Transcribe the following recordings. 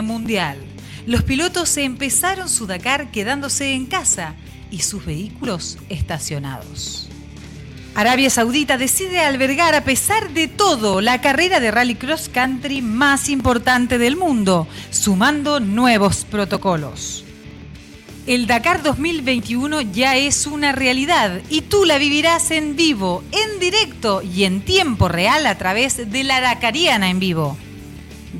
Mundial. Los pilotos empezaron su Dakar quedándose en casa y sus vehículos estacionados. Arabia Saudita decide albergar, a pesar de todo, la carrera de rally cross country más importante del mundo, sumando nuevos protocolos. El Dakar 2021 ya es una realidad y tú la vivirás en vivo, en directo y en tiempo real a través de la Dakariana en vivo.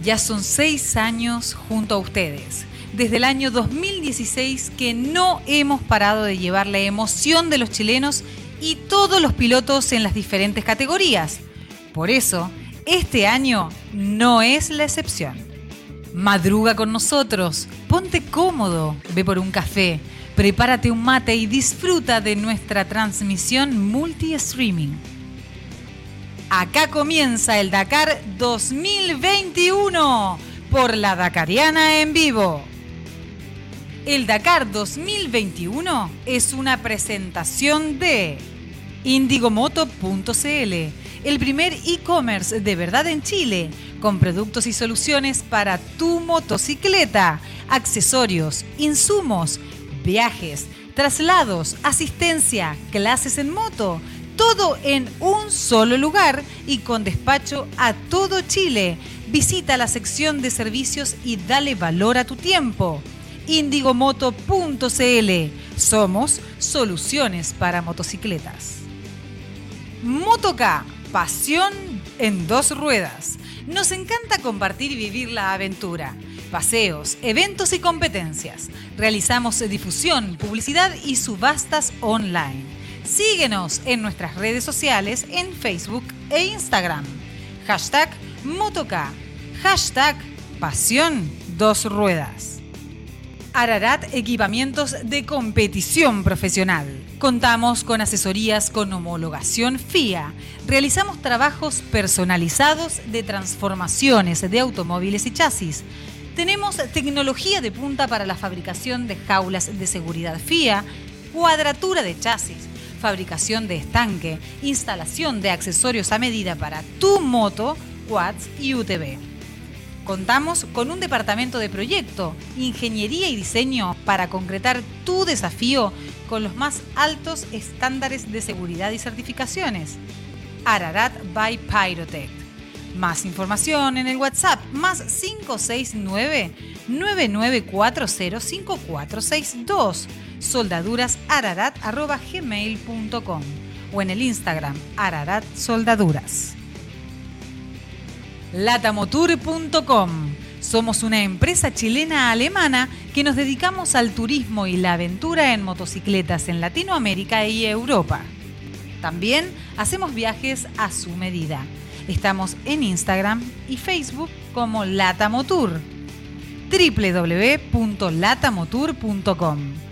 Ya son seis años junto a ustedes. Desde el año 2016 que no hemos parado de llevar la emoción de los chilenos y todos los pilotos en las diferentes categorías. Por eso, este año no es la excepción. Madruga con nosotros, ponte cómodo, ve por un café, prepárate un mate y disfruta de nuestra transmisión multi-streaming Acá comienza el Dakar 2021 por la Dakariana en vivo. El Dakar 2021 es una presentación de Indigomoto.cl, el primer e-commerce de verdad en Chile, con productos y soluciones para tu motocicleta, accesorios, insumos, viajes, traslados, asistencia, clases en moto todo en un solo lugar y con despacho a todo Chile. Visita la sección de servicios y dale valor a tu tiempo. Indigomoto.cl Somos soluciones para motocicletas. Motoca, pasión en dos ruedas. Nos encanta compartir y vivir la aventura. Paseos, eventos y competencias. Realizamos difusión, publicidad y subastas online Síguenos en nuestras redes sociales en Facebook e Instagram. Hashtag Motoca. Hashtag Pasión Dos Ruedas. Ararat Equipamientos de Competición Profesional. Contamos con asesorías con homologación FIA. Realizamos trabajos personalizados de transformaciones de automóviles y chasis. Tenemos tecnología de punta para la fabricación de jaulas de seguridad FIA, cuadratura de chasis fabricación de estanque, instalación de accesorios a medida para tu moto, quads y UTV. Contamos con un departamento de proyecto, ingeniería y diseño para concretar tu desafío con los más altos estándares de seguridad y certificaciones. Ararat by Pyrotech. Más información en el WhatsApp más 569 99405462 soldadurasararat.gmail.com o en el Instagram Ararat Soldaduras. Latamotour.com Somos una empresa chilena-alemana que nos dedicamos al turismo y la aventura en motocicletas en Latinoamérica y Europa. También hacemos viajes a su medida. Estamos en Instagram y Facebook como Latamotour www.latamotour.com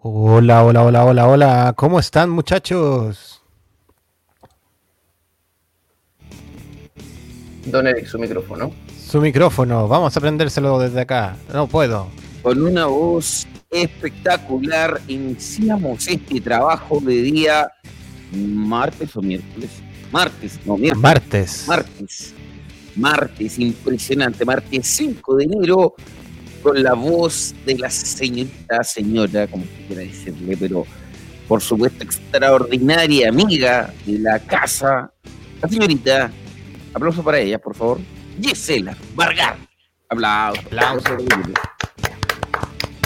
Hola, hola, hola, hola, hola. ¿Cómo están muchachos? Don Eric, su micrófono. Su micrófono, vamos a prendérselo desde acá. No puedo. Con una voz espectacular iniciamos este trabajo de día martes o miércoles. Martes, no, miércoles. Martes. Martes. Martes, impresionante. Martes 5 de enero con la voz de la señorita, señora, como quiera decirle, pero por supuesto extraordinaria amiga de la casa, la señorita, aplauso para ella, por favor, Gisela Vargar. Aplauso. aplauso.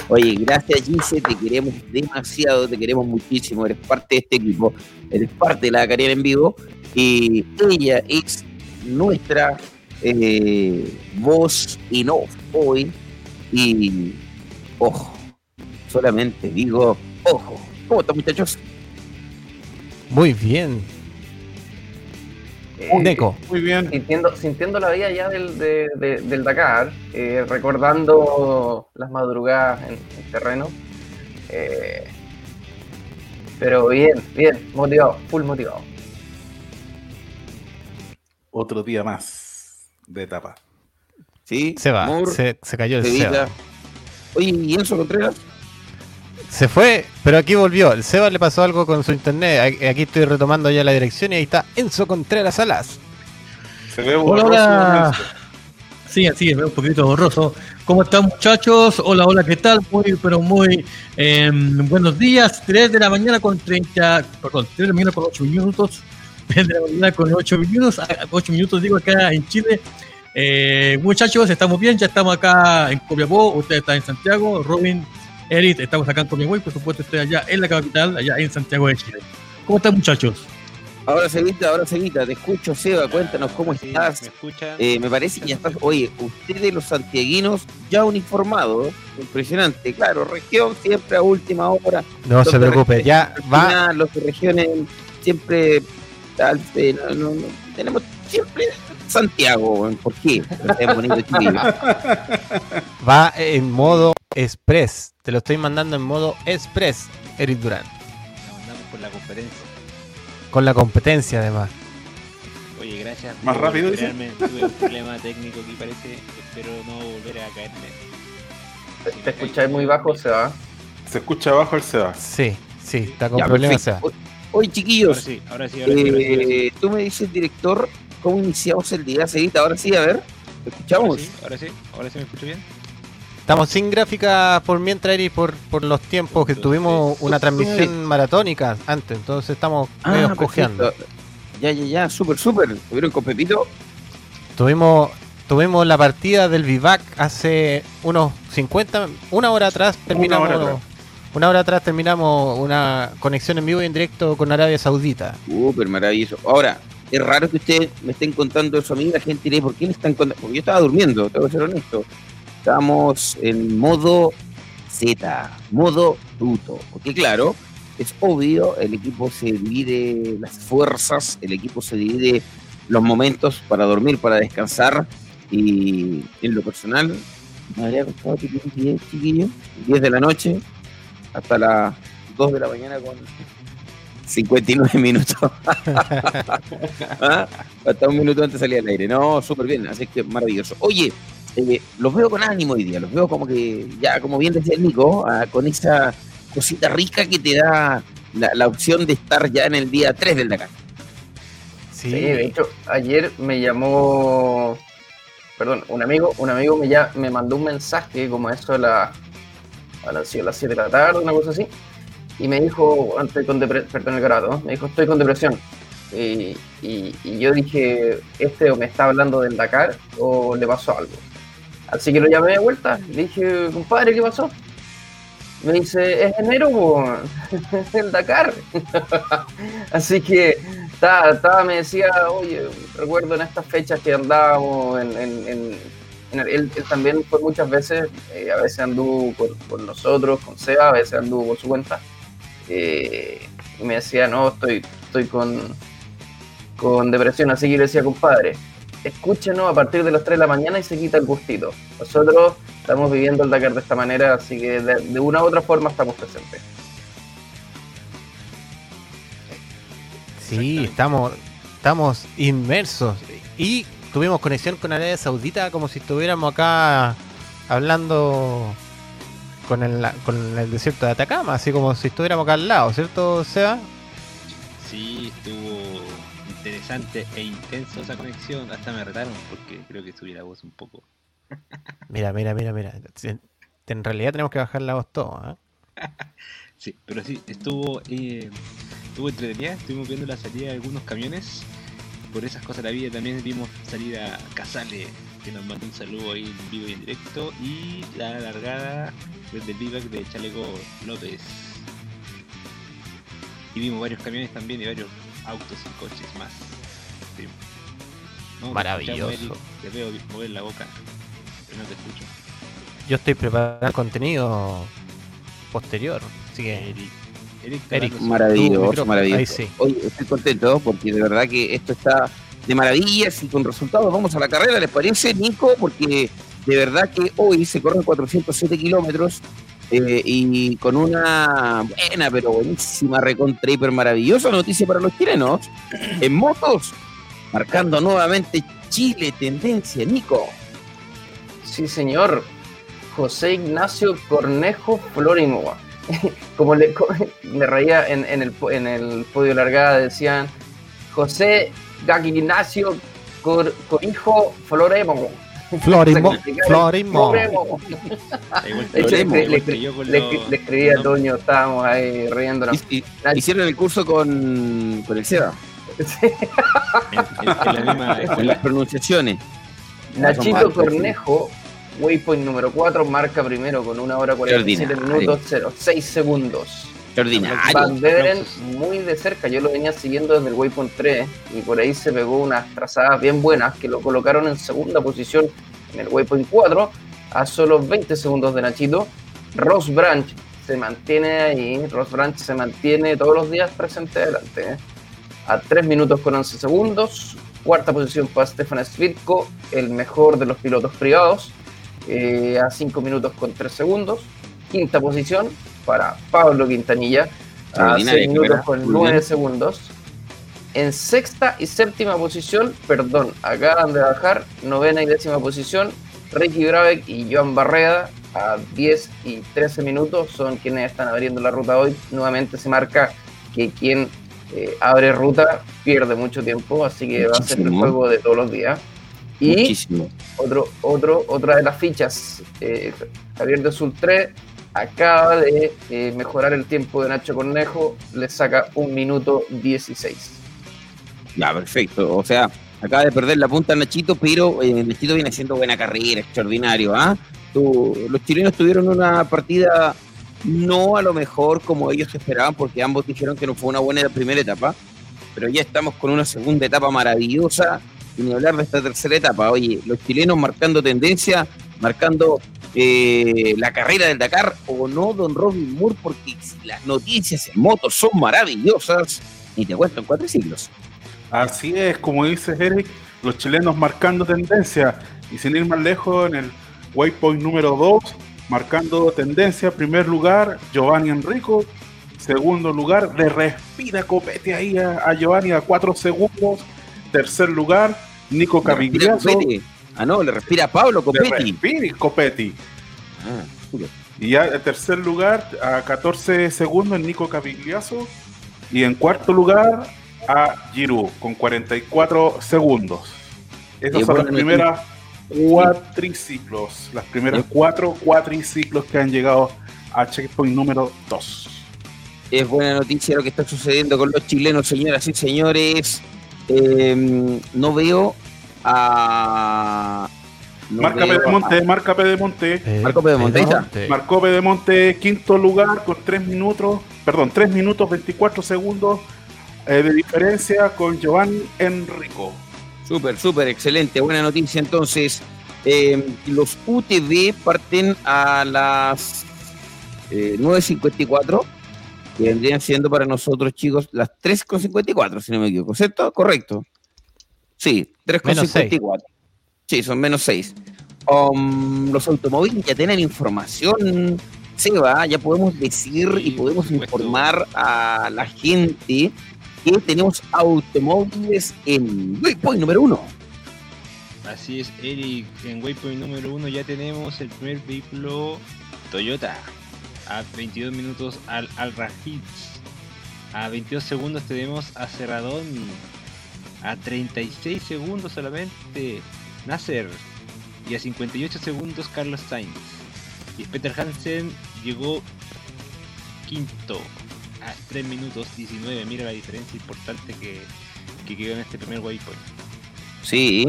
Oye, gracias Gisela, te queremos demasiado, te queremos muchísimo, eres parte de este equipo, eres parte de la carrera en vivo y ella es nuestra eh, voz en off hoy y ojo, solamente digo ojo. ¿Cómo están muchachos? Muy bien. Eh, Deco. Muy bien. Sintiendo, sintiendo la vida ya del, de- de- del Dakar, eh, recordando las madrugadas en, en terreno. eh, pero bien, bien, motivado, full motivado. Otro día más de etapa. Sí, Se va, Moore, se, se cayó el Sevilla. Seba. Oye, ¿y Enzo Contreras? Se fue, pero aquí volvió. El Seba le pasó algo con su internet. Aquí- estoy retomando ya la dirección y ahí está Enzo Contreras Salas. Se ve Hola, borroso, hola. Sí, así es, veo un poquito borroso. ¿Cómo están muchachos? Hola, hola, ¿qué tal? Muy, pero muy eh, buenos días. 3 de la mañana con 30, perdón, 3 de la mañana con 8 minutos. 3 de la mañana con 8 minutos, 8 minutos digo acá en Chile. Eh, muchachos, estamos bien, ya estamos acá en Copiapó, usted está en Santiago, Robin, Eric, estamos acá en Copiapó y por supuesto estoy allá en la capital, allá en Santiago de Chile. ¿Cómo están muchachos? Ahora Sevita, ahora Sevita, te escucho, Seba, cuéntanos cómo Sí, estás. Eh, me parece que ya estás, oye, ustedes los santiaguinos ya uniformados, impresionante, claro, región siempre a última hora, No Los se preocupe, ya va. los de regiones siempre, al- eh, no, no, no, tenemos siempre Santiago, ¿por qué? Va en modo express. Te lo estoy mandando en modo express, Eric Durán. La mandamos por la conferencia. Con la competencia además. Oye, gracias. Más por rápido, dice. Tuve un problema técnico aquí parece. Espero no volver a caerme. Te, te escucháis muy bajo, se va. Se escucha abajo el Seba. Sí, sí, está con Ya, problemas. Seba. O- Oye, Ahora chiquillos, sí, ahora sí, ahora sí. Ahora sí, ahora sí. eh, tú me dices, director, ¿cómo iniciamos el día, Sevita? Ahora sí, a ver, ¿te escuchamos? Ahora sí, ahora sí, ahora sí me escucho bien. Estamos sin gráfica por mientras, Eric, por, por los tiempos que tuvimos una transmisión maratónica antes. Entonces estamos medio Ah, cojeando. perfecto. Ya, ya, ya, súper, súper. ¿Estuvieron con Pepito? Tuvimos, tuvimos la partida del Vivac hace unos 50, una hora atrás terminamos. hora atrás. una hora atrás terminamos una conexión en vivo y en directo con Arabia Saudita. Súper maravilloso. Ahora, es raro que ustedes me estén contando eso a mí, la gente dirá, ¿por qué le están contando? Porque yo estaba durmiendo, tengo que ser honesto. Estábamos en modo Z, modo bruto. Porque claro, es obvio, el equipo se divide las fuerzas, el equipo se divide los momentos para dormir, para descansar. Y en lo personal, me habría costado que 10, chiquillos, 10 de la noche hasta las 2 de la mañana con 59 minutos. ¿Ah? Hasta un minuto antes salía al aire. No, súper bien, así que maravilloso. Oye, eh, los veo con ánimo hoy día, los veo como que, ya, como bien decía el Nico, ah, con esa cosita rica que te da la, la opción de estar ya en el día 3 del Dakar. Sí, Sí, de hecho, ayer me llamó, perdón, un amigo, un amigo me, ya, me mandó un mensaje como eso a, la, a las, sí, a las 7 de la tarde, una cosa así, y me dijo, antes con perdón el grado, me dijo, estoy con depresión. Y, y- y yo dije, este o me está hablando del Dakar o le pasó algo. Así que lo llamé de vuelta, le dije, compadre, ¿qué pasó? Me dice, es enero, po, el Dakar. Así que estaba, estaba- me decía, oye, recuerdo en estas fechas que andábamos, en, en- en- él, él también fue muchas veces, eh, a veces anduvo con, con nosotros, con Seba, a veces anduvo por su cuenta. Eh, y me decía, no, estoy, estoy con, con depresión, así que le decía, compadre, escúchenos a partir de las 3 de la mañana y se quita el gustito. Nosotros estamos viviendo el Dakar de esta manera, así que de, de una u otra forma estamos presentes. sí, estamos, estamos inmersos. Y tuvimos conexión con Arabia Saudita como si estuviéramos acá hablando con el, con el desierto de Atacama, así como si estuviéramos acá al lado, ¿cierto, Seba? Sí, estuvo interesante e intenso esa conexión. Hasta me retaron porque creo que subí la voz un poco. Mira, mira, mira, mira. En realidad tenemos que bajar la voz todo, ¿eh? Sí, pero sí, estuvo, eh, estuvo entretenida. Estuvimos viendo la salida de algunos camiones. Por esas cosas de la vida también vimos salir a Casale, que nos mandó un saludo ahí en vivo y en directo. Y la largada desde el vivac de Chaleco López. Y vimos varios camiones también y varios autos y coches más. Sí. No, te Maravilloso. escuchamos, Te veo mover la boca, pero no te escucho. Yo estoy preparando contenido posterior, así que Eric, Eric, Eric, Maravilloso, maravilloso. ahí sí. Oye, estoy contento porque de verdad que esto está de maravillas y con resultados vamos a la carrera, ¿les parece, Nico? Porque de verdad que hoy se corren 407 kilómetros eh, y con una buena, pero buenísima, recontra, hiper maravillosa noticia para los chilenos. En motos, marcando nuevamente Chile, tendencia, Nico. Sí, señor. José Ignacio Cornejo Florimo. Como le, me reía en, en el, en el podio largada, decían José Ignacio Cor, Corijo Floremo. Florimo. Florimo. Le, escribí a. Toño, estábamos ahí riéndonos. Y- y- hicieron el curso con, con el Seba, Sí. en, en- en la misma con escuela. las pronunciaciones. Nachito Cornejo, waypoint número 4, marca primero con una hora 47 Ordinario. minutos 06 segundos. Van Extraordinario. Beveren muy de cerca, yo lo venía siguiendo desde el waypoint 3 y por ahí se pegó unas trazadas bien buenas que lo colocaron en segunda posición en el waypoint 4 a solo 20 segundos de Nachito. Ross Branch se mantiene ahí, Ross Branch se mantiene todos los días presente adelante. ¿eh? A 3 minutos con 11 segundos. Cuarta posición para Stefan Svitko, el mejor de los pilotos privados, eh, a 5 minutos con 3 segundos. Quinta posición para Pablo Quintanilla, a 6 Extraordinaria minutos con muy 9 bien. segundos. En sexta y séptima posición, perdón, acaban de bajar, novena y décima posición, Ricky Brabeck y Joan Barreda a 10 y 13 minutos son quienes están abriendo la ruta hoy. Nuevamente se marca que quien eh, abre ruta pierde mucho tiempo, así que va a ser el Muchísimo. juego de todos los días. Y Muchísimo. otro, otro, otra de las fichas, eh, Javier de Sultré acaba de eh, mejorar el tiempo de Nacho Cornejo, le saca un minuto 16. Ya, perfecto. O sea, acaba de perder la punta Nachito, pero eh, Nachito viene haciendo buena carrera, extraordinario. ¿ah? Los chilenos tuvieron una partida no a lo mejor como ellos esperaban, porque ambos dijeron que no fue una buena primera etapa, pero ya estamos con una segunda etapa maravillosa. Y ni hablar de esta tercera etapa. Oye, los chilenos marcando tendencia, marcando eh, la carrera del Dakar o no, don Robin Moore, porque las noticias en motos son maravillosas, y te cuento en cuatro siglos. Así es, como dices Eric, los chilenos marcando tendencia y sin ir más lejos en el waypoint número 2, marcando tendencia, primer lugar, Giovanni Enrico, segundo lugar, le respira copete ahí a, a Giovanni a 4 segundos, tercer lugar, Nico respira Cavigliazo. Ah, no, le respira a Pablo le Copetti. respira Copetti. Ah. Y ya en tercer lugar, a 14 segundos, Nico Cavigliazo. Y en cuarto lugar, a Giroud, con 44 segundos. Esas son las primeras cuatriciclos. Las primeras cuatro cuatriciclos que han llegado a checkpoint número 2. es buena noticia lo que está sucediendo con los chilenos, señoras y señores. Eh, no veo a. no marca Pedemonte, a- marca Pedemonte. Eh, Marco Pedemonte. Pedemonte. Marcó Pedemonte quinto lugar con 3 minutos, perdón, 3 minutos 24 segundos eh, de diferencia con Giovanni Enrico. Súper, súper, excelente. Buena noticia. Entonces, eh, los UTV parten a las eh, 9.54, que vendrían siendo para nosotros, chicos, las 3.54, si no me equivoco, ¿cierto? Correcto. Sí, Menos 3.54. Sí, son menos 6. Um, los automóviles ya tienen información, Seba, ya podemos decir y podemos informar a la gente que tenemos automóviles en Waypoint número uno. Así es, Eric. En Waypoint número 1 ya tenemos el primer vehículo Toyota. A 22 minutos al Al Hits. A 22 segundos tenemos a Cerradón. A 36 segundos solamente Nasser. Y a 58 segundos Carlos Sainz. Y Peter Hansen llegó quinto. A 3 minutos 19. Mira la diferencia importante que, que quedó en este primer waypoint. Sí,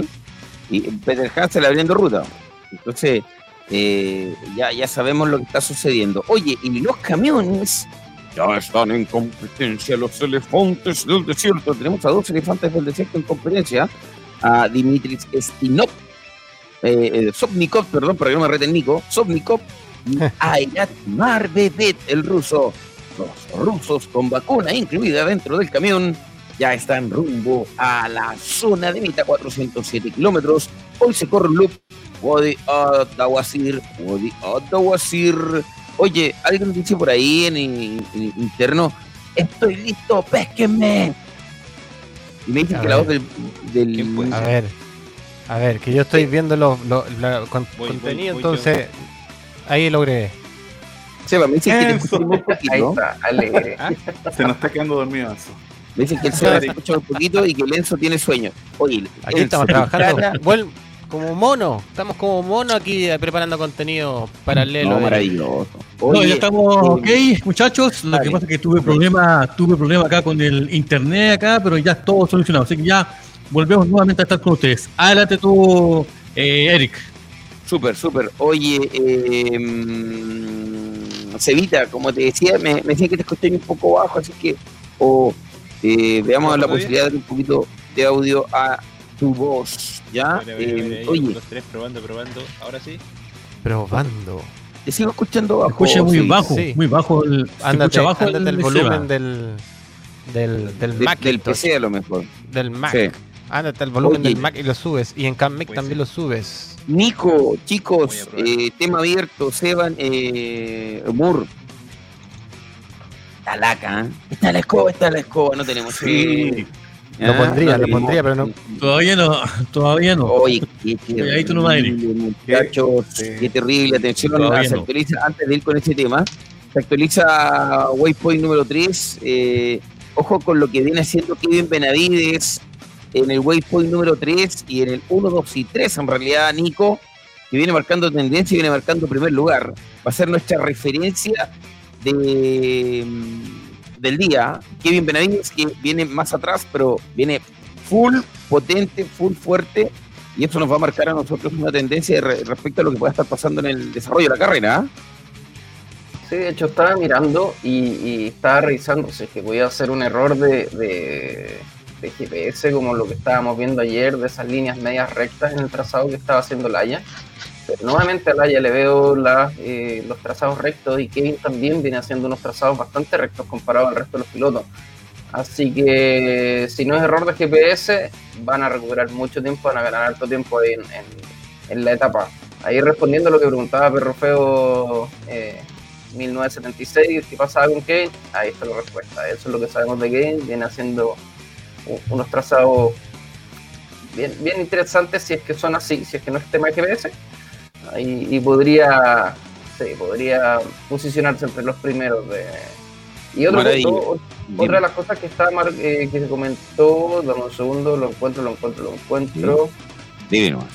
y Peter Hansel abriendo ruta. Entonces, eh, ya, ya sabemos lo que está sucediendo. Oye, y los camiones ya están en competencia, los elefantes del desierto. Tenemos a dos elefantes del desierto en competencia. A Dimitris Stinov, eh, eh, perdón, para que no me reten Nico, Sobnikov, y Ayat Marbedet, el ruso. Los rusos con vacuna incluida dentro del camión ya están rumbo a la zona de meta, 407 kilómetros. Hoy se corre un loop. Wadi Adawasir, Wadi Adawasir. Oye, alguien dice por ahí en, en- en interno, estoy listo, pésquenme. Y me dicen A que la voz del... ¿Quién puede del A ver, a ver, que yo estoy viendo los con- Voy, contenido, voy, voy entonces ahí logré. Seba, me dicen que te muy Ahí poquito. está, alegre. Se nos está quedando dormido eso. Me dicen que el Seba se escucha muy poquito y que el Enzo tiene sueño. Oye, Aquí estamos trabajando. cara- vuel- como mono, estamos como mono aquí eh, preparando contenido paralelo. No, maravilloso. No, ya estamos ok, eh, muchachos. Lo dale. que pasa es que tuve problema, tuve problema acá con el internet acá, pero ya todo solucionado. Así que ya volvemos nuevamente a estar con ustedes. Adelante tú, eh, Eric. Súper, súper. Oye, eh, mm, Cevita, como te decía, me, me decía que te escuché un poco bajo, así que o eh, veamos ¿Bajo la posibilidad de darle un poquito de audio a tu voz, ¿ya? Mira, mira, mira, Eh, oye, dos, tres, probando, probando. Ahora sí. Probando. te sigo escuchando bajo. Escuche muy sí, bajo, sí. muy bajo. El, Ándate, escucha bajo ándate el, volumen del, del, del de- Mac. del PC a lo mejor. Del Mac. Sí. Ándate el volumen Oye. del Mac y lo subes. Y en CamMic Pues también sí. lo subes. Nico, chicos, eh, tema abierto, Seban, eh, Mur. Está laca, ¿eh? Está la escoba, está la escoba, no tenemos. Sí. Lo Ah, pondría, no lo pondría, pero no. Todavía no, todavía no. Oye, qué ahí tú nomás, Eric. terrible, muchachos, Sí. qué terrible. Atención, Todavía se no. actualiza, antes de ir con ese tema, se actualiza Waypoint número 3. eh, ojo con lo que viene haciendo Kevin Benavides en el Waypoint número 3 y en el 1, 2 y 3, en realidad, Nico, que viene marcando tendencia y viene marcando primer lugar. Va a ser nuestra referencia de, mm, del día. Kevin Benavides, que viene más atrás, pero viene full potente, full fuerte, y eso nos va a marcar a nosotros una tendencia re- respecto a lo que pueda estar pasando en el desarrollo de la carrera. ¿ah? Sí, de hecho estaba mirando y, estaba revisando si es que podía hacer un error de, de GPS como lo que estábamos viendo ayer, de esas líneas medias rectas en el trazado que estaba haciendo Laia. Pero nuevamente a Laia le veo eh, los trazados rectos y Kevin también viene haciendo unos trazados bastante rectos comparado al resto de los pilotos. Así que si no es error de GPS, van a recuperar mucho tiempo, van a ganar alto tiempo ahí en, la etapa. Ahí respondiendo a lo que preguntaba Perro Feo eh, 1976, ¿qué pasaba con Kevin? Ahí está la respuesta. Eso es lo que sabemos de Kevin. Viene haciendo unos trazados bien, bien interesantes si es que son así, si es que no es tema de GPS. Ahí, y podría, sí, podría posicionarse entre los primeros de... Y otro punto, otra de las cosas que está mar- eh, que se comentó, dame un segundo, lo encuentro, lo encuentro, lo encuentro. Nomás.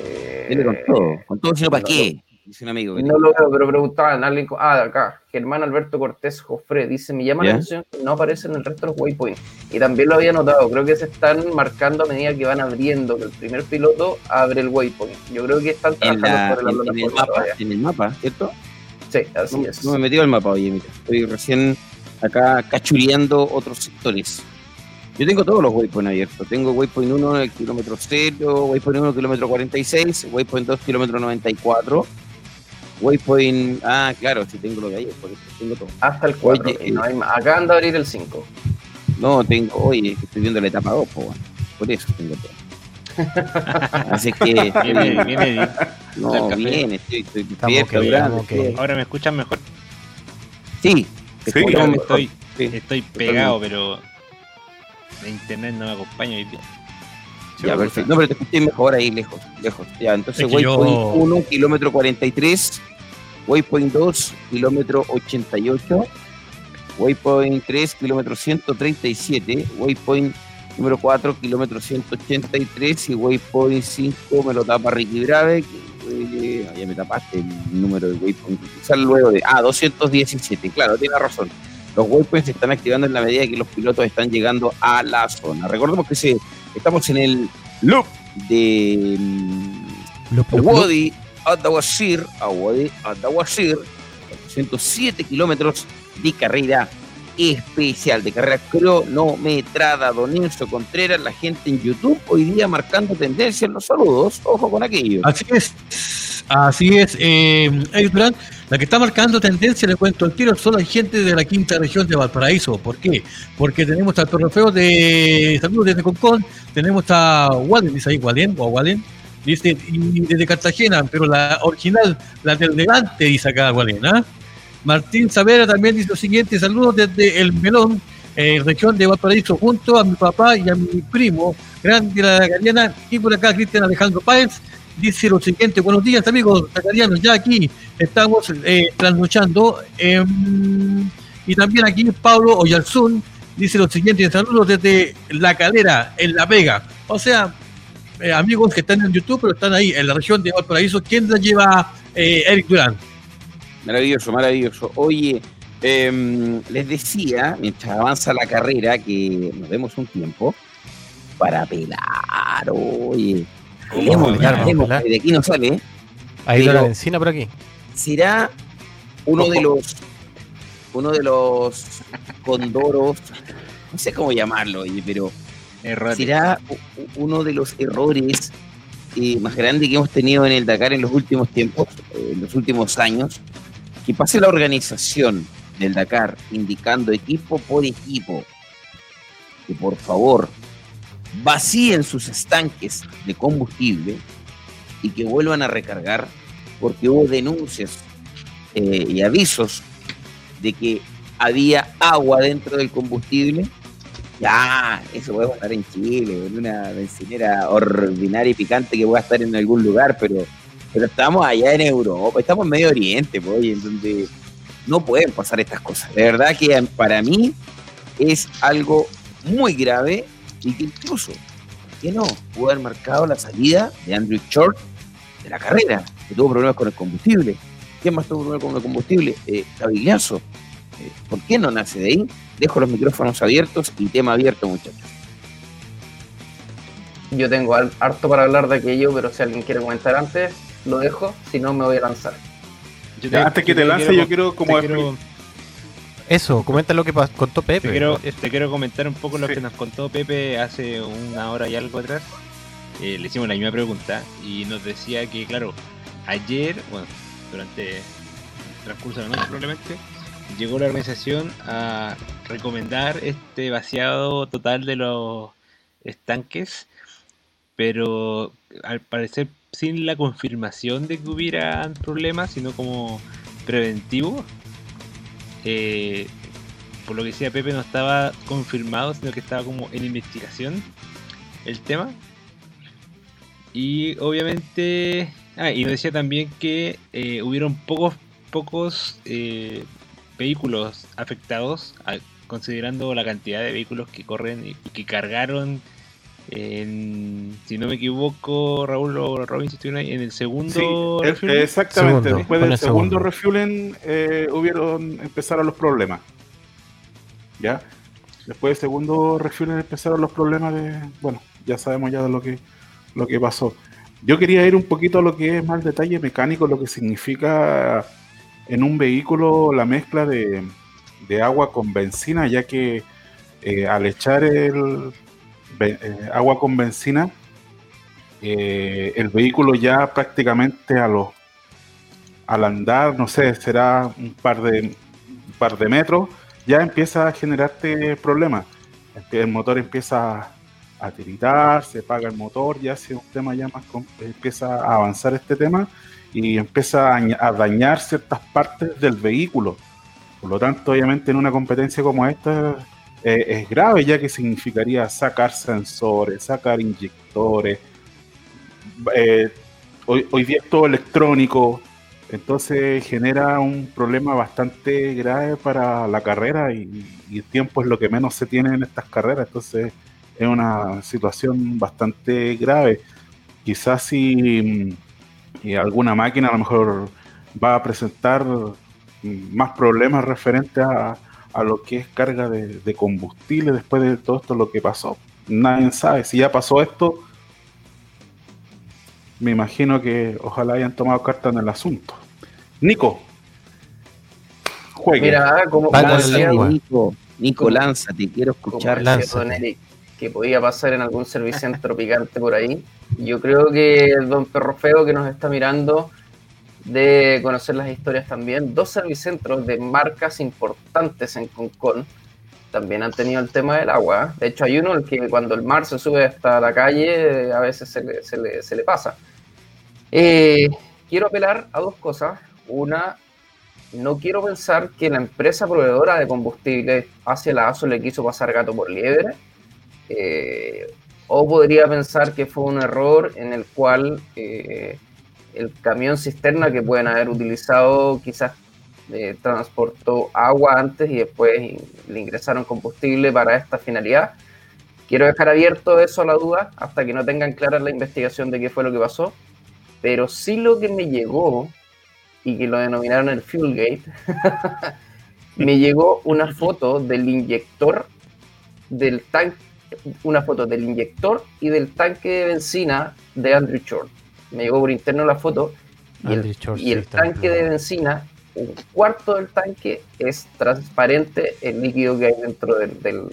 eh, Dile con todo. Con todo, sino para qué. Dice un amigo. que no lo veo, pero preguntaban, alguien, ah, de acá, Germán Alberto Cortés Jofre, dice, me llama ¿Ya? la atención que no aparece en el resto de los waypoints. Y también lo había notado, creo que se están marcando a medida que van abriendo, que el primer piloto abre el waypoint. Yo creo que están En, trabajando la, sobre la en, en el mapa, todavía. en el mapa, ¿cierto? Sí, así No, es. no me he metido al mapa, oye, mira. Estoy recién acá cachuleando otros sectores. Yo tengo todos los waypoints abiertos. Tengo waypoint 1 en el kilómetro 0, waypoint 1 kilómetro 46, waypoint 2 kilómetro 94, waypoint... Ah, claro, sí tengo lo de ayer, por eso tengo todo. Hasta el 4. Oye, no hay más. Acá anda a abrir el 5. No, tengo... Oye, estoy viendo la etapa 2, pues, bueno. Por eso tengo todo. Así que... Viene, viene. No, bien, estoy, estoy despierto, grande, estoy- Ahora me escuchan mejor. Sí, te Sí, mejor. Estoy, Sí. estoy pegado, pero la internet no me acompaña hoy día. Ya, perfecto. No, pero te escuché mejor ahí, lejos, lejos. Ya, entonces Es que yo- Waypoint 1, kilómetro 43. Waypoint 2, kilómetro 88. Waypoint 3, kilómetro 137. Waypoint número 4, kilómetro 183. Y Waypoint 5 me lo tapa Ricky Brave. eh, ya me tapaste el número de Waypoint. Sale luego de. Ah, 217. Claro, tiene razón. Los waypoints se están activando en la medida que los pilotos están llegando a la zona. Recordemos que se, estamos en el loop de mm. Wadi Adawasir, a Wadi Adawasir, 107 kilómetros de carrera especial, de carrera cronometrada. Don Enzo Contreras, la gente en YouTube hoy día marcando tendencia en los saludos. Ojo con aquello. Así es. Así es, eh, Durán, la que está marcando tendencia, le cuento el tiro, son la gente de la quinta región de Valparaíso. ¿Por qué? Porque tenemos a Torrefeo de Saludos desde Concón, tenemos a Wallen, dice ahí Wallen, o Wallen, dice, y desde Cartagena, pero la original, la del delante, dice acá Wallen, ¿ah? Martín Savera también dice lo siguiente, saludos desde El Melón, eh, región de Valparaíso, junto a mi papá y a mi primo, grande la Gariana, y por acá Cristian Alejandro Páez, dice lo siguiente, buenos días amigos sacarianos, ya aquí estamos eh, trasnochando, em, y también aquí Pablo Oyarzún dice lo siguiente, saludos desde La Calera, en La Vega, o sea, eh, amigos que están en YouTube, pero están ahí en la región de Valparaíso, ¿quién la lleva eh, Eric Durán? Maravilloso, maravilloso. Oye, em, les decía, mientras avanza la carrera, que nos demos un tiempo para pelar, oye. Vamos de aquí no sale. ¿eh? Ahí Pero- la benzina por aquí. será uno de los uno de los condoros no sé cómo llamarlo pero será uno de los errores eh, más grandes que hemos tenido en el Dakar en los últimos tiempos eh, en los últimos años que pase la organización del Dakar indicando equipo por equipo que por favor vacíen sus estanques de combustible y que vuelvan a recargar porque hubo denuncias eh, y avisos de que había agua dentro del combustible. Ya, eso puede pasar en Chile, en una bencinera ordinaria y picante que pueda estar en algún lugar, pero, pero estamos allá en Europa, estamos en Medio Oriente, pues, en donde no pueden pasar estas cosas. De verdad que para mí es algo muy grave y que incluso, ¿por qué no? Pudo haber marcado la salida de Andrew Short de la carrera, que tuvo problemas con el combustible. ¿Quién más tuvo problemas con el combustible? Eh, Cavigliazo. Eh, ¿Por qué no nace de ahí? Dejo los micrófonos abiertos y tema abierto, muchachos. Yo tengo harto para hablar de aquello, pero si alguien quiere comentar antes, lo dejo, si no me voy a lanzar. Yo Ya, antes que yo te lance, quiero- yo quiero como te quiero, Eso, comenta lo que contó te Pepe. quiero- te quiero comentar un poco lo Sí. que nos contó Pepe hace una hora y algo atrás. Eh, le hicimos la misma pregunta y nos decía que, claro, ayer, bueno, durante el transcurso de la noche probablemente, llegó la organización a recomendar este vaciado total de los estanques, pero al parecer sin la confirmación de que hubiera problemas, sino como preventivo. Eh, por lo que decía Pepe, no estaba confirmado, sino que estaba como en investigación el tema. Y obviamente. Ah, y decía también que eh, hubieron pocos, pocos eh, vehículos afectados, considerando la cantidad de vehículos que corren y que cargaron. En, si no me equivoco, Raúl o Robin, si estuvieron ahí, en el segundo. Sí, eh, refueling. exactamente. Segundo, Después del el segundo, segundo. refueling eh, hubieron, empezaron los problemas. ¿Ya? Después del segundo refueling empezaron los problemas de. Bueno, ya sabemos ya de lo que, lo que pasó. Yo quería ir un poquito a lo que es más detalle mecánico, lo que significa en un vehículo la mezcla de, de agua con benzina, ya que eh, al echar el eh, agua con benzina, eh, el vehículo ya prácticamente a los al andar, no sé, será un par de par de metros, ya empieza a generarte problemas. Empie- El motor empieza a tiritar, se apaga el motor, ya es un tema ya más empieza a avanzar este tema y empieza a dañar ciertas partes del vehículo. Por lo tanto, obviamente en una competencia como esta eh, es grave, ya que significaría sacar sensores, sacar inyectores. eh, hoy, día es todo electrónico, entonces genera un problema bastante grave para la carrera y, y el tiempo es lo que menos se tiene en estas carreras, entonces es una situación bastante grave. Quizás si mm, y alguna máquina a lo mejor va a presentar mm, más problemas referentes a, a lo que es carga de, de combustible después de todo esto lo que pasó. Nadie sabe. Si ya pasó esto, me imagino que ojalá hayan tomado carta en el asunto. Nico, juegue. Mira, como, decía. Nico, Nico, lánzate, quiero escuchar. lánzate. Que podía pasar en algún servicentro picante por ahí. Yo creo que el don Perro Feo que nos está mirando de conocer las historias también. Dos servicentros de marcas importantes en Concón también han tenido el tema del agua. De hecho, hay uno el que cuando el mar se sube hasta la calle, a veces se le, se le- se le pasa. Eh, quiero apelar a dos cosas. Una, no quiero pensar que la empresa proveedora de combustible hacia la ASO le quiso pasar gato por liebre. Eh, o podría pensar que fue un error en el cual eh, el camión cisterna que pueden haber utilizado quizás eh, transportó agua antes y después le ingresaron combustible para esta finalidad. Quiero dejar abierto eso a la duda hasta que no tengan clara la investigación de qué fue lo que pasó. Pero sí lo que me llegó, y que lo denominaron el Fuelgate, me llegó una foto del inyector del tanque, una foto del inyector y del tanque de benzina de Andrew Short. Me llegó por interno la foto y Andrew el, y tanque de benzina, un cuarto del tanque es transparente el líquido que hay dentro del, del-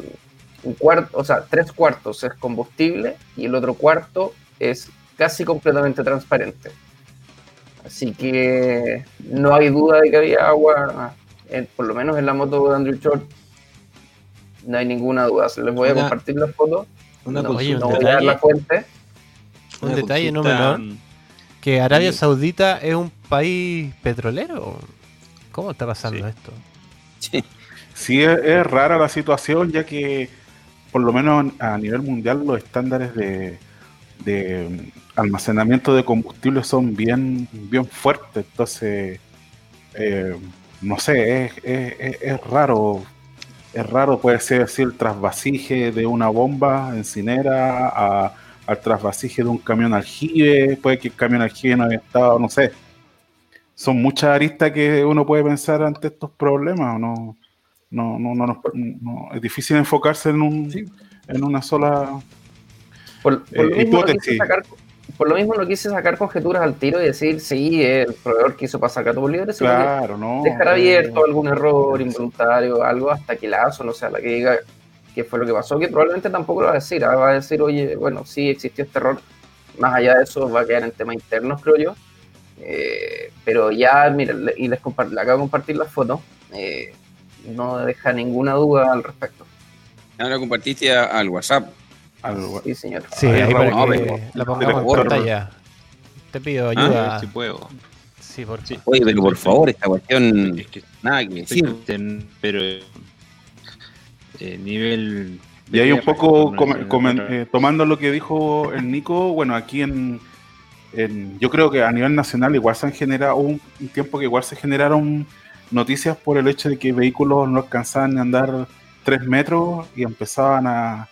un cuarto, o sea, tres cuartos es combustible y el otro cuarto es casi completamente transparente. Así que no hay duda de que había agua, en- por lo menos en la moto de Andrew Short. No hay ninguna duda. Se les voy a compartir las fotos. Una no, voy a dar la fuente. Un una detalle no menor. Que Arabia Sí. Saudita es un país petrolero. ¿Cómo está pasando Sí. esto? Sí. Sí, es, es rara la situación, ya que por lo menos a nivel mundial los estándares de, de almacenamiento de combustible son bien, bien fuertes. Entonces, eh, no sé, es, es- es- es raro. Es raro, puede ser así el trasvasije de una bomba encinera a, al trasvasije de un camión aljibe, puede que el camión aljibe no haya estado, no sé. Son muchas aristas que uno puede pensar ante estos problemas, ¿o no? No, no, no, no, no- es difícil enfocarse en un en una sola Por, por Eh, lo mismo no hipótesis. quise sacar, por lo mismo no quise sacar conjeturas al tiro y decir, sí, el proveedor quiso pasar gato por libre, claro, ¿no? dejar Eh, abierto algún error involuntario, algo hasta que la ASO no sea la que diga qué fue lo que pasó, que probablemente tampoco lo va a decir, ¿ah? va a decir, oye, bueno, sí existió este error, más allá de eso va a quedar en temas internos, creo yo. Eh, pero ya, mira, y les acabo de compartir las fotos, eh, no deja ninguna duda al respecto. Ahora compartiste a- al WhatsApp. Sí, señor. Sí, ahí para no, que pero- la pongamos en pantalla. Te pido a ayuda. si puedo. Sí, por Sí. Oye, pero por favor, esta cuestión, Es que nada que decir. pero eh, nivel Y ahí un poco eh, tomando lo que dijo el Nico, bueno, aquí en, en- yo creo que a nivel nacional igual se han generado hubo un, un tiempo que igual se generaron noticias por el hecho de que vehículos no alcanzaban a andar tres metros y empezaban a,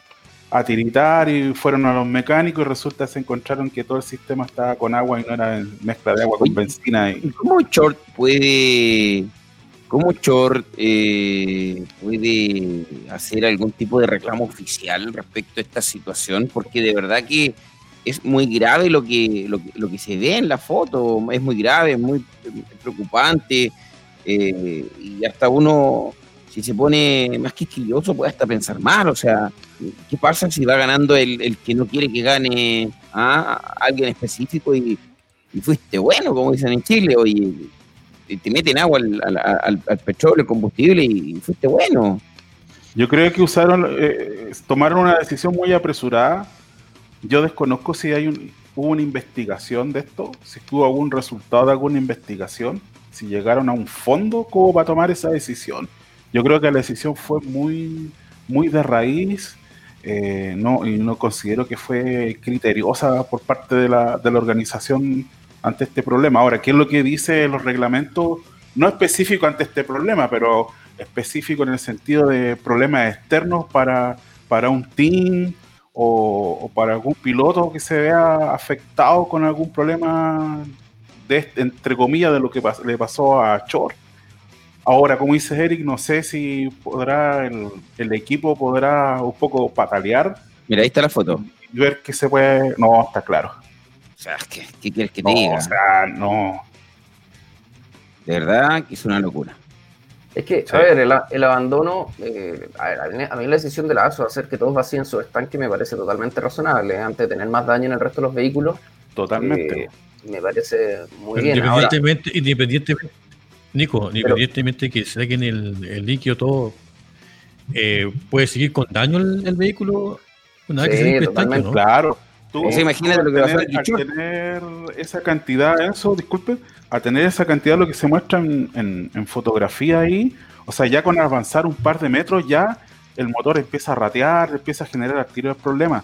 a tiritar y fueron a los mecánicos y resulta que se encontraron que todo el sistema estaba con agua y no era mezcla de agua con benzina y ¿Y cómo Short puede, cómo Short eh, puede hacer algún tipo de reclamo oficial respecto a esta situación? Porque de verdad que es muy grave lo que, lo que, se ve en la foto, es muy grave, es muy preocupante, eh, y hasta uno, si se pone más quisquilloso, puede hasta pensar mal, o sea, ¿qué pasa si va ganando el, el que no quiere que gane a alguien específico y fuiste bueno, como dicen en Chile, oye, te- te meten agua al, al, al- al petróleo, combustible y fuiste bueno. Yo creo que usaron, eh, tomaron una decisión muy apresurada. Yo desconozco si hay un, hubo una investigación de esto, si tuvo algún resultado de alguna investigación, si llegaron a un fondo como para tomar esa decisión. Yo creo que la decisión fue muy, muy de raíz, eh, no, y no considero que fue criteriosa por parte de la, de la organización ante este problema. Ahora, ¿qué es lo que dice los reglamentos? No específico ante este problema, pero específico en el sentido de problemas externos para, para un team o, o para algún piloto que se vea afectado con algún problema de entre comillas de lo que pas- le pasó a Chor. Ahora, como dice Eric, no sé si podrá el, el equipo podrá un poco patalear Mira, ahí está la foto. y ver qué se puede. No, está claro. O sea, ¿qué, qué quieres que te No, diga? o sea, no. De verdad que es una locura. Es que, Sí. a ver, el, el abandono, eh, a, ver, a mí- a mí la decisión de la ASO de hacer que todos vacíen su estanque me parece totalmente razonable, ¿eh? antes de tener más daño en el resto de los vehículos. Totalmente. Eh, me parece muy bien. Ahora, Independientemente, independientemente, Nico, independientemente que saquen el, el líquido todo, eh, ¿puede seguir con daño el, el vehículo una vez que Sí, se limpie el no? Claro. Tú, O sea, imagínate lo que va a tener, esa cantidad, eso, disculpe, a tener esa cantidad, lo que se muestra en, en- en fotografía ahí, o sea, ya con avanzar un par de metros, ya el motor empieza a ratear, empieza a generar al tiro el problema.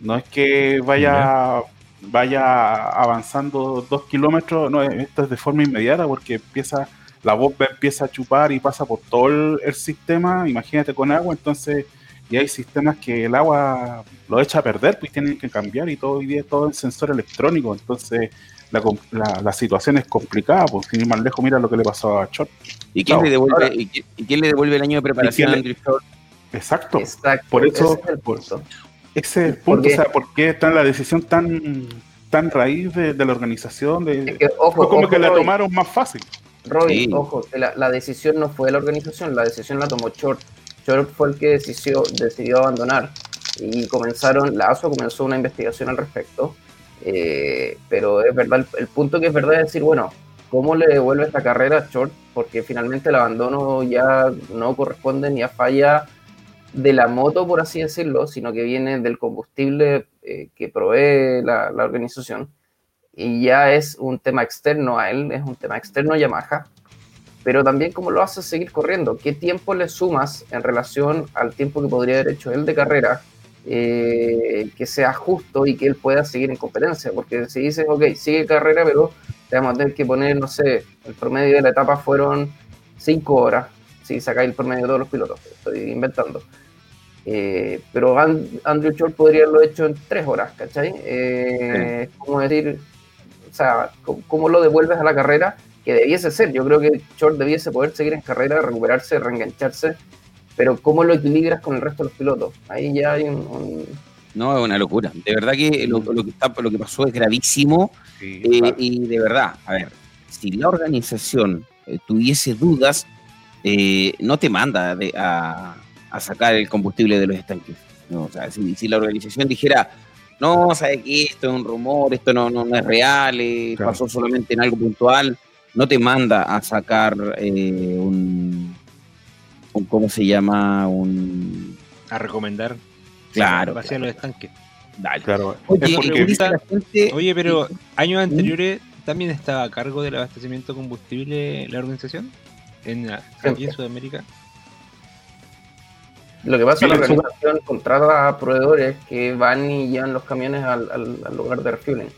No es que vaya, vaya avanzando dos kilómetros, no, esto es de forma inmediata porque empieza, la bomba empieza a chupar y pasa por todo el, el sistema, imagínate con agua, entonces y hay sistemas que el agua lo echa a perder, pues tienen que cambiar y todo hoy día es todo en sensor electrónico, entonces la, la, la situación es complicada, pues sin ir más lejos, mira lo que le pasó a Short. ¿Y quién, le devuelve, ahora- y, quién, y quién le devuelve el año de preparación ¿Y a Andrew Short? Exacto, Exacto, por eso- ese es el por- punto. ese es el punto, o sea, ¿por qué está la decisión tan tan raíz de, de la organización? De, Es que, ojo, fue como ojo, que la tomaron más fácil. Robin, Sí. ojo, la, la decisión no fue de la organización, la decisión la tomó Short. Short fue el que decidió, abandonar y comenzaron, la ASO comenzó una investigación al respecto. eh, pero es verdad, el, punto que es verdad es decir, bueno, ¿cómo le devuelve esta carrera a Short? Porque finalmente el abandono ya no corresponde ni a falla de la moto, por así decirlo, sino que viene del combustible eh, que provee la, la organización. Y ya es un tema externo a él, es un tema externo a Yamaha, pero también cómo lo haces seguir corriendo, qué tiempo le sumas en relación al tiempo que podría haber hecho él de carrera, eh, que sea justo y que él pueda seguir en competencia, porque si dices, ok, sigue carrera, pero te vamos a tener que poner, no sé, el promedio de la etapa fueron 5 horas, si sacáis el promedio de todos los pilotos, estoy inventando. Eh, pero An- Andrew Short podría haberlo hecho en 3 horas, ¿cachai? Eh, Es como decir, o sea, ¿cómo, cómo lo devuelves a la carrera? Que debiese ser, yo creo que Short debiese poder seguir en carrera, recuperarse, reengancharse, pero ¿cómo lo equilibras con el resto de los pilotos? Ahí ya hay un... un- No, es una locura. De verdad que lo, lo que, está, lo que pasó es gravísimo. Sí, Eh, claro. y de verdad, a ver, si la organización eh, tuviese dudas, eh, no te manda de- a, a sacar el combustible de los estanques. No, o sea, si, si la organización dijera, no, sabe que esto es un rumor, esto no, no, no es real, eh, Claro. pasó solamente en algo puntual, no te manda a sacar eh, un, un, ¿cómo se llama? Un... A recomendar. Claro, Vaciar los estanques. Dale. Claro, Oye, es ¿qué porque dice la gente? Oye, pero años anteriores también estaba a cargo del abastecimiento de combustible la organización en, aquí en Sudamérica. Lo que pasa es que la organización contrata a proveedores que van y llevan los camiones al, al- al lugar de refueling.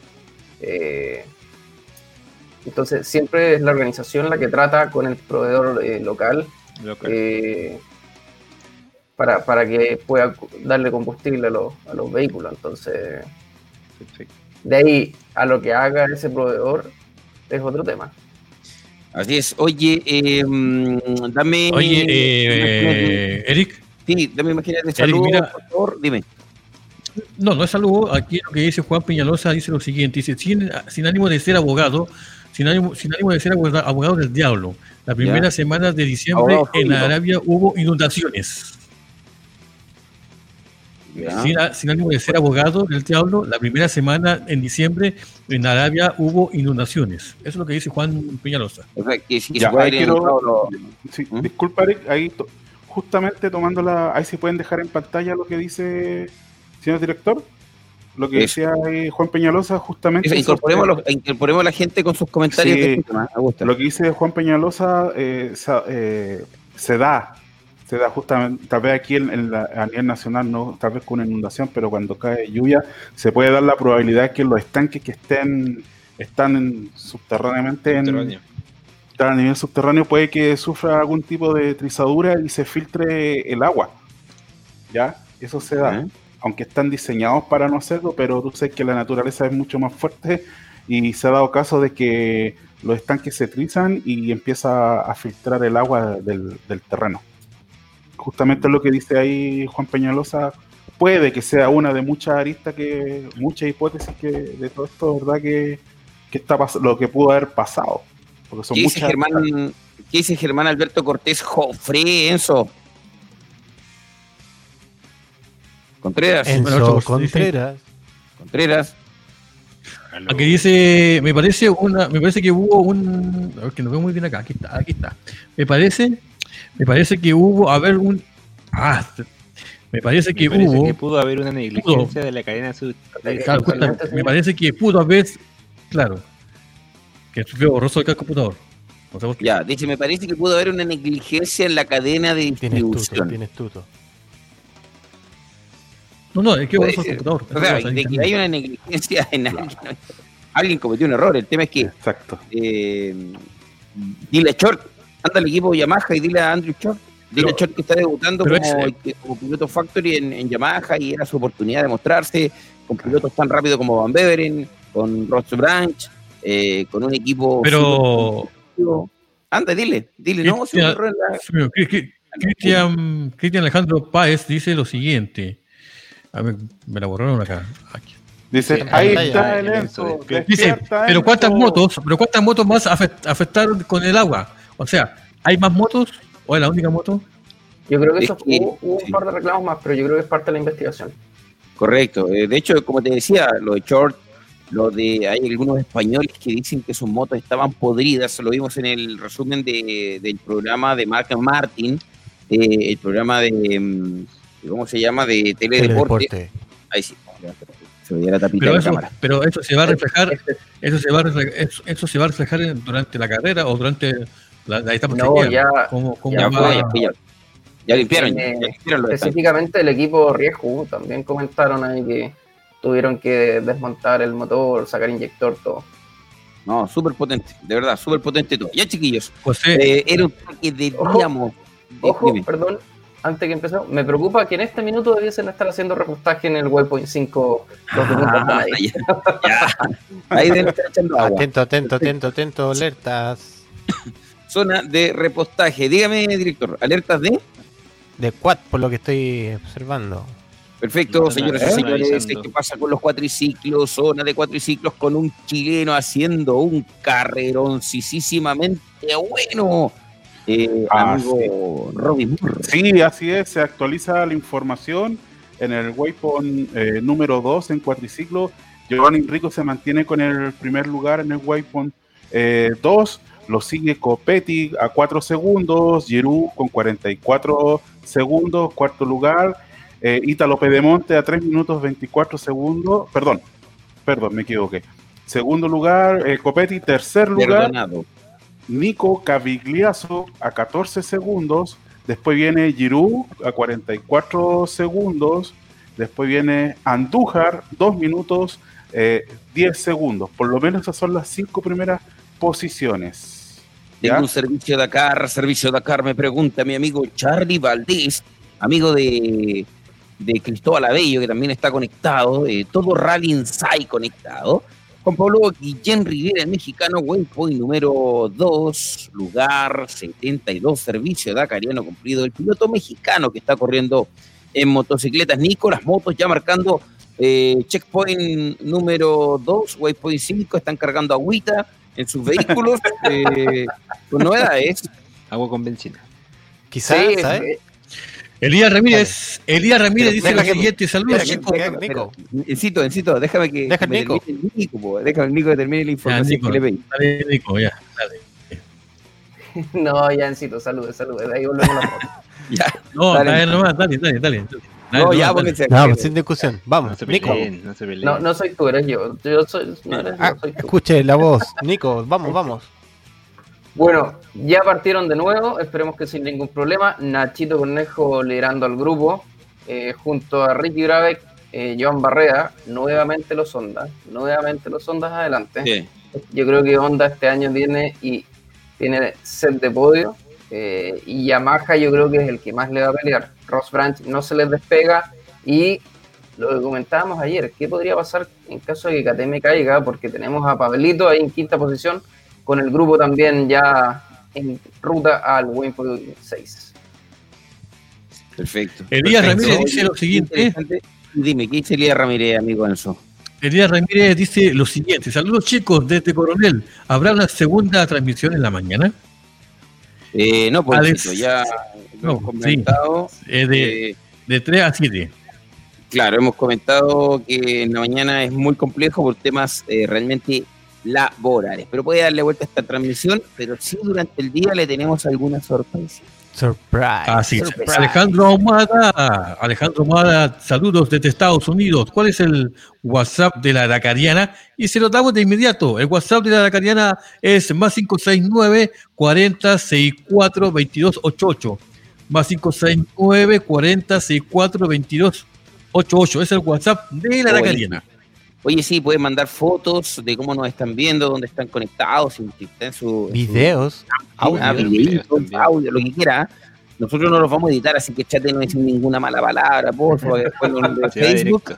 Eh, entonces, siempre es la organización la que trata con el proveedor eh, local local. eh, para, para que pueda darle combustible a los, a los vehículos. Entonces, Perfecto. de ahí a lo que haga ese proveedor es otro tema. Así es. Oye, eh, mm, dame. Oye, eh, Eric, Sí, dame imágenes de saludos, mira. por favor. Dime. no, no es saludo. Aquí lo que dice Juan Peñalosa dice lo siguiente: dice, sin, sin ánimo de ser abogado, sin ánimo, sin ánimo de ser abogado, abogado del diablo. La primera semana de diciembre Abogado en. Arabia hubo inundaciones. Sin, ánimo de ser abogado del diablo, la primera semana en diciembre en Arabia hubo inundaciones. Eso es lo que dice Juan Peñalosa. O sea, que si Ya, se puede ahí ir quiero- en todo lo- Sí, ¿Mm? disculpa, ahí to- justamente tomando la. Ahí se pueden dejar en pantalla lo que dice, señor director. Lo que decía ahí Juan Peñalosa, justamente. Incorporemos, los- incorporemos a la gente con sus comentarios Sí. de tema. Lo que dice Juan Peñalosa eh, sa- eh, se da, se da justamente, tal vez aquí en, en la- a nivel nacional, no tal vez con una inundación, pero cuando cae lluvia, se puede dar la probabilidad que los estanques que estén están en- subterráneamente en, a nivel subterráneo puede que sufra algún tipo de trizadura y se filtre el agua. ¿Ya? Eso se da. ¿Eh? Aunque están diseñados para no hacerlo, pero tú sabes que la naturaleza es mucho más fuerte y se ha dado caso de que los estanques se trizan y empieza a filtrar el agua del, del terreno. Justamente lo que dice ahí Juan Peñalosa, puede que sea una de muchas aristas, que muchas hipótesis que de todo esto, ¿verdad? Que, que está lo que pudo haber pasado. Porque son ¿Qué dice, muchas Germán, ¿Qué dice Germán Alberto Cortés Jofre, Enzo? Contreras. Enzo Bueno, dice- Contreras. Contreras. Aquí dice, me parece una, me parece que hubo un, a ver que no veo muy bien acá, aquí está, aquí está. Me parece, me parece que hubo, a ver, un, ah, me parece que Me parece hubo, que pudo haber una negligencia de la cadena sub. Eh, claro, me parece que pudo haber, claro, que veo borroso acá el computador. Ya, dice, me parece que pudo haber una negligencia en la cadena de Tienes tuto, distribución. tienes tuto. No, no, es que el ser. computador. O sea, de que hay una negligencia en alguien. Alguien cometió un error. El tema es que Exacto. eh, dile a Short, anda al equipo Yamaha y dile a Andrew Short. Dile Pero- a Short que está debutando pero como, piloto factory en, en Yamaha y era su oportunidad de mostrarse con pilotos tan rápidos como Van Beveren, con Ross Branch, eh, con un equipo. Pero. Anda, dile, dile, no, si un Cristian- error en la- Pero, Cri- Cri- Cristian, Cristian Alejandro Páez dice lo siguiente. A ver, me la borraron acá. Aquí. Dice, Sí, ahí está el Enzo. Dice, pero Enzo". cuántas motos, pero cuántas motos más afect- afectaron con el agua. O sea, ¿hay más motos o es la única moto? Yo creo que Es eso que- hubo, hubo sí. un par de reclamos más, pero yo creo que es parte de la investigación. Correcto. Eh, de hecho, como te decía, lo de Short, lo de hay algunos españoles que dicen que sus motos estaban podridas. Lo vimos en el resumen de- del programa de Mark Martin, eh, el programa de mm, ¿cómo se llama? de Teledeporte. Teledeporte. Ahí sí. Se veía la tapita Pero de eso, cámara. pero eso se va a reflejar, Este- eso se va a reflejar, eso, eso se va a reflejar durante la carrera o durante la, la etapa No, ya- ¿Cómo, cómo Ya, va? fue, ya, fue, ya. Ya limpiaron, ya, Eh, ya limpiaron los detalles. Específicamente el equipo Riesgo también comentaron ahí que tuvieron que desmontar el motor, sacar inyector, todo. No, súper potente, de verdad, súper potente todo. Ya, chiquillos, José, eh, era un que debíamos. Ojo, Dime. perdón, antes que empezó, me preocupa que en este minuto debiesen estar haciendo repostaje en el Waypoint 5 los minutos de Ah, ya, ya. Ahí deben estar echando agua. Atento, atento, atento, atento, alertas. Zona de repostaje. Dígame, director, alertas de. De quad, por lo que estoy observando. Perfecto, señoras y señores. ¿Qué pasa con los cuatriciclos? Zona de cuatriciclos con un chileno haciendo un carreroncísimamente bueno. Eh, Ah, amigo Robin Moore. Sí, así es, se actualiza la información en el waypoint eh, número 2 en cuatriciclo. Giovanni Enrico se mantiene con el primer lugar en el waypoint 2. lo sigue Copetti a 4 segundos, Giroud con 44 segundos, cuarto lugar. Eh, Ítalo Pedemonte a 3 minutos 24 segundos. Perdón, perdón, me equivoqué. Segundo lugar, eh, Copetti, tercer lugar. Perdonado. Nico Cavigliazo a 14 segundos. Después viene Giroud a 44 segundos. Después viene Andújar, 2 minutos eh, 10 segundos. Por lo menos esas son las cinco primeras posiciones. Tengo un servicio Dakar, servicio Dakar, me pregunta mi amigo Charlie Valdés, amigo de, de Cristóbal Abello, que también está conectado, eh, todo Rally Inside conectado. Juan Pablo Guillén Rivera, el mexicano, waypoint número 2, lugar 72, servicio dakariano cumplido. El piloto mexicano que está corriendo en motocicletas, Nicolás Motos, ya marcando eh, checkpoint número 2, waypoint 5, están cargando agüita en sus vehículos eh, con novedades. Agua con benzina. Quizás, Sí, ¿sabes? Elías Ramírez, Elías Ramírez Pero dice lo siguiente, saludos Nico. Encito, Encito, déjame que, Deja que me el Nico. termine el Nico, po, déjame el Nico que termine la Ya, información Nico, que le pedí. dale, Nico, ya, dale. no, ya encito, saludos, saludos. Ahí volvemos a la foto. Ya, No, Dale. dale nomás, dale, dale, dale. dale no, ya, porque se No, sin discusión. No Vamos, se Nico. no. No, no soy tú, eres yo. Yo soy, no eres Ah, yo, soy tú. escuche la voz. Nico, vamos, vamos. Bueno, ya partieron de nuevo, esperemos que sin ningún problema. Nachito Cornejo liderando al grupo, eh, junto a Ricky Grabeck, eh, Joan Barrea, nuevamente los Ondas, nuevamente los Ondas adelante. Sí. Yo creo que Honda este año tiene y tiene set de podio. eh, y Yamaha yo creo que es el que más le va a pelear. Ross Branch no se les despega. Y lo que comentábamos ayer, ¿qué podría pasar en caso de que KTM caiga? Porque tenemos a Pablito ahí en quinta posición, con el grupo también ya en ruta al Waypoint 6. Perfecto. Elías Perfecto. Ramírez dice lo siguiente. Dime, ¿qué dice Elías Ramírez, amigo Enzo? Elías Ramírez dice lo siguiente, saludos chicos desde Coronel, ¿habrá una segunda transmisión en la mañana? Eh, no, pues Alex- Encito, ya lo No, hemos comentado. Eh, de, Eh, de 3 a 7. Claro, hemos comentado que en la mañana es muy complejo por temas eh, realmente laborales, pero puede darle vuelta a esta transmisión, pero sí durante el día le tenemos alguna sorpresa. Surprise. Así es. Surprise. Alejandro Ahumada, Alejandro Ahumada, saludos desde Estados Unidos. ¿Cuál es el WhatsApp de la Aracariana? Y se lo damos de inmediato. El WhatsApp de la Aracariana es más 569 40 64 22 88. Más 569 40 64 22 88. Es el WhatsApp de la Oye. Aracariana. Oye, sí, pueden mandar fotos de cómo nos están viendo, dónde están conectados, si está en su... Videos. audio, Audio, lo que quiera. Nosotros no los vamos a editar, así que chate no dicen ninguna mala palabra, por favor. Después va Facebook,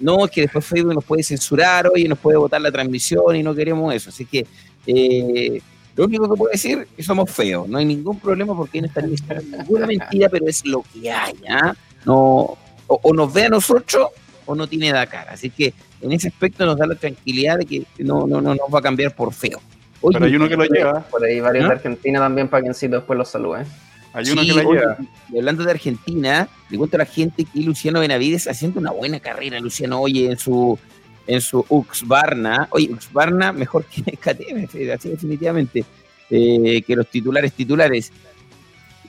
no, es que después Facebook nos puede censurar, oye, nos puede botar la transmisión y no queremos eso. Así que eh, lo único que puedo decir es que somos feos. No hay ningún problema porque no están ninguna mentira, pero es lo que hay. ¿ah? No, o, o nos ve a nosotros o no tiene Dakar. Así que en ese aspecto nos da la tranquilidad de que no, no, no nos va a cambiar por feo. Oye, Pero hay uno que lo lleva. Por ahí varios ¿Ah? de Argentina también para que Encito después los salude. Hay uno Sí, que la oye, lleva. y hablando de Argentina, le cuento a la gente que Luciano Benavides haciendo una buena carrera, Luciano, oye, en su en su Uxbarna, oye, Uxbarna mejor que KTM, así definitivamente, eh, que los titulares titulares.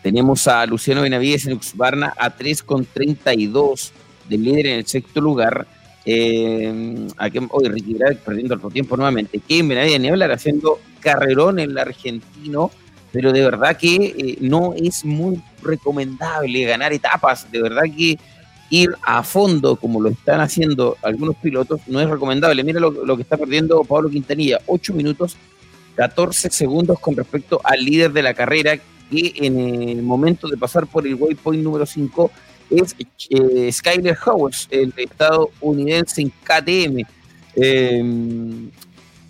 Tenemos a Luciano Benavides en Uxbarna a 3,32 del líder en el sexto lugar. Eh, a que, oye, Ricky perdiendo el tiempo nuevamente. Kevin Benavides ni hablar haciendo carrerón en el argentino pero de verdad que eh, no es muy recomendable ganar etapas, de verdad que ir a fondo como lo están haciendo algunos pilotos no es recomendable. Mira lo, lo que está perdiendo Pablo Quintanilla, 8 minutos 14 segundos con respecto al líder de la carrera que en el momento de pasar por el waypoint número 5 es eh, Skyler Howes, el estadounidense en KTM. Eh,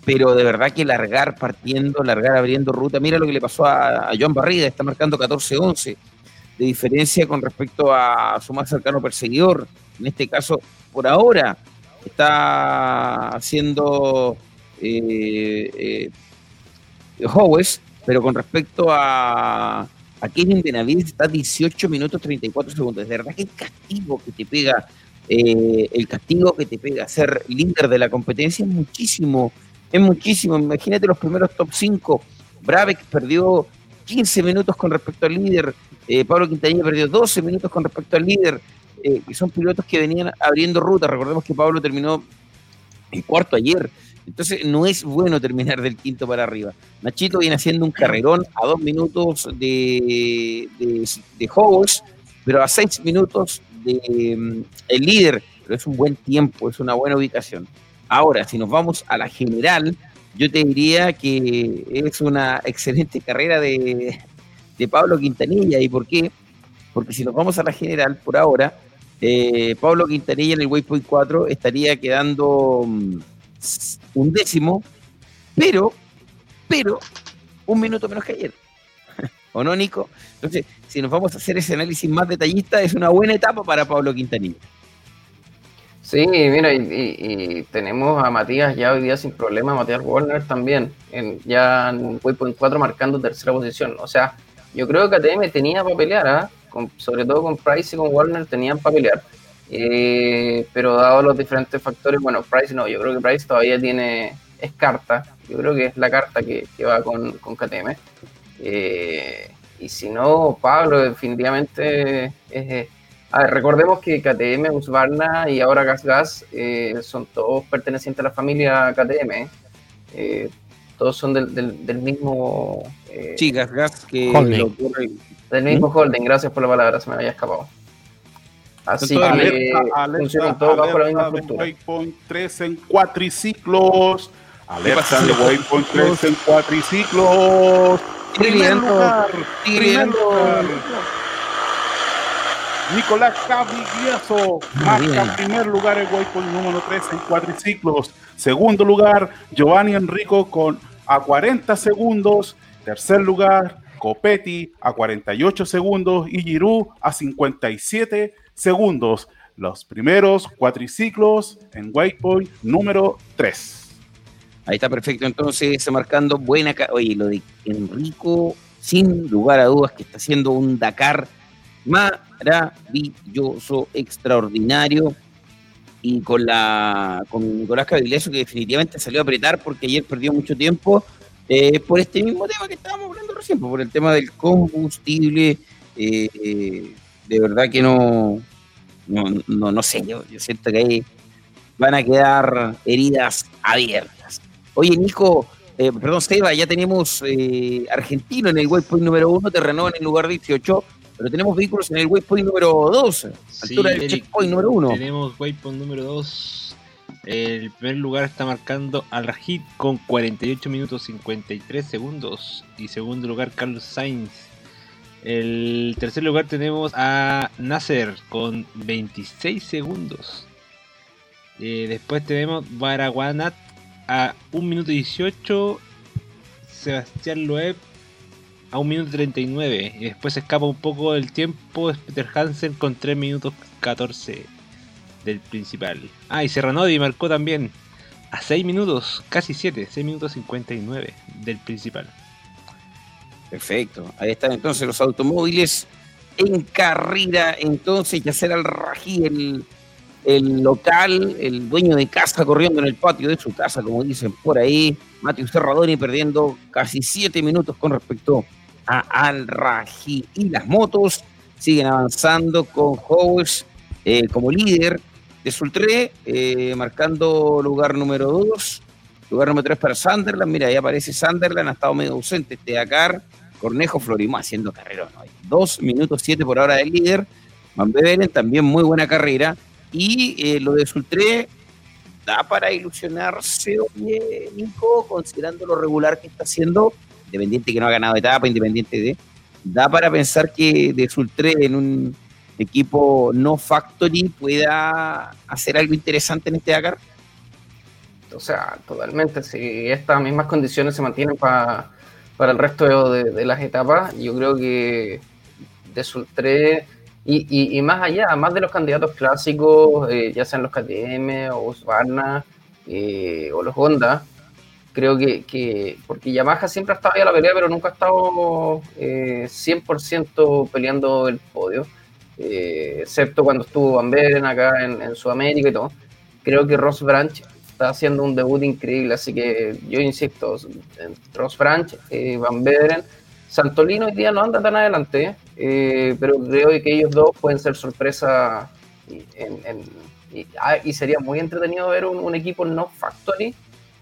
pero de verdad que largar partiendo, largar abriendo ruta. Mira lo que le pasó a, Joan Barrida, está marcando 14-11 de diferencia con respecto a su más cercano perseguidor. En este caso, por ahora, está haciendo eh, eh, Howes, pero con respecto a, a Kevin Benavides está 18 minutos 34 segundos. De verdad que castigo que te pega, eh, el castigo que te pega ser líder de la competencia es muchísimo es muchísimo. Imagínate los primeros top 5. Brabeck perdió 15 minutos con respecto al líder. eh, Pablo Quintanilla perdió 12 minutos con respecto al líder. eh, que son pilotos que venían abriendo ruta. Recordemos que Pablo terminó el cuarto ayer. Entonces no es bueno terminar del quinto para arriba. Nachito viene haciendo un carrerón a dos minutos de, de, de pero a seis minutos de mm, el líder. Pero es un buen tiempo, es una buena ubicación. Ahora, si nos vamos a la general, yo te diría que es una excelente carrera de, de Pablo Quintanilla. ¿Y por qué? Porque si nos vamos a la general, por ahora, eh, Pablo Quintanilla en el Waypoint 4 estaría quedando mm, un décimo, pero, pero, un minuto menos que ayer. ¿O no, Nico? Entonces, si nos vamos a hacer ese análisis más detallista, es una buena etapa para Pablo Quintanilla. Sí, mira, y, tenemos a Matías ya hoy día sin problema, Matías Warner también, en, ya en Waypoint 4 marcando tercera posición. O sea, yo creo que ATM tenía para pelear, ¿ah? Con- sobre todo con Price y con Warner tenían para pelear. Eh, pero dado los diferentes factores, bueno, Price no, yo creo que Price todavía tiene, es carta, yo creo que es la carta que, que va con, con KTM. Eh, y si no, Pablo definitivamente es, a ver, recordemos que KTM, Husqvarna y ahora Gas Gas eh, son todos pertenecientes a la familia KTM. ¿eh? Eh, todos son del, del- del mismo eh, Chicas, gas que Holding. lo ocurre- del mismo holding. Gracias por la palabra, se me había escapado. Así Entonces, que alerta, funcionan alerta, todos bajo la alerta misma. Waypoint 3 en cuatriciclos. Alerta de Waypoint 3 en cuatriciclos. Primer lugar. Primer lugar. Nicolás Cavigliazo marca bien. primer lugar el Waypoint número 3 en cuatriciclos. Segundo lugar, Giovanni Enrico con a 40 segundos. Tercer lugar, Copetti a 48 segundos y Giroud a 57 segundos. Los primeros cuatriciclos en Waypoint número 3. Ahí está perfecto, entonces marcando buena. Oye, lo de Enrico, sin lugar a dudas, que está haciendo un Dakar maravilloso, extraordinario. Y con la con Nicolás Cavileso, que definitivamente salió a apretar porque ayer perdió mucho tiempo eh, por este mismo tema que estábamos hablando recién, por el tema del combustible. Eh, de verdad que no, no, no, no sé, yo, yo siento que ahí van a quedar heridas abiertas. Oye, Nico, eh, perdón, Seba, ya tenemos eh, argentino en el waypoint número uno, terreno en el lugar 18, pero tenemos vehículos en el waypoint número 2, altura del Eric, checkpoint número uno. Tenemos waypoint número 2. El primer lugar está marcando al Rajid con 48 minutos 53 segundos. Y segundo lugar, Carlos Sainz. El tercer lugar tenemos a Nasser con 26 segundos. Eh, después tenemos Baraguanat a 1 minuto 18. Sebastián Loeb a 1 minuto 39. Y después se escapa un poco del tiempo. Peter Hansen con 3 minutos 14 del principal. Ah, y Serranodi marcó también a 6 minutos, casi 7, 6 minutos 59 del principal. Perfecto. Ahí están entonces los automóviles en carrera. Entonces, Yacer al Rají, el, el local, el dueño de casa corriendo en el patio de su casa, como dicen por ahí. Mateo Serradoni perdiendo casi 7 minutos con respecto a Al Rají. Y las motos siguen avanzando con Howes eh, como líder de Sultré, eh, marcando lugar número 2. Lugar número 3 para Sunderland. Mira, ahí aparece Sunderland, ha estado medio ausente este Dakar. Cornejo Florimó haciendo carrera. ¿no? 2 minutos 7 por hora del líder. Van Beveren también muy buena carrera. Y eh, lo de Sultré da para ilusionarse, Nico, considerando lo regular que está haciendo. Independiente que no ha ganado etapa, independiente de. Da para pensar que de Sultré en un equipo no factory pueda hacer algo interesante en este Dakar. O sea, totalmente. Si estas mismas condiciones se mantienen pa- para el resto de, de las etapas, yo creo que de Sultré y, y, y más allá, más de los candidatos clásicos, eh, ya sean los KTM o Husqvarna eh, o los Honda, creo que, que, porque Yamaha siempre ha estado ahí a la pelea, pero nunca ha estado eh, 100% peleando el podio, eh, excepto cuando estuvo Van Beren acá en, en Sudamérica y todo. Creo que Ross Branch está haciendo un debut increíble, así que yo insisto, Ross Branch, eh, Van Beren, Santolino hoy día no anda tan adelante, eh, pero creo que ellos dos pueden ser sorpresa y, en- en- y- ah, y sería muy entretenido ver un, un equipo no factory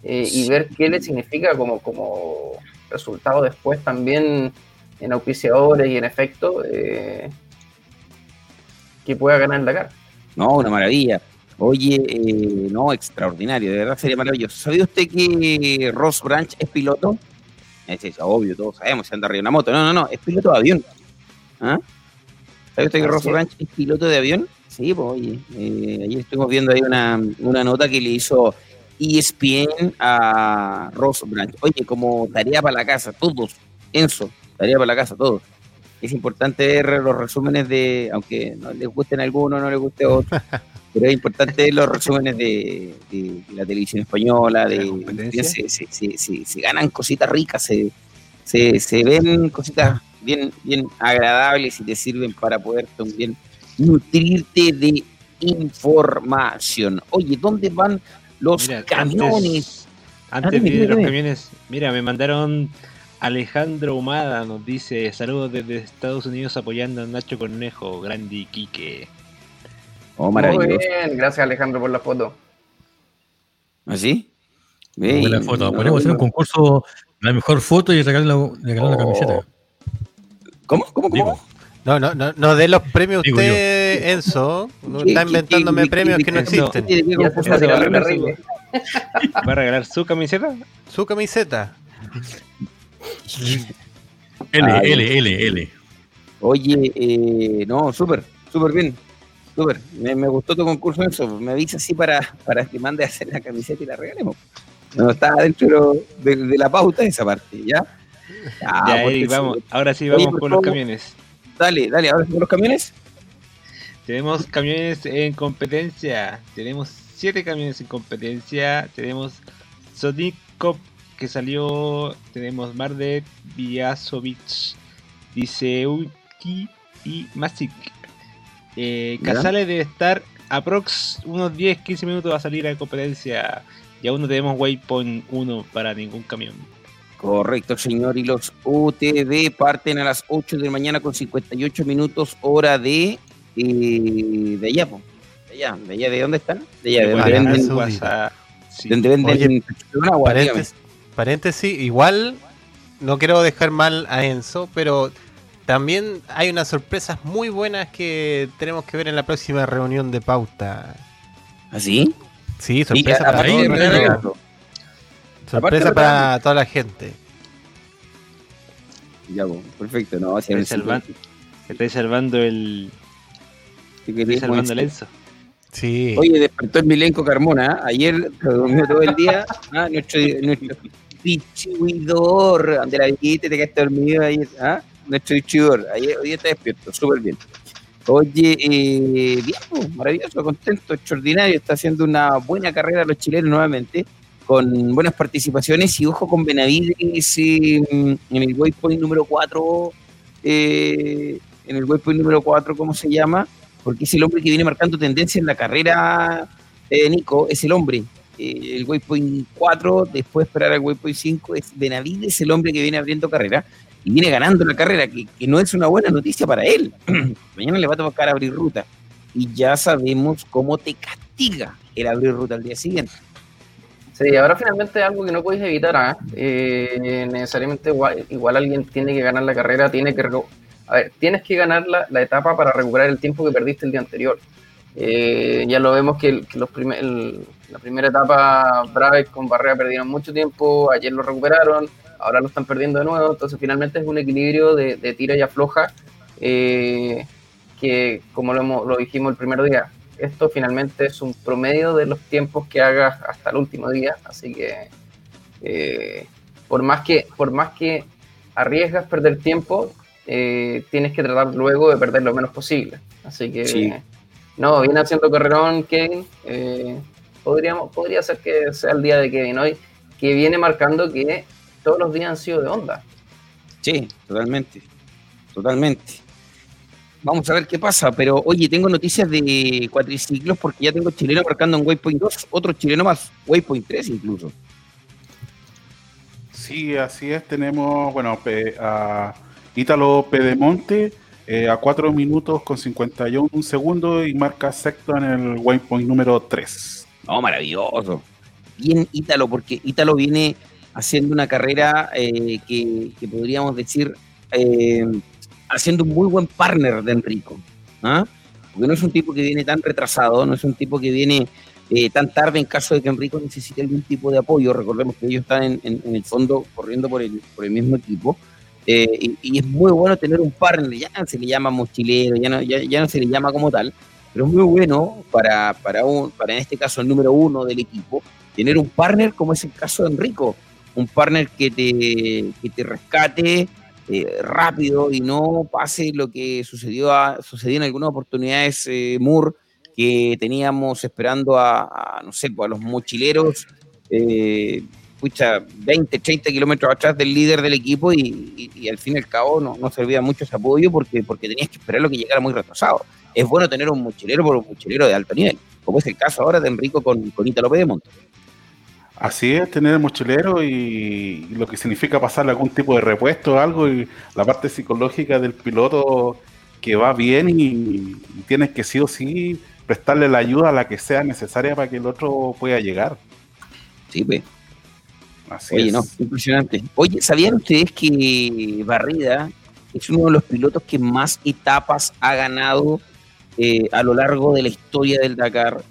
eh, y ver qué le significa como, como resultado después también en auspiciadores y en efecto eh, que pueda ganar el Dakar. No, una maravilla. Oye, eh, no, extraordinario, de verdad sería maravilloso. ¿Sabía usted que Ross Branch es piloto? Es, es obvio, todos sabemos, se anda arriba de una moto. No, no, no, es piloto de avión. ¿Ah? ¿Sabe usted que Así Ross. Branch es piloto de avión? Sí, pues oye, eh, ayer estuvimos viendo ahí una, una nota que le hizo ESPN a Ross Branch. Oye, como tarea para la casa, todos, Enzo, tarea para la casa, todos. Es importante ver los resúmenes de, aunque no les gusten algunos, no les guste a otros, pero es importante los resúmenes de, de la televisión española, ¿De de se, se- se- se- se ganan cositas ricas, se, se, ven cositas bien, bien agradables y te sirven para poder también nutrirte de información. Oye, ¿dónde van los Mira, camiones? Antes, antes de los camiones, mira, me mandaron Alejandro Humada, nos dice saludos desde Estados Unidos apoyando a Nacho Cornejo, Grande Quique. Oh, Muy maravilloso. bien, gracias Alejandro por la foto. ¿Así? Buena y- foto. no, Podemos hacer un no. concurso, la mejor foto y regalar la, regalar la Oh. camiseta. ¿Cómo? ¿Cómo? ¿Cómo? Digo, No, no, no, no dé los premios Digo usted, Enzo. No ¿Qué- está qué- inventándome qué- premios qué- que no qué- existen. qué- qué- Ya se qué- está tirando regalar terrible. ¿Va a regalar su camiseta? Su camiseta. L, Ay. L, L, L. Oye, eh, no, súper, súper bien. Súper. Me, me gustó tu concurso eso. Me avisa así para, para que mande a hacer la camiseta y la regalemos. No está dentro de, de la pauta esa parte, ¿ya? Ah, ya, vamos. Ahora sí, vamos con los camiones. Dale, dale, ahora con los camiones. Tenemos camiones en competencia. Tenemos siete camiones en competencia. Tenemos Sonikov que salió. Tenemos Mardet, Viasovic, Diseuki, y Masic. Eh. Casales debe estar aprox unos 10-15 minutos va a salir a competencia. Y aún no tenemos Waypoint 1 para ningún camión. Correcto, señor. Y los UTV parten a las 8 de la mañana con 58 minutos, hora de. eh, de allá, po. De allá, de allá, ¿de dónde están? De allá, de donde Arabia venden, Saudita. Sí. donde venden Oye, agua. Paréntesis, paréntesis, igual no quiero dejar mal a Enzo, pero también hay unas sorpresas muy buenas que tenemos que ver en la próxima reunión de pauta. ¿Así? Sí, Y sorpresa para, ahí, de regalo. sorpresa para toda la gente. Ya, perfecto. No, si Estoy salvando, estoy salvando el. Estoy salvando el Enzo. Sí. Oye, despertó el Milenco Carmona. ¿ah? Ayer durmió todo el día. ¿ah? Nuestro, nuestro distribuidor. Ante la viste, te quedaste dormido ayer. ¿ah? Nuestro distribuidor. Ayer, hoy está despierto, súper bien. Oye, eh, bien, maravilloso, contento, extraordinario. Está haciendo una buena carrera los chilenos nuevamente, con buenas participaciones y ojo con Benavides eh, en el waypoint número 4. en el waypoint número 4, ¿cómo se llama? porque es el hombre que viene marcando tendencia en la carrera, eh, Nico, es el hombre. Eh, el waypoint 4, después esperar al waypoint 5, es Benavides el hombre que viene abriendo carrera y viene ganando la carrera, que, no es una buena noticia para él. Mañana le va a tocar abrir ruta y ya sabemos cómo te castiga el abrir ruta al día siguiente. Sí, ahora finalmente algo que no puedes evitar. ¿ah? Eh, necesariamente igual, igual alguien tiene que ganar la carrera, tiene que... A ver, tienes que ganar la, la etapa para recuperar el tiempo que perdiste el día anterior. Eh, ya lo vemos que, el- que los primer- la primera etapa Braves con Barrea perdieron mucho tiempo, ayer lo recuperaron, ahora lo están perdiendo de nuevo, entonces finalmente es un equilibrio de, de tira y afloja eh, que como lo, dijimos el primer día, esto finalmente es un promedio de los tiempos que hagas hasta el último día, así que eh, por más que por más que arriesgas perder tiempo, eh, tienes que tratar luego de perder lo menos posible. Así que Sí. no, viene haciendo carrerón Kevin. eh, podríamos, podría ser que sea el día de Kevin hoy, que viene marcando que todos los días han sido de onda. Sí, totalmente. Totalmente. Vamos a ver qué pasa, pero oye, tengo noticias de cuatriciclos porque ya tengo chileno marcando en Waypoint 2, otro chileno más, Waypoint 3 incluso. Sí, así es. Tenemos, bueno, a Ítalo Pedemonte eh, a 4 minutos con 51 segundos y marca sexto en el waypoint número 3. No, maravilloso. Bien Ítalo, porque Ítalo viene haciendo una carrera eh, que, que podríamos decir eh, haciendo un muy buen partner de Enrico. ¿ah? Porque no es un tipo que viene tan retrasado, no es un tipo que viene eh, tan tarde en caso de que Enrico necesite algún tipo de apoyo. Recordemos que ellos están en, en- en el fondo corriendo por el, por el mismo equipo. Eh, y, y es muy bueno tener un partner, ya se le llama mochilero, ya no, ya, ya no se le llama como tal, pero es muy bueno para, para, un, para en este caso el número uno del equipo, tener un partner como es el caso de Enrico, un partner que te, que te rescate eh, rápido y no pase lo que sucedió, a- sucedió en algunas oportunidades eh, Moore, que teníamos esperando a, no sé, pues, a los mochileros, eh, pucha, 20, 30 kilómetros atrás del líder del equipo y al fin y al cabo no, no servía mucho ese apoyo porque, porque tenías que esperar lo que llegara muy retrasado. Es bueno tener un mochilero por un mochilero de alto nivel, como es el caso ahora de Enrico con, con Ítalo Pedemonte. Así es, tener el mochilero y, y lo que significa pasarle algún tipo de repuesto o algo y la parte psicológica del piloto que va bien y, y tienes que sí o sí prestarle la ayuda a la que sea necesaria para que el otro pueda llegar. Sí, pues. Así Oye, es. no, impresionante. Oye, ¿sabían ustedes que Barrida es uno de los pilotos que más etapas ha ganado eh, a lo largo de la historia del Dakar?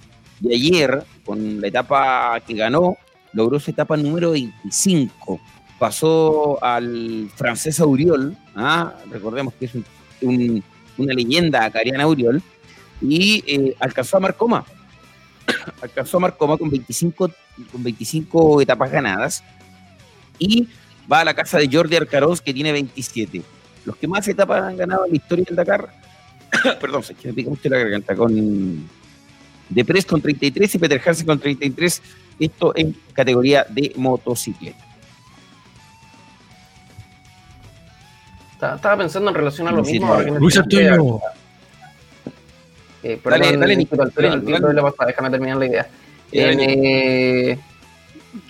Y ayer, con la etapa que ganó, logró su etapa número 25. Pasó al francés Auriol, ¿ah? recordemos que es un- un- una leyenda acariana Auriol, y eh, alcanzó a Marcoma. alcanzó a Marcoma con 25, con 25 etapas ganadas y va a la casa de Jordi Arcaroz que tiene 27. Los que más etapas han ganado en la historia del Dakar, perdón, se me pica mucho la garganta, con Depres con 33 y Peter Hansen con 33, esto en categoría de motocicleta. Ta- Estaba pensando en relación a lo Sí, mismo. sí, me Luis Antonio. Eh, perdón, Dale, dale, Nico, déjame terminar la idea. Eh,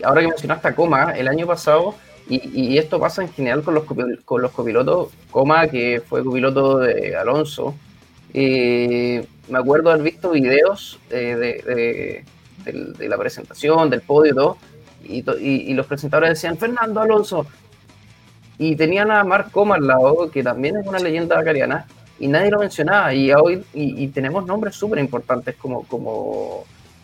ahora que mencionaste a Coma, el año pasado, y, y esto pasa en general con los, con los copilotos, Coma, que fue copiloto de Alonso, eh, me acuerdo haber visto videos eh, de, de- del- de la presentación, del podio y todo, y, to- y- y los presentadores decían, Fernando Alonso, y tenían a Mark Coma al lado, que también es una leyenda acariana, y nadie lo mencionaba. Y hoy y, y tenemos nombres súper importantes como, como,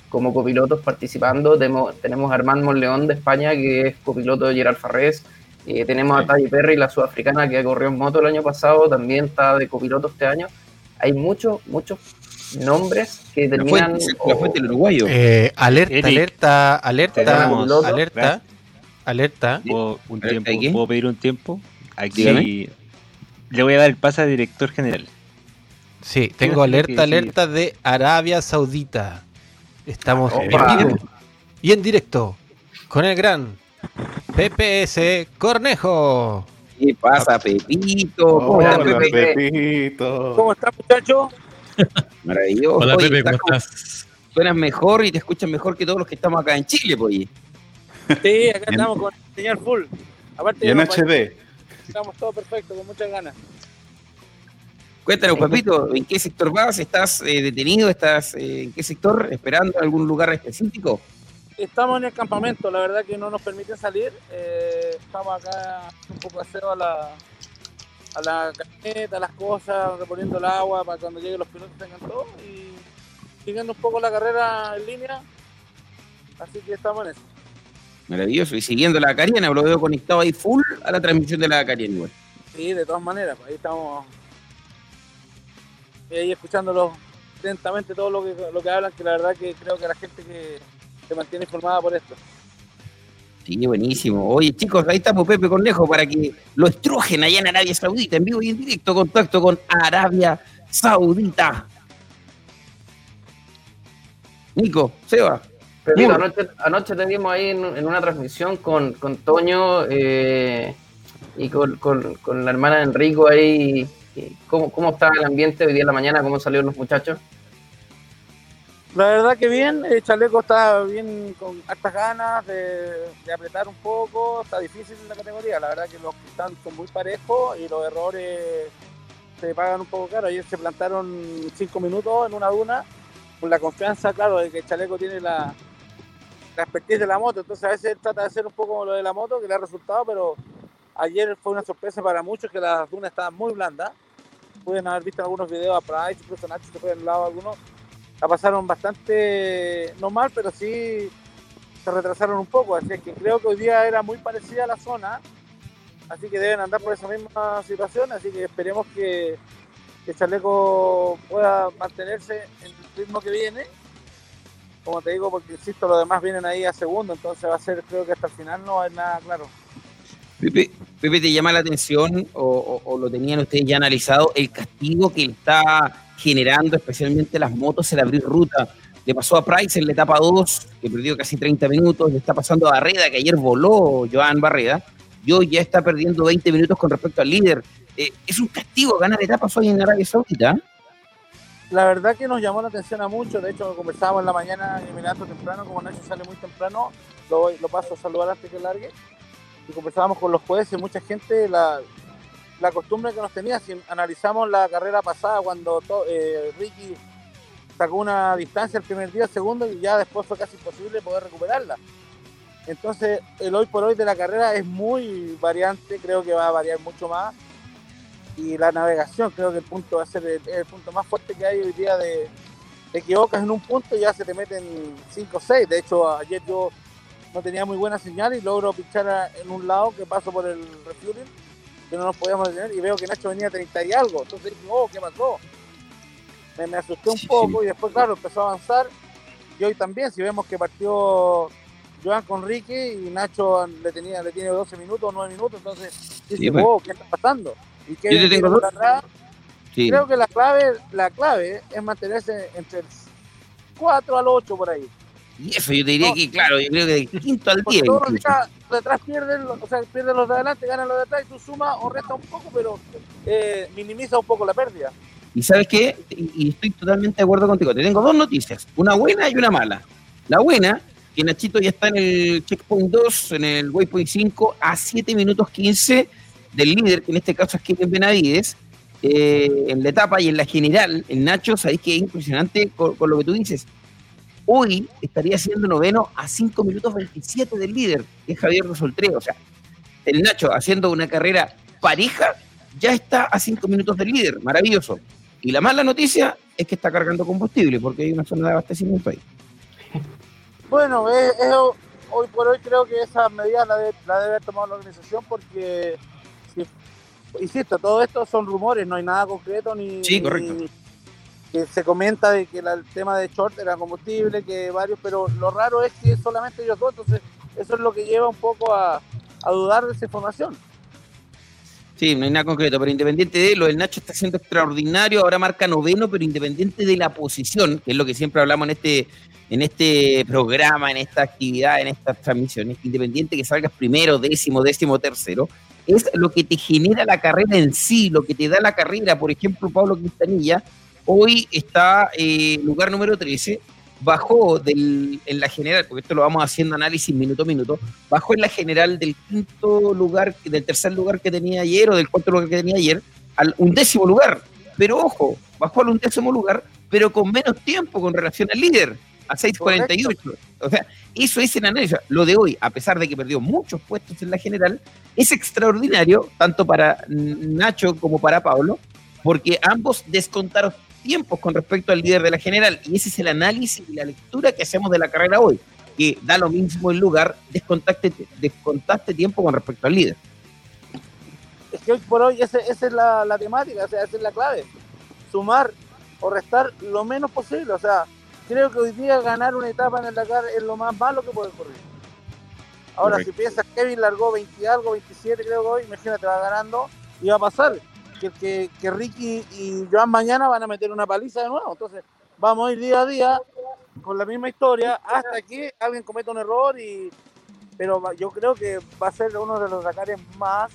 como copilotos participando. Tenemos, tenemos a Armand Monleón de España, que es copiloto de Gerard Farrés. Eh, tenemos a Talle Perry, la sudafricana que corrió en moto el año pasado, también está de copiloto este año. Hay muchos, muchos nombres que La terminan. fuente, la fuente del uruguayo. Eh, alerta, Eric. alerta, alerta, alerta, alerta. ¿Puedo, un ¿Alerta tiempo? ¿Puedo pedir un tiempo? Aquí Dígame. le voy a dar el pase al director general. Sí, tengo alerta, alerta de Arabia Saudita. Estamos en Opa. vivo y en directo con el gran PPS Cornejo. ¿Qué pasa, Pepito? ¿Cómo Hola, estás, Pepe? Pepito. ¿Cómo estás, muchachos? Maravilloso. Hola Oye, Pepe, ¿cómo estás- estás? Suenas mejor y te escuchan mejor que todos los que estamos acá en Chile, pues. Sí, acá Bien. estamos con el señor Full. Aparte, Y en HD. estamos todos perfectos, con muchas ganas. Cuéntanos, Pepito, ¿en qué sector vas? ¿Estás eh, detenido? ¿Estás eh, en qué sector? ¿Esperando algún lugar específico? Estamos en el campamento, la verdad que no nos permiten salir. eh, estamos acá un poco aseo a la, a la camioneta, a las cosas, reponiendo el agua para cuando lleguen los pilotos tengan todo y siguiendo un poco la carrera en línea. Así que estamos en eso. Maravilloso. Y siguiendo la Cariana, lo veo conectado ahí full a la transmisión de la Cariana igual. Sí, de todas maneras, pues ahí estamos. Y ahí escuchándolo atentamente todo lo que, lo que hablan, que la verdad que creo que la gente que se mantiene informada por esto. Sí, buenísimo. Oye, chicos, ahí estamos Pepe Cornejo para que lo estrujen allá en Arabia Saudita, en vivo y en directo, contacto con Arabia Saudita. Nico, Seba, Pepito, anoche, anoche te vimos ahí en, en una transmisión con, con Toño eh, y con, con- con la hermana de Enrico ahí. ¿Cómo, ¿Cómo estaba el ambiente hoy día en la mañana? ¿Cómo salieron los muchachos? La verdad que bien, el chaleco está bien con hartas ganas de, apretar un poco, está difícil en la categoría, la verdad que los que están son muy parejos y los errores se pagan un poco caro. Ayer se plantaron cinco minutos en una duna con la confianza, claro, de que el chaleco tiene la, la expertise de la moto, entonces a veces trata de hacer un poco lo de la moto, que le ha resultado, pero ayer fue una sorpresa para muchos que las dunas estaban muy blandas. Pueden haber visto algunos videos a Price, incluso Nacho se fue al lado algunos la pasaron bastante, no mal, pero sí se retrasaron un poco. Así que creo que hoy día era muy parecida a la zona, así que deben andar por esa misma situación. Así que esperemos que, que Chaleco pueda mantenerse en el ritmo que viene. Como te digo, porque insisto, los demás vienen ahí a segundo, entonces va a ser, creo que hasta el final no hay nada claro. Pepe, ¿te llama la atención o, lo tenían ustedes ya analizado el castigo que está generando especialmente las motos el abrir ruta? Le pasó a Price en la etapa 2, que perdió casi 30 minutos, le está pasando a Barreda, que ayer voló Joan Barreda, y hoy ya está perdiendo 20 minutos con respecto al líder. Eh, es un castigo ganar etapas hoy en Arabia Saudita. ¿eh? La verdad que nos llamó la atención a muchos, de hecho conversábamos en la mañana mirando temprano, como Nacho sale muy temprano, lo, lo paso a saludar antes que largue, y conversábamos con los jueces, mucha gente, la, la costumbre que nos tenía, si analizamos la carrera pasada cuando eh, Ricky sacó una distancia el primer día, el segundo, y ya después fue casi imposible poder recuperarla. Entonces, el hoy por hoy de la carrera es muy variante, creo que va a variar mucho más y la navegación creo que el punto va a ser el, el punto más fuerte que hay hoy día de te equivocas en un punto y ya se te meten 5 o 6 de hecho ayer yo no tenía muy buena señal y logro pichar a- en un lado que paso por el refueling que no nos podíamos detener y veo que Nacho venía a 30 y algo. Entonces dije oh qué pasó me, me asusté un Sí, poco y después claro empezó a avanzar. Y hoy también si vemos que partió Joan con Ricky y Nacho le tenía le tiene 12 minutos 9 minutos entonces dije Sí, pues. oh qué está pasando y que Yo te tengo dos-. Creo que la clave, la clave es mantenerse entre el 4 al 8 por ahí. Y eso yo te diría No. que, claro, yo creo que de quinto al diez. todos los de atrás pierden, o sea, pierden los de adelante, ganan los de atrás y tú sumas o restas un poco, pero eh, minimiza un poco la pérdida. Y sabes qué, y y estoy totalmente de acuerdo contigo. Te tengo dos noticias, una buena y una mala. La buena, que Nachito ya está en el checkpoint 2, en el waypoint 5, a 7 minutos 15 del líder, que en este caso es Kevin Benavides, eh, en la etapa y en la general, el Nacho, sabéis que es impresionante con, con lo que tú dices. Hoy estaría siendo noveno a 5 minutos 27 del líder, que es Javier Rosoltreo. O sea, el Nacho haciendo una carrera pareja ya está a 5 minutos del líder. Maravilloso. Y la mala noticia es que está cargando combustible porque hay una zona de abastecimiento ahí. Bueno, es- es- hoy por hoy creo que esa medida la, de- la debe haber tomado la organización porque, si- insisto, todo esto son rumores, no hay nada concreto ni, Sí, correcto. ni- que se comenta de que la- el tema de short era combustible, que varios, pero lo raro es que solamente ellos dos, entonces eso es lo que lleva un poco a, a dudar de esa información. Sí, no hay nada concreto, pero independiente de lo, el Nacho está siendo extraordinario, ahora marca noveno, pero independiente de la posición, que es lo que siempre hablamos en este, en este programa, en esta actividad, en estas transmisiones, independiente que salgas primero, décimo, décimo, tercero, es lo que te genera la carrera en sí, lo que te da la carrera. Por ejemplo, Pablo Quintanilla hoy está eh, lugar número 13, bajó del, en la general, porque esto lo vamos haciendo análisis minuto a minuto, bajó en la general del quinto lugar, del tercer lugar que tenía ayer o del cuarto lugar que tenía ayer, al undécimo lugar. Pero ojo, bajó al undécimo lugar, pero con menos tiempo con relación al líder, a 6.48. O sea, eso es en análisis. Lo de hoy, a pesar de que perdió muchos puestos en la general, es extraordinario, tanto para Nacho como para Pablo, porque ambos descontaron tiempos con respecto al líder de la general. Y ese es el análisis y la lectura que hacemos de la carrera hoy, que da lo mismo el lugar, descontaste, descontaste tiempo con respecto al líder. Es que hoy por hoy ese- esa es la, la temática, o sea, esa es la clave. Sumar o restar lo menos posible. O sea, creo que hoy día ganar una etapa en el Dakar es lo más malo que puede ocurrir. Ahora, Correcto. si piensas que Kevin largó 20 y algo, 27 creo que hoy, imagínate, va ganando y va a pasar. Que, que, que Ricky y Joan mañana van a meter una paliza de nuevo. Entonces, vamos a ir día a día con la misma historia hasta que alguien cometa un error y pero yo creo que va a ser uno de los Dakares más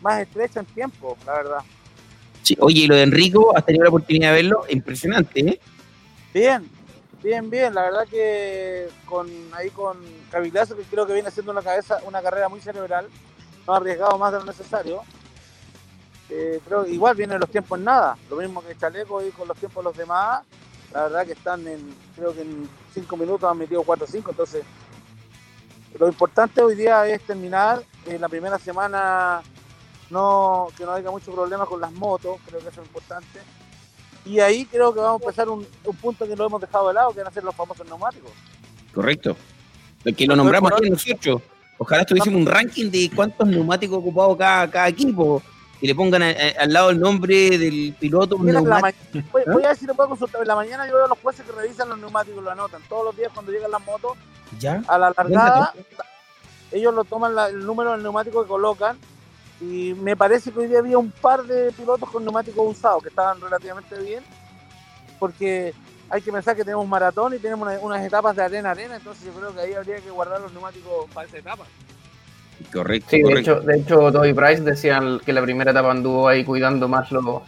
más estrechos en tiempo, la verdad. Sí, oye, y lo de Enrico, ¿has tenido la oportunidad de verlo? Impresionante, ¿eh? Bien, bien, bien. La verdad que con ahí con Cavilazo, que creo que viene haciendo una cabeza, una carrera muy cerebral, no ha arriesgado más de lo necesario. Eh, creo que igual vienen los tiempos en nada, lo mismo que Chaleco y con los tiempos de los demás. La verdad que están en, creo que en 5 minutos han metido 4 o 5, entonces lo importante hoy día es terminar en la primera semana no que no haya mucho problema con las motos, creo que eso es importante. Y ahí creo que vamos a empezar un, un punto que lo hemos dejado de lado, que van a ser los famosos neumáticos. Correcto. El que lo nombramos aquí nosotros. Ojalá tuviésemos un ranking de cuántos neumáticos ocupado cada, cada equipo. Que le pongan a- a- al lado el nombre del piloto. Mira, neumático. voy, voy a ver si lo puedo consultar. En la mañana yo veo a los jueces que revisan los neumáticos, lo anotan. Todos los días cuando llegan las motos, ¿Ya? a la largada, ellos lo toman la- el número del neumático que colocan. Y me parece que hoy día había un par de pilotos con neumáticos usados que estaban relativamente bien. Porque hay que pensar que tenemos maratón y tenemos una- unas etapas de arena a arena. Entonces yo creo que ahí habría que guardar los neumáticos para esa etapa. Correcto, Sí, de hecho, de hecho, Toby Price decían que la primera etapa anduvo ahí cuidando más los,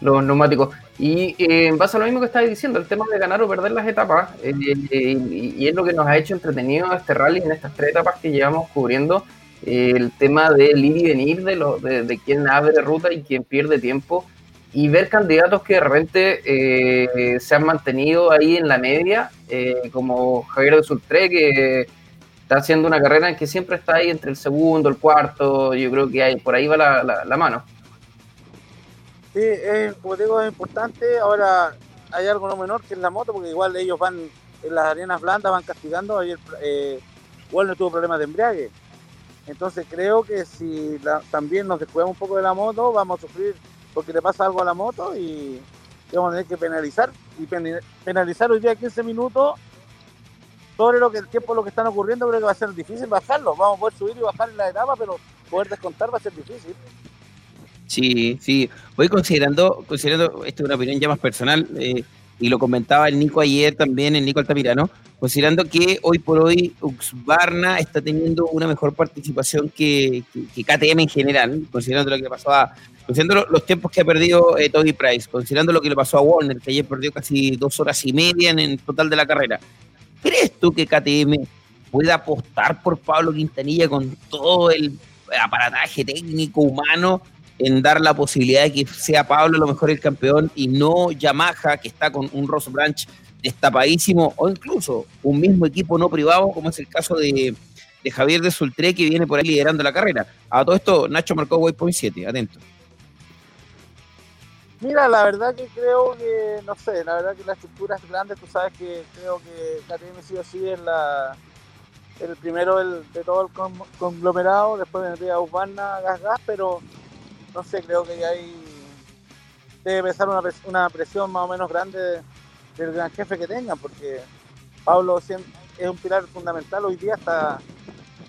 los neumáticos. Y eh, en base a lo mismo que estabas diciendo, el tema de ganar o perder las etapas, eh, y, y es lo que nos ha hecho entretenido este rally en estas tres etapas que llevamos cubriendo, eh, el tema del ir y venir de, lo, de, de quién abre ruta y quién pierde tiempo, y ver candidatos que de repente eh, se han mantenido ahí en la media, como Javier de Sultré, que está haciendo una carrera en que siempre está ahí entre el segundo, el cuarto, yo creo que hay, por ahí va la, la- la mano. Sí, es, como digo, es importante. Ahora hay algo no menor que es la moto, porque igual ellos van en las arenas blandas, van castigando. Ayer eh, no tuvo problemas de embriague. Entonces creo que si también nos descuidamos un poco de la moto, vamos a sufrir porque le pasa algo a la moto y, vamos a tener que penalizar. Y pen- penalizar hoy día 15 minutos sobre lo que el tiempo lo que están ocurriendo, creo que va a ser difícil bajarlo. Vamos a poder subir y bajar en la etapa, pero poder descontar va a ser difícil. Sí, sí. Voy considerando, considerando, esto es una opinión ya más personal, eh, y lo comentaba el Nico ayer también, el Nico Altamirano, considerando que hoy por hoy Uxbarna está teniendo una mejor participación que, que, KTM en general, considerando lo que le pasó a. Considerando los tiempos que ha perdido eh, Toby Price, considerando lo que le pasó a Warner, que ayer perdió casi dos horas y media en el total de la carrera. ¿Crees tú que KTM puede apostar por Pablo Quintanilla con todo el aparataje técnico, humano, en dar la posibilidad de que sea Pablo lo mejor el campeón y no Yamaha, que está con un Ross Branch destapadísimo, o incluso un mismo equipo no privado, como es el caso de, Javier de Sultré, que viene por ahí liderando la carrera. A todo esto, Nacho marcó waypoint 7, atento. Mira, la verdad que creo que, no sé, la verdad que las estructuras grandes, tú sabes que creo que KTM sí o sí es la, el primero de todo el conglomerado, después vendría Urbana, Gas Gas, pero no sé, creo que hay debe pesar una, presión más o menos grande del gran jefe que tengan, porque Pablo es un pilar fundamental, hoy día está,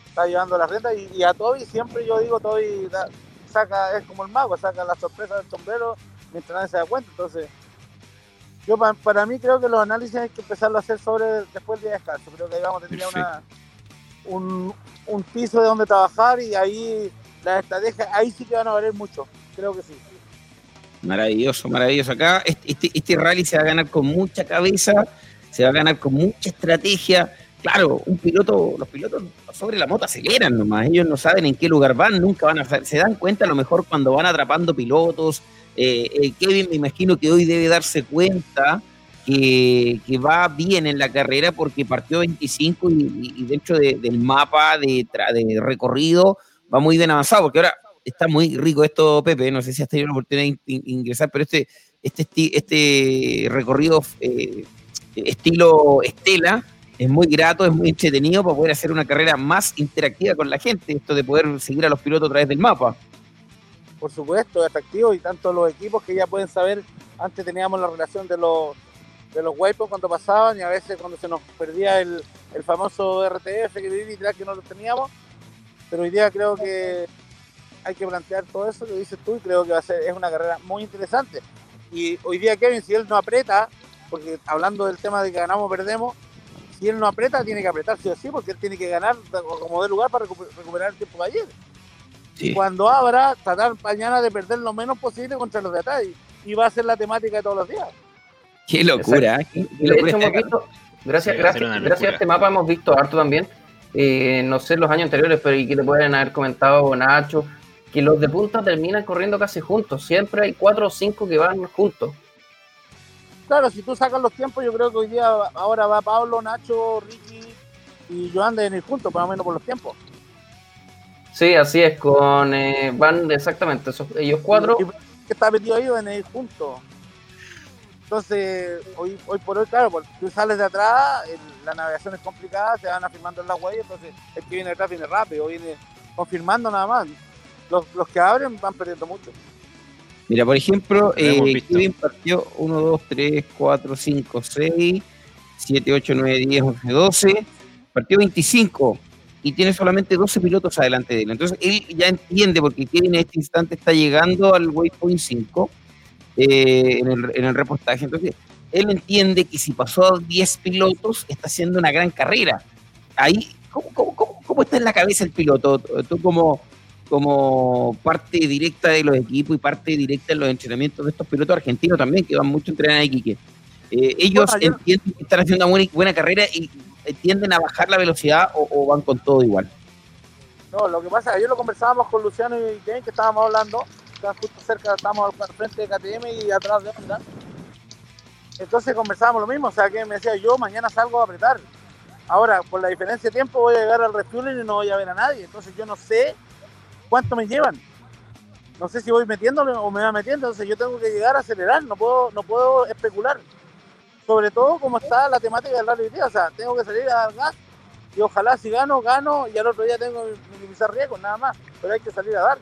está llevando la renta y, a Toby siempre yo digo, Toby saca, es como el mago, saca la sorpresa del sombrero mientras nadie se da cuenta, entonces yo para, mí creo que los análisis hay que empezarlo a hacer sobre después del día de descanso, creo que ahí vamos a tener una, un, un piso de donde trabajar y ahí las estrategias, ahí sí que van a valer mucho, creo que sí. Maravilloso, maravilloso. Acá este, este, este, rally se va a ganar con mucha cabeza, se va a ganar con mucha estrategia. Claro, un piloto, los pilotos sobre la moto aceleran nomás, ellos no saben en qué lugar van, nunca van a se dan cuenta a lo mejor cuando van atrapando pilotos. Eh, eh, Kevin me imagino que hoy debe darse cuenta que, va bien en la carrera porque partió 25 y, dentro del mapa de, de recorrido va muy bien avanzado, porque ahora está muy rico esto, Pepe, no sé si has tenido la oportunidad de ingresar, pero este, este, este recorrido eh, estilo Estela es muy grato, es muy entretenido para poder hacer una carrera más interactiva con la gente, esto de poder seguir a los pilotos a través del mapa. Por supuesto, es atractivo y tanto los equipos que ya pueden saber, antes teníamos la relación de los de los waypoints cuando pasaban y a veces cuando se nos perdía el, el famoso RTF que, que no lo teníamos, pero hoy día creo que hay que plantear todo eso que dices tú y creo que va a ser, es una carrera muy interesante. Y hoy día Kevin, si él no aprieta, porque hablando del tema de que ganamos o perdemos, si él no aprieta, tiene que apretar sí porque él tiene que ganar como de lugar para recuperar el tiempo de ayer. Y cuando abra, tratar mañana de perder lo menos posible contra los de atrás. Y, va a ser la temática de todos los días. Qué locura. ¿eh? gracias, gracias, gracias a este mapa hemos visto harto también. Eh, no sé los años anteriores, pero y que te pueden haber comentado Nacho, que los de punta terminan corriendo casi juntos. Siempre hay cuatro o cinco que van juntos. Claro, si tú sacas los tiempos, yo creo que hoy día ahora va Pablo, Nacho, Ricky y Joan de venir juntos, más o menos por los tiempos. Sí, así es, con eh, van exactamente ellos cuatro. que está metido ahí van a ir juntos. Entonces, hoy, hoy por hoy, claro, porque tú sales de atrás, la navegación es complicada, se van afirmando en la huella, entonces el que viene detrás viene rápido, viene confirmando nada más los, los que abren van perdiendo mucho. Mira, por ejemplo, eh, Kevin partió 1, 2, 3, 4, 5, 6, 7, 8, 9, 10, 11, 12. Partió 25 y tiene solamente 12 pilotos adelante de él. Entonces él ya entiende, porque Kevin en este instante está llegando al waypoint 5 eh, en, el, en el reportaje. Entonces él entiende que si pasó a 10 pilotos, está haciendo una gran carrera. Ahí, ¿cómo, cómo, cómo, cómo está en la cabeza el piloto? Tú como como parte directa de los equipos y parte directa en los entrenamientos de estos pilotos argentinos también, que van mucho a entrenar a Iquique. Eh, ellos entienden que están haciendo una buena, carrera y tienden a bajar la velocidad o, van con todo igual. No, lo que pasa es que ayer lo conversábamos con Luciano y Kevin, que estábamos hablando, estábamos justo cerca, estábamos al frente de KTM y atrás de Honda. Entonces conversábamos lo mismo, o sea, que me decía, yo mañana salgo a apretar. Ahora, por la diferencia de tiempo, voy a llegar al refueling y no voy a ver a nadie. Entonces yo no sé cuánto me llevan. No sé si voy metiéndole o me va metiendo, entonces yo tengo que llegar a acelerar, no puedo, no puedo especular. Sobre todo como está la temática del rally hoy día, o sea, tengo que salir a dar gas y ojalá si gano, gano y al otro día tengo que minimizar riesgos, nada más, pero hay que salir a dar.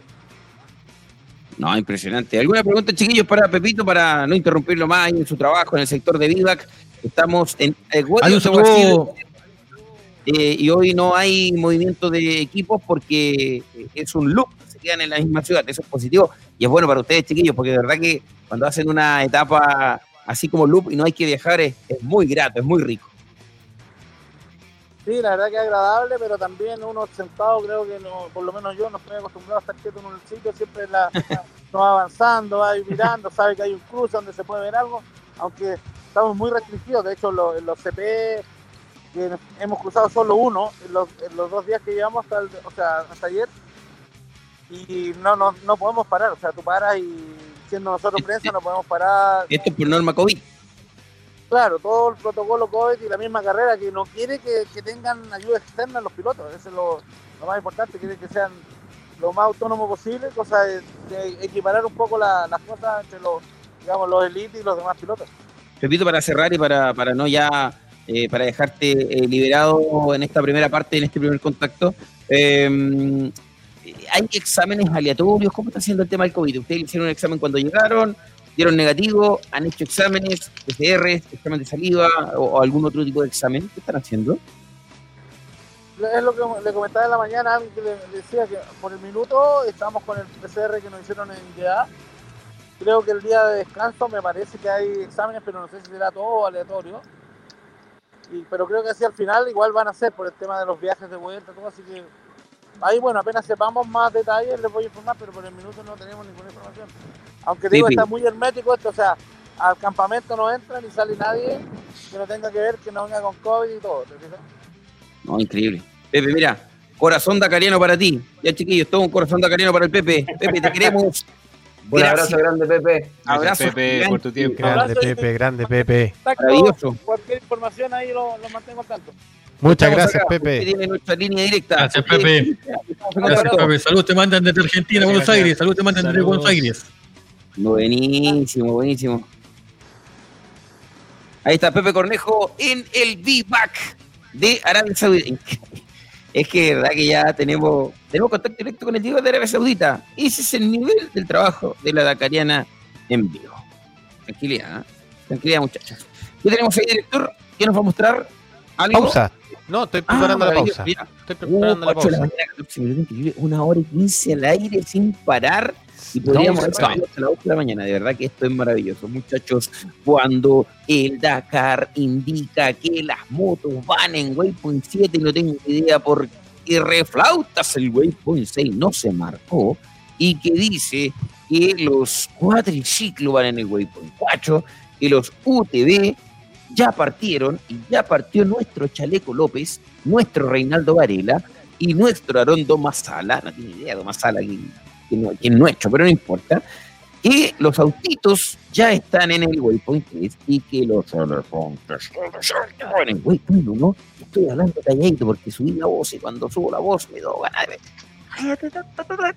No, impresionante. ¿Alguna pregunta, chiquillos, para Pepito, para no interrumpirlo más en su trabajo en el sector de Vivac? Estamos en el eh, y hoy no hay movimiento de equipos porque es un loop, se quedan en la misma ciudad, eso es positivo y es bueno para ustedes chiquillos porque de verdad que cuando hacen una etapa así como loop y no hay que viajar, es, es muy grato, es muy rico. Sí, la verdad que es agradable, pero también uno sentado, creo que no, por lo menos yo no estoy acostumbrado a estar quieto en un sitio, siempre la, no va avanzando, va mirando, sabe que hay un cruce donde se puede ver algo, aunque estamos muy restringidos, de hecho los, los CPE que hemos cruzado solo uno en los, en los dos días que llevamos hasta, el- o sea, hasta ayer y no, no, no podemos parar, o sea, tú paras y siendo nosotros prensa no podemos parar. Esto es por norma COVID. Claro, todo el protocolo COVID y la misma carrera que no quiere que, que tengan ayuda externa los pilotos, eso es lo, lo más importante, quiere que sean lo más autónomos posible, cosa de, de equiparar un poco la- las cosas entre los, digamos, los elites y los demás pilotos. Repito, para cerrar y para, para no ya, eh, para dejarte eh, liberado en esta primera parte, en este primer contacto, eh, ¿hay exámenes aleatorios? ¿Cómo está haciendo el tema del COVID? ¿Ustedes hicieron un examen cuando llegaron? ¿Dieron negativo? ¿Han hecho exámenes, PCR, examen de saliva o, algún otro tipo de examen? ¿Qué están haciendo? Es lo que le comentaba en la mañana, que le decía que por el minuto estamos con el PCR que nos hicieron en IDEA. Creo que el día de descanso me parece que hay exámenes, pero no sé si será todo aleatorio. Y, pero creo que así al final igual van a ser por el tema de los viajes de vuelta, todo así que ahí bueno, apenas sepamos más detalles les voy a informar, pero por el minuto no tenemos ninguna información. Aunque digo, sí. está muy hermético esto, o sea, al campamento no entra ni sale nadie que no tenga que ver, que no venga con COVID y todo. ¿te fijas? No, increíble. Pepe, mira, corazón dacariano para ti. Ya, chiquillos, todo un corazón dacariano para el Pepe. Pepe, te queremos. Un abrazo grande, Pepe. Gracias, Abrazo Pepe, gigante. por tu tiempo. Grande Abrazo Pepe, grande Pepe. Maravilloso. Cualquier información ahí lo, lo mantengo al tanto. Muchas Estamos gracias acá. Pepe. tiene nuestra línea directa. Gracias, Pepe. Gracias. Pepe. Salud te mandan desde Argentina, Buenos. Aires. Salud te mandan desde. Buenos Aires. Buenísimo, buenísimo. Ahí está Pepe Cornejo en el V-Back de Arabia Saudita. Es que verdad que ya tenemos, tenemos contacto directo con el Diego de Arabia Saudita. Ese es el nivel del trabajo de la Dakariana en vivo. Tranquilidad, ¿eh? tranquilidad muchachos. ¿Qué tenemos ahí, director? ¿Qué nos va a mostrar? ¿Algo? Pausa. No, estoy Ah, preparando la maravilloso. pausa. Mira, Estoy Uh, preparando la de la pausa. mañana, 14 minutos, increíble. Una hora y 15 al aire sin parar. Y podríamos No, hasta las 8 de la mañana. De verdad que esto es maravilloso. Muchachos, cuando el Dakar indica que las motos van en Waypoint 7, no tengo idea por qué reflautas el Waypoint 6 no se marcó. Y que dice que los cuatriciclos van en el Waypoint 4, que los UTV ya partieron y ya partió nuestro Chaleco López, nuestro Reinaldo Varela y nuestro Arondo Masala, no tiene idea de Masala quién, quién no- es nuestro, pero no importa, que los autitos ya están en el Waypoint 3 y que los elefantes en el Waypoint 1, estoy hablando calladito porque subí la voz y cuando subo la voz me doy. Cállate,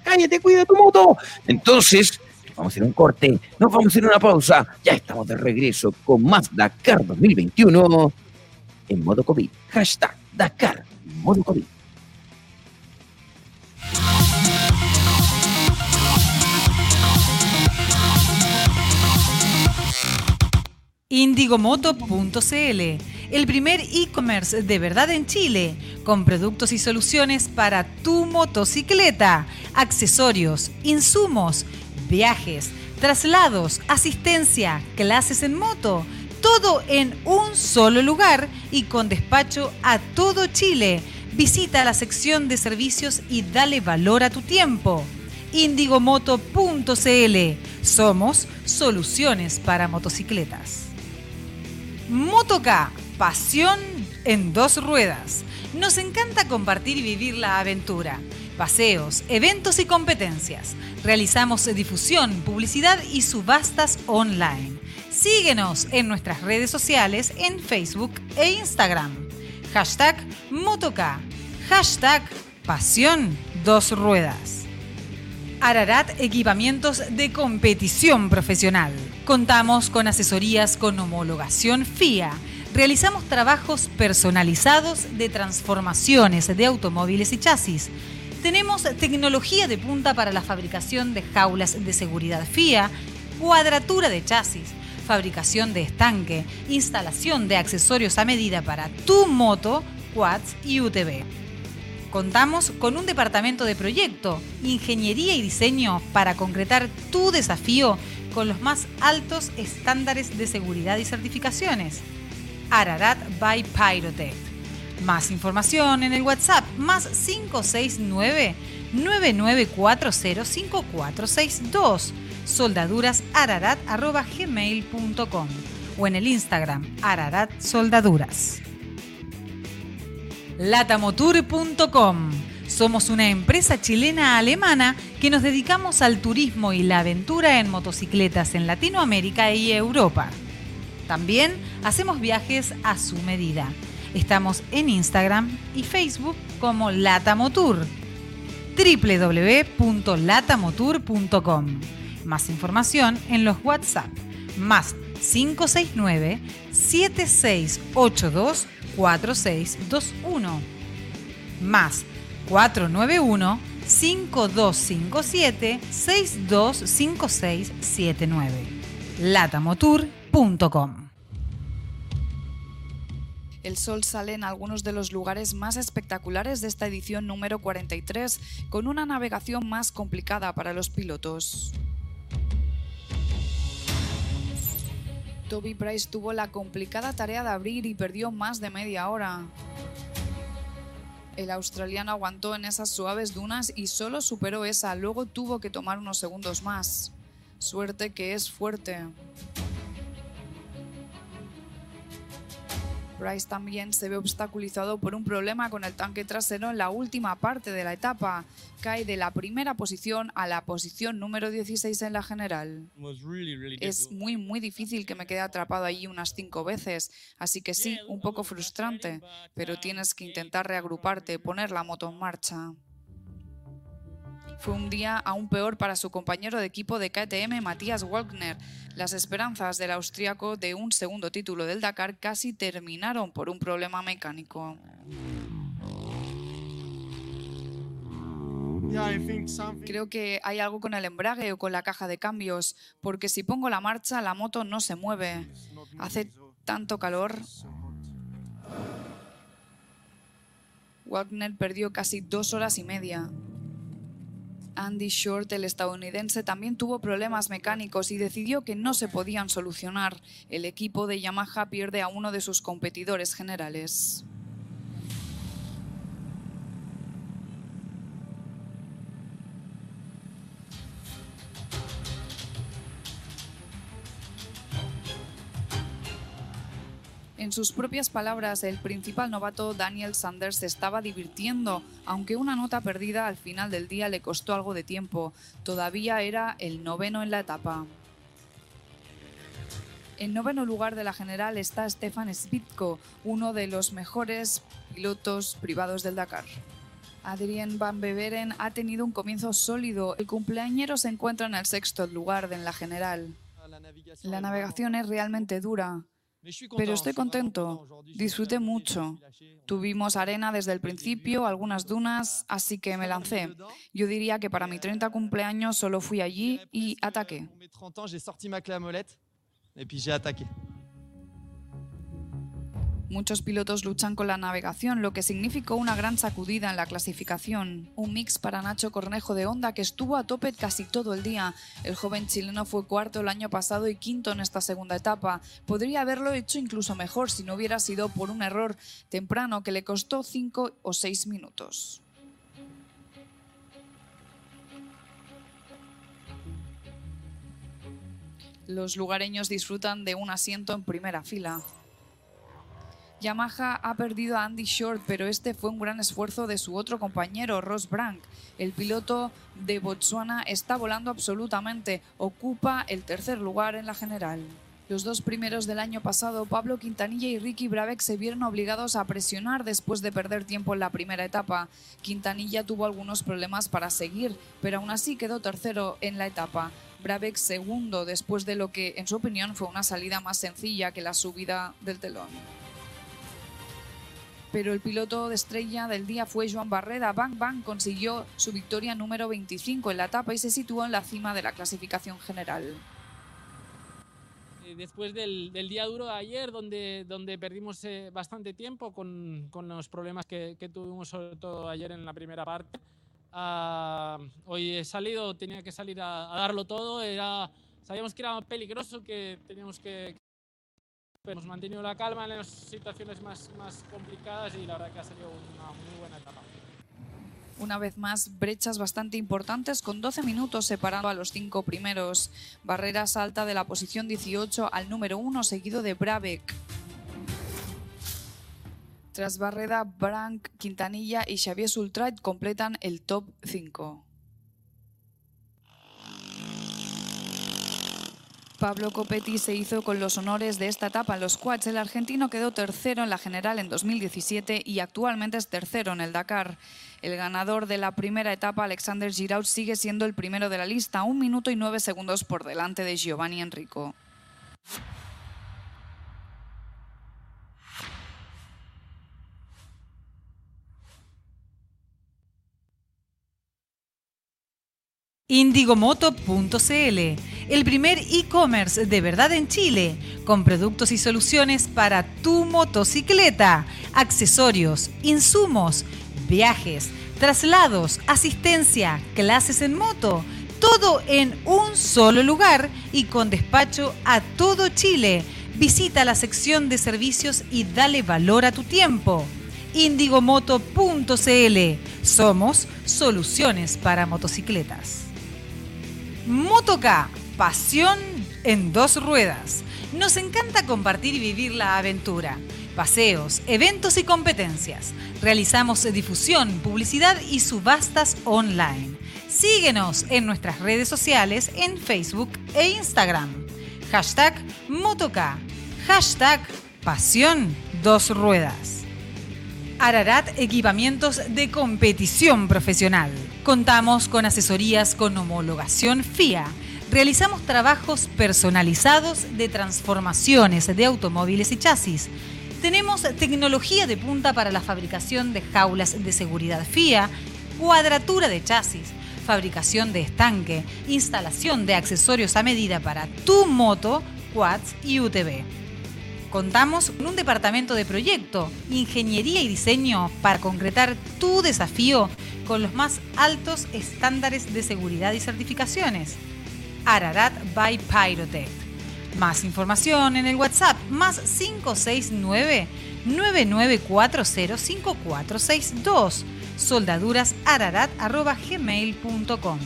cállate, cuida tu moto. Entonces, vamos a hacer un corte, nos vamos a hacer una pausa, ya estamos de regreso con más Dakar 2021 en modo COVID. Hashtag Dakar modo COVID. Indigomoto.cl, el primer e-commerce de verdad en Chile, con productos y soluciones para tu motocicleta, accesorios, insumos, viajes, traslados, asistencia, clases en moto, todo en un solo lugar y con despacho a todo Chile. Visita la sección de servicios y dale valor a tu tiempo. Indigomoto.cl. Somos soluciones para motocicletas. Motoca, pasión en dos ruedas. Nos encanta compartir y vivir la aventura. Paseos, eventos y competencias. Realizamos difusión, publicidad y subastas online. Síguenos en nuestras redes sociales en Facebook e Instagram. Hashtag Motoca. Hashtag Pasión Dos Ruedas. Ararat Equipamientos de Competición Profesional. Contamos con asesorías con homologación FIA. Realizamos trabajos personalizados de transformaciones de automóviles y chasis. Tenemos tecnología de punta para la fabricación de jaulas de seguridad FIA, cuadratura de chasis, fabricación de estanque, instalación de accesorios a medida para tu moto, quads y UTV. Contamos con un departamento de proyecto, ingeniería y diseño para concretar tu desafío con los más altos estándares de seguridad y certificaciones. Ararat by Pyrotech. Más información en el WhatsApp más 569 99405462 soldadurasararat.gmail.com o en el Instagram Ararat Soldaduras. Latamotour.com Somos una empresa chilena-alemana que nos dedicamos al turismo y la aventura en motocicletas en Latinoamérica y Europa. También hacemos viajes a su medida. Estamos en Instagram y Facebook como Latamotour www.latamotour.com. Más información en los WhatsApp. Más 569 7682 4621 más 491 5257 625679 latamotour.com el sol sale en algunos de los lugares más espectaculares de esta edición número 43, con una navegación más complicada para los pilotos. Toby Price tuvo la complicada tarea de abrir y perdió más de media hora. El australiano aguantó en esas suaves dunas y solo superó esa, luego tuvo que tomar unos segundos más. Suerte que es fuerte. Bryce también se ve obstaculizado por un problema con el tanque trasero en la última parte de la etapa. Cae de la primera posición a la posición número 16 en la general. Es muy muy difícil que me quede atrapado allí unas cinco veces, así que sí, un poco frustrante, pero tienes que intentar reagruparte, poner la moto en marcha. Fue un día aún peor para su compañero de equipo de KTM, Matías Wagner. Las esperanzas del austriaco de un segundo título del Dakar casi terminaron por un problema mecánico. Creo que hay algo con el embrague o con la caja de cambios, porque si pongo la marcha la moto no se mueve. Hace tanto calor. Wagner perdió casi dos horas y media. Andy Short, el estadounidense, también tuvo problemas mecánicos y decidió que no se podían solucionar. El equipo de Yamaha pierde a uno de sus competidores generales. En sus propias palabras, el principal novato Daniel Sanders se estaba divirtiendo, aunque una nota perdida al final del día le costó algo de tiempo. Todavía era el noveno en la etapa. En noveno lugar de la general está Stefan Spitko, uno de los mejores pilotos privados del Dakar. Adrien Van Beveren ha tenido un comienzo sólido. El cumpleañero se encuentra en el sexto lugar de la general. La navegación es realmente dura. Pero estoy contento, disfruté mucho. Tuvimos arena desde el principio, algunas dunas, así que me lancé. Yo diría que para mi 30 cumpleaños solo fui allí y ataqué. Muchos pilotos luchan con la navegación, lo que significó una gran sacudida en la clasificación. Un mix para Nacho Cornejo de Honda que estuvo a tope casi todo el día. El joven chileno fue cuarto el año pasado y quinto en esta segunda etapa. Podría haberlo hecho incluso mejor si no hubiera sido por un error temprano que le costó cinco o seis minutos. Los lugareños disfrutan de un asiento en primera fila. Yamaha ha perdido a Andy Short, pero este fue un gran esfuerzo de su otro compañero, Ross Brank. El piloto de Botswana está volando absolutamente, ocupa el tercer lugar en la general. Los dos primeros del año pasado, Pablo Quintanilla y Ricky Brabeck se vieron obligados a presionar después de perder tiempo en la primera etapa. Quintanilla tuvo algunos problemas para seguir, pero aún así quedó tercero en la etapa. Brabeck segundo después de lo que, en su opinión, fue una salida más sencilla que la subida del telón pero el piloto de estrella del día fue Joan Barreda. Bang Bang consiguió su victoria número 25 en la etapa y se situó en la cima de la clasificación general. eh, después del, del día duro de ayer, donde, donde perdimos eh, bastante tiempo con, con los problemas que, que tuvimos, sobre todo ayer en la primera parte. Ah, hoy he salido, tenía que salir a, a darlo todo, era, sabíamos que era peligroso, que teníamos que... hemos mantenido la calma en las situaciones más, más complicadas y la verdad que ha salido una muy buena etapa. Una vez más, brechas bastante importantes con 12 minutos separando a los cinco primeros. Barrera salta de la posición 18 al número 1, seguido de Brabeck. Tras Barreda, Branc, Quintanilla y Xavier Sultrait completan el top 5. Pablo Copetti se hizo con los honores de esta etapa en los quads. El argentino quedó tercero en la general en 2017 y actualmente es tercero en el Dakar. El ganador de la primera etapa, Alexander Giraud, sigue siendo el primero de la lista, un minuto y nueve segundos por delante de Giovanni Enrico. Indigomoto.cl, el primer e-commerce de verdad en Chile, con productos y soluciones para tu motocicleta, accesorios, insumos, viajes, traslados, asistencia, clases en moto, todo en un solo lugar y con despacho a todo Chile. Visita la sección de servicios y dale valor a tu tiempo. Indigomoto.cl. Somos soluciones para motocicletas. Motoca, pasión en dos ruedas. Nos encanta compartir y vivir la aventura. Paseos, eventos y competencias. Realizamos difusión, publicidad y subastas online. Síguenos en nuestras redes sociales en Facebook e Instagram. Hashtag Motoca. Hashtag Pasión Dos Ruedas. Ararat Equipamientos de Competición Profesional. Contamos con asesorías con homologación FIA. Realizamos trabajos personalizados de transformaciones de automóviles y chasis. Tenemos tecnología de punta para la fabricación de jaulas de seguridad FIA, cuadratura de chasis, fabricación de estanque, instalación de accesorios a medida para tu moto, quads y UTV. Contamos con un departamento de proyecto, ingeniería y diseño para concretar tu desafío con los más altos estándares de seguridad y certificaciones. Ararat by Pyrotech. Más información en el WhatsApp más 569 99405462 soldadurasararat.gmail.com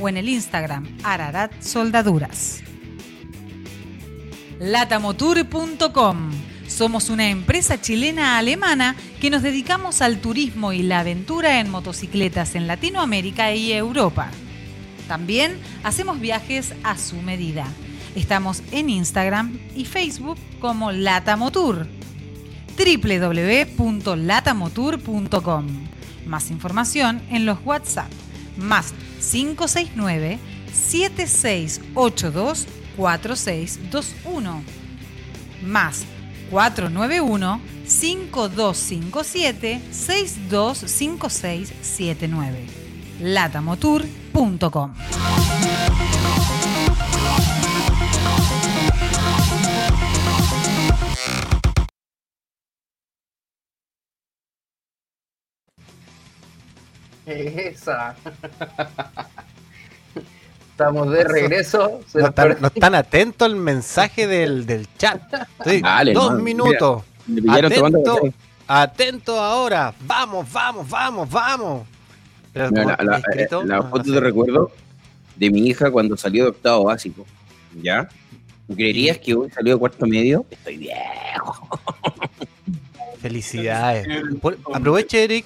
o en el Instagram Ararat Soldaduras. latamotour.com somos una empresa chilena-alemana que nos dedicamos al turismo y la aventura en motocicletas en Latinoamérica y Europa. También hacemos viajes a su medida. Estamos en Instagram y Facebook como Latamotour. www.latamotour.com. Más información en los WhatsApp más 569 7682 4621 más 491-5257-625679. Esa. Estamos de regreso. Se No están, perdió. no están atentos al mensaje del, del chat. Sí, Dale, dos minutos. Atento, atento ahora. Vamos, vamos, vamos, vamos. Mira, la, eh, no foto sé. de recuerdo de mi hija cuando salió de octavo básico. ¿Ya? ¿Creerías que hoy salió de cuarto medio? Estoy viejo. Felicidades. Por- aproveche, Eric,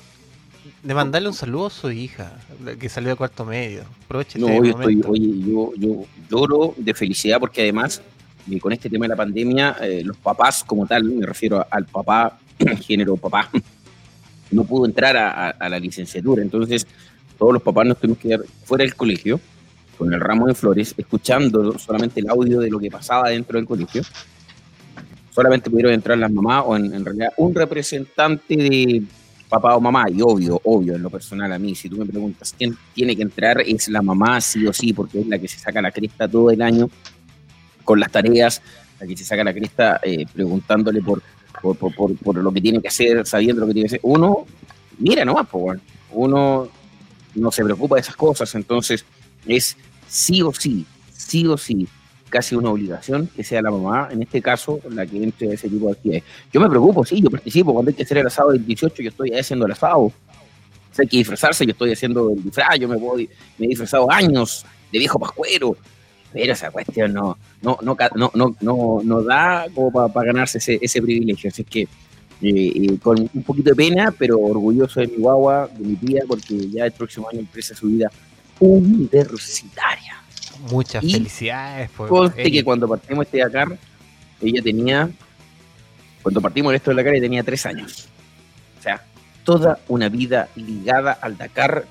de mandarle un saludo a su hija, que salió de cuarto medio. Aproveche No, este yo estoy, oye, yo, yo lloro de felicidad porque además, con este tema de la pandemia, eh, los papás como tal, me refiero al papá, género papá, no pudo entrar a, la licenciatura. Entonces, todos los papás nos tuvimos que quedar fuera del colegio, con el ramo de flores, escuchando solamente el audio de lo que pasaba dentro del colegio. Solamente pudieron entrar las mamás o en, realidad un representante de papá o mamá. Y obvio, obvio, en lo personal a mí, si tú me preguntas quién tiene que entrar, es la mamá sí o sí, porque es la que se saca la cresta todo el año con las tareas, que se saca la cresta eh, preguntándole por por, por, por, lo que tiene que hacer, sabiendo lo que tiene que hacer. Uno, mira nomás, uno no se preocupa de esas cosas, entonces es sí o sí, sí o sí, casi una obligación que sea la mamá, en este caso, la que entre a ese tipo de actividades. Yo me preocupo, sí, yo participo, cuando hay que hacer el asado del 18, yo estoy haciendo el asado. Hay que disfrazarse, yo estoy haciendo el disfraz, yo me voy, me he disfrazado años de viejo pascuero, pero esa cuestión no, no, no, no, no, no, no da como para ganarse ese, ese privilegio. Así es que eh, eh, con un poquito de pena, pero orgulloso de mi guagua, de mi tía, porque ya el próximo año empieza su vida universitaria. Muchas Y felicidades. pues, Conste Eric. que cuando partimos este Dakar, ella tenía, cuando partimos esto de Dakar, ella tenía tres años. O sea, toda una vida ligada al Dakar,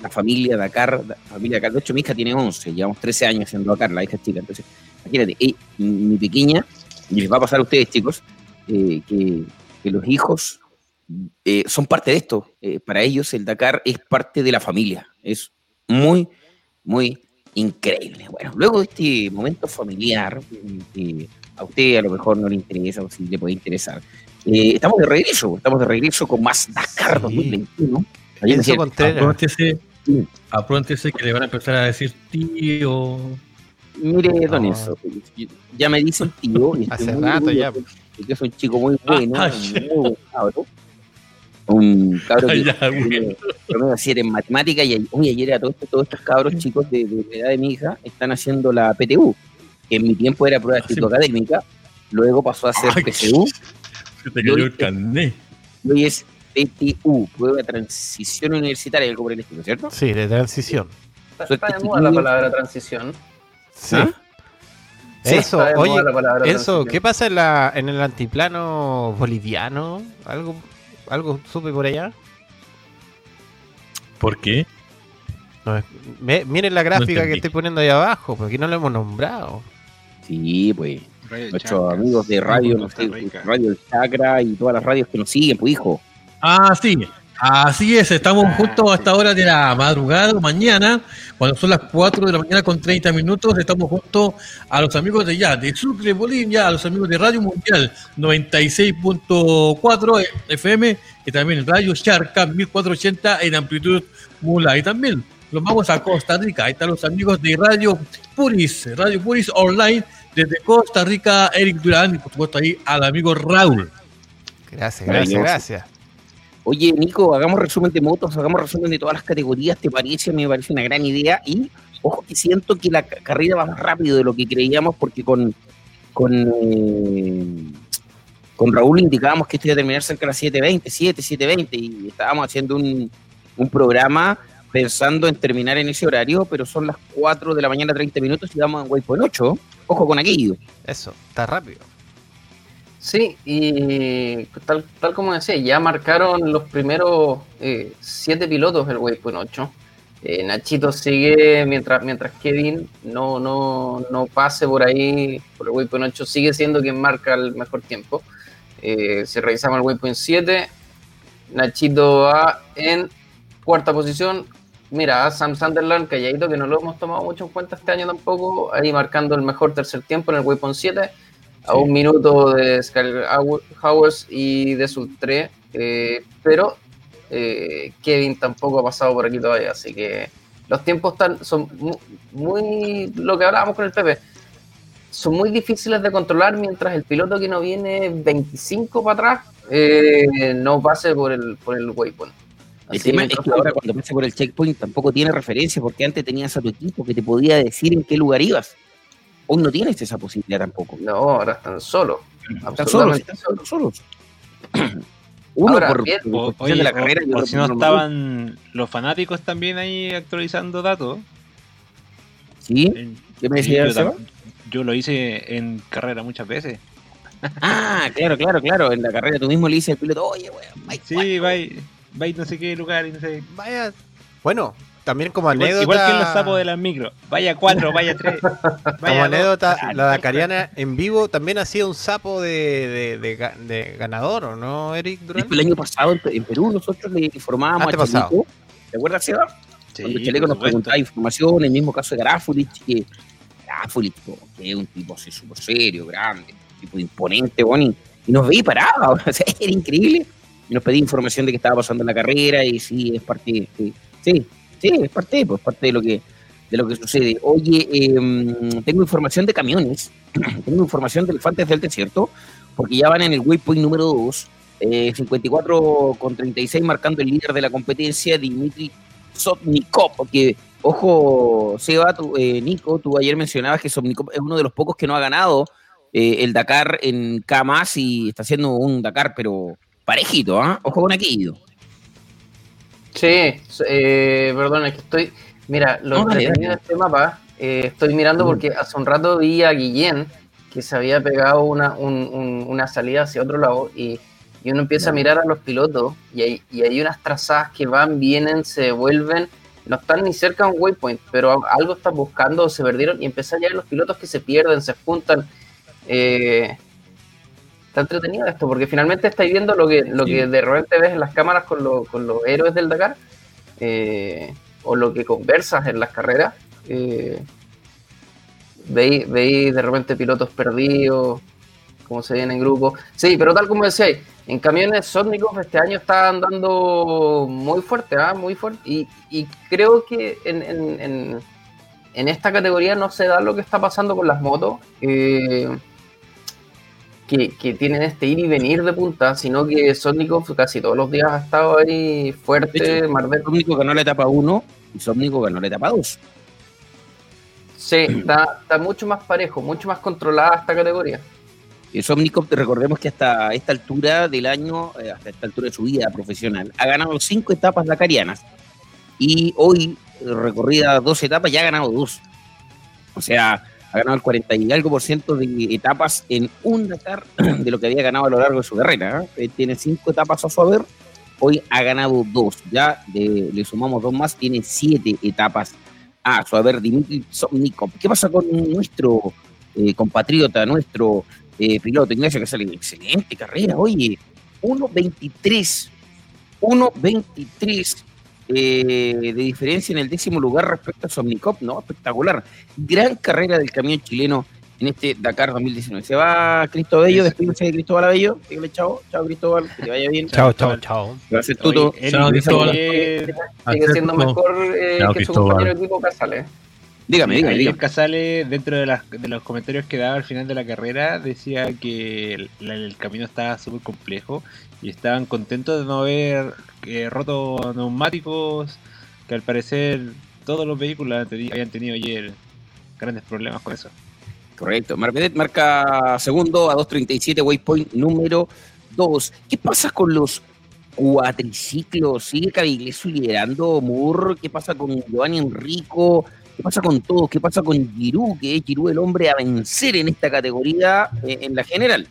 la familia Dakar, la familia Dakar. De hecho, mi hija tiene 11, llevamos 13 años haciendo Dakar, la hija es chica. Entonces, imagínate, mi pequeña, y les va a pasar a ustedes, chicos, eh, que, que los hijos eh, son parte de esto. Eh, para ellos el Dakar es parte de la familia. Es muy, muy increíble. Bueno, luego de este momento familiar, que a usted a lo mejor no le interesa o si le puede interesar, eh, estamos de regreso, estamos de regreso con más Dakar Sí. 2021. Ayer Contreras. Apróntese, Sí. apróntese que le van a empezar a decir tío. Mire, don No. Enzo, ya me dicen tío, Hace rato ya. que es un chico muy bueno, Ah, un muy buen cabro. Un cabro que Ya, promedio en matemática y hoy ayer a todos, estos- todos estos cabros chicos de, de la edad de mi hija están haciendo la PTU, que en mi tiempo era prueba de Ah, académica, luego pasó a ser PCU Se te cayó el carnet. hoy es PTU, prueba de transición universitaria, algo por el estilo, ¿cierto? Sí, de transición. Está, está de moda la palabra transición. Sí. ¿Ah? Sí, Eso, oye, eso. ¿qué pasa en, la, en el antiplano boliviano? ¿Algo, algo supe por allá? ¿Por qué? No, es- me- miren la gráfica que estoy poniendo ahí abajo, porque no lo hemos nombrado. Sí, pues. Radio Nuestros amigos de radio, no Costa sé, Rica. Radio El Chakra y todas las radios que nos siguen, pues hijo. Ah, sí. Así es, estamos justo a esta hora de la madrugada, mañana, cuando son las 4 de la mañana con 30 minutos, estamos junto a los amigos de ya, de Sucre, Bolivia, a los amigos de Radio Mundial 96.4 FM, y también Radio Charca 1480 en amplitud mula. Y también los vamos a Costa Rica, ahí están los amigos de Radio Puris, Radio Puris Online, desde Costa Rica, Eric Durán, y por supuesto ahí al amigo Raúl. Gracias, gracias, gracias. Oye, Nico, hagamos resumen de motos, hagamos resumen de todas las categorías, ¿te parece? Me parece una gran idea. Y ojo que siento que la ca- carrera va más rápido de lo que creíamos, porque con, con, eh, con Raúl indicábamos que esto iba a terminar cerca de las 7.20, 7, 7.20, y estábamos haciendo un, un programa pensando en terminar en ese horario, pero son las 4 de la mañana, 30 minutos, y vamos en Waypoint 8. Ojo con aquello. Eso, está rápido. Sí, y tal, tal como decía, ya marcaron los primeros eh, siete pilotos del Waypoint 8. Eh, Nachito sigue, mientras, mientras Kevin no, no, no pase por ahí, por el Waypoint 8, sigue siendo quien marca el mejor tiempo. Eh, si revisamos el Waypoint 7, Nachito va en cuarta posición. Mira, a Sam Sunderland, calladito, que no lo hemos tomado mucho en cuenta este año tampoco, ahí marcando el mejor tercer tiempo en el Waypoint 7 a un minuto de Skyler Howers y de Sultre, eh, pero eh, Kevin tampoco ha pasado por aquí todavía, así que los tiempos están, son mu- muy, lo que hablábamos con el Pepe, son muy difíciles de controlar mientras el piloto que no viene 25 para atrás eh, no pase por el, por el waypoint. El Así tema es que ahora cuando pase por el checkpoint tampoco tiene referencia, porque antes tenías a tu equipo que te podía decir en qué lugar ibas. Hoy no tienes esa posibilidad tampoco. No, ahora están solos. Están solos, están solos, solos. Uno Ahora, por, bien. por oye, de la o- carrera otro si por no normal. estaban los fanáticos también ahí actualizando datos. ¿Sí? ¿Qué me sí, decía yo, yo lo hice en carrera muchas veces. Ah, claro, claro, claro. En la carrera tú mismo le dices al piloto, oye, weón, vai, Sí, cuatro". va y, va y no sé qué lugar y no sé. Vaya. Bueno, también como Igual, anécdota. igual que en los sapos de las micro. Vaya cuatro, vaya tres. Como Vaya dos. anécdota, Ah, la Dakariana en vivo también ha sido un sapo de, de, de de ganador, ¿o no, Eric Durán? El año pasado en, Perú nosotros le informábamos a Antepasado. Chaleco. ¿Te acuerdas, Seba? Sí, Cuando Chaleco nos preguntaba información, el mismo caso de Grafulich, que que es un tipo así súper serio, grande, un tipo imponente, y, y nos veía parado, o sea, era increíble. Y nos pedía información de qué estaba pasando en la carrera y sí, es parte, sí, sí, sí, es parte, pues parte de lo que de lo que sucede. Oye, em, tengo información de camiones, tengo información de elefantes del desierto, porque ya van en el waypoint número 2, eh, 54 con 36 marcando el líder de la competencia, Dimitri Sotnikov, porque, ojo, Seba, tú, eh, Nico, tú ayer mencionabas que Sotnikov es uno de los pocos que no ha ganado eh, el Dakar en K y está haciendo un Dakar, pero parejito, ¿ah? Ojo con aquello. Sí, eh, perdón, es que estoy. Mira, lo No, entretenido de dale. este mapa, eh, estoy mirando porque hace un rato vi a Guillén que se había pegado una, un- un- una salida hacia otro lado y, y uno empieza a mirar a los pilotos y hay, y hay unas trazadas que van, vienen, se devuelven, no están ni cerca de un waypoint, pero algo están buscando, se perdieron y empieza a llegar los pilotos que se pierden, se juntan. Eh, está entretenido esto porque finalmente estáis viendo lo que, lo Sí. que de repente ves en las cámaras con, lo- con los héroes del Dakar eh, o lo que conversas en las carreras. Eh, veis, veis de repente pilotos perdidos, como se ven en grupo. Sí, pero tal como decíais, en camiones Sotnikov este año está andando muy fuerte, ¿ah? muy fuerte. Y, y creo que en, en- en- en esta categoría no se da lo que está pasando con las motos. eh, que, que tienen este ir y venir de punta, sino que Sotnikov casi todos los días ha estado ahí fuerte, Somnico ganó la etapa 1 y Somnico ganó la etapa 2. Sí, está, está mucho más parejo, mucho más controlada esta categoría. Somnikov, recordemos que hasta esta altura del año, eh, hasta esta altura de su vida profesional, ha ganado cinco etapas dakarianas. Y hoy, eh, recorrida dos etapas, ya ha ganado dos. O sea, ha ganado el 40 y algo por ciento de etapas en un Dakar de lo que había ganado a lo largo de su carrera. ¿eh? Eh, Tiene cinco etapas a su haber, hoy ha ganado dos. Ya le sumamos dos más, tiene siete etapas a su haber. Dimitri Somnikov. ¿Qué pasa con nuestro eh, compatriota, nuestro piloto Ignacio, que sale en excelente carrera? Oye, 1.23, 1.23 eh, de diferencia en el décimo lugar respecto a Somnikov, ¿no? Espectacular. Gran carrera del camión chileno en este Dakar 2019. Se va Cristóbal Bello, despídense de Cristóbal Abello. Dígale chao, chao Cristóbal, que te vaya bien. Chao, chao, chao. Gracias, Tuto. Chao, Cristóbal. Sigue siendo mejor eh, Chao, que su compañero de equipo Casale. Dígame, dígame, dígame. Casale, dentro de, las- de los comentarios que daba al final de la carrera, decía que el, camino estaba súper complejo y estaban contentos de no haber eh, roto neumáticos, que al parecer todos los vehículos habían tenido ayer grandes problemas con eso. Correcto. Marvedet marca segundo a 2.37, waypoint número 2. ¿Qué pasa con los cuatriciclos? ¿Sigue Caviglieso liderando Moore? ¿Qué pasa con Giovanni Enrico? ¿Qué pasa con todos? ¿Qué pasa con Giroud? Que es Giroud el hombre a vencer en esta categoría eh, en la general.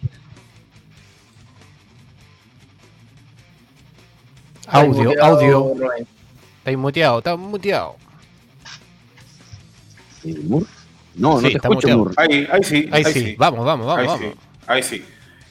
Audio, Muteado, audio. Rubén. Está muteado, está muteado. No, no Sí, te está escucho, muteado. Moore. Ahí, ahí sí. Ahí sí, vamos, vamos, vamos, Ahí vamos. sí, ahí sí.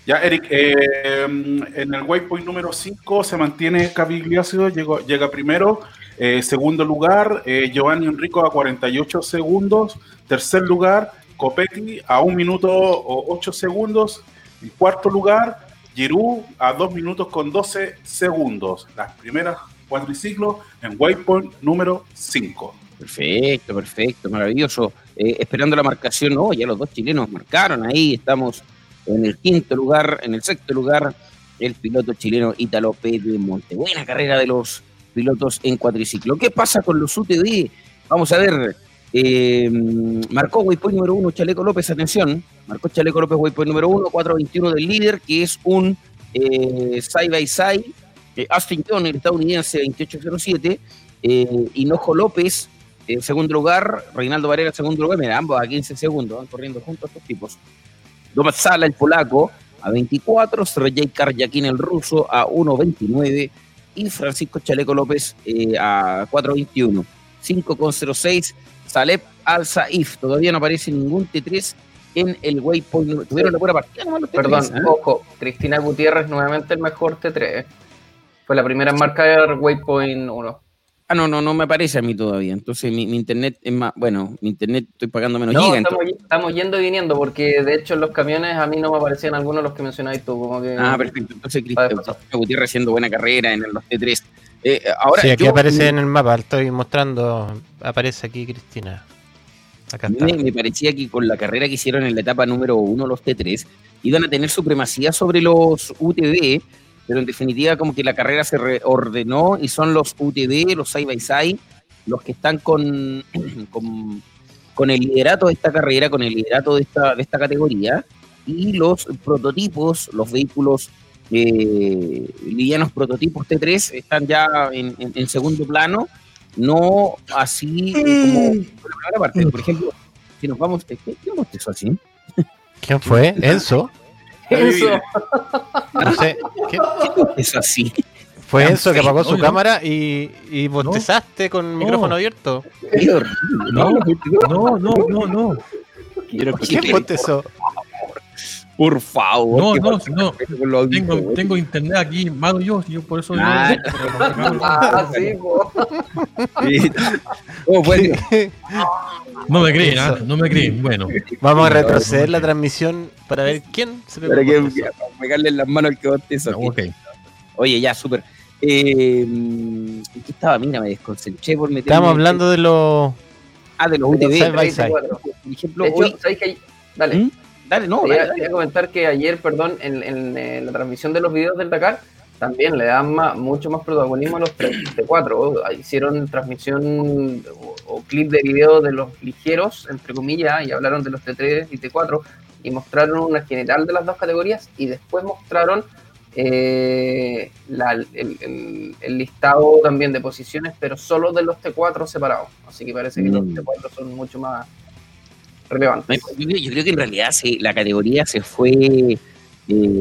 Ya, Eric, eh, en el waypoint número 5 se mantiene Cavigliacio, llegó- llega primero. Eh, segundo lugar, eh, Giovanni Enrico a 48 segundos. Tercer lugar, Copetti a 1 minuto o 8 segundos. En cuarto lugar, Giroud a 2 minutos con 12 segundos. Las primeras cuatriciclos en waypoint número 5. Perfecto, perfecto, maravilloso. Eh, esperando la marcación, no, ya los dos chilenos marcaron ahí, estamos en el quinto lugar, en el sexto lugar, el piloto chileno Italo Monte. Buena carrera de los pilotos en cuatriciclo. ¿Qué pasa con los UTV? Vamos a ver. eh, marcó waypoint número uno Chaleco López, atención. Marcó Chaleco López waypoint número uno, 421 del líder, que es un eh, side by side. Eh, Austin John, el estadounidense, 2807. Eh, Hinojo López, en segundo lugar, Reinaldo Varela, segundo lugar, mira, ambos a 15 segundos, van corriendo juntos estos tipos. Domaz Sala, el polaco, a 24, Sergei Karjakin, el ruso, a 1.29, y Francisco Chaleco López eh, a 4.21. 5.06, Salep Al Saif, todavía no aparece ningún T3 en el waypoint. Tuvieron la pura partida, nomás los T3, Perdón, ¿eh? ojo, Cristina Gutiérrez nuevamente el mejor T3. ¿eh? Fue la primera en marcar Waypoint 1. Ah, no, no, no me aparece a mí todavía. Entonces mi, mi internet es más, bueno, mi internet estoy pagando menos No, giga. estamos, yendo y viniendo, porque de hecho en los camiones a mí no me aparecían algunos de los que mencionabas tú. Como que, Ah, perfecto. Entonces Vale, Cristian Gutiérrez haciendo buena carrera en los T3. Eh, ahora, sí, aquí yo- aparece en el mapa, estoy mostrando, aparece aquí Cristina. Acá A mí está. me, me parecía que con la carrera que hicieron en la etapa número uno los T3 iban a tener supremacía sobre los UTV, pero en definitiva como que la carrera se reordenó y son los UTV, los side by side, los que están con, con, con el liderato de esta carrera, con el liderato de esta, de esta categoría, y los prototipos, los vehículos eh, livianos prototipos T3 están ya en, en- en segundo plano, no así como por la primera parte. Por ejemplo, si nos vamos, ¿qué, qué bostezó así? ¿Quién fue? ¿Enzo? Eso. No sé. ¿qué- Es así. Fue Enzo que apagó su cámara y, y bostezaste con el micrófono abierto. No, no, no, no, no. ¿Quién bostezó? Por favor. No, no, no. Tengo, internet aquí, malo yo, yo por eso. Ah, Ah, sí. Sí. ¿Cómo fue? No me creen, ah, no me creen. Bueno, Vamos a retroceder la transmisión para ver quién se Para que pegarle en las manos al que bostezó. ok. Oye, ya, súper. Eh, ¿en ¿Qué estaba? Mira, me desconcentré por meterme. Estábamos hablando de los Ah, de los UTV. side by side. Por ejemplo, De hecho, hoy. ¿sabes qué? Dale. ¿Mm? Dale, no, Quería, dale, dale. quería comentar que ayer, perdón, en, en, eh, la transmisión de los videos del Dakar, también le dan mucho más protagonismo a los 34. Hicieron transmisión o, o clip de video de los ligeros, entre comillas, y hablaron de los T3 y T4, y mostraron una general de las dos categorías, y después mostraron eh, la- el, el- el listado también de posiciones, pero solo de los T4 separados. Así que parece que los Mm. T4 son mucho más relevantes. Yo, creo- que en realidad se- la categoría se fue eh,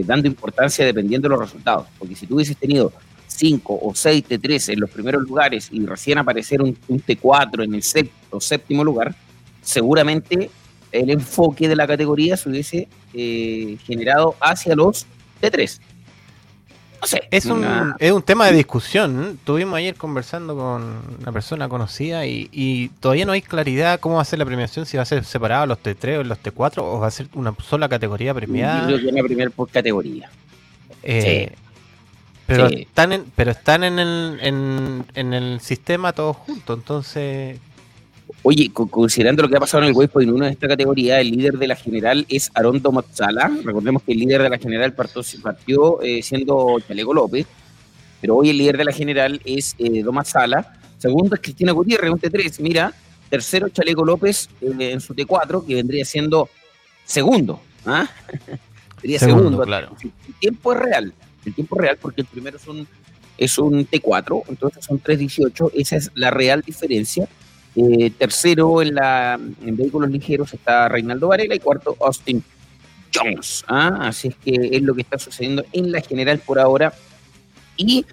dando importancia dependiendo de los resultados. Porque si tú hubieses tenido 5 o 6 T3 en los primeros lugares y recién aparecer un, un T4 en el sexto séptimo lugar, seguramente el enfoque de la categoría se hubiese eh, generado hacia los T3. No sé. Es un, una- es un tema de discusión. ¿eh? Estuvimos ayer conversando con una persona conocida y, y todavía no hay claridad cómo va a ser la premiación, si va a ser separado los T3 o los T4 o va a ser una sola categoría yo premiada. creo que una primera por categoría. Eh, Pero Sí. están en, pero están en el, en, en el sistema todos juntos, entonces Oye, co- considerando lo que ha pasado en el Waypoint 1 de esta categoría, el líder de la general es Arondo Mazzala. Recordemos que el líder de la general partió, partió, eh, siendo Chaleco López, pero hoy el líder de la general es eh, Domaz Sala. Segundo es Cristina Gutiérrez, un T3. Mira, tercero Chaleco López eh, en su T4, que vendría siendo segundo. ¿ah? Sería Segundo, segundo. claro. El tiempo es real. El tiempo es real porque el primero es un, es un T4, entonces son 3.18. Esa es la real diferencia. Eh, tercero en, la, en vehículos ligeros está Reinaldo Varela y cuarto Austin Jones. ¿ah? Así es que es lo que está sucediendo en la general por ahora. Y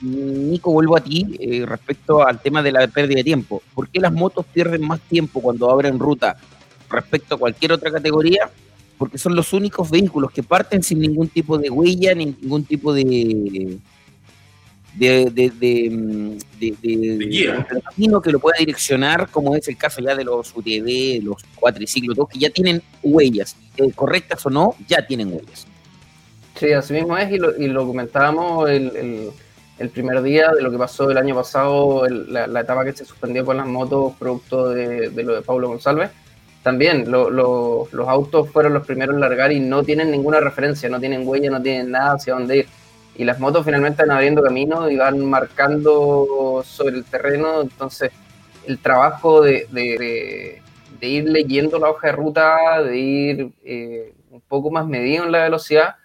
Nico, vuelvo a ti eh, respecto al tema de la pérdida de tiempo. ¿Por qué las motos pierden más tiempo cuando abren ruta respecto a cualquier otra categoría? Porque son los únicos vehículos que parten sin ningún tipo de huella, ni ningún tipo de, de, de, de, mm, de- de- de camino que lo pueda direccionar, como es el caso ya de los UTV, los cuatriciclos, todos que ya tienen huellas, eh, correctas o no, ya tienen huellas. Sí, así mismo es, y lo, y lo comentábamos el, el- el primer día de lo que pasó el año pasado, el- la, la etapa que se suspendió con las motos, producto de, de lo de Pablo González. También lo- lo- los autos fueron los primeros en largar y no tienen ninguna referencia, no tienen huella, no tienen nada hacia dónde ir. Y las motos finalmente van abriendo camino y van marcando sobre el terreno, entonces el trabajo de, de- de- de ir leyendo la hoja de ruta, de ir eh, un poco más medido en la velocidad,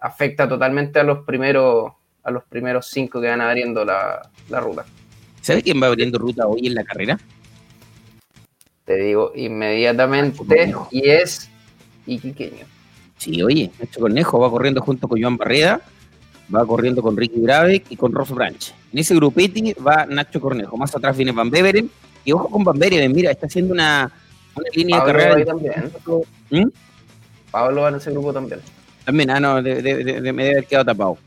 afecta totalmente a los primeros a los primeros cinco que van abriendo la, la ruta. ¿Sabes quién va abriendo ruta hoy en la carrera? Te digo inmediatamente y es Iquiqueño. Sí, oye, Nacho Cornejo va corriendo junto con Joan Barreda, va corriendo con Ricky Brave y con Ross Branch. En ese grupete va Nacho Cornejo. Más atrás viene Van Beveren. Y ojo con Van Beveren, mira, está haciendo una, una línea Pablo de carrera. ahí también. ¿Mm? Pablo va en ese grupo también. También, ah, no, de- de- de- me debe haber quedado tapado.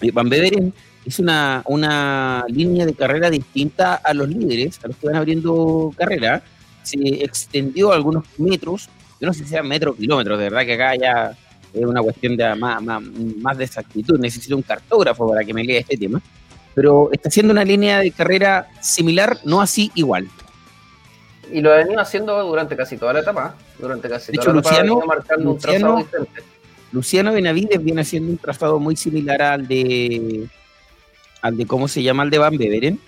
Y Van Beveren es una, una línea de carrera distinta a los líderes, a los que van abriendo carrera. Se extendió algunos metros, yo no sé si sean metros o kilómetros, de verdad que acá ya es una cuestión de más, más, más de exactitud. Necesito un cartógrafo para que me lea este tema. Pero está haciendo una línea de carrera similar, no así igual. Y lo ha venido haciendo durante casi toda la etapa. ¿eh? Durante casi De toda hecho, la etapa ha Luciano- marcando un trazado diferente. Luciano Benavides viene haciendo un trazado muy similar al de al de cómo se llama al de Van Beveren.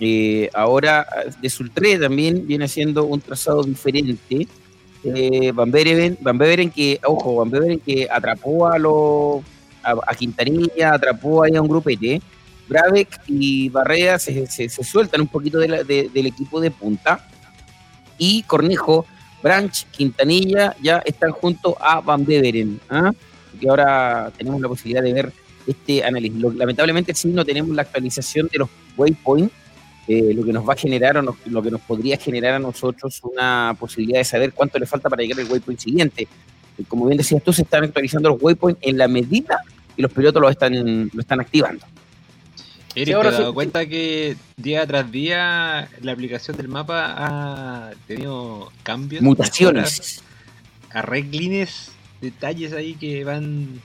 Eh, ahora de Sultré también viene haciendo un trazado diferente. Eh, Van Beveren, Van Beveren que, ojo, Van Beveren que atrapó a los a, Quintanilla, atrapó ahí a un grupete. Brabeck y Barrea se, se- sueltan un poquito del equipo de punta. Y Cornejo Branch, Quintanilla ya están junto a Van Beveren. ¿ah? Que ahora tenemos la posibilidad de ver este análisis. Lamentablemente sí no tenemos la actualización de los waypoints, eh, lo que nos va a generar o nos- lo que nos podría generar a nosotros una posibilidad de saber cuánto le falta para llegar al waypoint siguiente. Eh, Como bien decías tú, se están actualizando los waypoints en la medida y los pilotos lo están, lo están activando. Eric, Sí, ¿te ahora has dado sí. cuenta que día tras día la aplicación del mapa ha tenido cambios? Mutaciones. Arreglines, detalles ahí que van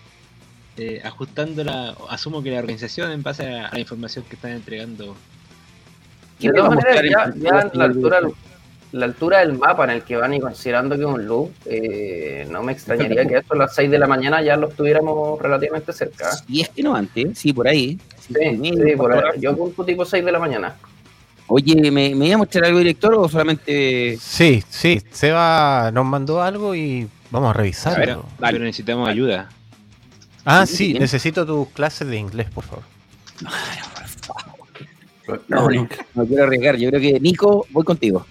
eh, ajustando la. Asumo que la organización en base a la información que están entregando. ¿Qué De a todas maneras, ya, en- ya en la altura, la altura del mapa en el que van y considerando que es un loop, eh, no me extrañaría que esto a las 6 de la mañana ya lo estuviéramos relativamente cerca. Y es que no antes, sí, por ahí. Sí, sí, por horas. yo apunto tipo 6 de la mañana. Oye, ¿me, ¿me iba a mostrar algo, director, o solamente Sí, sí, Seba nos mandó algo y vamos a revisarlo. Pero, dale. pero necesitamos ayuda. ah, Sí, necesito tus clases de inglés, por favor. No, no, no quiero arriesgar. Yo creo que Nico, voy contigo.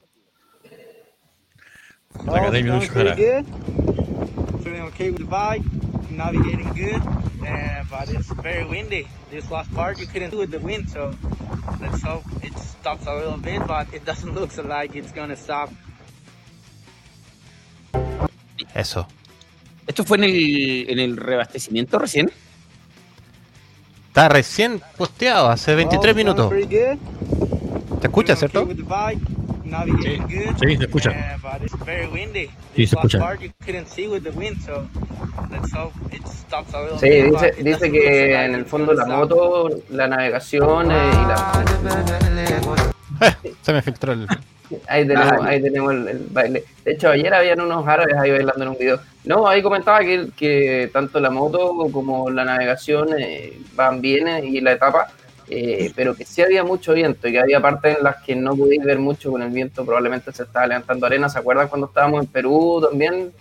La academia de Jara. Feeling okay with the bike, navigating good, and, but it's very windy. This last part you couldn't do with the wind, so let's hope it stops a little bit, but it doesn't look so like it's gonna stop. Eso. ¿Esto fue en el, en el reabastecimiento recién? Está recién posteado, hace 23 Well, minutos. ¿Te escuchas, cierto? Navigating good, Sí, se escucha. and, but it's very windy. Sí, se escucha. part you couldn't see with the wind, so let's hope it stops a little Sí, bit, dice, dice que en el fondo la moto, la navegación eh, y la... Eh, se me filtró el. Ahí tenemos, Ah, ahí tenemos el, el baile. De hecho, ayer habían unos árabes ahí bailando en un video. No, ahí comentaba que, que tanto la moto como la navegación eh, van bien eh, y la etapa, eh, pero que sí había mucho viento y que había partes en las que no podéis ver mucho con el viento. Probablemente se estaba levantando arena. ¿Se acuerdan cuando estábamos en Perú también?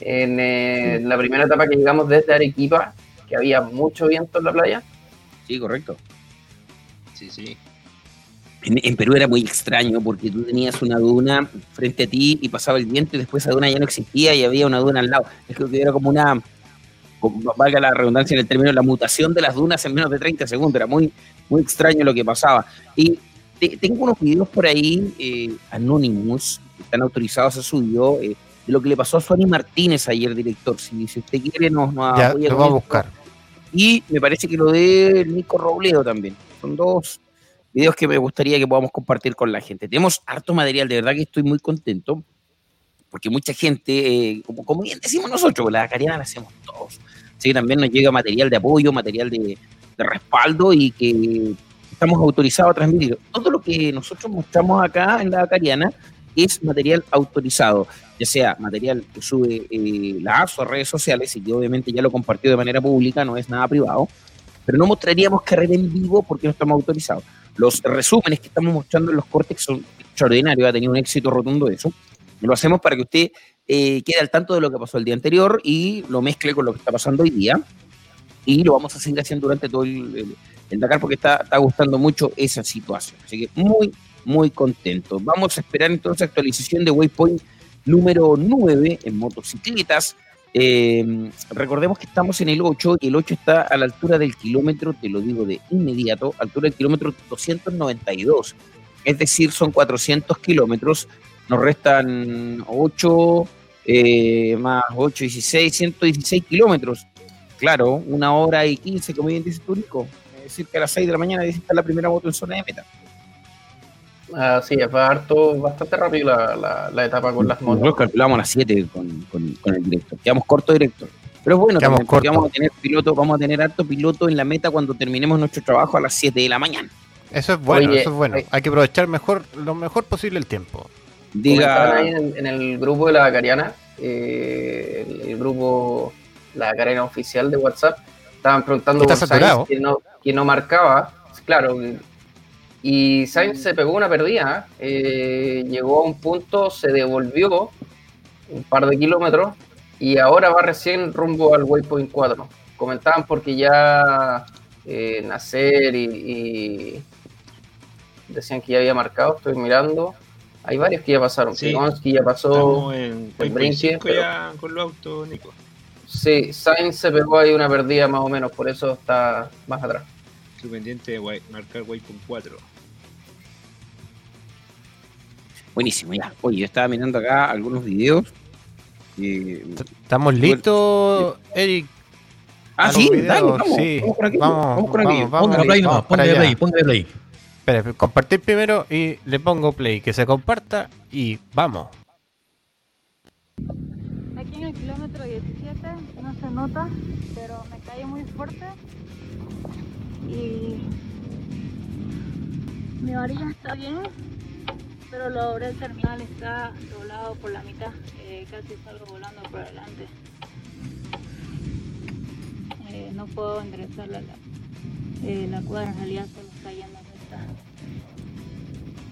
En eh, la primera etapa que llegamos desde Arequipa, que había mucho viento en la playa. Sí, correcto. Sí, sí. En, en Perú era muy extraño porque tú tenías una duna frente a ti y pasaba el viento y después esa duna ya no existía y había una duna al lado. Es que era como una, valga la redundancia en el término, la mutación de las dunas en menos de 30 segundos. Era muy, muy extraño lo que pasaba. Y te- tengo unos videos por ahí, eh, anónimos, que están autorizados a subido, eh, de lo que le pasó a Suani Martínez ayer, director. Si, si usted quiere, nos, nos Ya, apoya lo con voy a buscar. Y me parece que lo de Nico Robledo también. Son dos videos que me gustaría que podamos compartir con la gente. Tenemos harto material, de verdad que estoy muy contento, porque mucha gente, eh, como, como bien decimos nosotros, la cariana la hacemos todos. Que también nos llega material de apoyo, material de, de respaldo y que estamos autorizados a transmitir. Todo lo que nosotros mostramos acá en la Cariana es material autorizado, ya sea material que sube eh, la ASO a redes sociales y que obviamente ya lo compartió de manera pública, no es nada privado, pero no mostraríamos carrera en vivo porque no estamos autorizados. Los resúmenes que estamos mostrando en los cortes son extraordinarios, ha tenido un éxito rotundo eso. Lo hacemos para que usted eh, quede al tanto de lo que pasó el día anterior y lo mezcle con lo que está pasando hoy día. Y lo vamos a seguir haciendo durante todo el, el- el Dakar porque está, está gustando mucho esa situación. Así que muy, muy contento. Vamos a esperar entonces actualización de Waypoint número 9 en motocicletas. Eh, recordemos que estamos en el 8 y el 8 está a la altura del kilómetro, te lo digo de inmediato, altura del kilómetro 292. Es decir, son 400 kilómetros. Nos restan 8 eh, más 8, 16, 116 kilómetros. Claro, una hora y 15, como bien dice tú, Nico. decir que a las 6 de la mañana dice está la primera moto en zona de meta. Así es, va harto, bastante rápido la, la, la etapa con las motos. Nosotros calculamos a las 7 con, con, con el director. Quedamos corto director. Pero bueno, Quedamos también, porque corto. vamos a tener piloto, vamos a tener harto piloto en la meta cuando terminemos nuestro trabajo a las 7 de la mañana. Eso es bueno, Oye, eso es bueno. eh, Hay que aprovechar mejor, lo mejor posible el tiempo. Diga, ahí en, en el grupo de la Cariana, eh, el, el grupo La Cariana oficial de WhatsApp, estaban preguntando por. Sainz que no, que no marcaba, claro, y Sainz se pegó una perdida, eh, llegó a un punto, se devolvió un par de kilómetros y ahora va recién rumbo al Waypoint 4. Comentaban porque ya eh, Nacer y, y decían que ya había marcado, estoy mirando. Hay varios que ya pasaron. Sí. Pigonski ya pasó. Estamos en brinque, 5 pero- ya con los autos, Nico. Sí, Sainz se pegó ahí una perdida más o menos, por eso está más atrás. Estoy pendiente de marcar Waypoint 4. buenísimo, ya. Oye, yo estaba mirando acá algunos videos. eh, ¿Estamos listos, Eric? ah, sí, videos? dale, vamos, Sí, vamos con aquello. vamos, Vamos con vamos, aquello. vamos. Ponga play nomás, vamos Espera, compartir primero y le pongo play. Que se comparta y vamos. Aquí en el kilómetro 17 no se nota, pero me cae muy fuerte y mi varilla está bien, pero lo doble terminal está doblado por la mitad, eh, casi salgo volando por adelante. Eh, no puedo enderezar la, eh, la cuadra, en realidad solo está yendo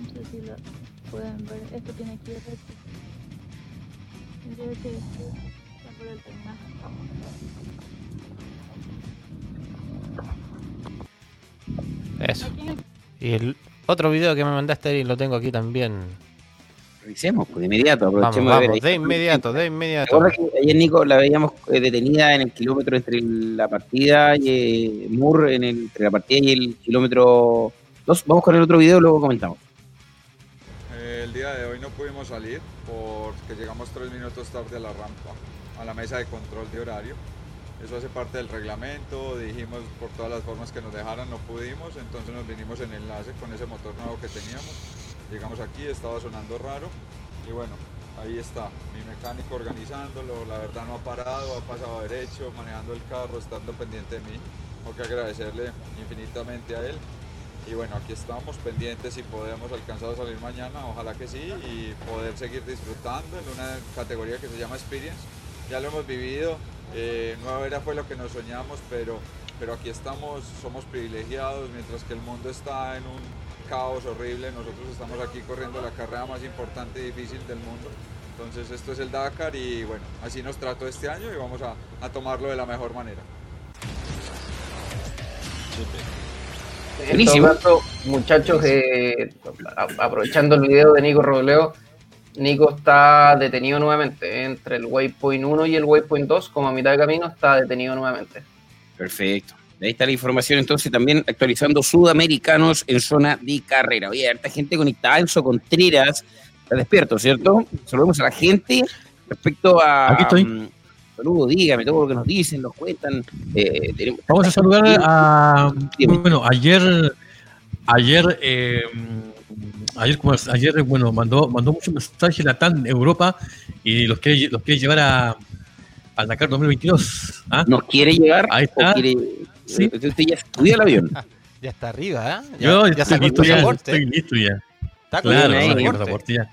No sé si lo pueden ver, esto tiene que ir. Tendría que estar por el terminal. Eso. Y el otro video que me mandaste, Eric, lo tengo aquí también. Revisemos, pues de inmediato, Vamos, aprovechemos de ver vamos, ahí. de inmediato, de ¿Te inmediato. ayer, Nico, la veíamos eh, detenida en el kilómetro entre la partida y eh, Moore, en el, entre la partida y el kilómetro 2? Vamos con el otro video, luego comentamos. El día de hoy no pudimos salir porque llegamos tres minutos tarde a la rampa, a la mesa de control de horario. Eso hace parte del reglamento, dijimos por todas las formas que nos dejaran, no pudimos, entonces nos vinimos en enlace con ese motor nuevo que teníamos. Llegamos aquí, estaba sonando raro y bueno, ahí está, mi mecánico organizándolo, la verdad no ha parado, ha pasado derecho, manejando el carro, estando pendiente de mí. Tengo que agradecerle infinitamente a él y bueno, aquí estamos pendientes si podemos alcanzar a salir mañana, ojalá que sí, y poder seguir disfrutando en una categoría que se llama Experience. Ya lo hemos vivido, eh, Nueva Era fue lo que nos soñamos, pero, pero aquí estamos, somos privilegiados, mientras que el mundo está en un caos horrible, nosotros estamos aquí corriendo la carrera más importante y difícil del mundo. Entonces esto es el Dakar y bueno, así nos trató este año y vamos a, a tomarlo de la mejor manera. En Buenísimo. caso, muchachos, eh, aprovechando el video de Nico Robleo, Nico está detenido nuevamente. Entre el Waypoint 1 y el Waypoint 2, como a mitad de camino, está detenido nuevamente. Perfecto. Ahí está la información, entonces también actualizando sudamericanos en zona de carrera. Oye, harta gente conectada, Enzo Contreras, está despierto, ¿cierto? Saludemos a la gente respecto a... Aquí estoy. Saludos, dígame todo lo que nos dicen, nos cuentan. eh, tenemos- Vamos a saludar a. Bueno, ayer. Ayer. eh, ayer, como ayer, bueno, mandó, mandó muchos mensajes la TAN Europa y los quiere, los quiere llevar a. Al Dakar 2022. ¿ah? ¿Nos quiere llegar? Ahí está. quiere- Sí. Usted ya estudia el avión. Ya está arriba, ¿eh? Ya, Yo ya estoy listo ya. Estoy listo ya. Está Claro, ahí, ya.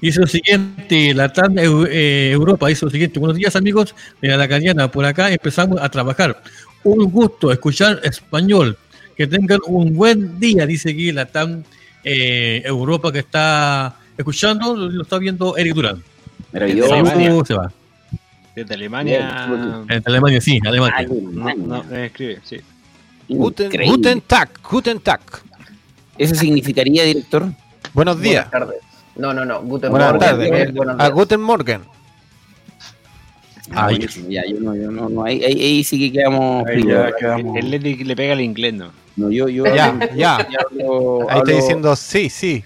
Hizo lo siguiente, la TAN eh, Europa hizo lo siguiente. Buenos días amigos de la Cariana, por acá empezamos a trabajar. Un gusto escuchar español. Que tengan un buen día, dice aquí la TAN eh, Europa que está escuchando, lo, lo está viendo Eric Durán. Maravilloso. Alemania. se va. Desde Alemania. En Alemania, sí, Alemania. No, no, no escribe, sí. Guten Tag, Guten Tag. ¿Eso significaría, director? Buenos días. Buenas tardes. No, no, no. Guten Buenas Morgen, tardes. eh, buenos A días. Guten Morgen. Ah, Ay. buenísimo, ya, yo no, yo no, no, ahí, ahí, ahí sí que quedamos. Ya quedamos. Él le, le pega el inglés, ¿no? No, yo, yo, Ya, ya. hablo- Ahí está hablo- diciendo sí, sí.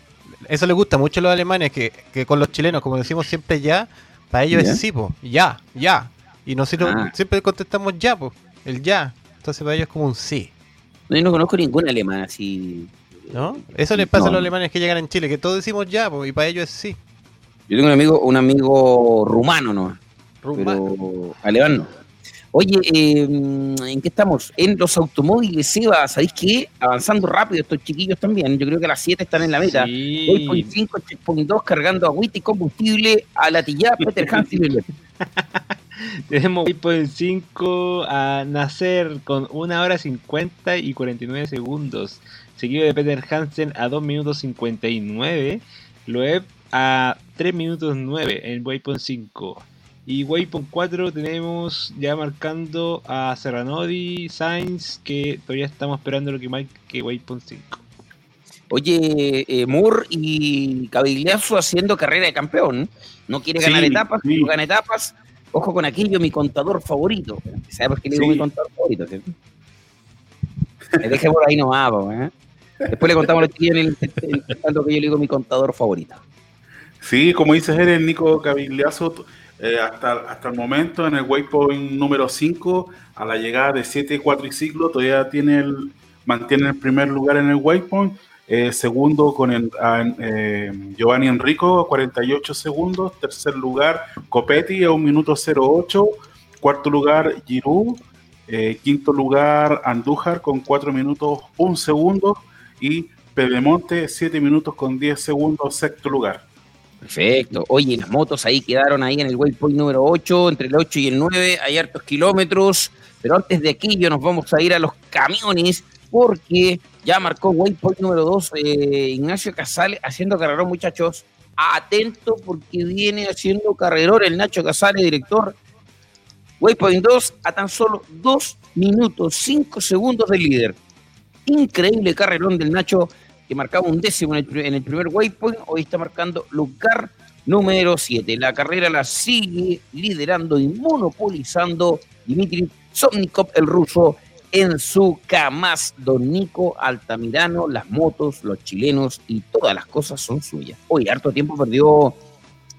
Eso le gusta mucho a los alemanes, que, que con los chilenos, como decimos siempre ya, para ellos ¿Ya? es sí, po. ya, ya. Y nosotros Ah. siempre contestamos ya, po. el ya. Entonces para ellos es como un sí. No, yo no conozco ningún alemán así. ¿No? Eso les pasa a No. los alemanes que llegan en Chile, que todos decimos ya, y para ellos es sí. Yo tengo un amigo, un amigo rumano, ¿no? Rumano. Pero alemán no. Oye, eh, ¿en qué estamos? En los automóviles, Seba, ¿sabéis qué? Avanzando rápido estos chiquillos también. Yo creo que a las 7 están en la meta. Sí. Waypoint 5, Checkpoint 2, cargando agüita y combustible a la tilla Peter Hans y Lelep. Tenemos Waypoint 5 a nacer con 1 hora 50 y 49 segundos. Seguido de Peter Hansen a 2 minutos 59. Loeb a 3 minutos 9 en Waypoint 5. Y Waypoint 4 tenemos ya marcando a Serranodi, Sainz, que todavía estamos esperando lo que marque Waypoint 5. Oye, eh, Moore y Cavigliazo haciendo carrera de campeón. No quiere ganar Sí, etapas, sí. no gana etapas. Ojo con aquello, mi contador favorito. ¿Sabes por qué le digo Sí. mi contador favorito? Me dejé por ahí nomás, ¿eh? Después le contamos a los chiquillos que yo le digo mi contador favorito. Sí, como dices, eres Nico Cavigliazo, eh, hasta, hasta el momento en el waypoint número 5, a la llegada de 7, 4 y ciclo, todavía tiene el, mantiene el primer lugar en el waypoint. eh, segundo con el, a- eh, Giovanni Enrico, 48 segundos. Tercer lugar, Copetti, a 1 minuto 08. Cuarto lugar, Giroud. Eh, quinto lugar, Andújar, con 4 minutos 1 segundo. Y Pedemonte, 7 minutos con 10 segundos, sexto lugar. Perfecto. Oye, las motos ahí quedaron ahí en el waypoint número 8, entre el 8 y el 9, hay hartos kilómetros, pero antes de aquello nos vamos a ir a los camiones porque ya marcó waypoint número 2 eh, Ignacio Casale haciendo carrerón, muchachos. Atento porque viene haciendo carrerón el Nacho Casale, director. Waypoint 2 a tan solo 2 minutos 5 segundos del líder. Increíble carrerón del Nacho que marcaba un décimo en el, en el primer waypoint, hoy está marcando lugar número 7. La carrera la sigue liderando y monopolizando Dimitri Somnikov, el ruso, en su Kamaz. Don Nico Altamirano, las motos, los chilenos y todas las cosas son suyas. Hoy harto tiempo perdió,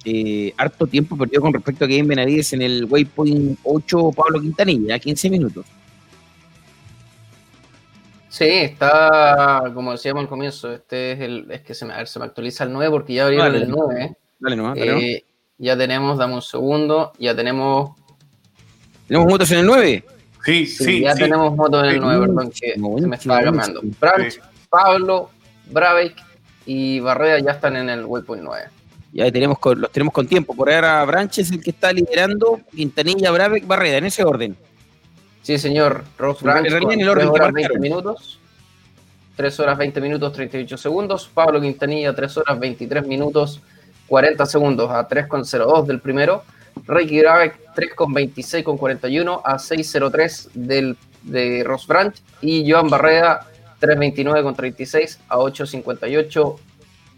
eh, harto tiempo perdió con respecto a Kevin Benavides en el waypoint 8 Pablo Quintanilla, 15 minutos. Sí, está, como decíamos al comienzo, este es el, es que se me, a ver, se me actualiza el 9 porque ya abrieron Dale. el 9. Dale nomás, dale nomás. Eh, ya tenemos, dame un segundo, ya tenemos, ¿Tenemos motos en el 9? Sí, sí, sí, ya sí. tenemos motos en el Sí. 9, perdón, que se me estaba cambiando. Branch, Pablo, Brabeck y Barrera ya están en el waypoint 9. Ya tenemos con- los tenemos con tiempo. Por ahora Branches el que está liderando, Quintanilla, Brabeck, Barreda, en ese orden. Sí, señor. Ross En Branch realidad, con en el orden 3 que horas 20 marcaron. minutos. 3 horas 20 minutos 38 segundos. Pablo Quintanilla 3 horas 23 minutos 40 segundos a 3,02 del primero. Ricky Grabeck 3,26 con 41 a 6,03 del de Ross Branch. Y Joan Barreda 3,29 con 36 a 8,58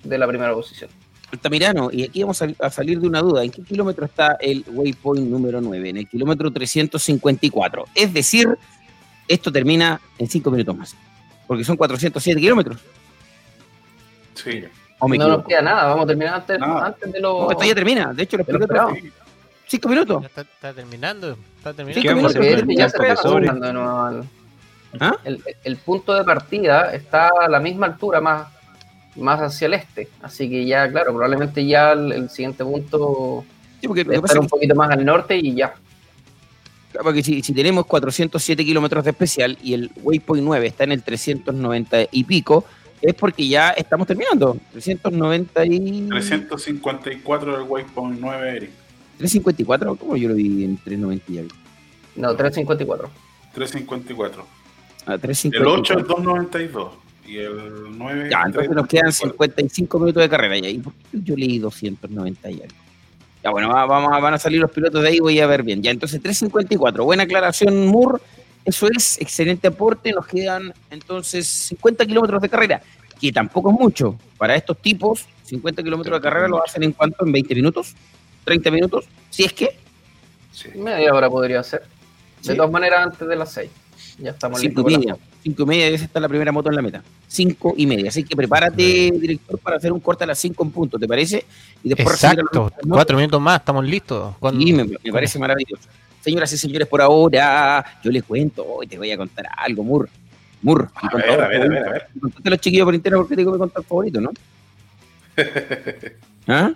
de la primera posición. Altamirano, y aquí vamos a, a salir de una duda. ¿En qué kilómetro está el waypoint número 9? En el kilómetro 354. Es decir, esto termina en 5 minutos más. Porque son 407 kilómetros. Sí. ¿O me no nos queda nada, vamos a terminar antes, Nada. antes de los. No, esto ya termina. De hecho, lo expliqué. 5 minutos. Ya está, está terminando. Está terminando. ¿qué vamos a hacer Porque con este ya se de nuevo ¿Ah? el, el punto de partida está a la misma altura, más, más hacia el este. Así que ya, claro, probablemente ya el, el siguiente punto Sí, porque lo debe que pasa un poquito más al norte y ya. que, porque si, si tenemos 407 kilómetros de especial y el waypoint 9 está en el 390 y pico, es porque ya estamos terminando. 390 y... 354 del waypoint 9, Eric. 354, ¿cómo yo lo vi en 390 y algo? No, 354. 354. Ah, El 354. 8 es 292. Y el 9 Ya, entonces nos quedan 55 minutos de carrera. ¿Y por qué yo leí 290 y algo? Ya, bueno, va- vamos a, van a salir los pilotos de ahí, voy a ver bien. Ya, entonces 354. Buena aclaración, Moore. Eso es, excelente aporte. Nos quedan entonces 50 kilómetros de carrera, que tampoco es mucho. Para estos tipos, 50 kilómetros de carrera lo hacen en cuánto? ¿En 20 minutos? ¿30 minutos? Si es que. Media hora podría ser. De Sí. todas maneras, antes de las 6. Ya estamos 5 listos. y para media. 5 y media debe estar la primera moto en la meta. 5 y media. Así que prepárate, director, para hacer un corte a las 5 en punto, ¿te parece? Y después Exacto. Cuatro minutos más, estamos listos. Sí, me, me parece maravilloso. Señoras y señores, por ahora yo les cuento, hoy te voy a contar algo, Mur. Mur, A ver, contador a ver, a ver, a ver. Contaste a los chiquillos por interno porque te digo mi contador favorito, ¿no? ¿Ah?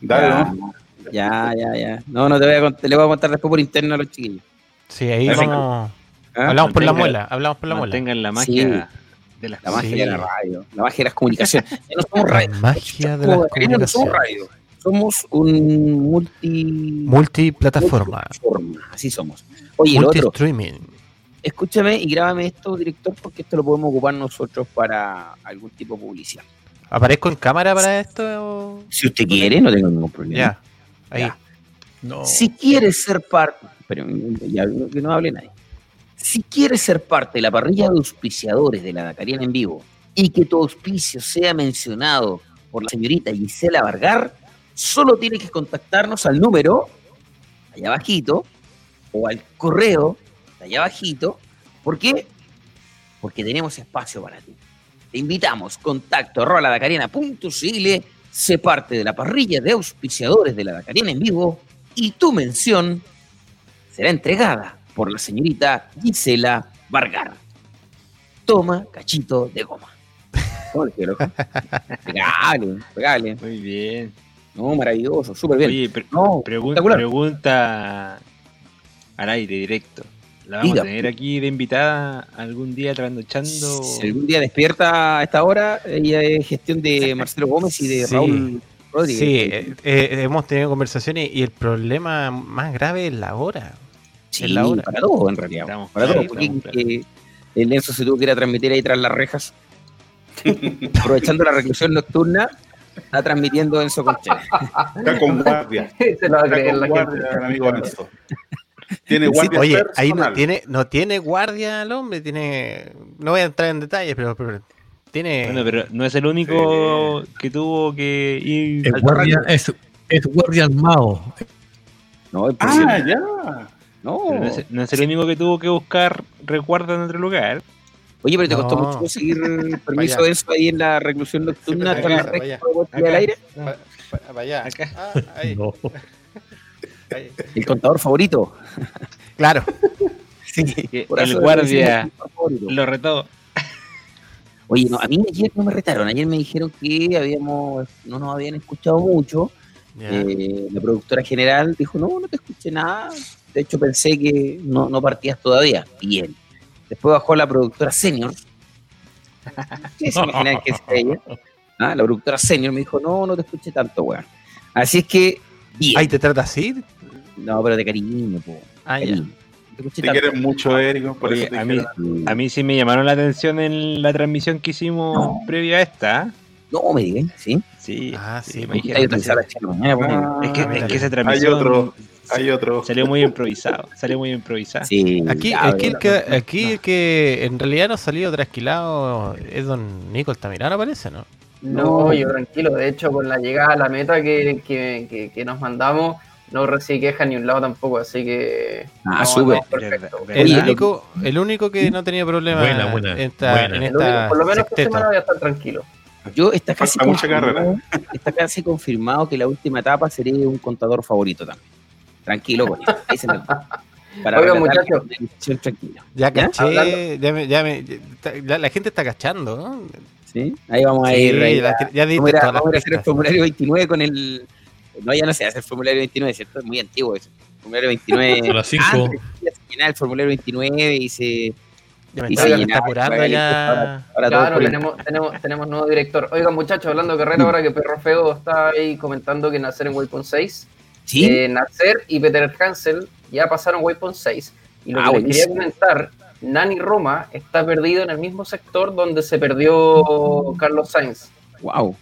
Dale, ya, ¿no? ya, ya, ya. No, no te voy a contar, le voy a contar después por interno a los chiquillos. Sí, ahí vamos. ¿Ah? Hablamos por la muela, hablamos por la muela. Mantengan la Sí. magia de las La magia Sí. de la radio, la magia de las comunicaciones. Ya no somos La radio. magia de Somos- las Karina, no somos comunicaciones. radio. Somos un multi. Multiplataforma. multiplataforma, Así somos. Oye, otro, Multi-streaming. escúchame y grábame esto, director, porque esto lo podemos ocupar nosotros para algún tipo de publicidad. ¿Aparezco en cámara para esto? Si usted quiere, no tengo ningún problema. Ya, ahí. Ya. No. Si quieres ser parte, pero ya que no hable nadie. Si quieres ser parte de la parrilla de auspiciadores de la Dakariana en vivo y que tu auspicio sea mencionado por la señorita Gisela Vargar, solo tienes que contactarnos al número allá abajito o al correo allá abajito. ¿Por qué? Porque tenemos espacio para ti. Te invitamos, contacto arroba sé parte de la parrilla de auspiciadores de la Dakariana en vivo y tu mención será entregada por la señorita Gisela Vargar. Toma cachito de goma. ¿Cómo le quedó, loco? Pegale, pegale. Muy bien. No, maravilloso, súper bien. Oye, pre- No, pregun- espectacular. pregunta al aire directo. ¿La vamos Diga. a tener aquí de invitada algún día trasnochando? Si algún día despierta a esta hora, ella es gestión de Marcelo Gómez y de Sí. Raúl Rodríguez. Sí, eh, eh, hemos tenido conversaciones y el problema más grave es la hora. Sí, es la hora. para todo en realidad. Estamos para claros, todo, porque estamos el Enzo se tuvo que ir a transmitir ahí tras las rejas. Aprovechando la reclusión nocturna, está transmitiendo Enzo Conchera. Está con guardia. Se lo va a Está creer con la guardia, gente. el amigo Enzo. Tiene Sí, guardia Oye, ahí no tiene, no tiene guardia el hombre, tiene. No voy a entrar en detalles, pero, pero tiene. Bueno, pero no es el único que tuvo que ir. Es guardia, terreno. es, es guardia armado. No, es Ah, ya. No. Pero no, es, no es el único que tuvo que buscar resguardo en otro lugar. Oye, pero te costó mucho conseguir permiso de eso ahí en la reclusión nocturna tirar al Acá. aire. Pa- pa- para allá. Acá. Ah, ahí, No. ahí. El contador favorito. Claro. Sí, Que por el guardia. Lo retó. Oye, no, a mí ayer no me retaron. Ayer me dijeron que habíamos, no nos habían escuchado mucho. Eh, la productora general dijo, no, no te escuché nada. De hecho, pensé que no, no partías todavía. Bien. Después bajó la productora senior. ¿Qué se imaginan que es ella? Ah, la productora senior me dijo, no, no te escuché tanto, weón. Así es que, bien. Ay, ¿te trata así? No, pero de cariño, po. Ah. Cariño. Te Te quieren mucho, Érico, por Oye, eso te a mí, a mí sí me llamaron la atención en la transmisión que hicimos No. previa a esta. No, me digan, ¿sí? Sí, Ah, sí, me Hay que dijeron. Ah, es, que, es que esa hay transmisión otro, hay otro. salió muy improvisado. Salió muy improvisado. Sí, Aquí, ya, aquí, el que, aquí el que en realidad no ha salido trasquilado es don Nico Altamirano, parece, ¿no? No, yo tranquilo. De hecho, con la llegada a la meta que, que, que, que nos mandamos, no recibí queja ni un lado tampoco, así que. Ah, no, sube. no, El único, el único que no tenía problema Buena, buena, en esta, buena. en El único- esta por lo menos esta semana voy a estar tranquilo. Yo está casi, está casi confirmado que la última etapa sería un contador favorito también. Tranquilo con eso. Ahí se me- Para Oigan, relatar muchachos. tranquila. Ya caché, ya me, ya me- ya- la, la gente está cachando, ¿no? ¿Sí? Ahí vamos a Sí, ir. ahí la- va. ya diste vamos a ir a- vamos a ir a hacer el formulario 29 con el. No, ya no se hace el formulario 29, ¿cierto? Es muy antiguo eso. El formulario 29. A las cinco. Antes ya se llenaba el formulario 29 y se. Ya me Y está, se está apurando ya. ahora Claro, tenemos, tenemos, tenemos nuevo director. Oigan, muchachos, hablando de carrera, ahora que Perro Feo está ahí comentando que Nacer en Waypoint 6. ¿Sí? Eh, Nacer y Peter Hansel ya pasaron Waypoint 6. Y lo Ah, que les quería comentar, Nani Roma está perdido en el mismo sector donde se perdió Carlos Sainz. Wow.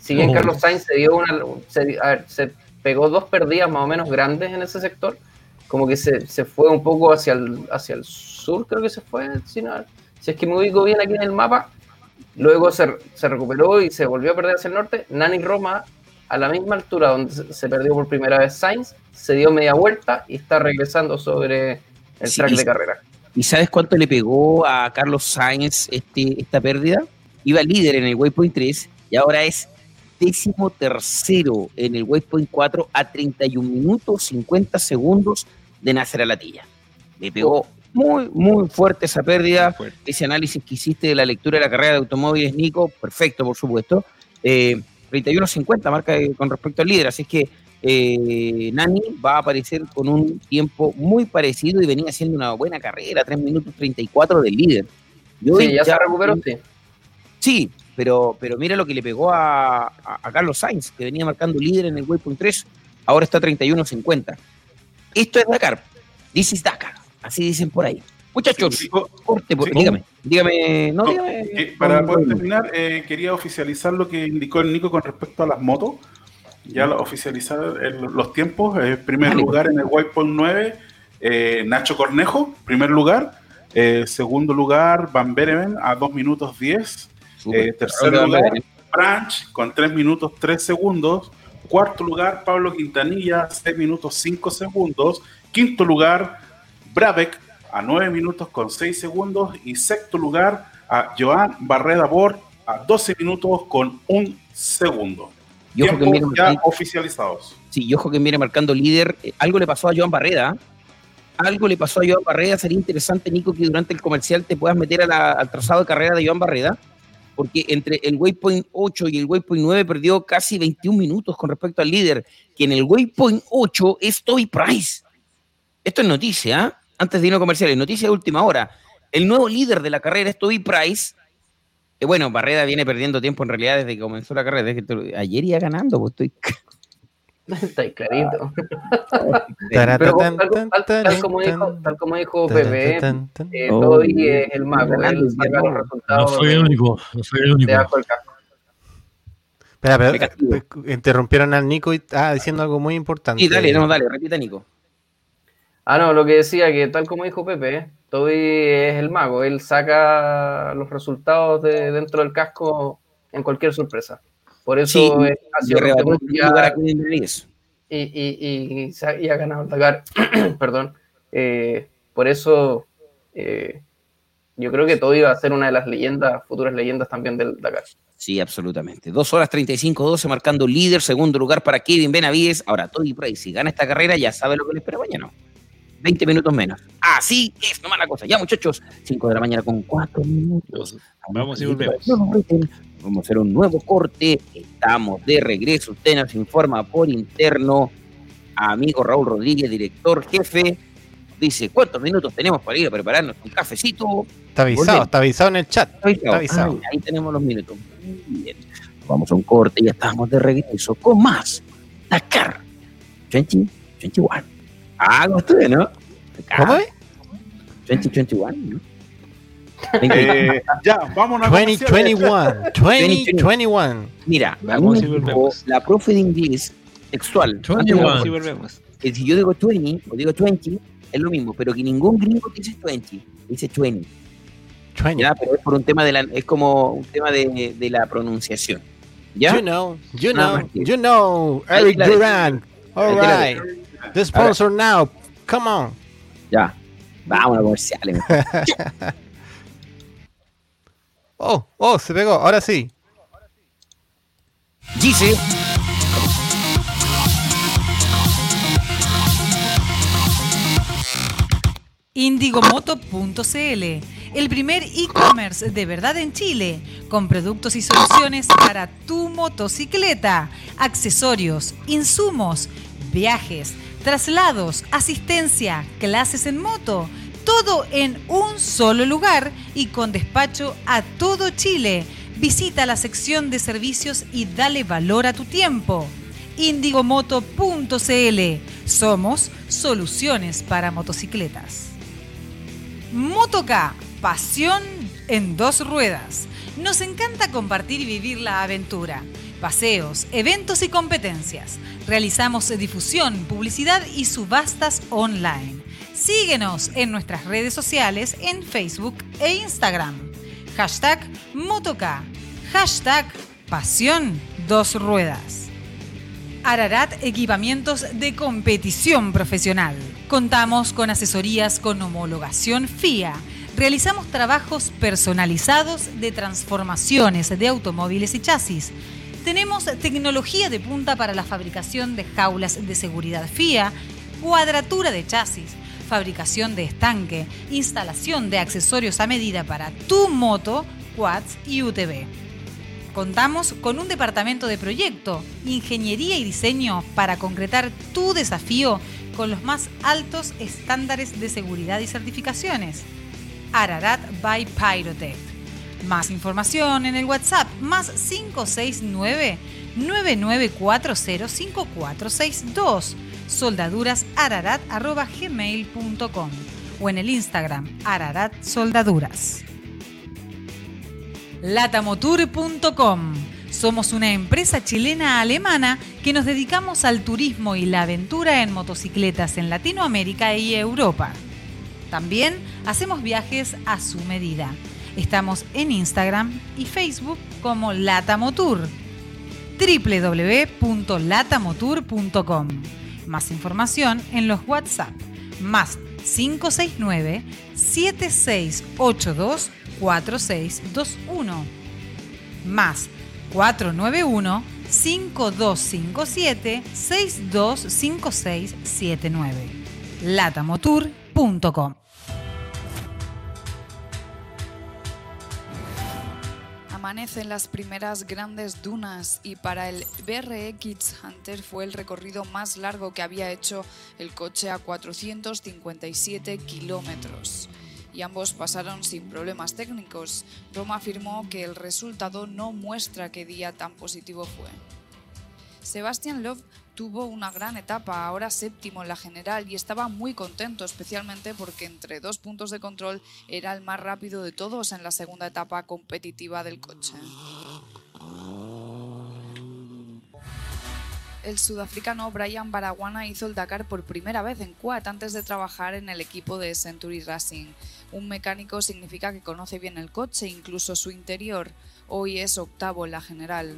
Si bien Oh. Carlos Sainz se dio una. Se, a ver, se pegó dos perdidas más o menos grandes en ese sector, como que se, se fue un poco hacia el, hacia el sur, creo que se fue, si, no- si es que me ubico bien aquí en el mapa. Luego se, se recuperó y se volvió a perder hacia el norte. Nani Roma, a la misma altura donde se, perdió por primera vez Sainz, se dio media vuelta y está regresando sobre el Sí, track de carrera. ¿Y sabes cuánto le pegó a Carlos Sainz este, esta pérdida? Iba líder en el Waypoint 3 y ahora es décimo tercero en el Waypoint 4 a 31 minutos 50 segundos de Nasser Alatilla. Le pegó muy, muy fuerte esa pérdida. Ese análisis que hiciste de la lectura de la carrera de automóviles, Nico, perfecto, por supuesto. Eh, 31.50 marca con respecto al líder, así es que eh, Nani va a aparecer con un tiempo muy parecido y venía haciendo una buena carrera, 3 minutos 34 del líder. Y hoy Sí, ya se recuperó, sí. Sí, pero, pero mira lo que le pegó a, a- a Carlos Sainz, que venía marcando líder en el Waypoint 3, ahora está 31.50. Esto es Dakar, this is Dakar, así dicen por ahí. Muchachos, corte, por- sí. dígame, dígame, no, No, dígame. eh, para poder terminar, eh, quería oficializar lo que indicó el Nico con respecto a las motos. Ya lo- oficializar el- los tiempos. Eh, primer Dale. lugar en el Waypoint 9, eh, Nacho Cornejo, primer lugar. Eh, segundo lugar, Van Bereven a 2 minutos 10. Súper. Eh, tercer lugar. Branch con 3 minutos 3 segundos. Cuarto lugar, Pablo Quintanilla, 6 minutos 5 segundos. Quinto lugar, Brabeck a 9 minutos con 6 segundos. Y sexto lugar, a Joan Barreda Bor a 12 minutos con 1 segundo. Y ojo que viene ya marcando- oficializados. Sí, y ojo que viene marcando líder. Eh, algo le pasó a Joan Barreda. Algo le pasó a Joan Barreda. Sería interesante, Nico, que durante el comercial te puedas meter a la- al trazado de carrera de Joan Barreda. Porque entre el Waypoint 8 y el Waypoint 9 perdió casi 21 minutos con respecto al líder. Que en el Waypoint 8 es Toby Price. Esto es noticia, ¿ah? Antes de irnos a comerciales, noticia de última hora. El nuevo líder de la carrera es Toby Price. Que bueno, Barreda viene perdiendo tiempo en realidad desde que comenzó la carrera. Desde que te- ayer iba ganando, pues estoy Está clarito. Tal, como dijo, tal como dijo Pepe, eh, Oh, Toby es el mago. No resultados soy el único, no soy el único. Espera, pero interrumpieron al Nico y ah, diciendo algo muy importante. Sí, dale, no, dale, repita, Nico. Ah, no, lo que decía que tal como dijo Pepe, Toby es el mago. Él saca los resultados de dentro del casco en cualquier sorpresa. Por eso Sí, es- primer lugar y, y, y, y ha- ganado el Dakar. Perdón. Eh, por eso eh, yo creo que Toby va a ser una de las leyendas, futuras leyendas también del Dakar. Sí, absolutamente. Dos horas 35-12 marcando líder, segundo lugar para Kevin Benavides. Ahora, Toby Price, si gana esta carrera, ya sabe lo que le espera mañana. 20 minutos menos. Así es nomás la cosa. Ya, muchachos, 5 de la mañana con 4 minutos. Vamos y volvemos. Vamos a hacer un nuevo corte. Estamos de regreso. Usted nos informa por interno. Amigo Raúl Rodríguez, director jefe, dice: ¿Cuántos minutos tenemos para ir a prepararnos un cafecito? Está avisado, Volvemos. está avisado en el chat. Está avisado. Está avisado. Ah, ahí tenemos los minutos. Muy bien. Vamos a un corte y ya estamos de regreso con más Dakar 2021. Ah, como estuve, ¿no? ¿Cómo es? 2021, ¿no? Eh, ya, vámonos a comerciales. 2021. 2021. Mira, Vamos la profe de inglés textual. 21. Vamos y volvemos. Que si yo digo 20 o digo 20, es lo mismo, pero que ningún gringo dice 20, dice 20. 20. Ya, pero es por un tema de la, es como un tema de, de la pronunciación. ¿Ya? You know, you Nada know, you know, Eric Durant. All right. The sponsor now. Come on. Ya. Vamos a comerciales. Oh, oh, se pegó. Ahora sí. Dice. Indigomoto.cl, el primer e-commerce de verdad en Chile, con productos y soluciones para tu motocicleta, accesorios, insumos, viajes, traslados, asistencia, clases en moto, todo en un solo lugar y con despacho a todo Chile. Visita la sección de servicios y dale valor a tu tiempo. Indigomoto.cl. Somos soluciones para motocicletas. Motoca, pasión en dos ruedas. Nos encanta compartir y vivir la aventura. Paseos, eventos y competencias. Realizamos difusión, publicidad y subastas online. Síguenos en nuestras redes sociales en Facebook e Instagram. Hashtag Motoca. Hashtag Pasión Dos Ruedas. Ararat Equipamientos de Competición Profesional. Contamos con asesorías con homologación FIA. Realizamos trabajos personalizados de transformaciones de automóviles y chasis. Tenemos tecnología de punta para la fabricación de jaulas de seguridad FIA, cuadratura de chasis, fabricación de estanque, instalación de accesorios a medida para tu moto, quads y UTV. Contamos con un departamento de proyecto, ingeniería y diseño para concretar tu desafío con los más altos estándares de seguridad y certificaciones. Ararat by Pyrotech. Más información en el WhatsApp más 569 99405462 soldadurasararat.gmail.com o en el Instagram Ararat Soldaduras. Latamotour.com Somos una empresa chilena-alemana que nos dedicamos al turismo y la aventura en motocicletas en Latinoamérica y Europa. También hacemos viajes a su medida. Estamos en Instagram y Facebook como Latamotour www.latamotour.com más información en los WhatsApp. Más 569 7682 4621 más 491 5257 625679 latamotour.com Amanecen las primeras grandes dunas y para el BRX Hunter fue el recorrido más largo que había hecho el coche a 457 kilómetros. Y ambos pasaron sin problemas técnicos. Roma afirmó que el resultado no muestra qué día tan positivo fue. Sebastian Love tuvo una gran etapa, ahora séptimo en la general, y estaba muy contento, especialmente porque entre dos puntos de control era el más rápido de todos en la segunda etapa competitiva del coche. El sudafricano Brian Baraguana hizo el Dakar por primera vez en quad antes de trabajar en el equipo de Century Racing. Un mecánico significa que conoce bien el coche, incluso su interior. Hoy es octavo en la general.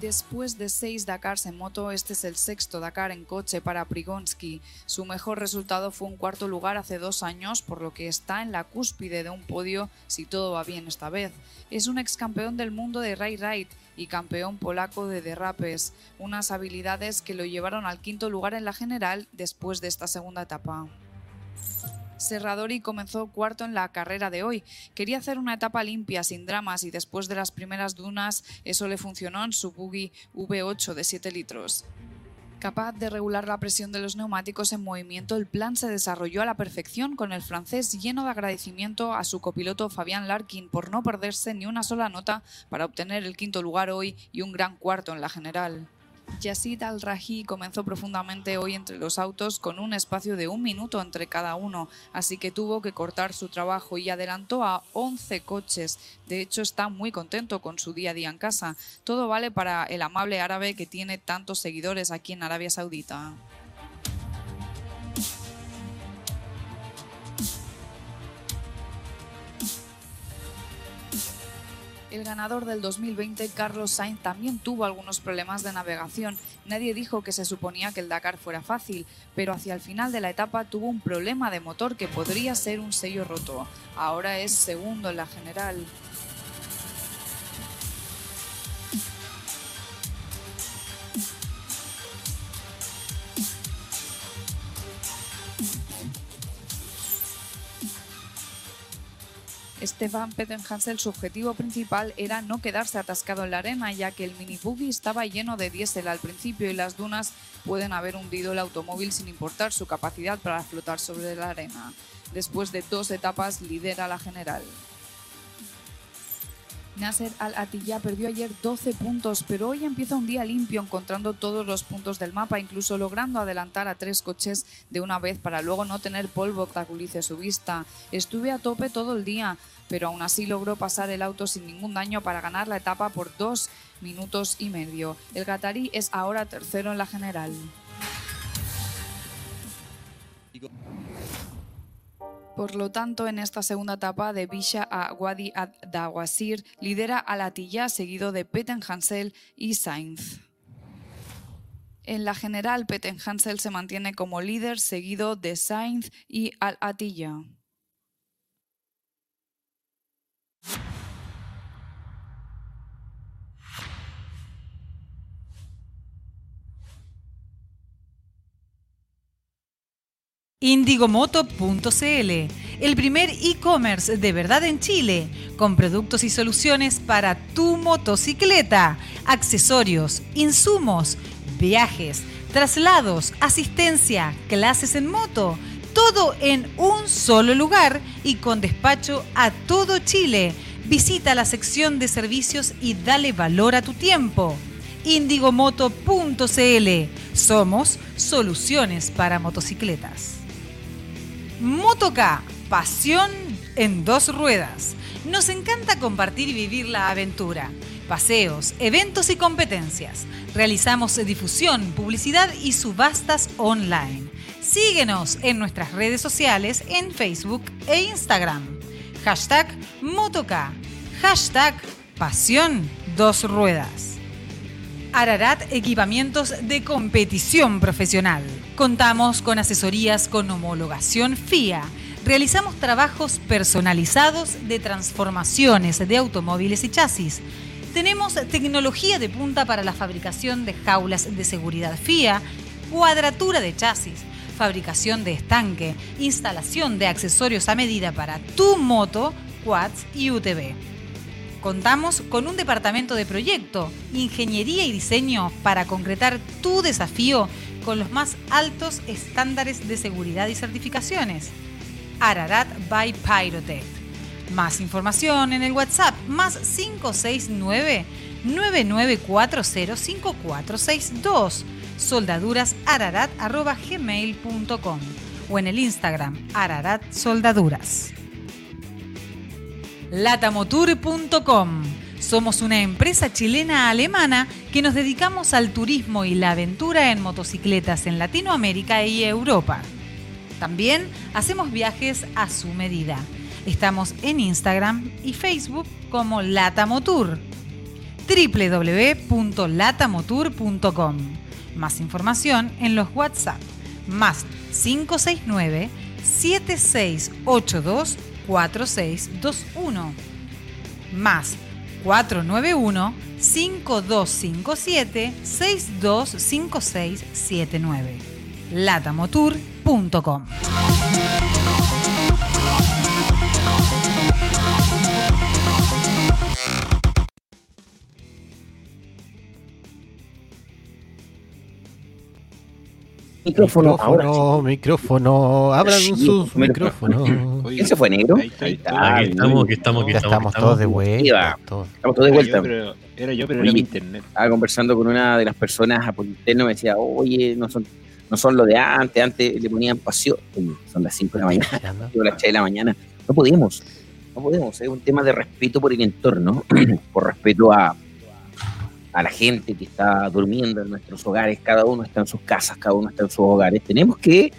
Después de seis Dakars en moto, este es el sexto Dakar en coche para Prigonski. Su mejor resultado fue un cuarto lugar hace dos años, por lo que está en la cúspide de un podio si todo va bien esta vez. Es un ex campeón del mundo de Ray Ride y campeón polaco de derrapes, unas habilidades que lo llevaron al quinto lugar en la general después de esta segunda etapa. Serradori comenzó cuarto en la carrera de hoy. Quería hacer una etapa limpia, sin dramas, y después de las primeras dunas eso le funcionó en su buggy V8 de 7 litros. Capaz de regular la presión de los neumáticos en movimiento, el plan se desarrolló a la perfección con el francés lleno de agradecimiento a su copiloto Fabián Larkin por no perderse ni una sola nota para obtener el quinto lugar hoy y un gran cuarto en la general. Yazid Al-Raji comenzó profundamente hoy entre los autos con un espacio de un minuto entre cada uno, así que tuvo que cortar su trabajo y adelantó a 11 coches. De hecho, está muy contento con su día a día en casa. Todo vale para el amable árabe que tiene tantos seguidores aquí en Arabia Saudita. El ganador del 2020, Carlos Sainz, también tuvo algunos problemas de navegación. Nadie dijo que se suponía que el Dakar fuera fácil, pero hacia el final de la etapa tuvo un problema de motor que podría ser un sello roto. Ahora es segundo en la general. Stefan Pettenhansel su objetivo principal era no quedarse atascado en la arena, ya que el mini buggy estaba lleno de diésel al principio y las dunas pueden haber hundido el automóvil sin importar su capacidad para flotar sobre la arena. Después de dos etapas lidera la general. Nasser Al-Attiyah perdió ayer 12 puntos, pero hoy empieza un día limpio encontrando todos los puntos del mapa, incluso logrando adelantar a tres coches de una vez para luego no tener polvo que obstaculice su vista. Estuve a tope todo el día, pero aún así logró pasar el auto sin ningún daño para ganar la etapa por dos minutos y medio. El Qatarí es ahora tercero en la general. Por lo tanto, en esta segunda etapa de Bisha a Wadi ad-Dawasir lidera al Atiyah seguido de Pettenhansel y Sainz. En la general, Pettenhansel se mantiene como líder seguido de Sainz y al Indigomoto.cl, el primer e-commerce de verdad en Chile, con productos y soluciones para tu motocicleta, accesorios, insumos, viajes, traslados, asistencia, clases en moto, todo en un solo lugar y con despacho a todo Chile. Visita la sección de servicios y dale valor a tu tiempo. Indigomoto.cl. Somos soluciones para motocicletas. Motoca, pasión en dos ruedas. Nos encanta compartir y vivir la aventura. Paseos, eventos y competencias. Realizamos difusión, publicidad y subastas online. Síguenos en nuestras redes sociales en Facebook e Instagram. Hashtag Motoca. Hashtag Pasión Dos Ruedas. Ararat Equipamientos de Competición Profesional. Contamos con asesorías con homologación FIA. Realizamos trabajos personalizados de transformaciones de automóviles y chasis. Tenemos tecnología de punta para la fabricación de jaulas de seguridad FIA, cuadratura de chasis, fabricación de estanque, instalación de accesorios a medida para tu moto, quads y UTV. Contamos con un departamento de proyecto, ingeniería y diseño para concretar tu desafío con los más altos estándares de seguridad y certificaciones. Ararat by Pyrotech. Más información en el WhatsApp más 569 99405462 soldadurasararat.gmail.com o en el Instagram Ararat Soldaduras. Latamotour.com Somos una empresa chilena-alemana que nos dedicamos al turismo y la aventura en motocicletas en Latinoamérica y Europa. También hacemos viajes a su medida. Estamos en Instagram y Facebook como Latamotour. www.latamotour.com Más información en los WhatsApp más 569 7682 4621 más 491 5257 625679 latamotour.com Micrófono, ahora Micrófono, micrófono, abran Sí, sus micrófono. micrófonos. ¿Quién se fue negro? Ahí está, ahí está. Aquí estamos, aquí estamos, Ya estamos. todos de vuelta. todos. Estamos todos de Era yo, vuelta. pero, era yo, pero Oye. era mi internet. Estaba conversando con una de las personas por interno, me decía, oye, no son, no son lo de antes, antes le ponían pasión. Son las 5 de la mañana, las 6 de la mañana. No podemos, no podemos, es un tema de respeto por el entorno, por respeto a, a la gente que está durmiendo en nuestros hogares, cada uno está en sus casas, cada uno está en sus hogares. Tenemos que,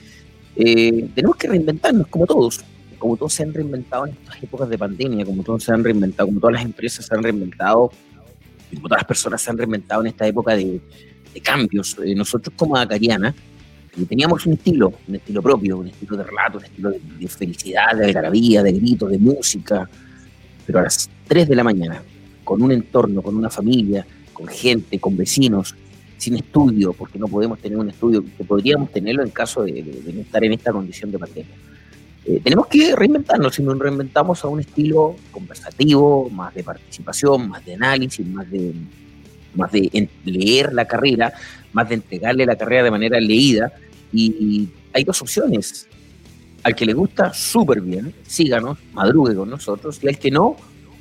eh, tenemos que reinventarnos como todos, como todos se han reinventado en estas épocas de pandemia, como todos se han reinventado, como todas las empresas se han reinventado, como todas las personas se han reinventado en esta época de, de cambios. Eh, nosotros como Acariana eh, teníamos un estilo, un estilo propio, un estilo de relato, un estilo de, de felicidad, de algarabía, de gritos, de música, pero a las 3 de la mañana, con un entorno, con una familia, con gente, con vecinos, sin estudio, porque no podemos tener un estudio, que podríamos tenerlo en caso de, de- no estar en esta condición de pandemia. Eh, tenemos que reinventarnos, si nos reinventamos a un estilo conversativo, más de participación, más de análisis, más de, más de leer la carrera, más de entregarle la carrera de manera leída. Y hay dos opciones. Al que le gusta, súper bien, síganos, madrugue con nosotros, y al que no,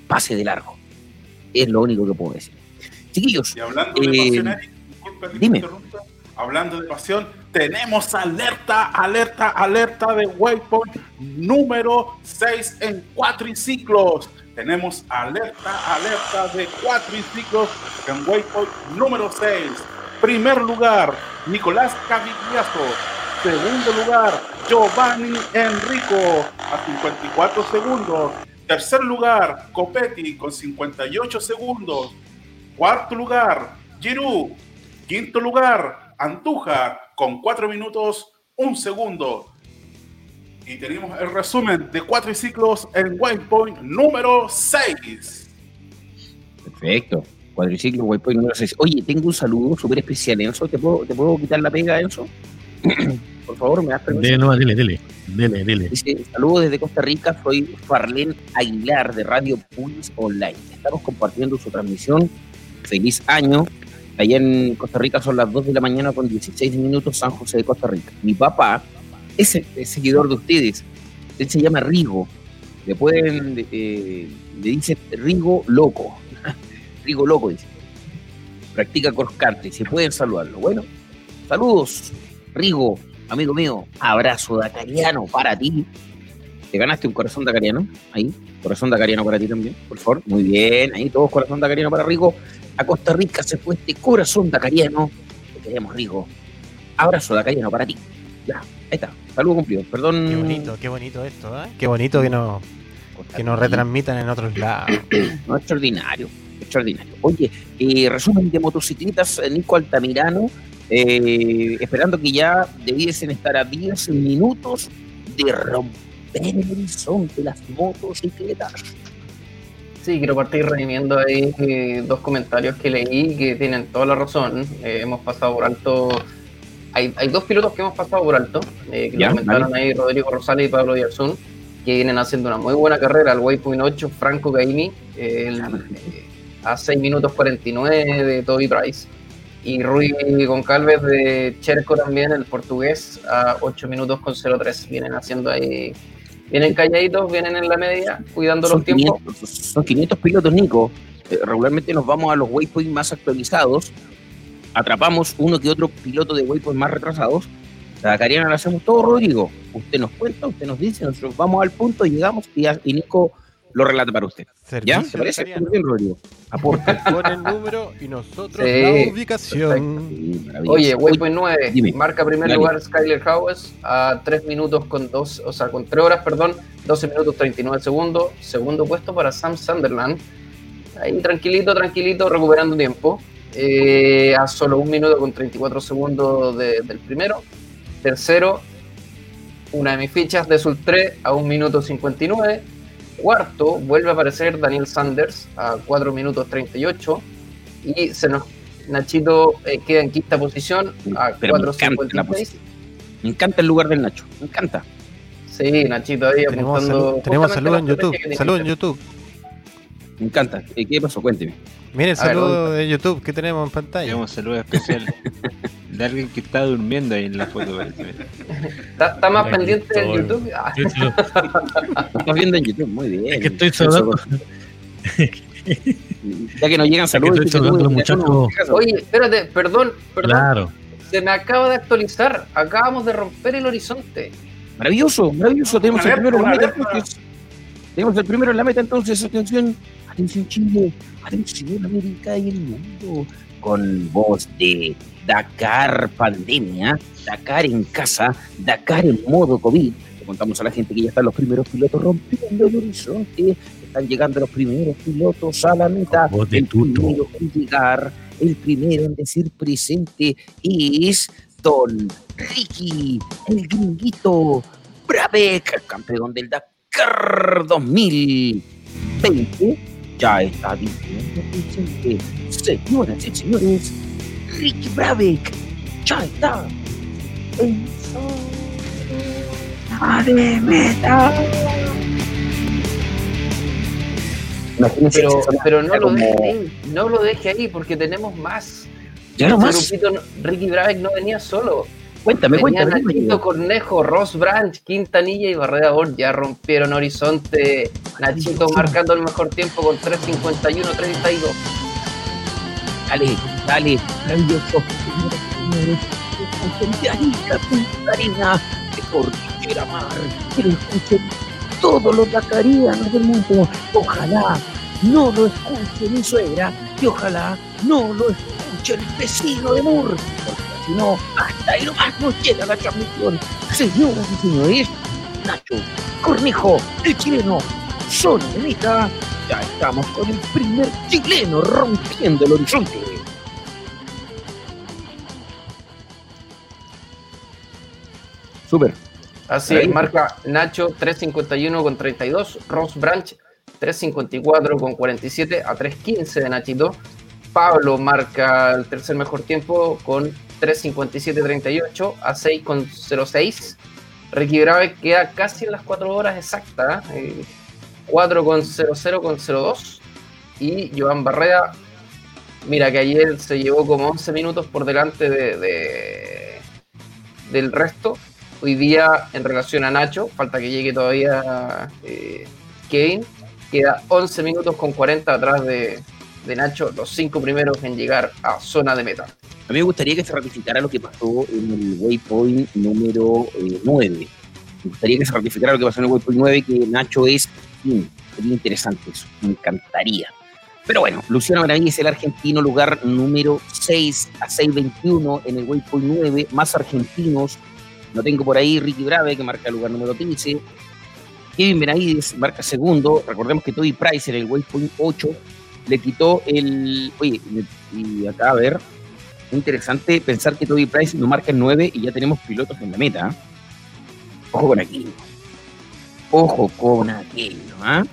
pase de largo. Es lo único que puedo decir. Chiquillos, Y hablando de Eh, pasión, Eric, disculpa que te dime. interrumpa. Hablando de pasión, tenemos alerta, alerta, alerta de Waypoint número 6 en cuatriciclos. Tenemos alerta, alerta de cuatriciclos en Waypoint número 6. Primer lugar, Nicolás Cavigliazo. Segundo lugar, Giovanni Enrico a 54 segundos. Tercer lugar, Copetti con 58 segundos. Cuarto lugar, Giroud. Quinto lugar, Antuja con 4 minutos, 1 segundo. Y tenemos el resumen de cuatro ciclos en Waypoint número 6. Perfecto. Cuadriciclo, Waypoint número 6. Oye, tengo un saludo súper especial, Enzo. ¿Te puedo, ¿Te puedo quitar la pega, Enzo? por favor, me das permiso. Dele, nomás, dele, dele. Dele, dele. Dice, saludos desde Costa Rica, soy Farlén Aguilar de Radio Pulse Online. Estamos compartiendo su transmisión. Feliz año. Allá en Costa Rica son las 2 de la mañana con 16 minutos, San José de Costa Rica. Mi papá es, seguidor de ustedes. Él se llama Rigo. Le pueden, eh, le dice Rigo Loco. Rigo Loco dice. Practica cross country. Si pueden saludarlo. Bueno, saludos, Rigo, amigo mío. Abrazo dacariano para ti. ¿Te ganaste un corazón dacariano? Ahí. Corazón dacariano para ti también, por favor. Muy bien. Ahí todos corazón dacariano para Rigo. A Costa Rica se fue este corazón dacariano. Te queremos, Rigo. Abrazo dacariano para ti. Ya, ahí está. Saludo cumplido. Perdón. Qué bonito, qué bonito esto, ¿eh? Qué bonito que nos, que nos retransmitan en otros lados. No, extraordinario, extraordinario. Oye, eh, resumen de motocicletas, eh, Nico Altamirano, eh, esperando que ya debiesen estar a 10 minutos de romper el horizonte de las motocicletas. Sí, quiero partir redimiendo ahí eh, dos comentarios que leí que tienen toda la razón. Eh, hemos pasado por alto. Hay, hay dos pilotos que hemos pasado por alto, eh, que Ya, lo comentaron dale. ahí Rodrigo Rosales y Pablo Díazún, que vienen haciendo una muy buena carrera. El Waypoint 8, Franco el- eh, a 6 minutos 49 de Toby Price. Y Rui Goncalves de Cherco también, el portugués, a 8 minutos con 03. Vienen haciendo ahí. Vienen calladitos, vienen en la media, cuidando Son los tiempos. 500, son 500 pilotos, Nico. Eh, regularmente nos vamos a los waypoints más actualizados. Atrapamos uno que otro piloto de waypoints más retrasados. La Dakariana lo hacemos todo, Rodrigo. Usted nos cuenta, usted nos dice, nosotros vamos al punto, llegamos y, y Nico lo relata para usted. ¿Ya? ¿Te parece? bien, Rodrigo. Aporte. Pon el número y nosotros Sí, la ubicación. Sí. Oye, Waypoint 9, Dime. marca primer Dale. lugar Skyler Howes a 3 minutos con 2, o sea, con 3 horas, perdón, 12 minutos 39 segundos. Segundo puesto para Sam Sunderland. Ahí tranquilito, tranquilito, recuperando tiempo. Eh, a solo 1 minuto con 34 segundos de- del primero. Tercero, una de mis fichas de Sul 3 a 1 minuto 59. Cuarto, vuelve a aparecer Daniel Sanders a 4 minutos 38. Y se nos Nachito eh, queda en quinta posición a Pero me encanta, la 4.56. posición. me encanta el lugar del Nacho. Me encanta. Sí, Nachito ahí Tenemos, apuntando. tenemos saludos en YouTube. Saludos en YouTube. Me encanta. Eh, ¿Qué pasó? Cuénteme. Miren el A ver, saludo de YouTube que tenemos en pantalla. Tenemos un saludo especial de alguien que está durmiendo ahí en la foto. que- ¿Está, está más pendiente del. YouTube? Ah, estás viendo en YouTube. Muy bien. Es que estoy saludando. Ya que nos llegan saludos. estoy saludando a los muchachos. Oye, espérate, perdón, perdón. Claro. Se me acaba de actualizar. Acabamos de romper el horizonte. Maravilloso, maravilloso. Tenemos el primero en la meta entonces. Tenemos el primero en la meta entonces. Atención, atención Chile, atención América y el mundo. Con voz de Dakar Pandemia, Dakar en casa, Dakar en modo COVID. Le contamos a la gente que ya están los primeros pilotos rompiendo el horizonte. Están llegando los primeros pilotos a la meta. Voz de el tuto. primero en llegar, el primero en decir presente es Don Ricky, el gringuito Brabeck, campeón del Dakar 2020. Ya está diciendo presente. Señoras y señores, Ricky Brabeck ya está en zona de meta. Imagínense Pero, pero no, lo como- deje ahí, no lo deje ahí porque tenemos más. Ya no Este más. grupito Ricky Brabeck no venía solo. Cuéntame, cuéntame. Nachito Cornejo, Ross Branch, Quintanilla y Barrera Bord ya rompieron horizonte. Nachito marcando el mejor tiempo con 3.51-32. Dale, dale, maravilloso. Arica Puntarina, de Cordillera Mar, que lo escuchen todos los dacarianos del mundo. Ojalá no lo escuche mi suegra y ojalá no lo escuche el vecino de Mur, porque si no, hasta ahí nomás nos llega la transmisión. Señoras y señores, Nacho, Cornejo, el chileno, Zona ya estamos con el primer chileno rompiendo el horizonte. Super. Así es, marca Nacho 3.51 con 32, Ross Branch 3.54 con 47 a 3.15 de Nachito. Pablo marca el tercer mejor tiempo con 3.57.38 a 6.06. Ricky Brave queda casi en las 4 horas exactas, eh, 4.00 con 02. Y Joan Barrera, mira que ayer se llevó como 11 minutos por delante de, de- del resto. Hoy día, en relación a Nacho, falta que llegue todavía eh, Kevin, queda 11 minutos con 40 atrás de, de Nacho, los 5 primeros en llegar a zona de meta. A mí me gustaría que se ratificara lo que pasó en el waypoint número 9. Me gustaría que se ratificara lo que pasó en el waypoint 9, que Nacho es fin. Sería interesante eso, me encantaría. Pero bueno, Luciano Benavides es el argentino, lugar número 6 a 6.21 en el waypoint 9, más argentinos. Lo tengo por ahí, Ricky Brave, que marca el lugar número 15. Kevin Benavides marca segundo. Recordemos que Toby Price en el waypoint 8 le quitó el. Oye, y acá a ver, interesante pensar que Toby Price no marca el 9 y ya tenemos pilotos en la meta. ¿ah? Ojo con aquello. Ojo con aquello. ¿ah?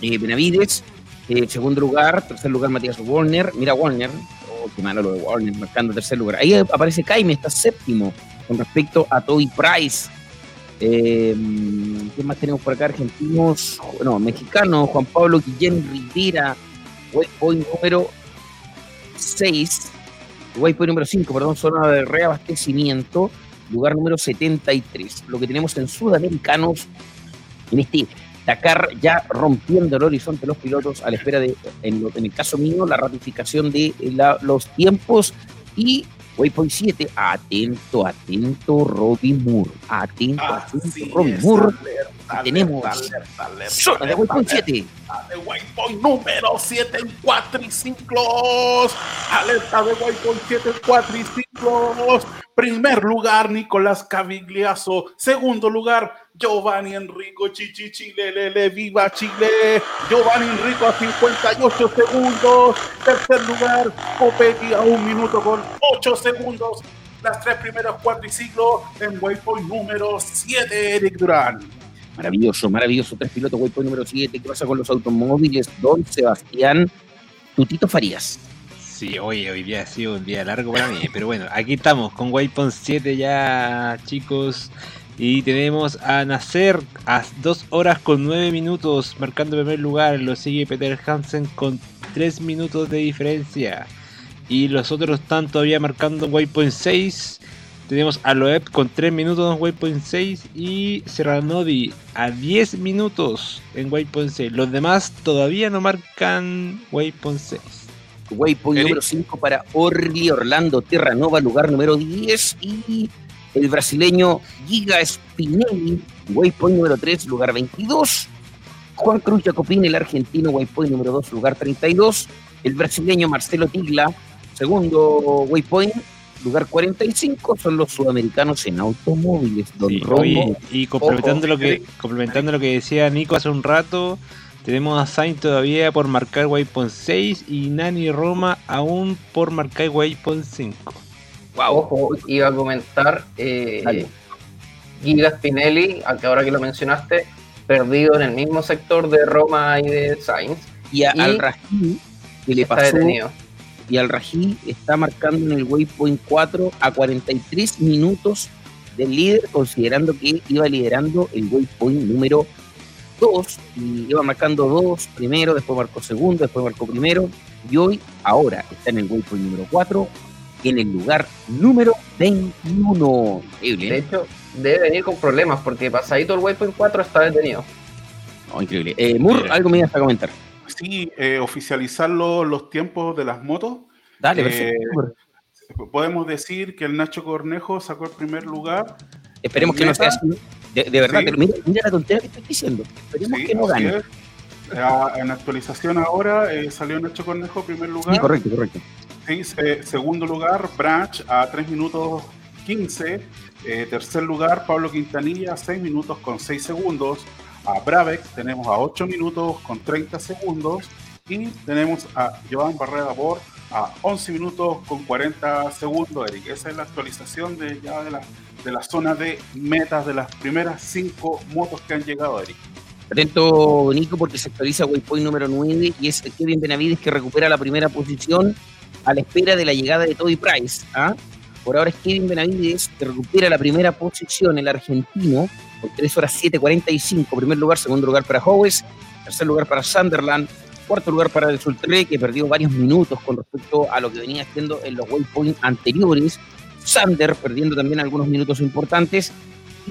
Eh, Benavides, eh, segundo lugar. Tercer lugar, Matías Warner. Mira Warner. Oh, qué malo lo de Warner, marcando tercer lugar. Ahí aparece Jaime, está séptimo con respecto a Toby Price. Eh, ¿Qué más tenemos por acá? Argentinos, no, mexicanos, Juan Pablo Guillén Rivera, waypoint número 6, waypoint número 5, perdón, zona de reabastecimiento, lugar número 73. Lo que tenemos en sudamericanos, en este Dakar ya rompiendo el horizonte los pilotos a la espera de, en, lo- en el caso mío, la ratificación de la- los tiempos y Waypoint 7, atento, atento, Robin Moore, atento, atento, Robin Moore. Tenemos zona de Waypoint 7. de Waypoint número 7 en cuatriciclos. Alerta de Waypoint 7 en cuatriciclos. Primer lugar, Nicolás Cavigliazo. Segundo lugar, Giovanni Enrico Chichi Chile, Lele, viva Chile. Giovanni Enrico a 58 segundos. Tercer lugar, Copetti a un minuto con 8 segundos. Las tres primeras cuatriciclos en Waypoint número 7, Eric Durán. Maravilloso, maravilloso. Tres pilotos, Waypoint número 7. ¿Qué pasa con los automóviles? Don Sebastián Tutito Farías. Sí, oye, hoy día ha sido un día largo para mí, pero bueno, aquí estamos con Waypoint 7 ya, chicos. Y tenemos a Nacer a 2 horas con 9 minutos, marcando primer lugar. Lo sigue Peter Hansen con 3 minutos de diferencia. Y los otros están todavía marcando Waypoint 6. Tenemos a Loeb con 3 minutos en Waypoint 6 y Serranovi a 10 minutos en Waypoint 6. Los demás todavía no marcan Waypoint 6. Waypoint número 5 para Orly Orlando Terranova, lugar número 10. Y el brasileño Giga Spinelli, Waypoint número 3, lugar 22. Juan Cruz Jacopín, el argentino, Waypoint número 2, lugar 32. El brasileño Marcelo Tigla, segundo Waypoint, lugar 45. Son los sudamericanos en automóviles. Don Sí, Romo. oye, y complementando Ojo. lo que complementando lo que decía Nico hace un rato, tenemos a Sainz todavía por marcar Waypoint 6 y Nani Roma aún por marcar Waypoint 5. Ojo, iba a comentar eh, Giga Spinelli, a que ahora que lo mencionaste, perdido en el mismo sector de Roma y de Sainz. Y a- al Rají, que le pasó, detenido. Y al Rají está marcando en el waypoint 4 a 43 minutos del líder, considerando que iba liderando el waypoint número 2, y iba marcando 2 primero, después marcó segundo, después marcó primero, y hoy, ahora, está en el waypoint número 4, en el lugar número 21. Increíble, De hecho, debe venir con problemas porque pasadito el Waypoint 4 está detenido. No, increíble. Eh, Moore, algo me ibas a comentar. Sí, eh, oficializar lo- los tiempos de las motos. Dale, Eh, perfecto. podemos decir que el Nacho Cornejo sacó el primer lugar. Esperemos que no sea así. De, de verdad, Sí. mira, mira la tontería que estoy diciendo. Esperemos Sí, que no gane. es. Ah, en actualización ahora eh, salió Nacho Cornejo primer lugar. Sí, correcto, correcto. Sí, se- segundo lugar, Branch a 3 minutos 15. Eh, tercer lugar, Pablo Quintanilla a 6 minutos con 6 segundos. A Bravex tenemos a 8 minutos con 30 segundos. Y tenemos a Joan Barrera Bor a 11 minutos con 40 segundos, Eric. Esa es la actualización de ya de la, de la zona de metas de las primeras 5 motos que han llegado, Eric. Atento, Nico, porque se actualiza Waypoint número 9 y es Kevin Benavides que recupera la primera posición a la espera de la llegada de Toby Price. ¿ah? Por ahora es Kevin Benavides que recupera la primera posición, el argentino, con 3 horas 7.45. Primer lugar, segundo lugar para Howes, tercer lugar para Sunderland, cuarto lugar para el Sultre, que perdió varios minutos con respecto a lo que venía haciendo en los waypoints anteriores. Sander perdiendo también algunos minutos importantes.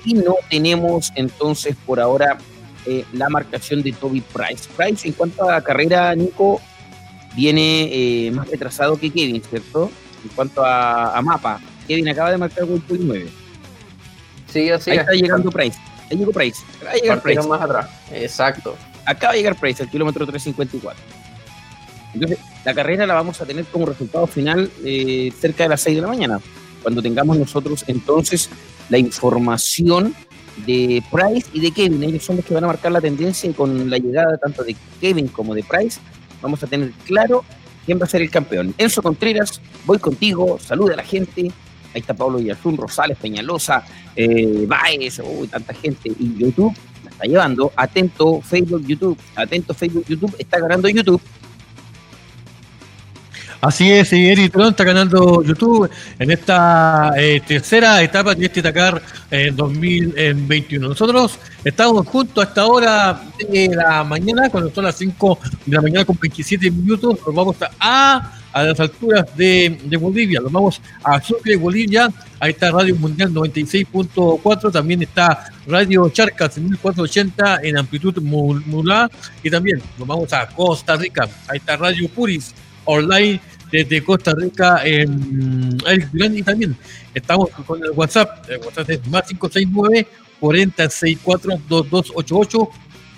Y no tenemos entonces por ahora eh, la marcación de Toby Price. Price, en cuanto a carrera, Nico, viene eh, más retrasado que Kevin, ¿cierto? En cuanto a, a mapa, Kevin acaba de marcar 1.9. Sigue. Ahí está llegando Price. Ahí llegó Price. Acaba de llegar Price. más atrás. Exacto. Acaba de llegar Price al kilómetro 354. Entonces, la carrera la vamos a tener como resultado final eh, cerca de las 6 de la mañana, cuando tengamos nosotros entonces la información de Price y de Kevin. Ellos son los que van a marcar la tendencia y con la llegada tanto de Kevin como de Price vamos a tener claro quién va a ser el campeón. Enzo Contreras, voy contigo, saluda a la gente, Ahí está Pablo Villazún, Rosales, Peñalosa, eh, Baez, tanta gente. Y YouTube la está llevando. Atento Facebook, YouTube. Atento Facebook, YouTube. Está ganando YouTube. Así es, y Eric Tron está ganando YouTube en esta eh, tercera etapa de este Dakar eh, 2021. Nosotros estamos juntos a esta hora de la mañana, cuando son las 5 de la mañana con 27 minutos, nos vamos a, a las alturas de, de Bolivia, nos vamos a Sucre, Bolivia, ahí está Radio Mundial 96.4, también está Radio Charcas 1480 en amplitud mulá, y también nos vamos a Costa Rica, ahí está Radio Puris online desde Costa Rica en Eric Durán y también estamos con el WhatsApp, el WhatsApp es más 569 4064 2288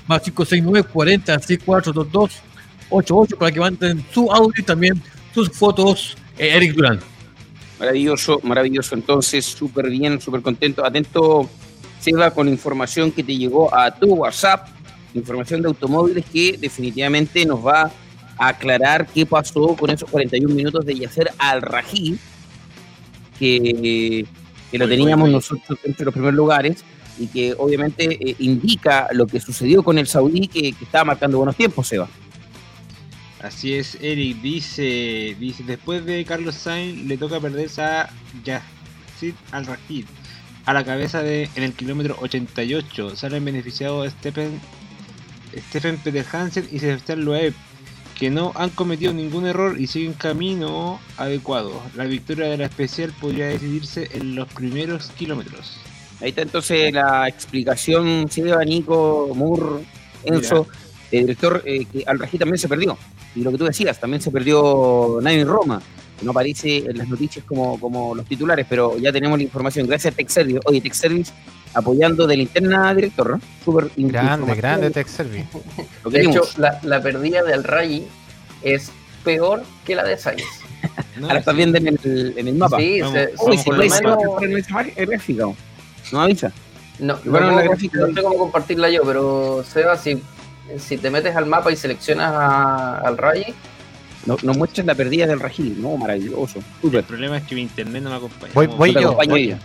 más 569 4064 2288 para que manden su audio y también sus fotos eh, Eric Durán. Maravilloso, maravilloso. Entonces, súper bien, súper contento. Atento, Seba, con información que te llegó a tu WhatsApp, información de automóviles que definitivamente nos va a aclarar qué pasó con esos 41 minutos de Yacer al Rají, que, que lo teníamos nosotros entre los primeros lugares y que obviamente eh, indica lo que sucedió con el Saudí, que, que estaba marcando buenos tiempos, Seba. Así es, Eric dice, dice, después de Carlos Sainz le toca perderse a Yacid Al-Raqid a la cabeza de en el kilómetro 88. Salen beneficiados Stephen, Stephen Peter Hansen y Sebastián Loeb, que no han cometido ningún error y siguen camino adecuado. La victoria de la especial podría decidirse en los primeros kilómetros. Ahí está entonces la explicación, Seba, Nico, Moore, Enzo, el director, eh, que al Rají también se perdió. Y lo que tú decías, también se perdió en Roma, que no aparece en las noticias como, como los titulares, pero ya tenemos la información. Gracias a Tech Service. Oye, Tech Service apoyando de linterna, director, ¿no? Súper in- Grande, grande Tech Service. Lo De hecho, la, la pérdida del Rally es peor que la de Sainz. Ahora estás viendo en el, en el mapa. Sí, Vamos, se- Uy, si los menos- poner en esa mar- en gráfica, ¿o? No avisa. No, no, Bueno, gráfica- no sé cómo compartirla yo, pero Seba, si, si te metes al mapa y seleccionas a- al Rally, No, nos muestras la pérdida del Rají, ¿no? Maravilloso. El problema es que mi internet no me acompaña. Voy- voy Yo voy.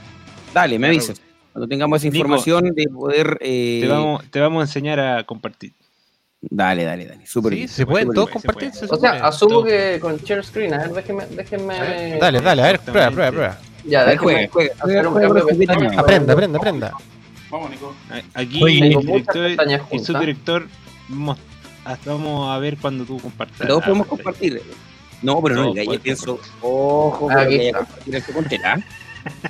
Dale, me Claro. avisas. Cuando tengamos esa Nico, información de poder. eh, Te vamos, te vamos a enseñar a compartir. Dale, dale, dale. Súper Sí, bien. se pueden todos compartir. se o sea, asumo Todo. que con share screen, a ver, déjenme, déjenme Dale, dale, a ver, prueba, prueba, prueba. ya, A ver, déjenme juega. Aprenda, aprenda, aprenda. Vamos, Nico. Aquí Oye, el director y subdirector vamos a, vamos a ver cuando tú compartas. Todos Ah, podemos perfecto. compartir. No, pero no, pueden pienso. Ojo, Ah, pero está. haya compartir esto con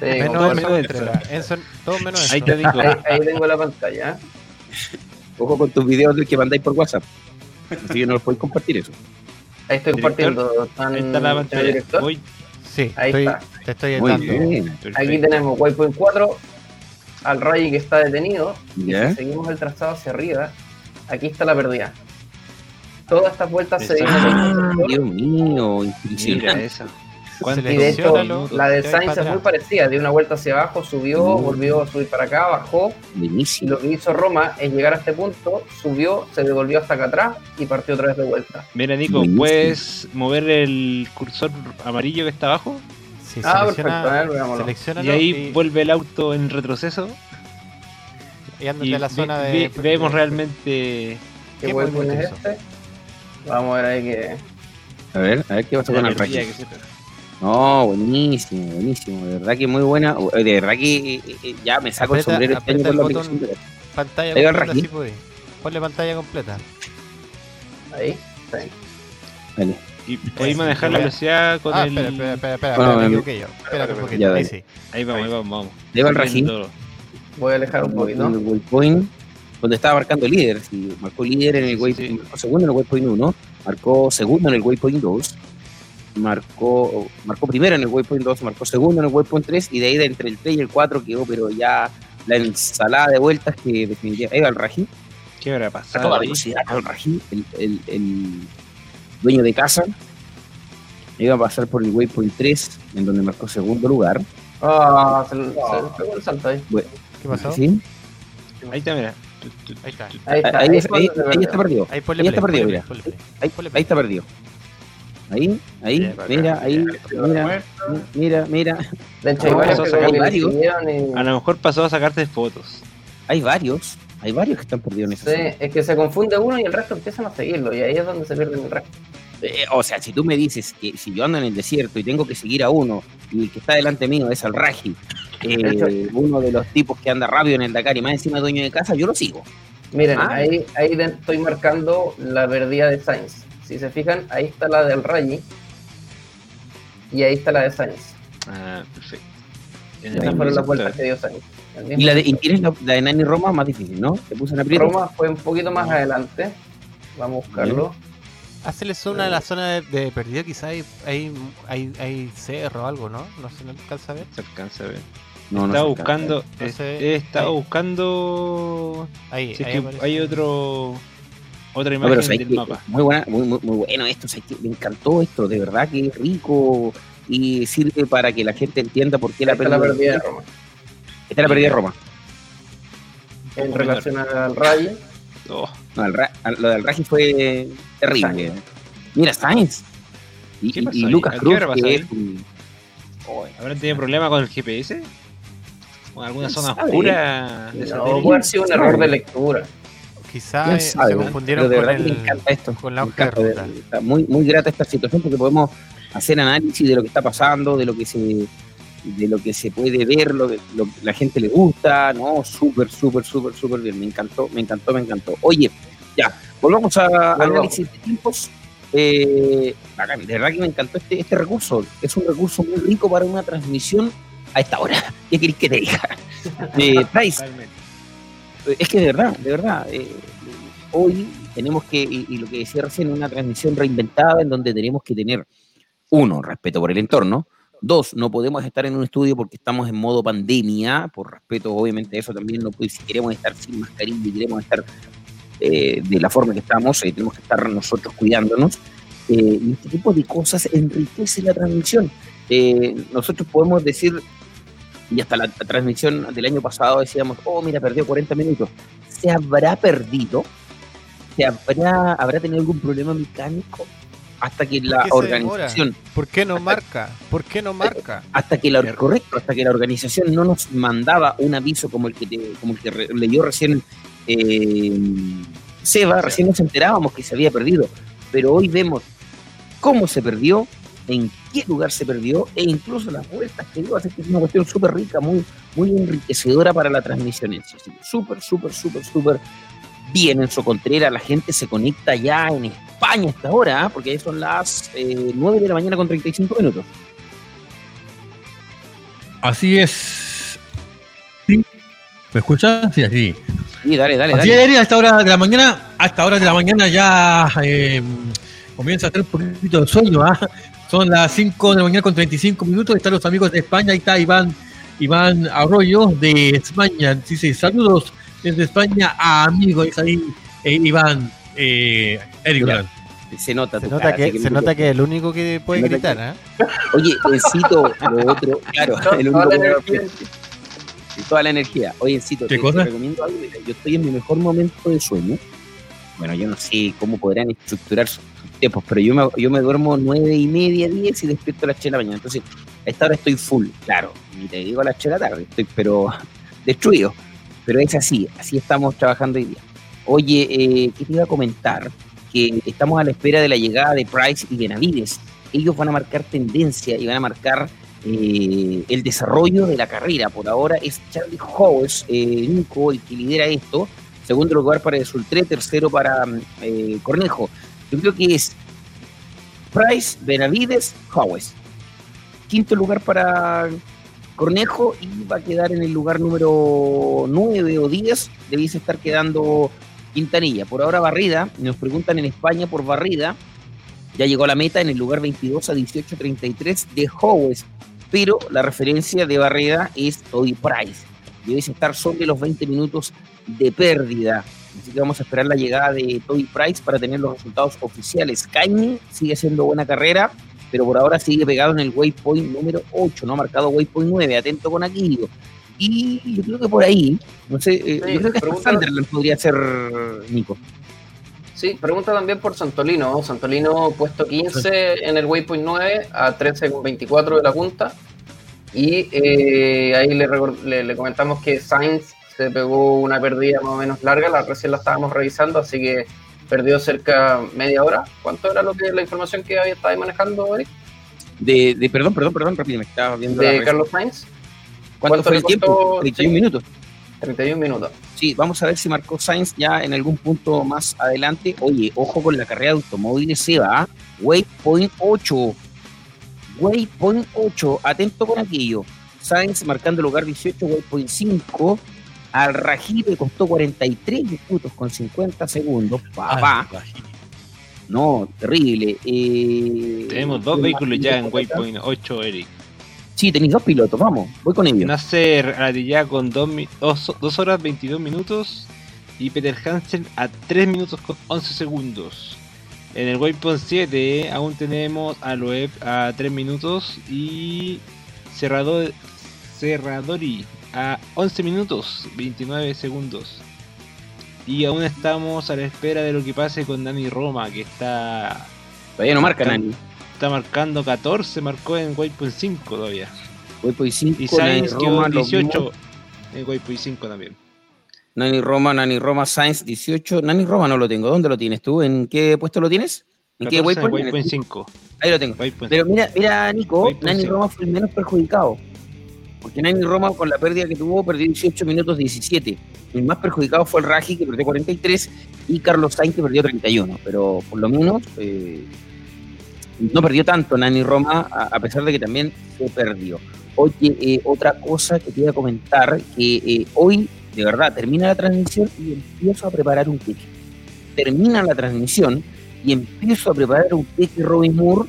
Menos, menos eso. Todo menos Ahí eso. te digo. ahí, ahí tengo la pantalla. Ojo con tus videos del que mandáis por WhatsApp. Así que no los podéis compartir eso. Ahí estoy compartiendo. ¿Están- Ahí está la pantalla. director? Voy. Sí, Ahí estoy, está. te estoy Muy dando. bien. Perfecto. Aquí tenemos Waypoint 4, al Rally que está detenido. Y Ya. si seguimos el trazado hacia arriba, aquí está la pérdida. Todas estas vueltas se Exacto. vienen Dios mío, Mira impresionante. eso. ¿Cuánto- Y de hecho, la de Sainz es muy parecida. De una vuelta hacia abajo, subió, volvió a subir para acá, bajó. Y Buenísimo. lo que hizo Roma es llegar a este punto, subió, se devolvió hasta acá atrás y partió otra vez de vuelta. Mira, Nico. ¿puedes mover el cursor amarillo que está abajo? Sí, Ah, selecciona- perfecto, a ver, Y ahí y, vuelve el auto en retroceso. y ándate Y a la zona ve- de. vemos realmente. ¿Qué ¿Qué Waypoint movimiento es este? Vamos a ver ahí que. A ver, a ver qué pasa con el perdida No, buenísimo, buenísimo. De verdad que muy buena. De verdad que eh, eh, ya me saco el sombrero este año la botón Pantalla completa, pues. Ponle pantalla completa. Ahí, ahí. Vale. Y podéis manejar la velocidad con ah, el. espera, espera, espera, espera, Bueno, espera, me me- equivoqué yo. Espérate un Ya, poquito, ahí sí. Ahí vamos, ahí vamos, vamos. Ahí va el Estoy Raji. viendo todo. Voy a alejar un poquito. En el waypoint, donde estaba marcando líder. Sí, marcó líder en el waypoint, marcó segundo en el waypoint 1, marcó segundo en el waypoint 2, marcó, marcó primero en el waypoint 2, marcó segundo en el waypoint 3, y de ahí de entre el 3 y el 4 quedó, pero ya la ensalada de vueltas que definitivamente. Ahí va el Raji. ¿Qué habrá A pasado? ahí? velocidad, el Raji, el, el, el dueño de casa. Iba a pasar por el waypoint 3, en donde marcó segundo lugar. Ah, se, se pegó el salto ahí. Bueno, ¿Qué pasó? ¿sí? Ahí está, mira. Ahí está. Ahí está. Ahí, ahí ahí- ahí- está perdido. Ahí ponle Ahí está perdido, mira. ahí está perdido. Ahí, ahí, mira, ahí, mira, mira, mira. De hecho, No, hay varios pasó a sacar varios. y- A lo mejor pasó a sacarte fotos. Hay varios, hay varios que están perdidos en Sí, zona. es que se confunde uno y el resto empiezan a seguirlo, y ahí es donde se pierden el resto. Eh, o sea, si tú me dices que si yo ando en el desierto y tengo que seguir a uno y el que está delante mío es al Raji, eh, uno de los tipos que anda rápido en el Dakar y más encima dueño de casa, yo lo sigo. Miren, Ah. ahí, ahí estoy marcando la verdía de Sainz. Si se fijan, ahí está la del Rayi y ahí está la de Sainz. Ah, perfecto. Esas fueron las vueltas que dio Sainz. Y la de, y tienes la, la de Nani Roma más difícil, ¿no? Te puse en aprieto. Roma fue un poquito más adelante. Vamos a buscarlo. Hazle zona a la zona de, de perdido, quizás hay, hay, hay, hay cerro o algo, ¿no? No se no alcanza a ver. Se alcanza a ver. No, no estaba se buscando. alcanza. es- Entonces, he estado ahí. buscando. Ahí, si es ahí que hay otro. Otra No, imagen pero sabes del que mapa. muy buena, muy, muy, muy bueno esto, me encantó esto, de verdad que es rico y sirve para que la gente entienda por qué la pérdida de Roma. Está la pérdida de Roma. En relación al Rayi. Oh, No, Ra- lo del Raji fue terrible. Mira, Sainz. Y, ¿Qué y- pasó y ahí? Lucas ¿A qué Cruz, que es un- ¿Habrán tenido problema con el GPS? ¿Con alguna ¿Quién zona sabe? oscura? de No, satélite? puede haber sido un error de lectura. Quizás ¿Quién eh, sabe? se confundieron Pero de con, el, me encanta esto. con la hoja de encanta, de- ruta. Está muy, muy grata esta situación porque podemos hacer análisis de lo que está pasando, de lo que se de lo que se puede ver, lo que lo que la gente le gusta, ¿no? Súper, súper, súper, súper bien. Me encantó, me encantó, me encantó. Oye, ya, volvamos a Volvamos. análisis de tiempos. Eh, bacán, de verdad que me encantó este, este recurso. Es un recurso muy rico para una transmisión a esta hora. ¿Qué querés que te diga? Eh, Price, Totalmente. Es que de verdad, de verdad, eh, hoy tenemos que, y, lo que decía recién, una transmisión reinventada en donde tenemos que tener, uno, respeto por el entorno, dos, no podemos estar en un estudio porque estamos en modo pandemia, por respeto obviamente eso también, no puede- si queremos estar sin mascarilla y queremos estar eh, de la forma que estamos, eh, tenemos que estar nosotros cuidándonos, eh, y este tipo de cosas enriquece la transmisión. Nosotros podemos decir y hasta la, transmisión del año pasado decíamos, oh, mira, perdió 40 minutos. ¿Se habrá perdido? ¿Se habrá, habrá tenido algún problema mecánico? Hasta que la organización, ¿Por qué no marca? ¿Por qué no marca? hasta que la, correcto, hasta que la organización no nos mandaba un aviso como el que, te- como el que re- leyó recién eh, Seba, recién nos enterábamos que se había perdido. Pero hoy vemos cómo se perdió, en qué lugar se perdió e incluso las vueltas que dio. Así que es una cuestión súper rica, muy, muy enriquecedora para la transmisión en sí. Súper, súper, súper, súper bien en su Contreras. La gente se conecta ya en España a esta hora, ¿ah? porque ahí son las eh, 9 de la mañana con 35 minutos. Así es. ¿Sí? ¿Me escuchas? Sí, así. Sí, dale, dale, Así dale. es, a esta hora de la mañana, a esta hora de la mañana ya eh, comienza a tener un poquito de sueño. ¿ah? Son las 5 de la mañana con 35 minutos. Están los amigos de España. Ahí está Iván, Iván Arroyo de España. Dice saludos desde España a amigos. Es ahí eh, Iván eh, Eric Mira, Durán. Se nota, Se nota cara, que, se nota que es el único que puede gritar, que- ¿eh? Oye, Encito, lo otro, claro, el único Toda la que y toda la energía. Oye, Encito, ¿Qué te, cosa? te recomiendo algo. mira, Yo estoy en mi mejor momento de sueño. Bueno, yo no sé cómo podrán estructurar sus tiempos, pero yo me, yo me duermo nueve y media, diez y despierto a las 8 de la mañana. Entonces, a esta hora estoy full, claro. Ni te digo a las 8 de la tarde, estoy pero destruido. Pero es así, así estamos trabajando hoy día. Oye, eh, ¿qué te iba a comentar? Que estamos a la espera de la llegada de Price y Benavides. ellos van a marcar tendencia y van a marcar eh, el desarrollo de la carrera. Por ahora es Charlie Howes, eh, Nico, el que lidera esto. Segundo lugar para Sultré, tercero para eh, Cornejo. Yo creo que es Price, Benavides, Howes. Quinto lugar para Cornejo y va a quedar en el lugar número 9 o 10. Debiese estar quedando Quintanilla. Por ahora Barrida, nos preguntan en España por Barrida. Ya llegó a la meta en el lugar 22 a 18.33 de Howes, pero la referencia de Barrida es Toby Price. Debe estar sobre los 20 minutos de pérdida. Así que vamos a esperar la llegada de Toby Price para tener los resultados oficiales. Kaimi sigue haciendo buena carrera, pero por ahora sigue pegado en el waypoint número 8, no ha marcado waypoint 9. Atento con Aquilio. Y yo creo que por ahí, no sé, eh, yo creo que Sunderland podría ser Nico. Sí, pregunta también por Santolino. Santolino puesto 15 en el waypoint 9 a 13,24 de la punta. Y eh, ahí le, le, le, comentamos que Sainz se pegó una pérdida más o menos larga, la recién la estábamos revisando, así que perdió cerca media hora. ¿Cuánto era lo que la información que había estado manejando, Eric? De, de, perdón, perdón, perdón, rápido, me estaba viendo. De Carlos Sainz. ¿Cuánto, fue el tiempo? 31 sí. minutos. 31 minutos. Sí, vamos a ver si marcó Sainz ya en algún punto más adelante. Oye, ojo con la carrera de automóviles, se va. Waypoint 8. Waypoint 8. Atento con aquello. Sainz marcando el lugar 18, Waypoint 5. Al Rají le costó 43 minutos con 50 segundos. Papá. No, terrible. Eh, Tenemos dos vehículos ya en Waypoint 8, Eric. Sí, tenéis dos pilotos, vamos, voy con ellos. Nasser ya con 2 horas 22 minutos y Peter Hansen a 3 minutos con 11 segundos. En el Waypoint 7 aún tenemos a Loeb a 3 minutos y Cerrador, Cerradori a 11 minutos 29 segundos. Y aún estamos a la espera de lo que pase con Dani Roma, que está... Todavía no marca Nani está marcando 14, marcó en Waypoint 5 todavía. Waypoint 5, y Sainz quedó 18 en Waypoint 5 también. Nani Roma, Nani Roma, Sainz 18. Nani Roma no lo tengo. ¿Dónde lo tienes tú? ¿En qué puesto lo tienes? ¿En qué Waypoint? Waypoint 5. Ahí lo tengo. Waypoint Pero mira, mira Nico, Waypoint Nani 5. Roma fue el menos perjudicado. Porque Nani Roma con la pérdida que tuvo perdió 18 minutos 17. El más perjudicado fue el Raji que perdió 43 y Carlos Sainz que perdió 31. Pero por lo menos eh, no perdió tanto Nani Roma, a, pesar de que también se perdió. Oye, eh, otra cosa que te iba a comentar, que eh, hoy, de verdad, termina la transmisión y empiezo a preparar un queque. Termina la transmisión y empiezo a preparar un queque Robin Moore,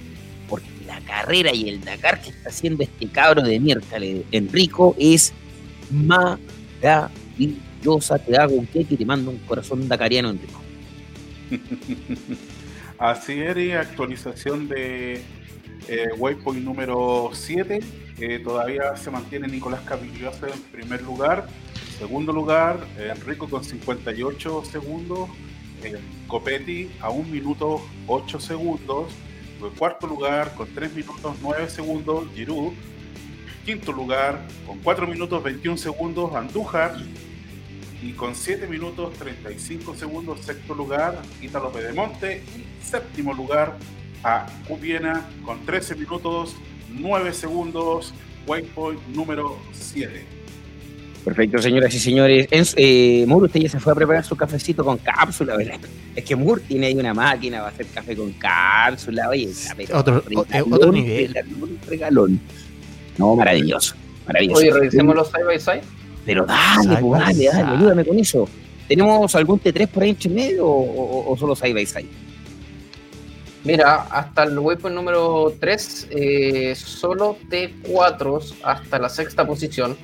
carrera y el Dakar que está haciendo este cabro de miércoles, Enrico, es maravillosa. Te hago un queque y te mando un corazón dakariano, Enrico. Así era, actualización de eh, Waypoint número 7. Eh, todavía se mantiene Nicolás Cavillosa en primer lugar. Segundo lugar, eh, Enrico con 58 segundos. Eh, Copetti a 1 minuto 8 segundos. En cuarto lugar, con 3 minutos 9 segundos, Giroud. Quinto lugar, con 4 minutos 21 segundos, Andújar. Y con 7 minutos 35 segundos, sexto lugar, Ítalo Pedemonte. Y séptimo lugar, a Cupiena con 13 minutos 9 segundos, waypoint número 7. Perfecto, señoras y señores. Eh, Moore, usted ya se fue a preparar su cafecito con cápsula, ¿verdad? Es que Moore tiene ahí una máquina para hacer café con cápsula. Oye, otro, regalón, otro nivel. Un regalón. No, maravilloso. maravilloso. Oye, revisemos los side by side. Pero dale, pues, dale, dale, ayúdame con eso. ¿Tenemos algún T3 por ahí entre medio o, o, o solo side by side? Mira, hasta el waypoint número 3, eh, solo T4 hasta la sexta posición.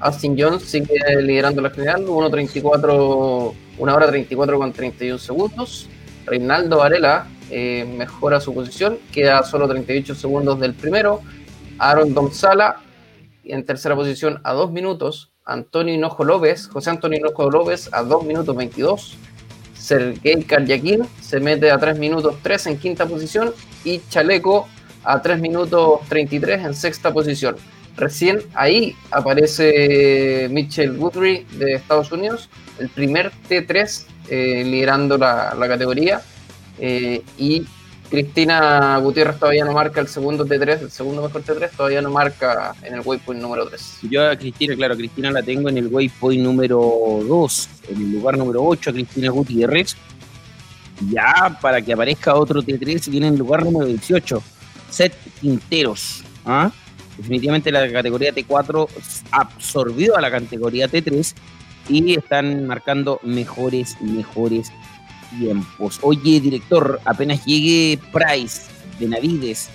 Austin Jones sigue liderando la general, 1.34, 1 hora 34 con 31 segundos. Reinaldo Varela eh, mejora su posición, queda solo 38 segundos del primero. Aaron Domsala en tercera posición a 2 minutos. Antonio Hinojo López, José Antonio Hinojo López a 2 minutos 22. Sergei Karyakin se mete a 3 minutos 3 en quinta posición y Chaleco a 3 minutos 33 en sexta posición. Recién ahí aparece Mitchell Guthrie de Estados Unidos, el primer T3 eh, liderando la, la categoría. Eh, y Cristina Gutiérrez todavía no marca el segundo T3, el segundo mejor T3, todavía no marca en el waypoint número 3. Yo a Cristina, claro, a Cristina la tengo en el waypoint número 2, en el lugar número 8, a Cristina Gutiérrez. Ya para que aparezca otro T3 viene en el lugar número 18, Set Quinteros. ¿ah? Definitivamente la categoría T4 absorbió a la categoría T3 y están marcando mejores, mejores tiempos. Oye, director, apenas llegue Price, Benavides,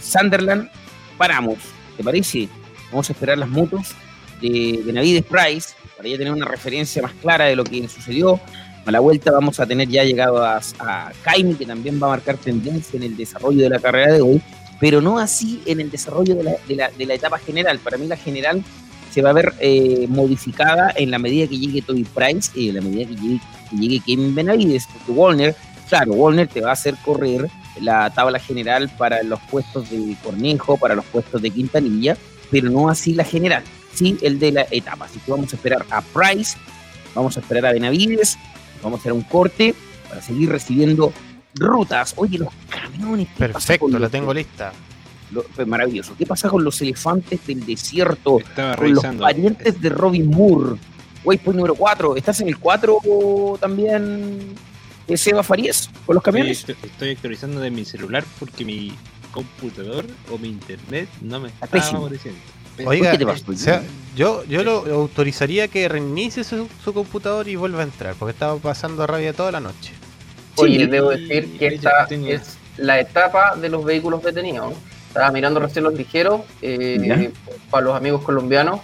Sunderland, paramos. ¿Te parece? Vamos a esperar las motos de Benavides Price para ya tener una referencia más clara de lo que sucedió. A la vuelta vamos a tener ya llegado a, a que también va a marcar tendencia en el desarrollo de la carrera de hoy, pero no así en el desarrollo de la, de la, de la etapa general. Para mí la general se va a ver eh, modificada en la medida que llegue Toby Price y en la medida que llegue, que llegue Kevin Benavides, porque Warner, claro, Warner te va a hacer correr la tabla general para los puestos de Cornejo, para los puestos de Quintanilla, pero no así la general, sí el de la etapa. Así que vamos a esperar a Price, vamos a esperar a Benavides, vamos a hacer un corte para seguir recibiendo rutas. Oye, los camiones. Perfecto, la tengo lista. Lo, pues, maravilloso. ¿Qué pasa con los elefantes del desierto? con los parientes de Robin Moore. Waypoint número 4. ¿Estás en el 4 también, eh, Seba Farías, con los camiones? Sí, estoy actualizando de mi celular porque mi computador o mi internet no me está favoreciendo. Oiga, o sea, yo, yo lo autorizaría que reinicie su, su, computador y vuelva a entrar, porque estaba pasando rabia toda la noche. Oye, debo decir que esta es la etapa de los vehículos detenidos. Estaba mirando recién los ligeros eh, para los amigos colombianos.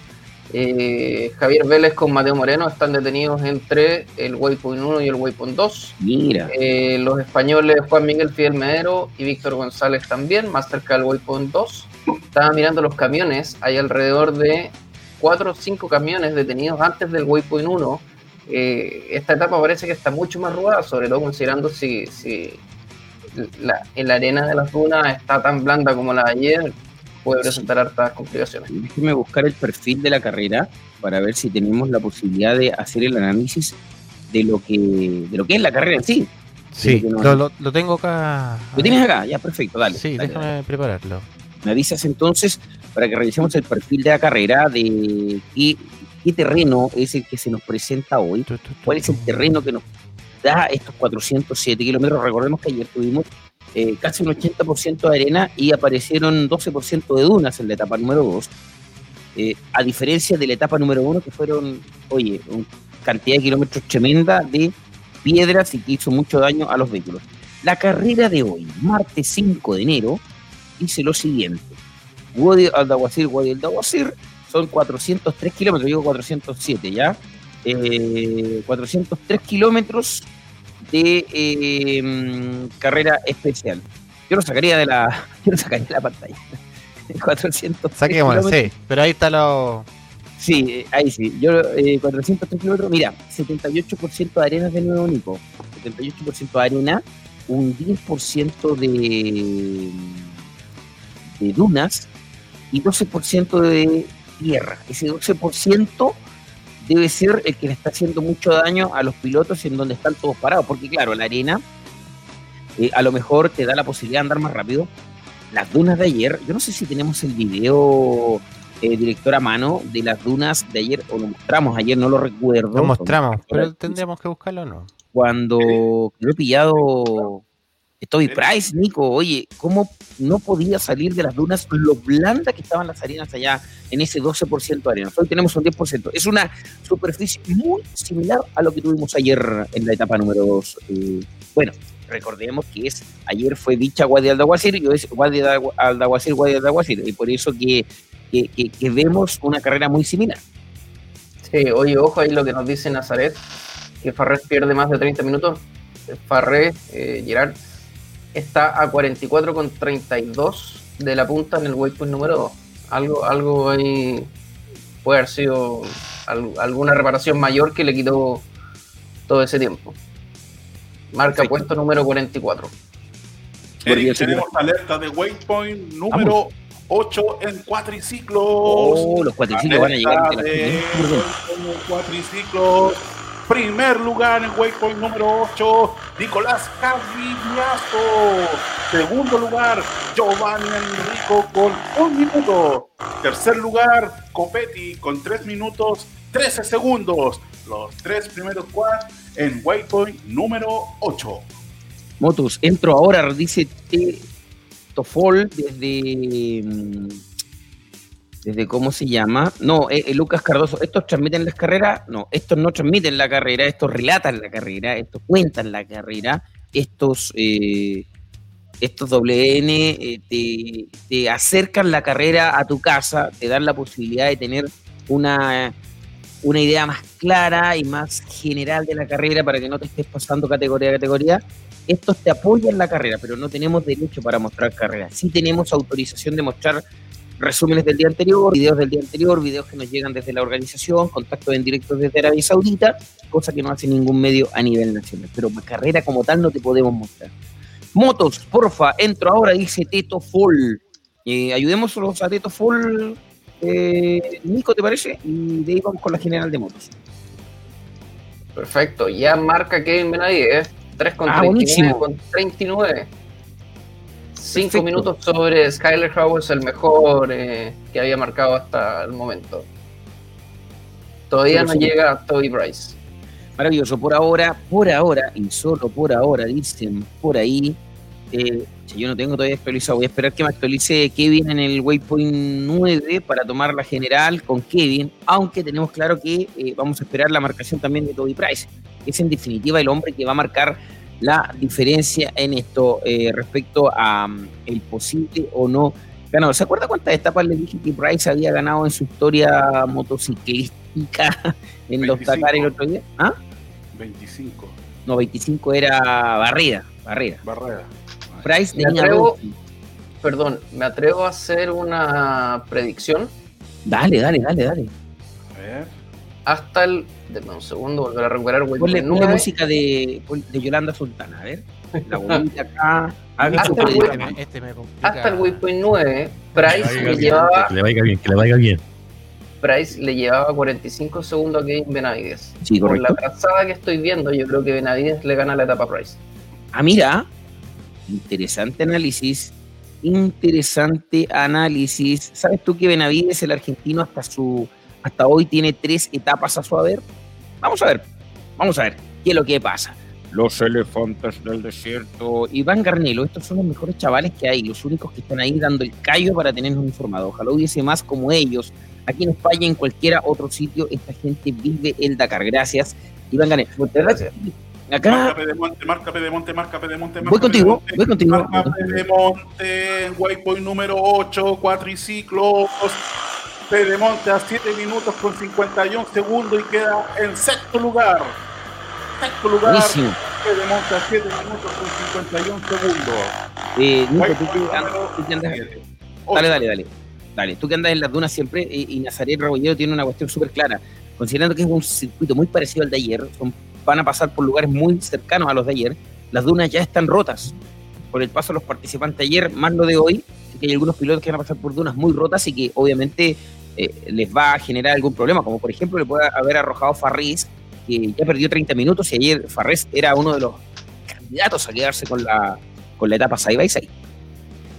Eh, Javier Vélez con Mateo Moreno están detenidos entre el Waypoint 1 y el Waypoint 2. Mira. Eh, los españoles Juan Miguel Fidel Medero y Víctor González también, más cerca del Waypoint 2. Estaba mirando los camiones, hay alrededor de 4 o 5 camiones detenidos antes del Waypoint 1. Esta etapa parece que está mucho más ruda, sobre todo considerando si, si la, la arena de las dunas está tan blanda como la de ayer, puede presentar hartas complicaciones. Déjeme buscar el perfil de la carrera para ver si tenemos la posibilidad de hacer el análisis de lo que, de lo que es la carrera en sí. Sí, lo, lo, lo, tengo acá. ¿Lo tienes acá? Ya, perfecto, dale. Sí, dale, déjame dale. prepararlo. Me avisas entonces para que revisemos el perfil de la carrera, de qué, qué terreno es el que se nos presenta hoy, cuál es el terreno que nos da estos 407 kilómetros. Recordemos que ayer tuvimos eh, casi un 80% de arena y aparecieron 12% de dunas en la etapa número 2. Eh, a diferencia de la etapa número 1, que fueron, oye, una cantidad de kilómetros tremenda de piedras y que hizo mucho daño a los vehículos. La carrera de hoy, martes 5 de enero, dice lo siguiente. Wadi Aldahuacir, Wadi Aldahuacir, son 403 kilómetros, digo 407 ya. Eh, 403 kilómetros de eh, carrera especial. Yo lo sacaría de la, yo lo sacaría de la pantalla. 400 Saquémoslo, sí, pero ahí está lo. Sí, eh, ahí sí. Yo, eh, 403 kilómetros, mira, 78% de arena de nuevo, Nico. 78% de arena, un 10% de, de dunas y 12% de tierra. Ese 12% debe ser el que le está haciendo mucho daño a los pilotos en donde están todos parados, porque claro, la arena eh, a lo mejor te da la posibilidad de andar más rápido. Las dunas de ayer, yo no sé si tenemos el video eh, director a mano de las dunas de ayer, o lo mostramos ayer, no lo recuerdo. Lo mostramos, pero tendríamos que buscarlo o no. Cuando quedó pillado Toby Price, Nico, oye, ¿cómo no podía salir de las dunas lo blanda que estaban las arenas allá en ese 12% de arena? Hoy tenemos un 10%. Es una superficie muy similar a lo que tuvimos ayer en la etapa número 2. Eh, bueno, recordemos que es ayer fue dicha Guardia Aldaguacir y hoy es Guardia Aldaguacir, Guardia Aldaguacir, y por eso que, que, que, que, vemos una carrera muy similar. Sí, oye, ojo ahí lo que nos dice Nazaret, que Farrés pierde más de 30 minutos. Farrés, eh, Gerard, está a 44,32 de la punta en el waypoint número 2. Algo, algo ahí puede haber sido alguna reparación mayor que le quitó todo ese tiempo. Marca sí. puesto número 44. Eric, tenemos alerta de waypoint número Vamos. 8 en cuatriciclos. Oh, los cuatriciclos van a llegar. De cuatriciclos Primer lugar en Waypoint número 8, Nicolás Cavillazo. Segundo lugar, Giovanni Enrico con un minuto. Tercer lugar, Copetti con 3 minutos 13 segundos. Los tres primeros quads en Waypoint número 8. Motus, entro ahora, dice. Tofol desde. Desde ¿Cómo se llama? No, eh, eh, Lucas Cardoso. ¿Estos transmiten las carreras? No, estos no transmiten la carrera, estos relatan la carrera, estos cuentan la carrera, estos. eh, estos WN eh, te, te acercan la carrera a tu casa, te dan la posibilidad de tener una, una idea más clara y más general de la carrera para que no te estés pasando categoría a categoría. Estos te apoyan la carrera, pero no tenemos derecho para mostrar carreras. Sí tenemos autorización de mostrar resúmenes del día anterior, videos del día anterior, videos que nos llegan desde la organización, contactos en directo desde Arabia Saudita, cosa que no hace ningún medio a nivel nacional. Pero carrera como tal no te podemos mostrar. Motos, porfa, entro ahora, dice Teto Full. Eh, ayudémoslos a Teto Full, eh, Nico, ¿te parece? Y de ahí vamos con la general de motos. Perfecto, ya marca Kevin Benavides, 3 con Ah, 39 buenísimo. con 39. 5 Perfecto. minutos sobre Skyler Howes, el mejor eh, que había marcado hasta el momento. Todavía no sí. llega Toby Bryce. Maravilloso, por ahora, por ahora, y solo por ahora, dicen por ahí. eh, si yo no tengo todavía actualizado, voy a esperar que me actualice Kevin en el Waypoint 9 para tomar la general con Kevin, aunque tenemos claro que eh, vamos a esperar la marcación también de Toby Price, que es en definitiva el hombre que va a marcar la diferencia en esto eh, respecto a mm, el posible o no ganador. ¿Se acuerda cuántas etapas le dije que Price había ganado en su historia motociclística en los 25. Dakar el otro día? ¿Ah? 25. No, 25 era barrida, barrida. Barrera. Price Me tenía atrevo, 12. perdón, me atrevo a hacer una predicción Dale, dale, dale, dale. A ver. Hasta el. Denme un segundo, volver a recuperar Ponle, 9. música de, de Yolanda Sultana, a ver. La bolita acá. Haga Hasta su el predicción. Este me, este me complica. Hasta el Waypoint 9, Que le Price vaya le bien, llevaba que le vaya bien, que le vaya bien. Price le llevaba 45 segundos a Kevin Benavides. Sí, Por la trazada que estoy viendo, yo creo que Benavides le gana la etapa a Price. Ah, mira. Interesante análisis. Interesante análisis. ¿Sabes tú que Benavides, el argentino, hasta su hasta hoy tiene tres etapas a su haber? Vamos a ver. Vamos a ver. ¿Qué es lo que pasa? Los elefantes del desierto. Iván Garnelo, estos son los mejores chavales que hay, los únicos que están ahí dando el callo para tenernos informados. Ojalá hubiese más como ellos. Aquí en España, en cualquiera otro sitio, esta gente vive el Dakar. Gracias, Iván Garnelo. Gracias. Acá, Marca Pedemonte, marca Pedemonte, marca Pedemonte. voy marca contigo, Pedemonte. voy contigo. Marca Pedemonte, en Waypoint número 8, cuatriciclos. Pedemonte a 7 minutos con 51 segundos y queda en sexto lugar. Sexto lugar. Buenísimo. Pedemonte a 7 minutos con 51 segundos. Eh, Nico, tú andas, dale, dale, dale. Dale, tú que andas en las dunas siempre, eh, y Nazaret Rebollero tiene una cuestión súper clara. Considerando que es un circuito muy parecido al de ayer, son- van a pasar por lugares muy cercanos a los de ayer, las dunas ya están rotas por el paso de los participantes ayer, más lo de hoy, que hay algunos pilotos que van a pasar por dunas muy rotas y que obviamente eh, les va a generar algún problema, como por ejemplo le puede haber arrojado Farris, que ya perdió 30 minutos y ayer Farris era uno de los candidatos a quedarse con la, con la etapa side by side.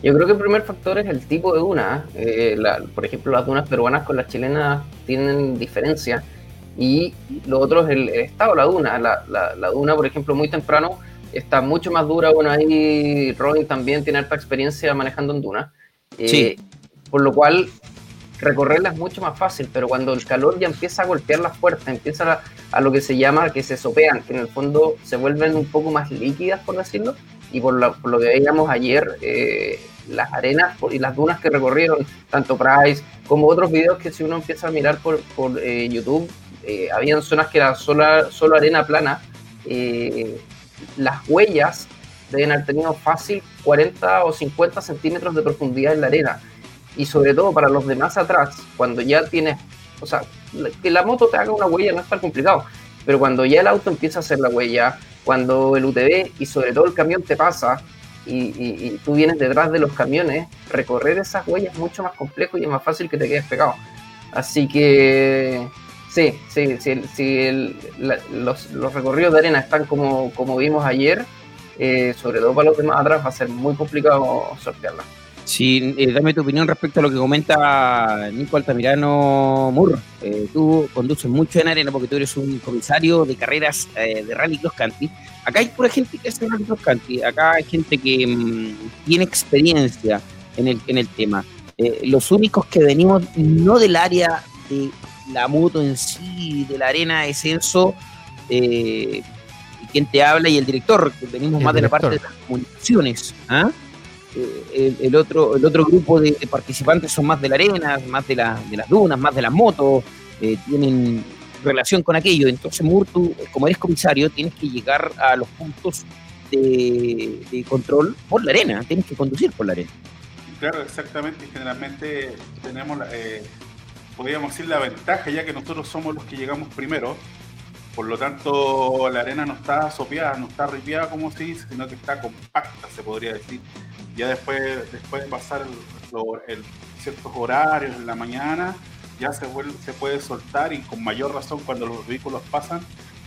Yo creo que el primer factor es el tipo de duna. Eh, la- por ejemplo, las dunas peruanas con las chilenas tienen diferencia. Y lo otro es el, el estado de la duna. La, la- la duna, por ejemplo, muy temprano está mucho más dura. Bueno, ahí Robin también tiene alta experiencia manejando en duna. Eh, Sí. Por lo cual, recorrerla es mucho más fácil. Pero cuando el calor ya empieza a golpearlas fuerte, empieza a, lo que se llama que se sopean, que en el fondo se vuelven un poco más líquidas, por decirlo y por, lo que veíamos ayer, eh, las arenas y las dunas que recorrieron, tanto Price como otros videos que si uno empieza a mirar por, eh, YouTube, eh, habían zonas que era solo arena plana, eh, las huellas deben haber tenido fácil 40 o 50 centímetros de profundidad en la arena. Y sobre todo para los demás atrás, cuando ya tienes, o sea, que la moto te haga una huella no es tan complicado, pero cuando ya el auto empieza a hacer la huella, cuando el UTV y sobre todo el camión te pasa y, tú vienes detrás de los camiones, recorrer esas huellas es mucho más complejo y es más fácil que te quedes pegado. Así que Sí, sí, sí, sí los recorridos de arena están como, como vimos ayer, eh, sobre todo para los demás atrás va a ser muy complicado sortearla. Sí, eh, dame tu opinión respecto a lo que comenta Nico Altamirano Moore. Eh, tú conduces mucho en arena porque tú eres un comisario de carreras eh, de rally cross country. Acá hay pura gente que hace rally cross country. Acá hay gente que mm, tiene experiencia en el, en el tema. Eh, los únicos que venimos no del área de la moto en sí, de la arena, es Enzo, eh, quien te habla y el director, que venimos El más de la parte de las comunicaciones. ¿ah? Eh, el, otro, el otro grupo de, participantes son más de la arena, más de, la- de las dunas, más de las motos, eh, tienen relación con aquello. Entonces, Mur, tú, como eres comisario, tienes que llegar a los puntos de, control por la arena, tienes que conducir por la arena. Claro, exactamente. Generalmente tenemos, eh, podríamos decir, la ventaja, ya que nosotros somos los que llegamos primero. Por lo tanto, la arena no está sopeada, no está ripiada, como se dice, sino que está compacta, se podría decir. Ya después, después de pasar el- el- ciertos horarios en la mañana, ya se, vuelve, se puede soltar y con mayor razón cuando los vehículos pasan,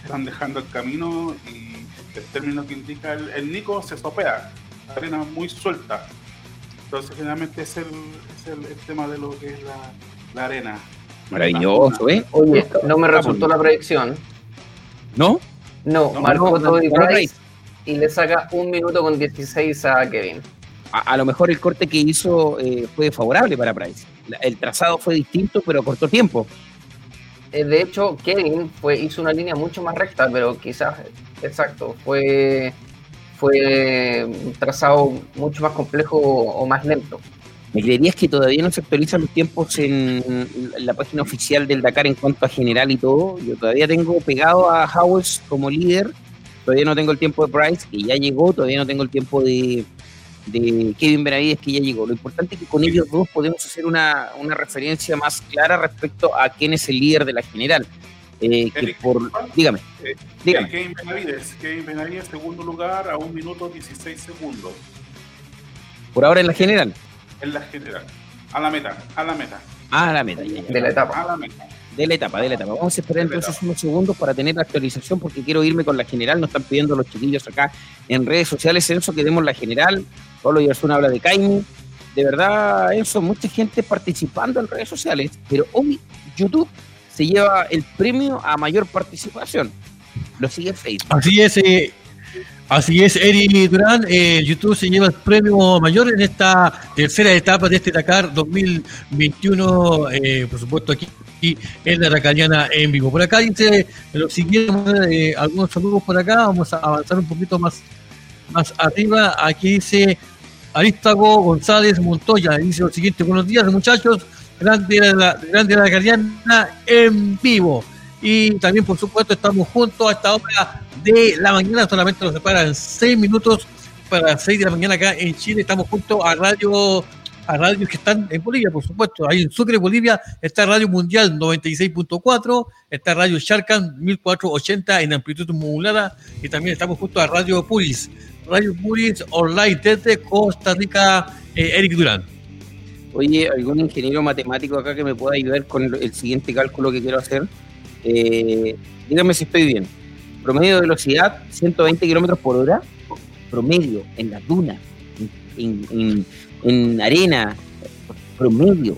se van dejando el camino y el término que indica el, el Nico se sopea. La arena muy suelta. Entonces, generalmente es el, es el, el tema de lo que es la, la arena. Maravilloso, ¿eh? Oye, no me resultó la predicción. ¿No? No, No, marcó no, no, y le saca un minuto con 16 a Kevin. a, a lo mejor el corte que hizo eh, fue favorable para Price. El trazado fue distinto, pero a corto tiempo. Eh, de hecho, Kevin fue, hizo una línea mucho más recta, pero quizás, exacto, fue, fue un trazado mucho más complejo o más lento. ¿Me creerías que todavía no se actualizan los tiempos en la página oficial del Dakar en cuanto a general y todo? Yo todavía tengo pegado a Howells como líder, todavía no tengo el tiempo de Price, que ya llegó, todavía no tengo el tiempo de, de Kevin Benavides, que ya llegó. Lo importante es que con ellos dos podemos hacer una, una referencia más clara respecto a quién es el líder de la general. Eh, que por, dígame, Eh, dígame. Kevin Benavides, Kevin Benavides, segundo lugar a un minuto 16 segundos por ahora en la general. En la general. A la meta, a la meta. Ah, la meta, ya, ya. De la etapa. A la meta. De la etapa, de la etapa. Vamos a esperar entonces unos segundos para tener la actualización porque quiero irme con la general. Nos están pidiendo los chiquillos acá en redes sociales, Enzo, que demos la general. Pablo Yarzún habla de Caimi. De verdad, Enzo, mucha gente participando en redes sociales, pero hoy YouTube se lleva el premio a mayor participación. Lo sigue Facebook. Así es, eh, así es, Eri Durán. eh, YouTube se lleva el premio mayor en esta tercera etapa de este Dakar 2021, eh, por supuesto aquí aquí en la Dakariana en vivo. Por acá dice lo siguiente, eh, algunos saludos por acá, vamos a avanzar un poquito más, más arriba. Aquí dice Arístago González Montoya, dice lo siguiente, buenos días muchachos, grande la, grande la en vivo. Y también, por supuesto, estamos juntos a esta hora de la mañana. Solamente nos separan seis minutos para las seis de la mañana acá en Chile. Estamos juntos a radio, a radios que están en Bolivia, por supuesto. Ahí en Sucre, Bolivia, está Radio Mundial 96.4, está Radio Sharkan 1480 en amplitud modulada. Y también estamos juntos a Radio Puris, Radio Puris online desde Costa Rica, eh, Eric Durán. Oye, ¿algún ingeniero matemático acá que me pueda ayudar con el siguiente cálculo que quiero hacer? Eh, si estoy bien. Promedio de velocidad, 120 kilómetros por hora. Promedio en las dunas, en, en- en- en arena, promedio.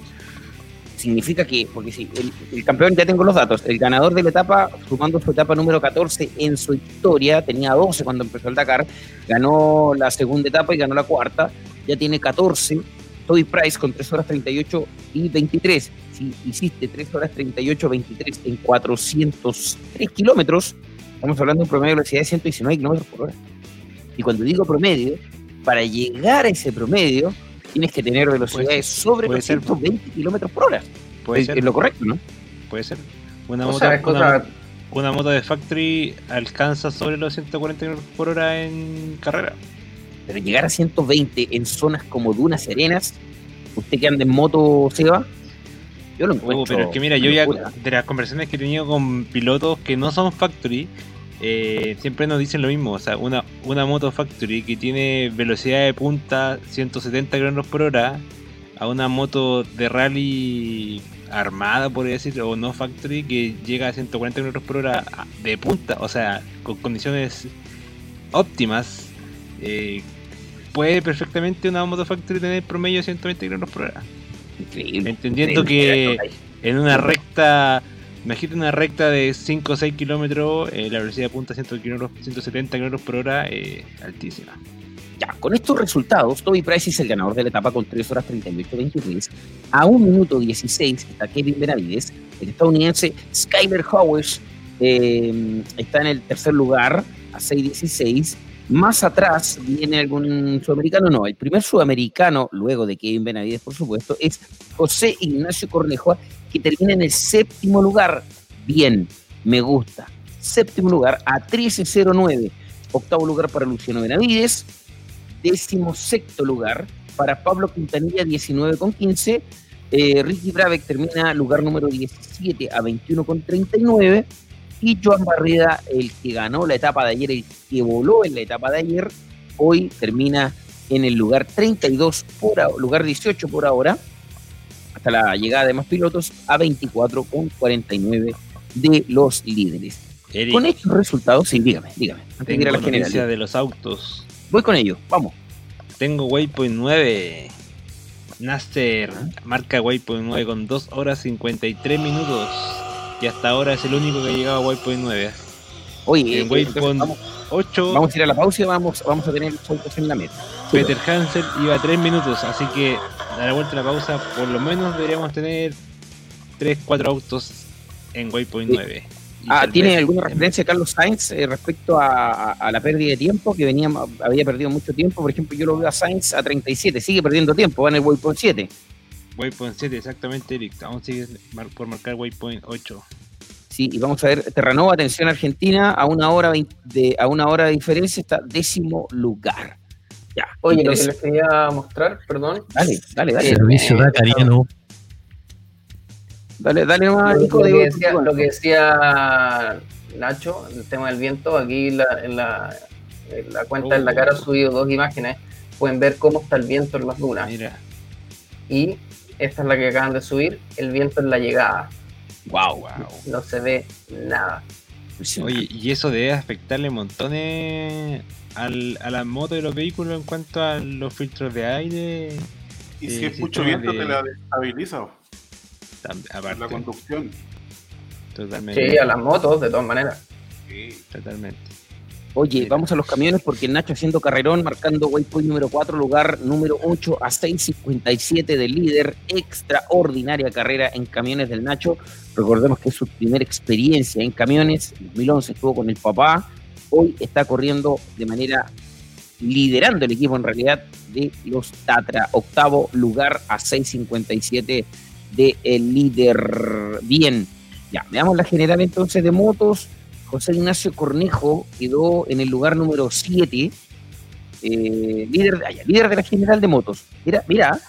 Significa que, porque si el, el campeón, ya tengo los datos, el ganador de la etapa, sumando su etapa número 14 en su historia, tenía 12 cuando empezó el Dakar, ganó la segunda etapa y ganó la cuarta, ya tiene 14 Toby Price con 3 horas 38 y 23. Si hiciste 3 horas 38, 23 en 403 kilómetros, estamos hablando de un promedio de velocidad de 119 kilómetros por hora. Y cuando digo promedio, para llegar a ese promedio, tienes que tener velocidades sobre puede los ser. 120 kilómetros por hora. Puede es, ser. es lo correcto, ¿no? Puede ser. Una moto, sea, una, cosa- una moto de factory alcanza sobre los 140 kilómetros por hora en carrera. Pero llegar a 120 en zonas como dunas serenas, usted que anda en moto, Seba, yo lo encuentro. Uh, pero es que mira, yo ya de las conversaciones que he tenido con pilotos que no son factory, eh, siempre nos dicen lo mismo. O sea, una, una moto factory que tiene velocidad de punta 170 kilómetros por hora a una moto de rally armada, por decir, o no factory, que llega a 140 km por hora de punta, o sea, con condiciones óptimas, eh, puede perfectamente una moto factory tener promedio de 120 km por hora. Increíble. Entendiendo que en una recta, imagínate una recta de 5 o 6 kilómetros, eh, la velocidad punta 100 km 170 km por hora, eh, altísima. Ya, con estos resultados, Toby Price es el ganador de la etapa con 3 horas 38-23. A 1 minuto 16 está Kevin Benavides. El estadounidense Skyler Howes eh, está en el tercer lugar a 6.16. Más atrás viene algún sudamericano, no, el primer sudamericano, luego de Kevin Benavides, por supuesto, es José Ignacio Cornejo, que termina en el séptimo lugar. Bien, me gusta. Séptimo lugar a 13.09. Octavo lugar para Luciano Benavides. Décimo sexto lugar para Pablo Quintanilla, 19.15. Eh, Ricky Brabeck termina lugar número 17 a 21.39 y Joan Barreda, el que ganó la etapa de ayer, el que voló en la etapa de ayer, hoy termina en el lugar 32 por ahora, lugar 18 por ahora, hasta la llegada de más pilotos a 24 con 49 de los líderes. Eric, Con estos resultados, sí, dígame, dígame, antes de ir a la tengo noticia general. de los autos. Voy con ello, vamos. Tengo Waypoint 9. Naster marca Waypoint 9 con 2 horas 53 minutos. Y hasta ahora es el único que ha llegado a Waypoint 9. Oye, en eh, Waypoint entonces vamos, 8, vamos a ir a la pausa y vamos, vamos a tener los autos en la meta. Peter Hansel iba a 3 minutos. Así que a la vuelta de la pausa, por lo menos deberíamos tener 3, 4 autos en Waypoint Sí. 9. Y Ah, ¿Tiene alguna referencia Carlos Sainz eh, respecto a, a- a la pérdida de tiempo? Que venía, había perdido mucho tiempo. Por ejemplo, yo lo veo a Sainz a 37, sigue perdiendo tiempo, va en el Waypoint 7. Waypoint 7, exactamente, Eric. Aún sigue por marcar Waypoint 8. Sí, y vamos a ver, Terranova, atención Argentina, a una hora de, a una hora de diferencia está décimo lugar. Ya, Oye, lo que les quería mostrar, perdón. dale, dale, dale. Servicio de Acariano. Dale, dale nomás, Lo, lo de- que decía, lo que decía Nacho, el tema del viento, aquí en la, en la, en la cuenta en la cara ha subido dos imágenes. Pueden ver cómo está el viento en las dunas. Mira, Y esta es la que acaban de subir, el viento en la llegada. Wow, wow. No se ve nada. Oye, y eso debe afectarle montones al, a la moto de los vehículos en cuanto a los filtros de aire. Y eh, si es mucho viento, de- te la desestabiliza. tam- La aparte, conducción. totalmente. Sí, a las motos, de todas maneras. Totalmente. Oye, vamos a los camiones porque el Nacho haciendo carrerón, marcando waypoint número 4, lugar número 8 a 6.57 del líder. Extraordinaria carrera en camiones del Nacho. Recordemos que es su primera experiencia en camiones. En 2011 estuvo con el papá. Hoy está corriendo de manera liderando el equipo en realidad de los Tatra. Octavo lugar a 6.57 de el líder. Bien, ya, veamos la general entonces de motos. José Ignacio Cornejo quedó en el lugar número 7, eh, líder, de, ya, líder de la general de motos. Mira, mira,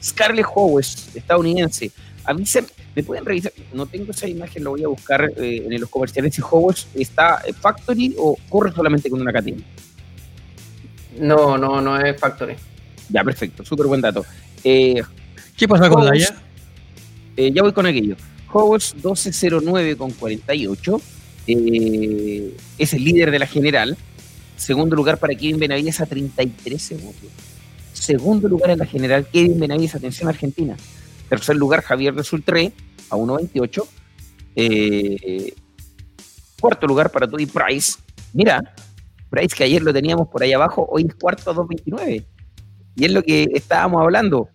Scarlett Howes, estadounidense. Avisen, ¿me pueden revisar? No tengo esa imagen, lo voy a buscar eh, en los comerciales. Si Howes está en Factory o corre solamente con una KTM. No, no, no es Factory. Ya, perfecto, súper buen dato. Eh, ¿Qué pasa con Howes, Daya? eh, ya voy con aquello. Howes 1209 con 48. Eh, es el líder de la general. Segundo lugar para Kevin Benavides a 33 segundos. Segundo lugar en la general, Kevin Benavides, atención Argentina. Tercer lugar, Javier de Sultré a 1.28. Eh, cuarto lugar para Toby Price. Mira, Price que ayer lo teníamos por ahí abajo, hoy es cuarto a 2.29. Y es lo que estábamos hablando.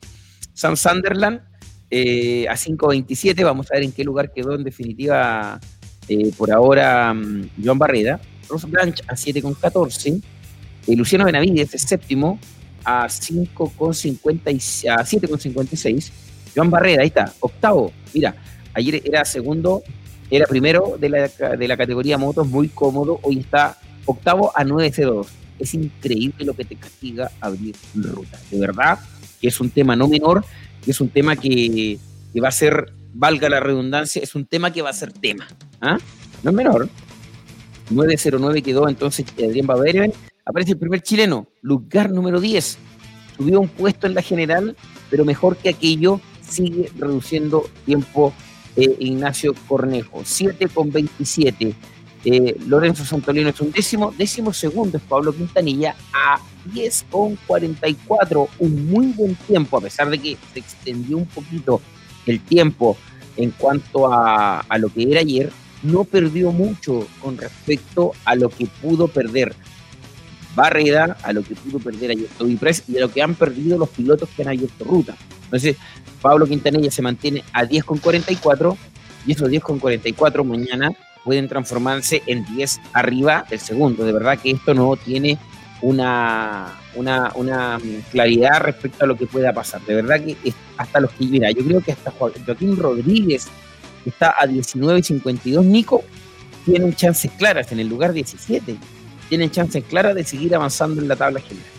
Sam Sunderland eh, a 5.27. Vamos a ver en qué lugar quedó en definitiva eh, por ahora mm, Joan Barreda. Ross Blanch a 7.14. Eh, Luciano Benavides es séptimo a 5.50 y- a 7.56. Joan Barreda, ahí está, octavo. Mira, ayer era segundo, era primero de la, de la categoría motos, muy cómodo. Hoy está octavo a 9.02. Es increíble lo que te castiga abrir ruta. De verdad que es un tema no menor, que es un tema que va a ser, valga la redundancia, es un tema que va a ser tema. ¿ah? No es menor. 909 quedó entonces Adrián Baveren. Aparece el primer chileno, lugar número 10. Subió un puesto en la general, pero mejor que aquello sigue reduciendo tiempo eh, Ignacio Cornejo. 7 con 27. Eh, Lorenzo Santolino es un décimo, décimo segundo es Pablo Quintanilla a 10 con 44, un muy buen tiempo, a pesar de que se extendió un poquito el tiempo en cuanto a, a lo que era ayer, no perdió mucho con respecto a lo que pudo perder Barreda, a lo que pudo perder ayer Toby Press y a lo que han perdido los pilotos que han abierto ruta. Entonces, Pablo Quintanilla se mantiene a 10 con 44 y esos 10 con 44 mañana pueden transformarse en 10 arriba del segundo. De verdad que esto no tiene una, una, una claridad respecto a lo que pueda pasar. De verdad que hasta los que, mira, yo creo que hasta Joaquín Rodríguez que está a 19 y 52, Nico, tienen chances claras en el lugar 17. Tienen chances claras de seguir avanzando en la tabla general.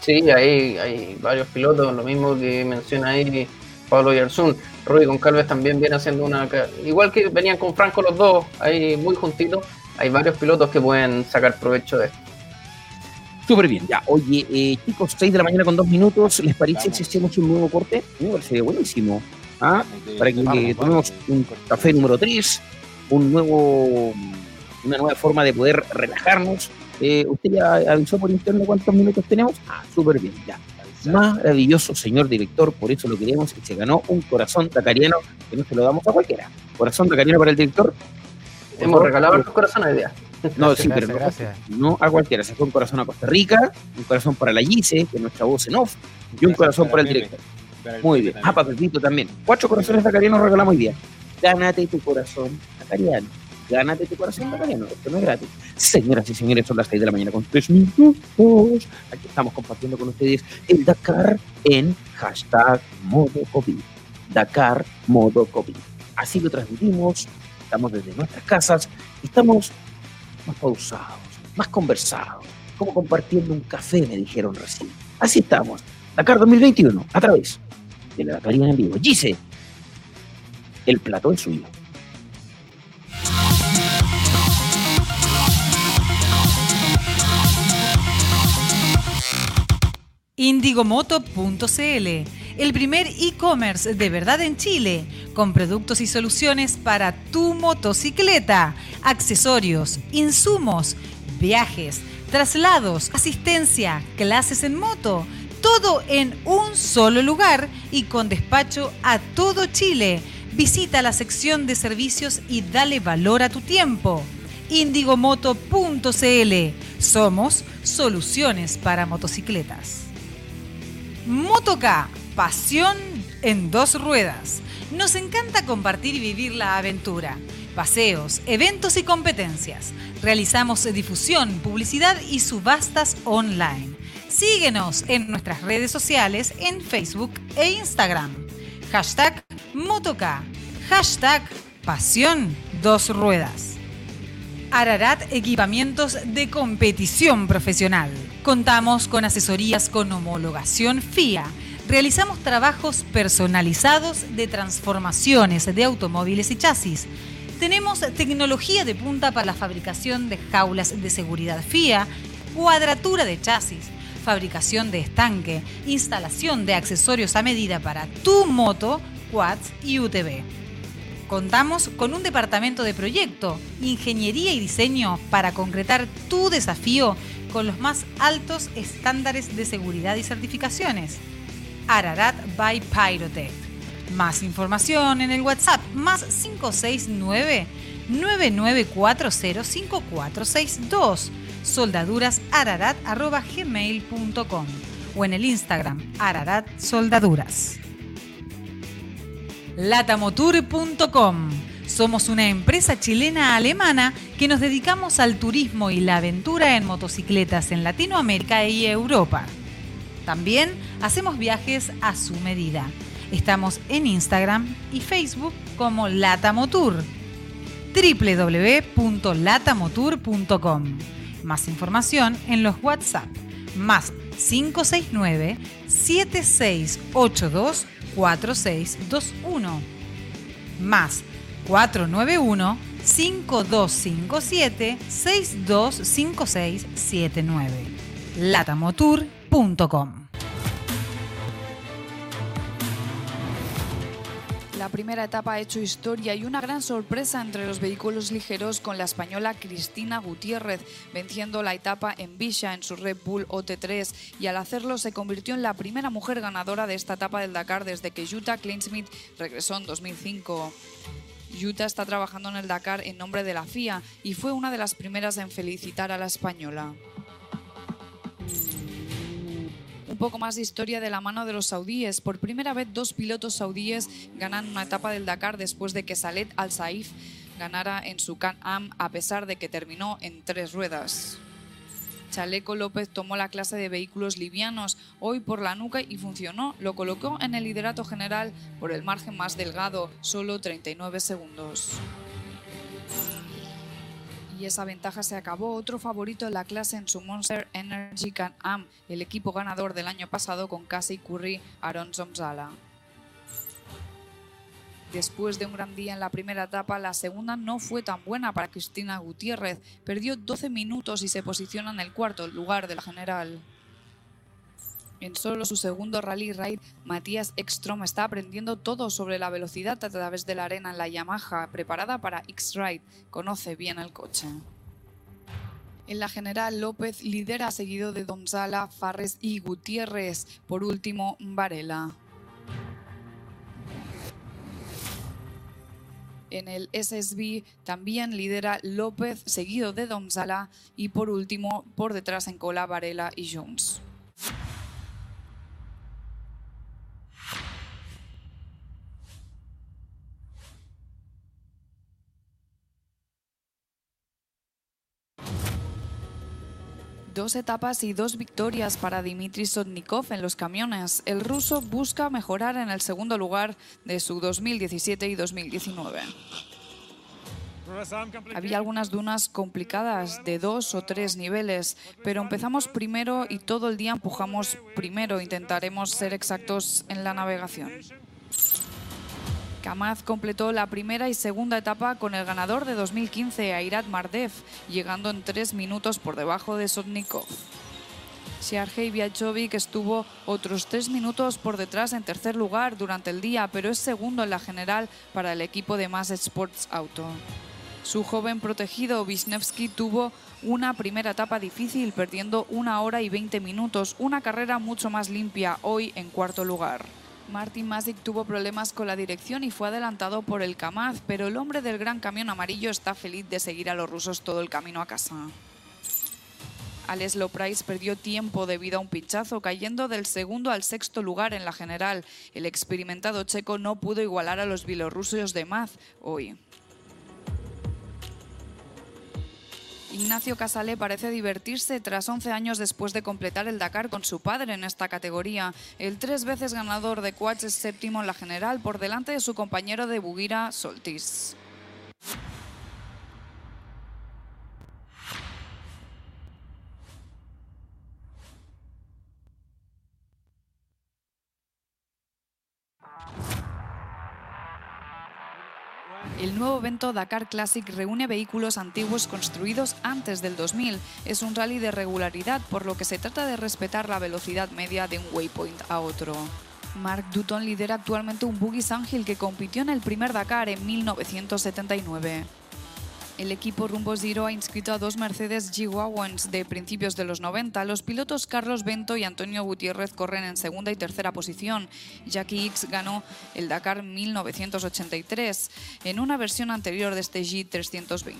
Sí, hay, hay varios pilotos, lo mismo que menciona ahí Pablo Yarzún. Rudy Goncalves también viene haciendo una. Igual que venían con Franco los dos, ahí muy juntitos. Hay varios pilotos que pueden sacar provecho de esto. Súper bien, ya. Oye, eh, chicos, 6 de la mañana con 2 minutos. ¿Les parece si hacemos un nuevo corte? Me parece buenísimo. ¿ah? Para que tomemos un café número 3, un nuevo, una nueva forma de poder relajarnos. Eh, ¿Usted ya avisó por interno cuántos minutos tenemos? Ah, súper bien, ya. Maravilloso, señor director, por eso lo queremos y se ganó un corazón tacariano que no se lo damos a cualquiera. Corazón tacariano para el director. Hemos regalado los corazones hoy día. No, sí, pero no, a cualquiera. Se fue un corazón a Costa Rica, un corazón para la Gise, que es nuestra voz en off, y un corazón para el director. Muy bien. Ah, para Pepito también. Cuatro corazones tacarianos regalamos hoy día. Gánate tu corazón tacariano. Gánate tu corazón tacariano. Esto no es gratis. Señoras y señores, son las 6 de la mañana con 3 minutos. Aquí estamos compartiendo con ustedes el Dakar en hashtag modo COVID. Dakar modo COVID. Así lo transmitimos. Estamos desde nuestras casas. Estamos más pausados, más conversados. Como compartiendo un café, me dijeron recién. Así estamos. Dakar 2021, a través de la Dakarina en vivo. Gise, el plato es suyo. Indigomoto.cl, el primer e-commerce de verdad en Chile, con productos y soluciones para tu motocicleta, accesorios, insumos, viajes, traslados, asistencia, clases en moto, todo en un solo lugar y con despacho a todo Chile. Visita la sección de servicios y dale valor a tu tiempo. Indigomoto.cl. Somos soluciones para motocicletas. Motoca, pasión en dos ruedas. Nos encanta compartir y vivir la aventura. Paseos, eventos y competencias. Realizamos difusión, publicidad y subastas online. Síguenos en nuestras redes sociales en Facebook e Instagram. Hashtag Motoca. Hashtag Pasión Dos Ruedas. Ararat Equipamientos de Competición Profesional. Contamos con asesorías con homologación FIA. Realizamos trabajos personalizados de transformaciones de automóviles y chasis. Tenemos tecnología de punta para la fabricación de jaulas de seguridad FIA, cuadratura de chasis, fabricación de estanque, instalación de accesorios a medida para tu moto, quads y UTV. Contamos con un departamento de proyecto, ingeniería y diseño para concretar tu desafío con los más altos estándares de seguridad y certificaciones. Ararat by Pyrotech. Más información en el WhatsApp más 569 99405462 soldadurasararat.gmail.com o en el Instagram Ararat Soldaduras. Latamotour.com Somos una empresa chilena-alemana que nos dedicamos al turismo y la aventura en motocicletas en Latinoamérica y Europa. También hacemos viajes a su medida. Estamos en Instagram y Facebook como Latamotour www.latamotour.com más información en los WhatsApp. Más 569 7682 4621 más 491 5257 625679 la primera etapa ha hecho historia y una gran sorpresa entre los vehículos ligeros con la española Cristina Gutiérrez, venciendo la etapa en Villa en su Red Bull OT3 y al hacerlo se convirtió en la primera mujer ganadora de esta etapa del Dakar desde que Jutta Kleinsmith regresó en 2005. Utah está trabajando en el Dakar en nombre de la FIA y fue una de las primeras en felicitar a la española. Poco más de historia de la mano de los saudíes. Por primera vez dos pilotos saudíes ganan una etapa del Dakar después de que Salet Al-Saif ganara en su Can-Am a pesar de que terminó en tres ruedas. Chaleco López tomó la clase de vehículos livianos hoy por la nuca y funcionó. Lo colocó en el liderato general por el margen más delgado, solo 39 segundos. Y esa ventaja se acabó. Otro favorito en la clase en su Monster Energy Can-Am, el equipo ganador del año pasado con Casey Curry, Aaron Zomzala. Después de un gran día en la primera etapa, la segunda no fue tan buena para Cristina Gutiérrez. Perdió 12 minutos y se posiciona en el cuarto lugar de la general. En solo su segundo rally raid, Matías Ekstrom está aprendiendo todo sobre la velocidad a través de la arena en la Yamaha, preparada para X-Ride. Conoce bien el coche. En la general, López lidera seguido de Gonzala, Farres y Gutiérrez. Por último, Varela. En el SSB también lidera López, seguido de Donzala y por último, por detrás en cola, Varela y Jones. Dos etapas y dos victorias para Dmitry Sotnikov en los camiones. El ruso busca mejorar en el segundo lugar de su 2017 y 2019. Había algunas dunas complicadas de dos o tres niveles, pero empezamos primero y todo el día empujamos primero. Intentaremos ser exactos en la navegación. Kamaz completó la primera y segunda etapa con el ganador de 2015, Airat Mardev, llegando en tres minutos por debajo de Sotnikov. Sergei Viachovic estuvo otros tres minutos por detrás en tercer lugar durante el día, pero es segundo en la general para el equipo de Mass Sports Auto. Su joven protegido Wisniewski tuvo una primera etapa difícil, perdiendo una hora y 20 minutos, una carrera mucho más limpia hoy en cuarto lugar. Martin Masic tuvo problemas con la dirección y fue adelantado por el Kamaz, pero el hombre del gran camión amarillo está feliz de seguir a los rusos todo el camino a casa. Alex Price perdió tiempo debido a un pinchazo, cayendo del segundo al sexto lugar en la general. El experimentado checo no pudo igualar a los bielorrusos de Maz hoy. Ignacio Casale parece divertirse tras 11 años después de completar el Dakar con su padre en esta categoría. El tres veces ganador de Quads es séptimo en la general por delante de su compañero de Bugira, Soltis. El nuevo evento Dakar Classic reúne vehículos antiguos construidos antes del 2000. Es un rally de regularidad, por lo que se trata de respetar la velocidad media de un waypoint a otro. Mark Dutton lidera actualmente un Buggy Sangil que compitió en el primer Dakar en 1979. El equipo Rumbo Zero ha inscrito a dos Mercedes G-Wagons de principios de los 90. Los pilotos Carlos Bento y Antonio Gutiérrez corren en segunda y tercera posición. Jackie X ganó el Dakar 1983 en una versión anterior de este G320.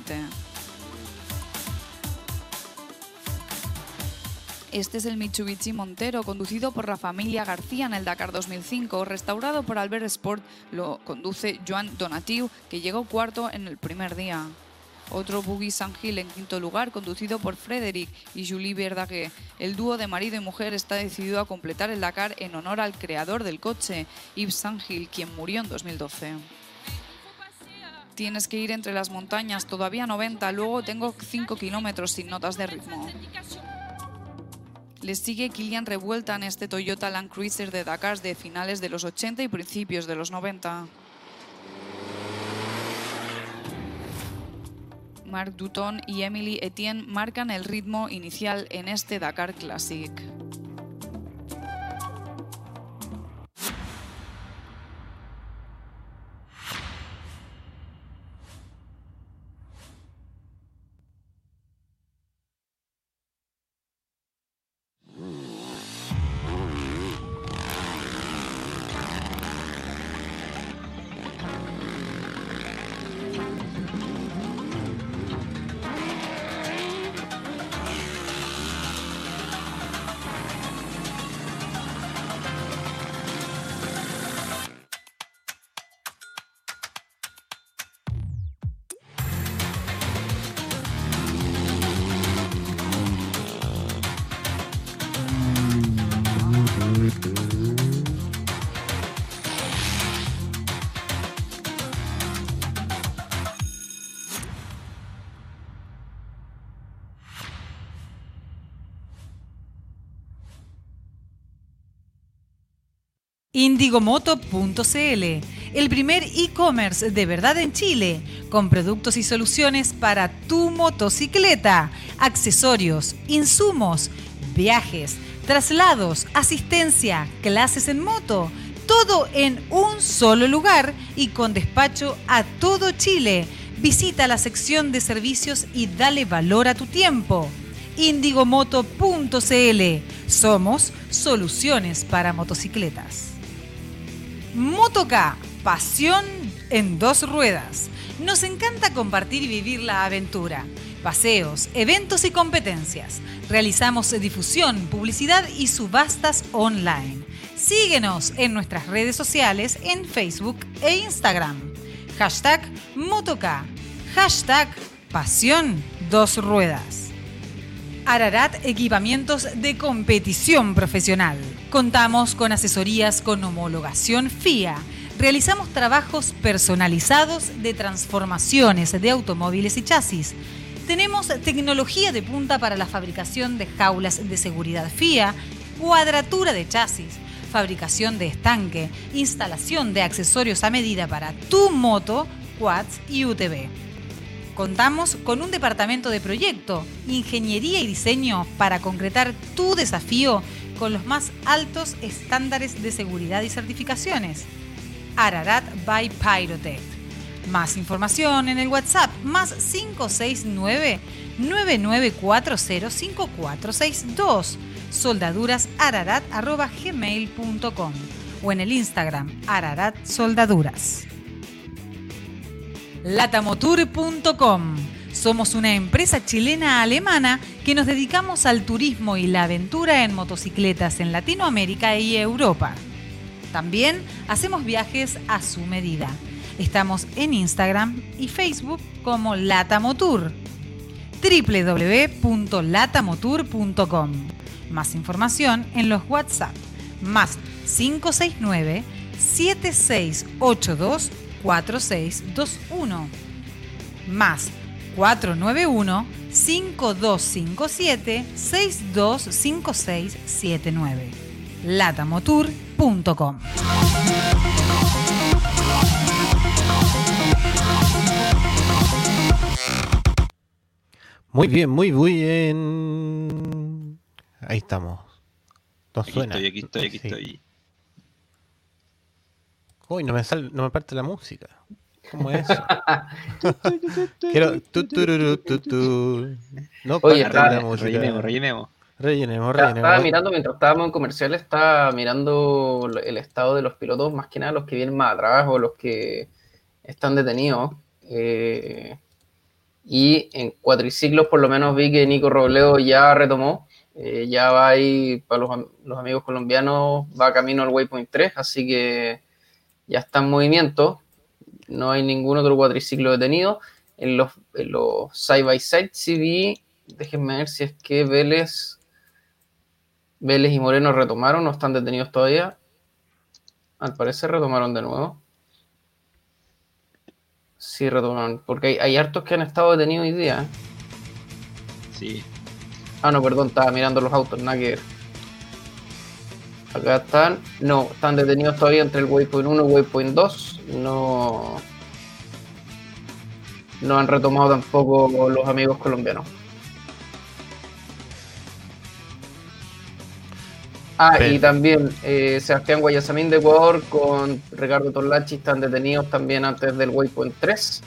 Este es el Mitsubishi Montero, conducido por la familia García en el Dakar 2005. Restaurado por Albert Sport, lo conduce Joan Donatiu, que llegó cuarto en el primer día. Otro Buggy Sangil en quinto lugar, conducido por Frederic y Julie Verdaguer. El dúo de marido y mujer está decidido a completar el Dakar en honor al creador del coche, Yves Sangil, quien murió en 2012. Tienes que ir entre las montañas, todavía 90, luego tengo 5 kilómetros sin notas de ritmo. Les sigue Kilian Revuelta en este Toyota Land Cruiser de Dakar de finales de los 80 y principios de los 90. Marc Dutton y Emily Etienne marcan el ritmo inicial en este Dakar Classic. Indigomoto.cl, el primer e-commerce de verdad en Chile, con productos y soluciones para tu motocicleta, accesorios, insumos, viajes, traslados, asistencia, clases en moto, todo en un solo lugar y con despacho a todo Chile. Visita la sección de servicios y dale valor a tu tiempo. Indigomoto.cl. Somos soluciones para motocicletas. Motoca, pasión en dos ruedas. Nos encanta compartir y vivir la aventura. Paseos, eventos y competencias. Realizamos difusión, publicidad y subastas online. Síguenos en nuestras redes sociales en Facebook e Instagram. Hashtag Motoca. Hashtag Pasión Dos Ruedas. Ararat Equipamientos de Competición Profesional. Contamos con asesorías con homologación FIA. Realizamos trabajos personalizados de transformaciones de automóviles y chasis. Tenemos tecnología de punta para la fabricación de jaulas de seguridad FIA, cuadratura de chasis, fabricación de estanque, instalación de accesorios a medida para tu moto, quads y UTV. Contamos con un departamento de proyecto, ingeniería y diseño para concretar tu desafío con los más altos estándares de seguridad y certificaciones. Ararat by Pyrotech. Más información en el WhatsApp más 569 99405462 soldadurasararat.gmail.com o en el Instagram Ararat Soldaduras. Somos una empresa chilena-alemana que nos dedicamos al turismo y la aventura en motocicletas en Latinoamérica y Europa. También hacemos viajes a su medida. Estamos en Instagram y Facebook como Latamotour. www.latamotour.com Más información en los WhatsApp más 569 7682 4621 más 491 5257 625679 latamotour.com Muy bien, muy bien. Ahí estamos. Nos Aquí suena. estoy, aquí estoy, aquí Sí. estoy. Uy, no me, sal- no me parte la música. ¿Cómo es eso? Quiero. tu, tururú, tu, tu. No Oye, rellenemos, rellenemos. Rellenemos, Estaba- rellenemos. Estaba mirando mientras estábamos en comerciales, estaba mirando el estado de los pilotos, más que nada los que vienen más atrás o los que están detenidos. Eh, y en cuatriciclos, por lo menos vi que Nico Robledo ya retomó. eh, ya va ahí, para los, los amigos colombianos, va camino al Waypoint 3, así que ya está en movimiento. No hay ningún otro cuatriciclo detenido. En los, en los side by side sí vi, déjenme ver si es que Vélez Vélez y Moreno retomaron, no están detenidos todavía. Al parecer retomaron de nuevo. Sí, retomaron, porque hay, hay hartos que han estado detenidos hoy día. ¿eh? Sí. Ah, no, perdón, estaba mirando los autos, nada que ver. Acá están, no, están detenidos todavía entre el Waypoint 1 y Waypoint 2. No, no han retomado tampoco los amigos colombianos. Ah, y también eh, Sebastián Guayasamín de Ecuador con Ricardo Torlachi están detenidos también antes del Waypoint 3.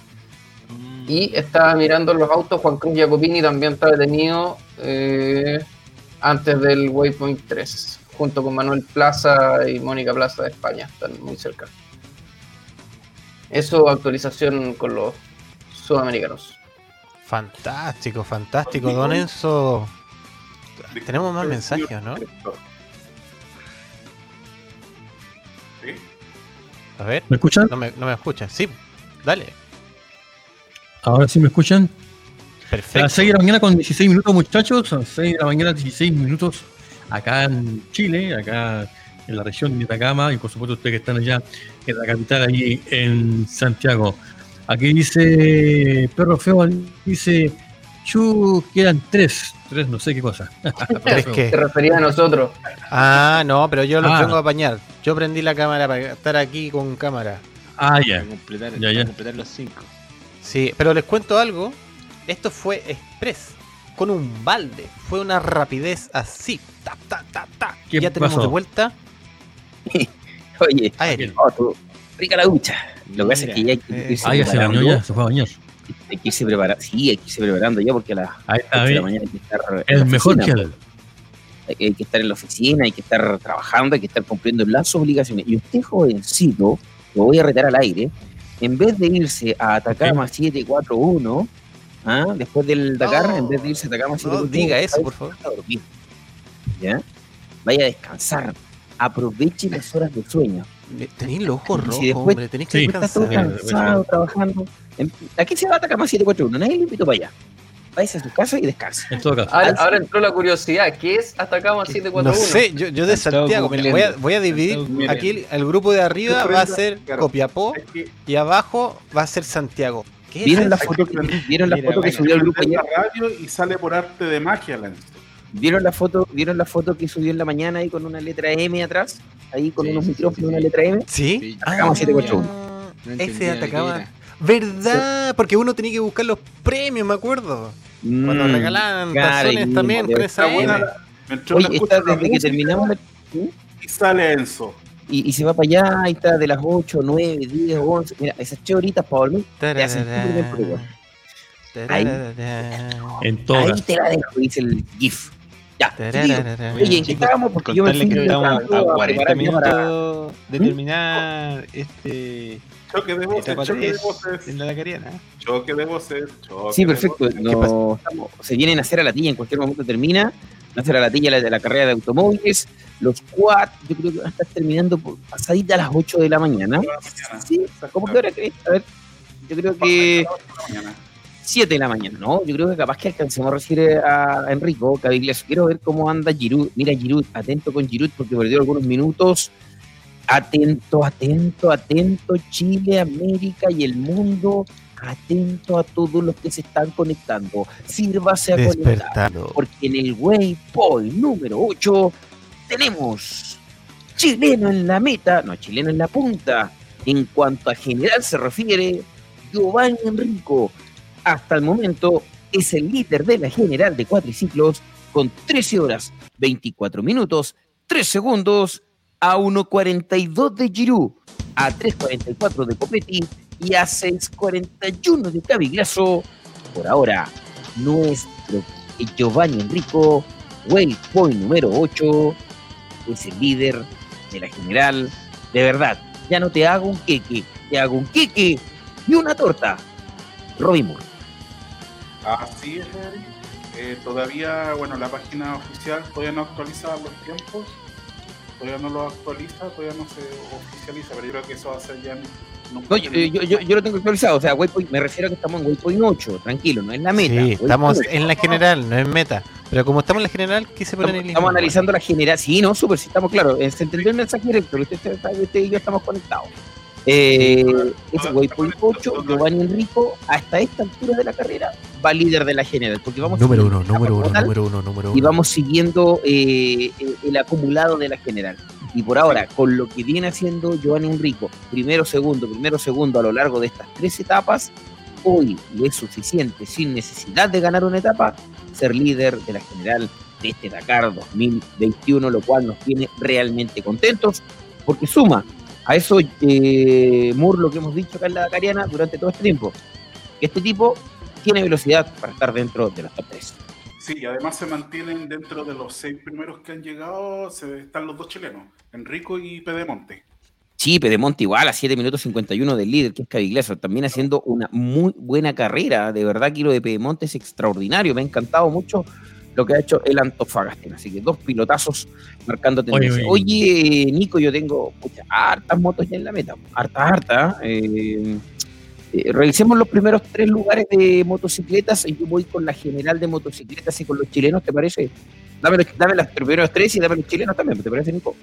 Y estaba mirando los autos, Juan Cruz Jacopini también está detenido eh, antes del Waypoint 3, junto con Manuel Plaza y Mónica Plaza de España, están muy cerca. Eso, actualización con los sudamericanos. Fantástico, fantástico, don Enzo. Tenemos más mensajes, ¿no? ¿Sí? A ver. ¿Me escuchan? No me, no me escuchan. Sí, dale. Ahora sí me escuchan. A Perfecto. las 6 de la mañana con 16 minutos, muchachos. A las 6 de la mañana, 16 minutos. Acá en Chile, acá en la región de Atacama. Y por supuesto, ustedes que están allá en la capital, allí en Santiago. Aquí dice Perro Feo, dice Chu, quedan tres. Tres, no sé qué cosa. ¿Tres qué? Se refería a nosotros. Ah, no, pero yo los Ah. vengo a apañar. Yo prendí la cámara para estar aquí con cámara. Ah, ya. Para completar, Ya, para ya. completar los cinco. Sí, pero les cuento algo. Esto fue express. Con un balde. Fue una rapidez así. Ta, ta, ta, ta. ¿Qué ya tenemos pasó? de vuelta Oye, oh, tú, rica la ducha. Lo que pasa es que ya hay que Eh, irse Ah, ya se bañó preparando. ya, se fue a bañar. Hay que irse preparando. Sí, hay que irse preparando ya porque a las Ahí 8 está, de la mañana hay que estar. en El la mejor oficina, gel. hay que- hay que estar en la oficina, hay que estar trabajando, hay que estar cumpliendo las obligaciones. Y usted, jovencito, lo voy a retar al aire, en vez de irse a Atacama 741, ¿ah? después del Dakar, No, en vez de irse a Atacama No 741, diga eso, por favor. a dormir, ¿ya? Vaya a descansar, aproveche las horas de sueño. Tenéis los ojos rojos, si después- hombre. Tenéis que Sí. Descansar. Cansado, trabajando. En- Aquí se va a Atacama 741, nadie le invitó para allá. Váyase a su casa y descanse. En todo caso. Ahora, ahora entró la curiosidad. ¿Qué es Atacama 741? No sé, yo, yo de Santiago, mira, voy, a, voy a dividir. Aquí el, el grupo de arriba va a ser claro. Copiapó y abajo va a ser Santiago. ¿Qué es ¿Vieron la eso? foto que, ¿vieron la Mira, foto que subió el grupo la radio y sale por arte de magia, Lance. ¿Vieron la foto, ¿Vieron la foto que subió en la mañana ahí con una letra M atrás? Ahí con Sí, unos sí, micrófonos sí, y una sí. letra M. ¿Sí? Sí. Atacama 741. No Ese atacaba. ¿Verdad? Porque uno tenía que buscar los premios, me acuerdo. Cuando Mm, regalaban claro, tazones y- también con esa buena Oye, una está desde que terminamos la- y sale Enzo. y, y se va para allá, ahí está de las 8, 9, 10, 11. Mira, esas 8 horitas para dormir. te hacen súper bien. Ahí. En todo Ahí te la dejo, dice el GIF. Ya. Oye, ¿en qué estábamos? Porque yo me fui que estamos preparando a a 40 preparar ya para- minutos de terminar este Choque de voces, etapa choque de 3 voces. en la Dakariana. Choque de voces. choque Sí, perfecto. No, se vienen a hacer a la tilla, en cualquier momento termina. Va a hacer a la la de la carrera de automóviles. Los quad, yo creo que van a estar terminando por pasadita a las 8 de la mañana. De la mañana. Sí, ¿cómo que hora crees? A ver, yo creo que Mañana. 7 de la mañana, ¿no? Yo creo que capaz que alcancemos a recibir a Enrico Cavigliaso. Quiero ver cómo anda Giroud. Mira, Giroud, atento con Giroud porque perdió algunos minutos. Atento, atento, atento, Chile, América y el mundo. Atento a todos los que se están conectando. Sírvase a conectar. Porque en el Waypoint número 8 tenemos chileno en la meta, no, chileno en la punta. En cuanto a general se refiere, Giovanni Enrico, hasta el momento, es el líder de la general de cuatriciclos con 13 horas, 24 minutos, 3 segundos, a 1.42 de Giroud, a 3.44 de Copetti y a 6.41 de Cavigliaso. Por ahora, nuestro Giovanni Enrico, Waypoint número 8, es el líder de la general. De verdad, ya no te hago un queque, te hago un queque y una torta. Robin Moore. Así es, Eric. Eh, todavía, bueno, la página oficial todavía no actualiza los tiempos. Todavía no lo actualiza, todavía no se oficializa, pero yo creo que eso va a ser ya en No, yo, yo, yo- yo lo tengo actualizado, o sea, Waypoint, me refiero a que estamos en Waypoint 8, tranquilo, no es la meta. Sí, Waypoint estamos 8. en la general, no en meta. Pero como estamos en la general, quise poner Estamos, el estamos analizando la general. Sí, no, súper, sí, estamos claros. Eh, Se entendió el mensaje directo. Usted, usted- usted y yo estamos conectados. Eh, ese Waypoint 8, Giovanni Enrico, hasta esta altura de la carrera, va líder de la general. Porque vamos Número uno, número uno, total número uno, número Y uno. vamos siguiendo eh, eh, el acumulado de la general. Y por ahora, con lo que viene haciendo Giovanni Enrico, primero, segundo, primero, segundo a lo largo de estas tres etapas, hoy le es suficiente, sin necesidad de ganar una etapa, ser líder de la general de este Dakar 2021, lo cual nos tiene realmente contentos, porque suma a eso, eh, Moore, lo que hemos dicho acá en la Dakariana durante todo este tiempo, que este tipo tiene velocidad para estar dentro de las top 3. Sí, y además se mantienen dentro de los seis primeros que han llegado, se, están los dos chilenos, Enrico y Pedemonte. Sí, Pedemonte igual a 7 minutos 51 del líder, que es Cavigliaso, también haciendo una muy buena carrera. De verdad que lo de Pedemonte es extraordinario. Me ha encantado mucho lo que ha hecho el Antofagasta. Así que dos pilotazos marcando tendencia. Oye, Oye, Nico, yo tengo pucha, hartas motos ya en la meta. Hartas, hartas. Eh, eh, revisemos los primeros tres lugares de motocicletas. y Yo voy con la general de motocicletas y con los chilenos, ¿te parece? Dame, los- dame los primeros tres y dame los chilenos también, ¿te parece, Nico?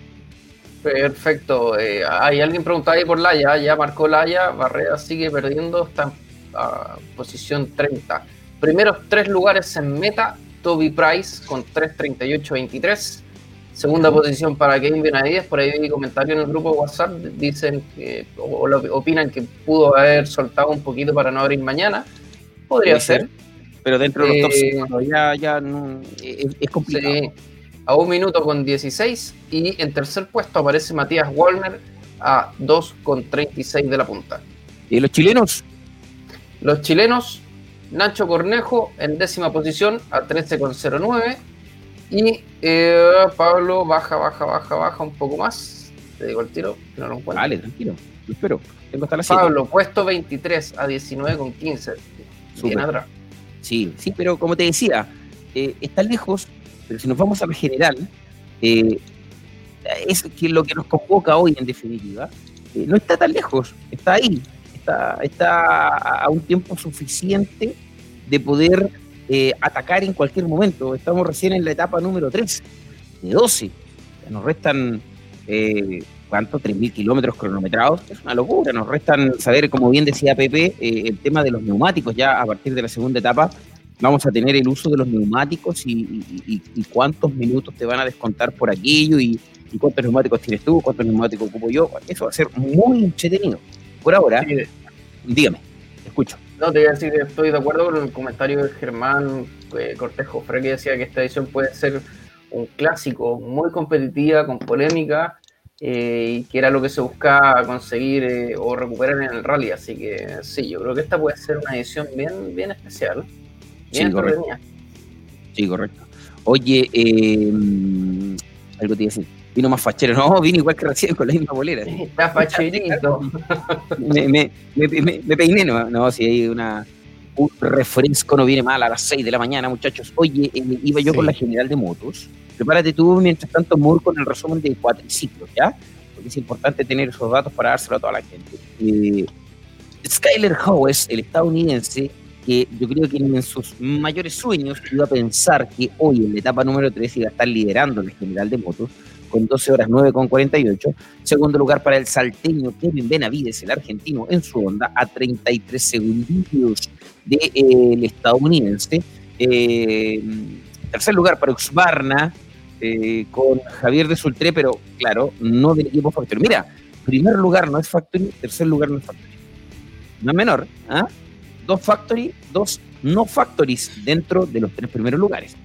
Perfecto. Eh, hay alguien preguntaba ahí por Laya, ya marcó Laya, Barrera sigue perdiendo, está en ah, posición 30. Primeros tres lugares en meta, Toby Price con 3.38.23. Segunda posición para Kevin Benavides, por ahí vi comentarios en el grupo de WhatsApp, dicen que, o, opinan que pudo haber soltado un poquito para no abrir mañana. Podría ser. ser, Pero dentro de los top Eh, 5 ya, ya no, es, es complicado. Sí, a un minuto con 16 y en tercer puesto aparece Matías Wallner a 2 con 36 de la punta. ¿Y los chilenos? Los chilenos, Nacho Cornejo en décima posición a 13 con 09 y eh, Pablo baja, baja, baja, baja un poco más. Te digo el tiro, que no lo encuentro. Vale, tranquilo. Lo espero. Tengo hasta siete. Pablo, puesto 23 a 19 con 15. Bien atrás. Sí, sí, pero como te decía, eh, está lejos, pero si nos vamos a la general, eh, es que lo que nos convoca hoy en definitiva, eh, no está tan lejos, está ahí, está, está a un tiempo suficiente de poder eh, atacar en cualquier momento. Estamos recién en la etapa número 3 de 12. Ya Nos restan, eh, ¿cuánto? 3.000 kilómetros cronometrados. Es una locura. Nos restan saber, como bien decía Pepe, eh, el tema de los neumáticos. Ya a partir de la segunda etapa vamos a tener el uso de los neumáticos y, cuántos minutos te van a descontar por aquello y, y cuántos neumáticos tienes tú, cuántos neumáticos ocupo yo. Eso va a ser muy entretenido. Por ahora, dígame, escucho. No, te iba a decir que estoy de acuerdo con el comentario de Germán eh, Cortejo Fre que decía que esta edición puede ser un clásico muy competitiva, con polémica, eh, y que era lo que se buscaba conseguir eh, o recuperar en el rally. Así que sí, yo creo que esta puede ser una edición bien, bien especial. Bien Sí, correcto. Sí, correcto. Oye, mm, algo te iba a decir. Vino más fachero. No, vino igual que recién con la misma bolera. Está facherito. me, me, me, me- me peiné, no, no, si hay una, un refresco no viene mal a las 6 de la mañana, muchachos. Oye, eh, iba yo con la general de motos. Prepárate tú, mientras tanto, Moore, con el resumen de cuatriciclos, ¿ya? Porque es importante tener esos datos para dárselo a toda la gente. Eh, Skyler Howes, el estadounidense, que yo creo que en sus mayores sueños iba a pensar que hoy en la etapa número 3 iba a estar liderando el general de motos con 12 horas 9 con 48. Segundo lugar para el salteño Kevin Benavides, el argentino, en su onda, a 33 segundos del estadounidense. Eh, tercer lugar para Uxbarna, eh, con Javier de Sultré, pero claro, no del equipo Factory. Mira, primer lugar no es Factory, tercer lugar no es Factory. No es menor, ¿ah? Dos Factory, dos no Factories dentro de los tres primeros lugares.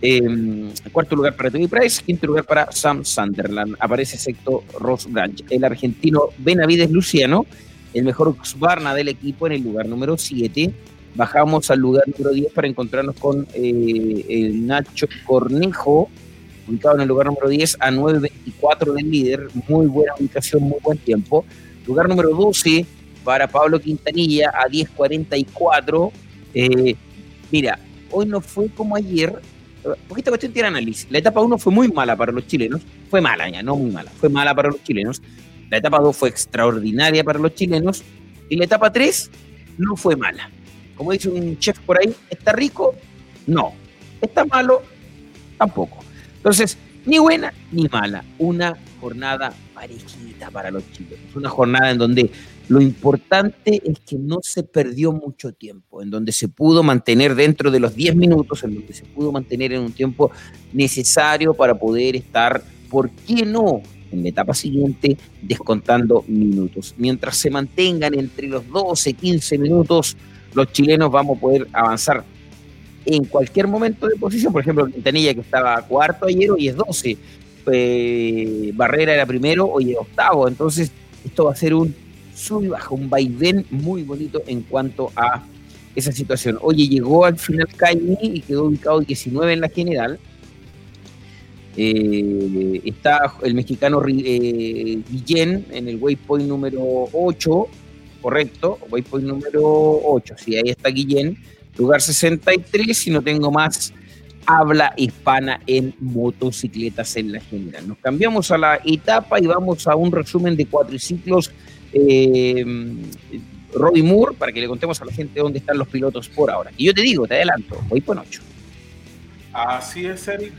Eh, cuarto lugar para Toby Price, quinto lugar para Sam Sunderland. Aparece sexto Ross Branch. El argentino Benavides Luciano, el mejor Husqvarna del equipo en el lugar número 7. Bajamos al lugar número 10 para encontrarnos con eh, el Nacho Cornejo, ubicado en el lugar número 10 a 9.24 del líder. Muy buena ubicación, muy buen tiempo. Lugar número 12 para Pablo Quintanilla a 10.44. Eh, mira, hoy no fue como ayer, porque esta cuestión tiene análisis. La etapa 1 fue muy mala para los chilenos, fue mala ya, no muy mala, fue mala para los chilenos. La etapa 2 fue extraordinaria para los chilenos y la etapa 3 no fue mala. Como dice un chef por ahí, ¿está rico? No. ¿Está malo? Tampoco. Entonces, ni buena ni mala. Una jornada parejita para los chilenos. Una jornada en donde lo importante es que no se perdió mucho tiempo, en donde se pudo mantener dentro de los 10 minutos, en donde se pudo mantener en un tiempo necesario para poder estar, ¿por qué no? En la etapa siguiente, descontando minutos. Mientras se mantengan entre los 12, 15 minutos, los chilenos vamos a poder avanzar en cualquier momento de posición. Por ejemplo, Quintanilla, que estaba cuarto ayer, hoy es 12. Eh, Barrera era primero, hoy es octavo. Entonces, esto va a ser un sub y baja, un vaivén muy bonito en cuanto a esa situación. Oye, llegó al final Caimi y quedó ubicado 19 en la general. Eh, está el mexicano eh, Guillén en el waypoint número 8, correcto, waypoint número 8, sí, ahí está Guillén, lugar 63, si no tengo más habla hispana en motocicletas en la general. Nos cambiamos a la etapa y vamos a un resumen de cuatriciclos. Eh, Robbie Moore, para que le contemos a la gente dónde están los pilotos por ahora. Y yo te digo, te adelanto, voy por 8. Así es, Eric,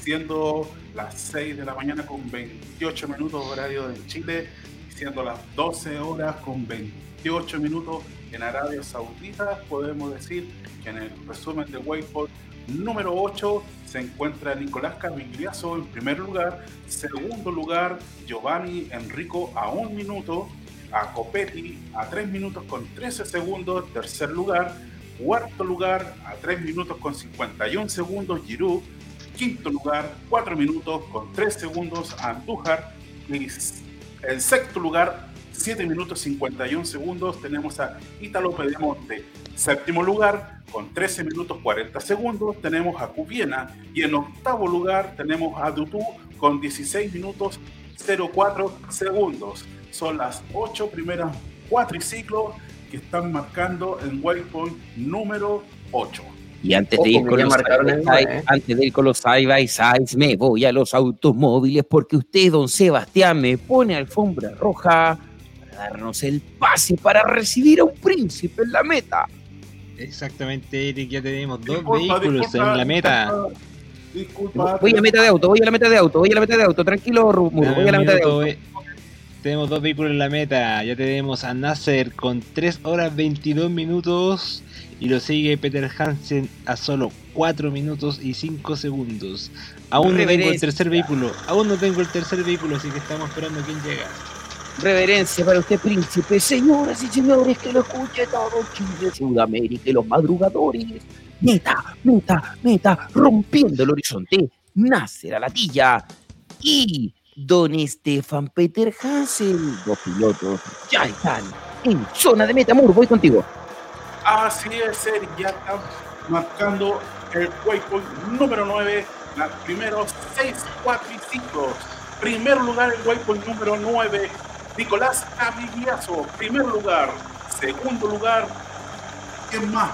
siendo las 6 de la mañana con 28 minutos horario de Chile, siendo las 12 horas con 28 minutos en Arabia Saudita, podemos decir que en el resumen de Wayport número 8 se encuentra Nicolás Cavigliazo en primer lugar. Segundo lugar, Giovanni Enrico a un minuto. A Copetti a 3 minutos con 13 segundos. Tercer lugar. Cuarto lugar a 3 minutos con 51 segundos, Giroud. Quinto lugar, 4 minutos con 3 segundos, Andújar. Y en sexto lugar, 7 minutos 51 segundos, tenemos a Italo Pedemonte. Séptimo lugar, con 13 minutos 40 segundos, tenemos a Cubiena. Y en octavo lugar, tenemos a Dutú con 16 minutos 04 segundos. Son las 8 primeras cuatriciclos que están marcando en waypoint número 8. Y antes de, ir con los side, antes de ir con los side by sides, me voy a los automóviles porque usted, don Sebastián, me pone alfombra roja para darnos el pase para recibir a un príncipe en la meta. Exactamente, Eric, ya tenemos dos vehículos en la meta. Disculpa. Voy a la meta de auto, voy a la meta de auto, voy a la meta de auto, tranquilo, Rumur, voy a la meta de auto. Eh. Tenemos dos vehículos en la meta. Ya tenemos a Nasser con 3 horas 22 minutos. Y lo sigue Peter Hansen a solo 4 minutos y 5 segundos. Aún no tengo el tercer vehículo. Aún no tengo el tercer vehículo, así que estamos esperando a quién llega. Reverencia para usted, príncipe. Señoras y señores, que lo escuche todo Chile, Sudamérica y los madrugadores. Meta, meta, meta, rompiendo el horizonte. Nasser a la tilla. Y Don Estefan Peter Hansen, los pilotos ya están en zona de meta. Mur, voy contigo. Así es, Eric, ya está marcando el waypoint número 9, los primeros 6 cuatriciclos. Primer lugar, el waypoint número 9, Nicolás Avigliazo. Primer lugar. Segundo lugar, ¿quién más?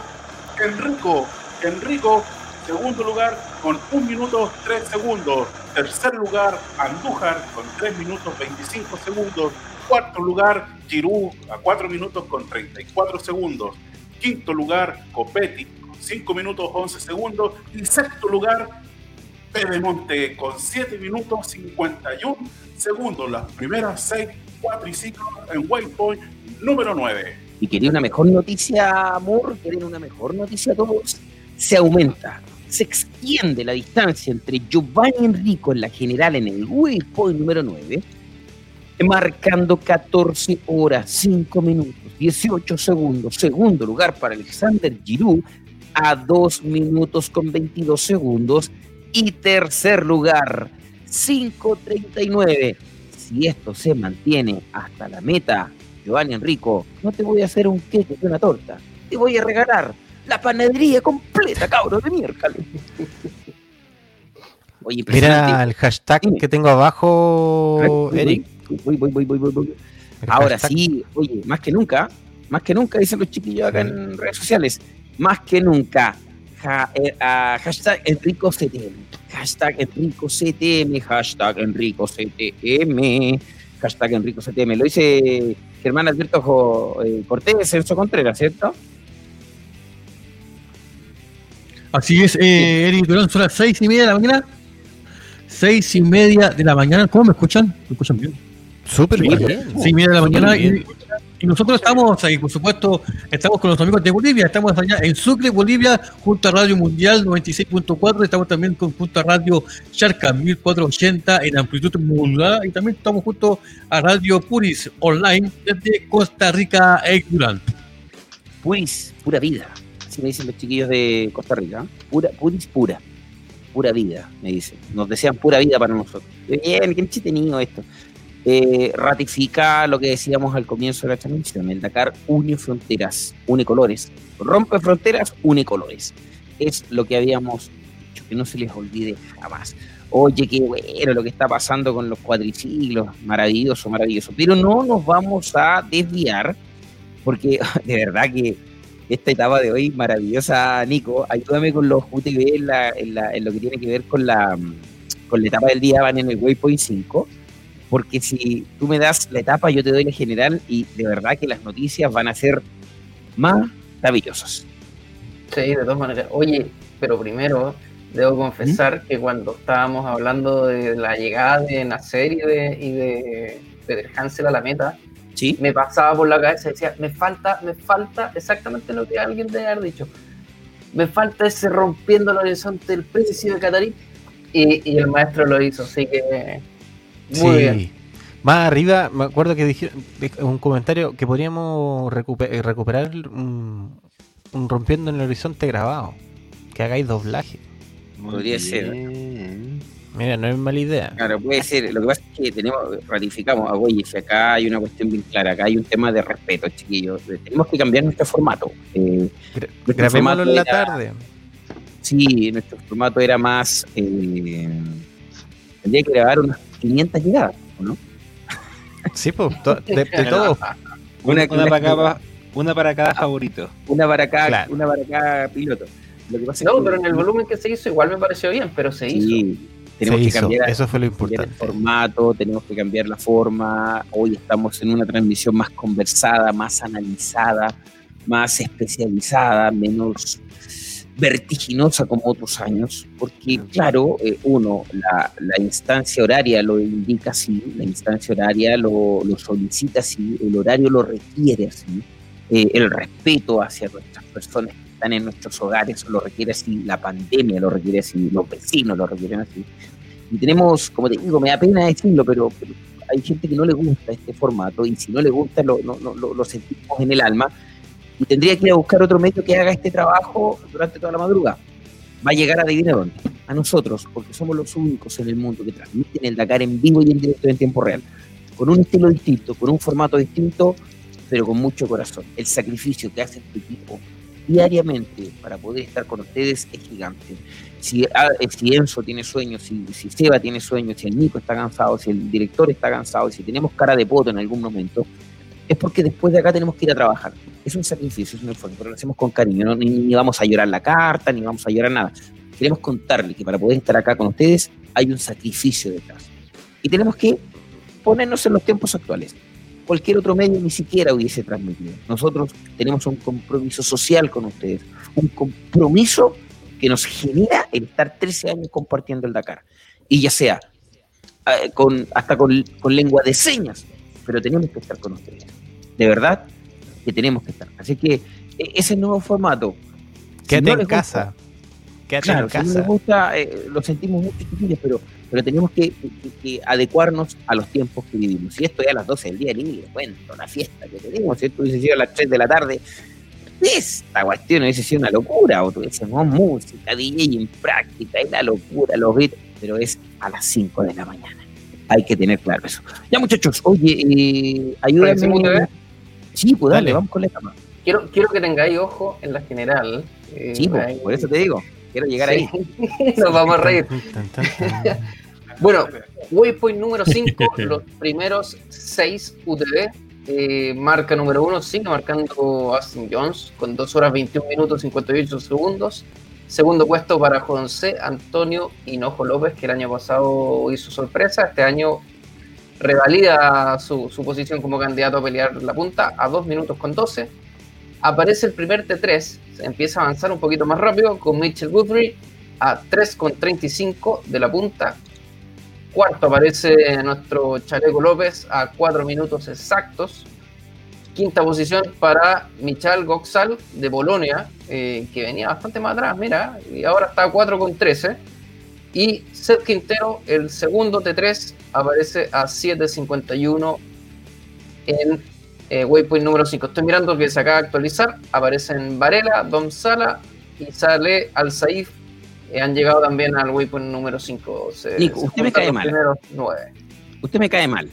Enrico. Enrico, segundo lugar, con 1 minuto 3 segundos. Tercer lugar, Andújar con 3 minutos 25 segundos. Cuarto lugar, Giroud a 4 minutos con 34 segundos. Quinto lugar, Copetti con 5 minutos 11 segundos. Y sexto lugar, Pedemonte con 7 minutos 51 segundos. Las primeras 6 cuatriciclos en Waypoint número 9. Y quería una mejor noticia, amor, quería una mejor noticia todos. Se aumenta se extiende la distancia entre Giovanni Enrico en la general en el waypoint número 9, marcando 14 horas, 5 minutos, 18 segundos. Segundo lugar para Alexander Giroud a 2 minutos con 22 segundos. Y tercer lugar, 5.39. Si esto se mantiene hasta la meta, Giovanni Enrico, no te voy a hacer un queque de una torta, te voy a regalar la panadería completa, cabros de miércoles. Oye, Mira el hashtag que tengo abajo, Eric. Voy, voy, voy, voy, voy. Ahora sí, oye, más que nunca, más que nunca, dicen los chiquillos acá en redes sociales, más que nunca, eh, hashtag Enrico CTM, hashtag Enrico CTM, hashtag Enrico CTM, hashtag Enrico CTM. Lo dice Germán Alberto eh, Cortés, Celso Contreras, ¿cierto? Así es, eh, Eric Durán, son las seis y media de la mañana. Seis y media de la mañana. ¿Cómo me escuchan? ¿Me escuchan bien? Súper bien. Seis y media de la mañana. Y, nosotros estamos ahí, por supuesto, estamos con los amigos de Bolivia. Estamos allá en Sucre, Bolivia, junto a Radio Mundial 96.4. Estamos también con junto a Radio Charca 1480 en amplitud mundial. Y también estamos junto a Radio Puris Online desde Costa Rica, Eric Durán. Puris, pura vida me dicen los chiquillos de Costa Rica. Pura, puris pura. Pura vida, me dicen. Nos desean pura vida para nosotros. Bien, qué entretenido esto. Eh, ratifica lo que decíamos al comienzo de la transmisión. El Dakar une fronteras, une colores. Rompe fronteras, une colores. Es lo que habíamos dicho, que no se les olvide jamás. Oye, qué bueno lo que está pasando con los cuadriciclos. Maravilloso, maravilloso. Pero no nos vamos a desviar, porque de verdad que esta etapa de hoy maravillosa, Nico. Ayúdame con los UTV en, la, en, lo que tiene que ver con la, con la etapa del día, van en el Waypoint 5. Porque si tú me das la etapa, yo te doy la general y de verdad que las noticias van a ser maravillosas. Sí, de todas maneras. Oye, pero primero debo confesar ¿Mm? que cuando estábamos hablando de la llegada de Nacer y de, y de Peter Hansel a la meta, me pasaba por la cabeza y decía, me falta, me falta exactamente lo que alguien debe haber dicho. me falta ese rompiendo el horizonte del príncipe de Catarí. Y, y el maestro lo hizo, así que muy Sí. bien. Más arriba, me acuerdo que dijeron un comentario que podríamos eh, recuperar un, un rompiendo en el horizonte grabado. Que hagáis doblaje. Podría ser. Mira, no es mala idea. Claro, puede ser. Lo que pasa es que tenemos, ratificamos, ah, oye, si acá hay una cuestión bien clara, acá hay un tema de respeto, chiquillos. Eh, Tenemos que cambiar nuestro formato. Eh, nuestro Grabémoslo en la formato era- tarde. Sí, nuestro formato era más. Eh, tendría que grabar unas 500 llegadas, ¿o ¿no? Sí, pues, to- de, de todo. Una, Una- una para cada, una para cada favorito. Una para cada, Claro. una para cada piloto. Lo que pasa No, es que- pero en el volumen que se hizo igual me pareció bien, pero se hizo. Tenemos que cambiar, eso fue lo cambiar el formato, tenemos que cambiar la forma. Hoy estamos en una transmisión más conversada, más analizada, más especializada, menos vertiginosa como otros años, porque claro, eh, uno, la, la instancia horaria lo indica así, la instancia horaria lo, lo solicita así, el horario lo requiere así, eh, el respeto hacia nuestras personas están en nuestros hogares lo requiere así, la pandemia lo requiere así, los vecinos lo requieren así. Y tenemos, como te digo, me da pena decirlo, pero, pero hay gente que no le gusta este formato y si no le gusta lo, no, no- lo, lo sentimos en el alma y tendría que ir a buscar otro medio que haga este trabajo durante toda la madrugada. Va a llegar a adivina dónde. A nosotros, porque somos los únicos en el mundo que transmiten el Dakar en vivo y en directo en tiempo real. Con un estilo distinto, con un formato distinto, pero con mucho corazón. El sacrificio que hace este equipo diariamente para poder estar con ustedes es gigante. Si, ah, eh, si Enzo tiene sueños, si, si Seba tiene sueños, si el Nico está cansado, si el director está cansado, si tenemos cara de poto en algún momento, es porque después de acá tenemos que ir a trabajar. Es un sacrificio, es un esfuerzo, pero lo hacemos con cariño, ¿no? ni, ni vamos a llorar la carta, ni vamos a llorar nada. Queremos contarle que para poder estar acá con ustedes hay un sacrificio detrás. Y tenemos que ponernos en los tiempos actuales. Cualquier otro medio ni siquiera hubiese transmitido. Nosotros tenemos un compromiso social con ustedes, un compromiso que nos genera el estar 13 años compartiendo el Dakar. Y ya sea eh, con, hasta con, con lengua de señas, pero tenemos que estar con ustedes. De verdad que tenemos que estar. Así que e- ese nuevo formato. si Quédate no en gusta- casa. Quédate Claro, en si no casa. les gusta, eh, lo sentimos mucho, pero, pero tenemos que, que- que adecuarnos a los tiempos que vivimos. Y esto ya a las 12 del día, ni les cuento, la fiesta que tenemos. Si esto hubiese sido a las 3 de la tarde, esta cuestión hubiese sido una locura. O tuviésemos música, DJ en práctica, y la locura, los beats, pero es a las 5 de la mañana. Hay que tener claro eso. Ya, muchachos, oye, eh, ayúdenme. Sí, pues dale, Dale. vamos con la cama. Quiero, quiero que tengáis ojo en la general. eh, Sí, pues, ahí- por eso te digo, quiero llegar Sí. ahí. Nos vamos a reír. Bueno, waypoint número 5, los primeros 6 UTV. eh, marca número 1 sigue marcando Austin Jones con 2 horas 21 minutos 58 segundos. Segundo puesto para José Antonio Hinojo López, que el año pasado hizo sorpresa. Este año revalida su, su posición como candidato a pelear la punta a 2 minutos con 12. Aparece el primer T3, se empieza a avanzar un poquito más rápido con Mitchell Woodbury a 3,35 de la punta. Cuarto aparece nuestro Chaleco López a 4 minutos exactos. Quinta posición para Michal Goxal de Bolonia, eh, que venía bastante más atrás, mira, y ahora está a 4,13. Y Seth Quintero, el segundo T3, aparece a 7,51 en eh, waypoint número 5. Estoy mirando que se acaba de actualizar. Aparecen Varela, Dom Sala y sale Al Saif. Eh, han llegado también al waypoint número 5. Se, Nico, se usted me cae mal. nueve. Usted me cae mal.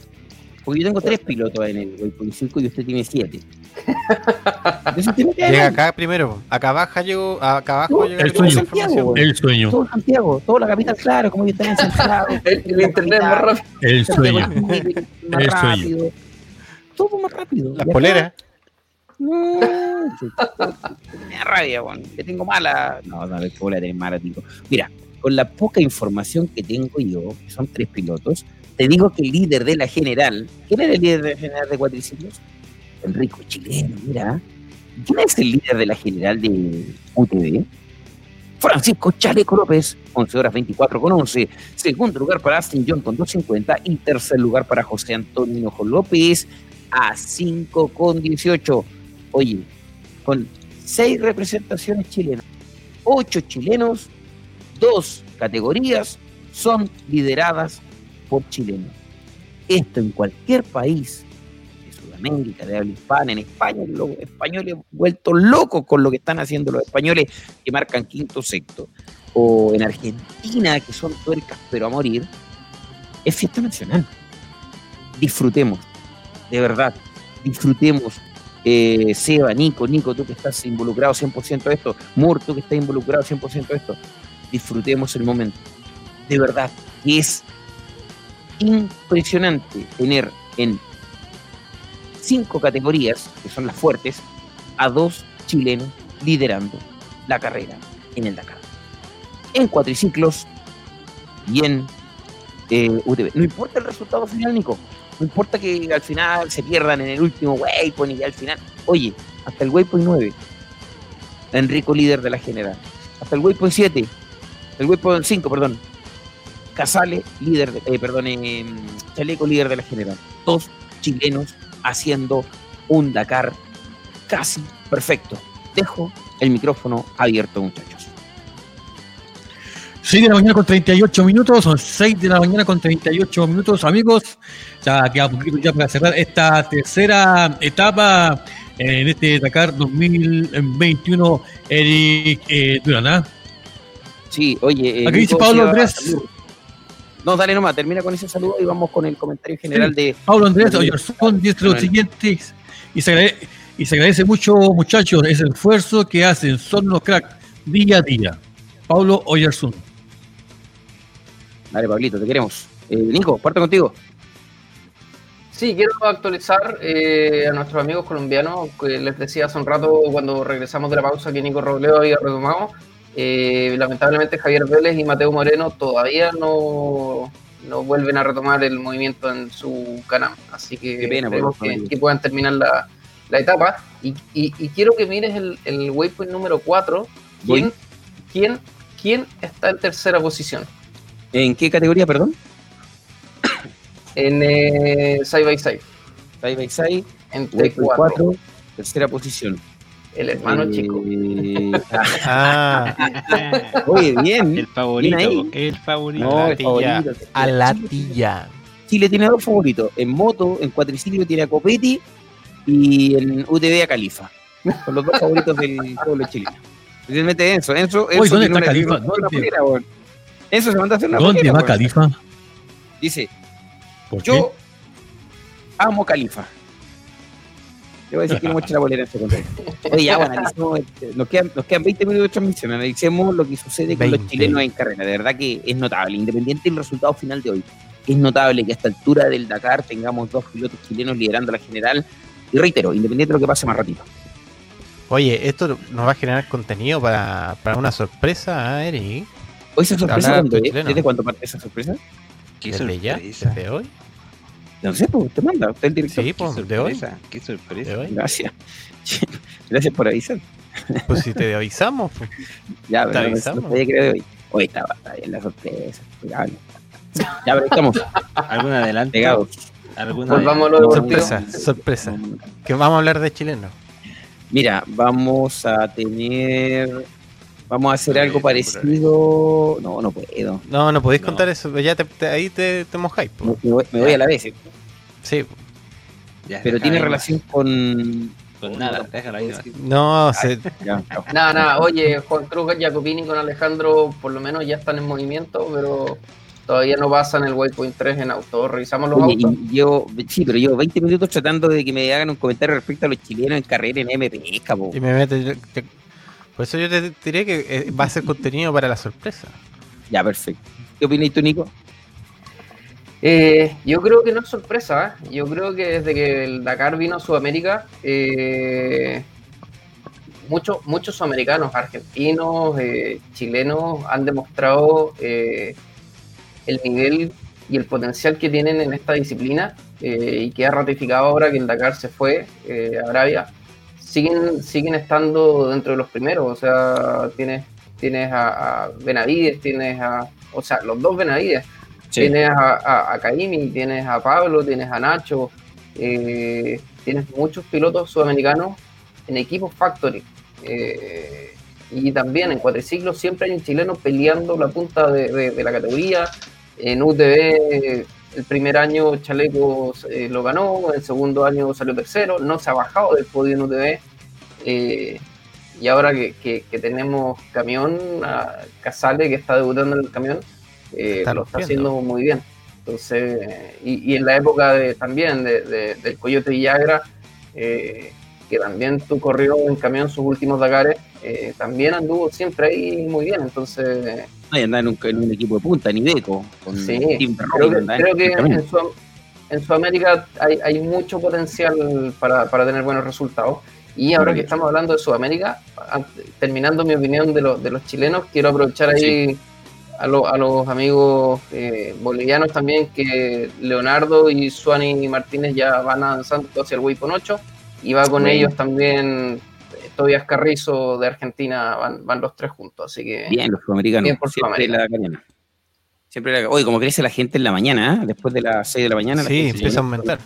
Porque yo tengo tres pilotos en el Waypoint 5 y usted tiene siete. Llega mal. acá primero. Acá abajo llegó, acá abajo No, el sueño. El sueño. Todo Santiago, toda la capital, claro, como yo estaba en Santiago. El, el internet más rápido. El sueño. El sueño. Todo más rápido. Las poleras. No, me da rabia, weón. Le tengo mala. No, no, ¿cómo la tenés mala, Nico? Mira, con la poca información que tengo yo, que son tres pilotos, te digo que el líder de la general, ¿quién era el líder de la general de cuatriciclos? Enrico Chileno, mira. ¿Quién es el líder de la general de UTV? Francisco Chaleco López, 11 horas 24 con 11. Segundo lugar para Aston John con 2.50. Y tercer lugar para José Antonio Hinojo López a 5 con 18. Oye, con seis representaciones chilenas, ocho chilenos, dos categorías son lideradas por chilenos. Esto en cualquier país de Sudamérica, de habla hispana, en España, los españoles vueltos locos con lo que están haciendo los españoles que marcan quinto sexto, o en Argentina, que son tuercas pero a morir, es fiesta nacional. Disfrutemos, de verdad, disfrutemos. Eh, Seba, Nico, Nico, tú que estás involucrado 100% de esto, Mur, tú que estás involucrado 100% de esto, disfrutemos el momento. De verdad, es impresionante tener en cinco categorías, que son las fuertes, a dos chilenos liderando la carrera en el Dakar. En cuatriciclos y en eh, UTV. No importa el resultado final, Nico. No importa que al final se pierdan en el último waypoint y al final. Oye, hasta el waypoint 9. Enrico líder de la general. Hasta el waypoint 7. El waypoint 5, perdón. Casale, líder, de, eh, perdón, eh, Chaleco, líder de la general. Dos chilenos haciendo un Dakar casi perfecto. Dejo el micrófono abierto, muchachos. 6 de la mañana con 38 minutos, son 6 de la mañana con 38 minutos, amigos. Ya queda poquito ya para cerrar esta tercera etapa en este Dakar 2021, Eric eh, Durán. ¿ah? Sí, oye. eh, Aquí dice Pablo Andrés. No, dale nomás, termina con ese saludo y vamos con el comentario general de. Pablo Andrés Oyarzún dice lo siguiente y se, agradece, y se agradece mucho, muchachos, ese esfuerzo que hacen, son los cracks día a día. Pablo Oyarzún. Dale, Pablito, te queremos. Eh, Nico, parto contigo. Sí, quiero actualizar eh, a nuestros amigos colombianos, que les decía hace un rato cuando regresamos de la pausa que Nico Robledo había retomado. Eh, lamentablemente Javier Vélez y Mateo Moreno todavía no, no vuelven a retomar el movimiento en su canal. Así que pena esperemos que, puedan terminar la, la etapa. Y, y- y quiero que mires el, el waypoint número 4. ¿Quién, quién, ¿Quién está en tercera posición? ¿En qué categoría, perdón? En eh, Side by Side. Side by Side. En Waypoint T4. cuatro, tercera posición. El hermano Eh, chico. Ah, Oye, bien. El favorito, Bien el favorito. No, el tilla, favorito. a la tilla. Chile tiene dos favoritos. En moto, en cuatriciclo tiene a Copetti y en UTV a Califa. Son los dos favoritos del pueblo chileno. Especialmente Enzo. Enzo, Enzo Oye, ¿dónde está Califa? una ¿Dónde? polera, weón. Enzo se manda a hacer una ¿Dónde polera, va. Califa? Dice, ¿Por qué? yo amo Califa. Te voy a decir que no muestre la bolera en ese contexto. Oye, ya, bueno, analicemos, este, nos, quedan, nos quedan 20 minutos de transmisión. Analicemos lo que sucede con los 20. chilenos en carrera. De verdad que es notable, independiente del resultado final de hoy. Es notable que a esta altura del Dakar tengamos dos pilotos chilenos liderando la general. Y reitero, independiente de lo que pase más ratito. Oye, esto nos va a generar contenido para, para una sorpresa, ¿eh, Eric. Hoy esa sorpresa, ¿cuándo es? ¿Desde cuándo parte esa sorpresa? Qué Desde ya, sorpresa. desde hoy. No sé, pues usted manda, usted el director. Sí, pues, de hoy. qué sorpresa. De hoy. Gracias. Gracias por avisar. Pues si te avisamos, pues. Ya, Te pero no, avisamos. no de hoy. Hoy estaba está bien la sorpresa. Ya, ya, pero estamos ¿Algún adelanto? pegados. ¿Algún Volvamos a lo adelanto? deportivo. sorpresa, sorpresa. Que vamos a hablar de chileno. Mira, vamos a tener. Vamos a hacer algo parecido. No, no puedo. No, no podéis No. contar eso, pues ya te, te- ahí te, te mojáis. pues. Me, me voy, me voy a la vez. Sí, Ya, Pero déjalo tiene relación con. Con nada, déjalo ahí. no, se, chao. Nada, nada, oye, Juan Cruz, Jacopini con Alejandro por lo menos ya están en movimiento, pero todavía no pasan el waypoint 3 en auto. Revisamos los Oye, autos. y llevo, sí, pero llevo 20 minutos tratando de que me hagan un comentario respecto a los chilenos en carrera en MP, cabo. y me mete. Por eso yo te diré que eh, va a ser contenido para la sorpresa. Ya, perfecto. ¿Qué opinas tú, Nico? Eh, yo creo que no es sorpresa. ¿eh? Yo creo que desde que el Dakar vino a Sudamérica, eh, muchos, muchos sudamericanos, argentinos, eh, chilenos, han demostrado eh, el nivel y el potencial que tienen en esta disciplina eh, y que ha ratificado ahora que el Dakar se fue eh, a Arabia. Siguen, siguen estando dentro de los primeros. O sea, tienes, tienes a, a Benavides, tienes a. O sea, los dos Benavides. Tienes a, a, a Caimi, tienes a Pablo, tienes a Nacho, eh, tienes muchos pilotos sudamericanos en equipos factory. Eh, y también en cuatriciclos siempre hay un chileno peleando la punta de, de- de la categoría. En UTV el primer año Chaleco eh, lo ganó, el segundo año salió tercero, no se ha bajado del podio en UTV. eh, y ahora que, que- que tenemos camión, a Casale que está debutando en el camión, eh, Está lo está haciendo muy bien. Entonces, y, y en la época de, también de, de- del Coyote Villagra, eh, que también tú corrió en camión sus últimos Dakares, eh, también anduvo siempre ahí muy bien. Entonces, No, y andaba en un, en un equipo de punta, ni Deco. Con Sí, Tim creo que, andaba creo que también. en, Sud- en Sudamérica hay, hay mucho potencial para, para tener buenos resultados. Y ahora que estamos hablando de Sudamérica, an- terminando mi opinión de, los de los chilenos, quiero aprovechar ahí a, lo- a los amigos eh, bolivianos también, que Leonardo y Suani Martínez ya van avanzando hacia el Waypoint 8 y va con ellos también eh, Tobias Carrizo de Argentina, van, van los tres juntos. Así que Bien, los sudamericanos. Bien por siempre Sudamérica. la cañona. Siempre la... Oye, como crece la gente en la mañana, ¿eh? después de las 6 de la mañana. la Sí, gente- empieza a aumentar.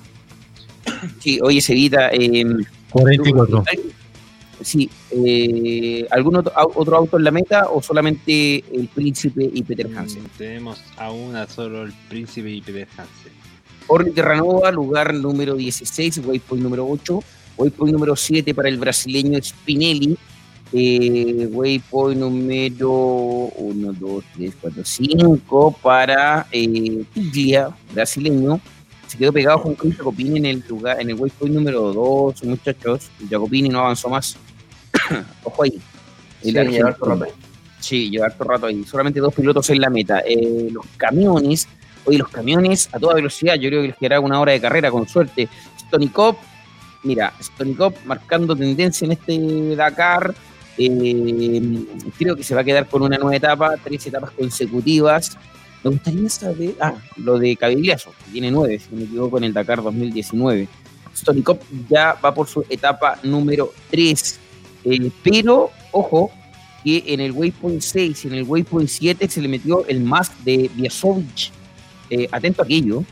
Sí, oye, Sevita. Eh, 44. sí, eh, ¿algún otro, otro auto en la meta o solamente el Príncipe y Peter Hansen? Mm, Tenemos aún a solo el príncipe y Peter Hansen. Orly Terranova, lugar número 16, waypoint número 8, waypoint número 7 para el brasileño Spinelli, eh, waypoint número 1, 2, 3, 4, 5 para eh, Piglia, brasileño, se quedó pegado con Chris Jacopini en el lugar, en el waypoint número 2, muchachos, Jacopini no avanzó más, ojo ahí. Sí, El lleva harto argentino. Sí, lleva harto rato ahí. Solamente dos pilotos en la meta. Eh, los camiones, oye, los camiones a toda velocidad, yo creo que les quedará una hora de carrera con suerte. Stonikov, mira, Stonikov marcando tendencia en este Dakar. eh, creo que se va a quedar con una nueva etapa, tres etapas consecutivas. Me gustaría saber, ah, lo de Cavigliazo, que tiene nueve, si me equivoco, en el Dakar 2019. Stonikov ya va por su etapa número 3. pero, ojo, que en el Waypoint 6 y en el Waypoint 7 se le metió el más de Viasovich. Eh, atento a aquello.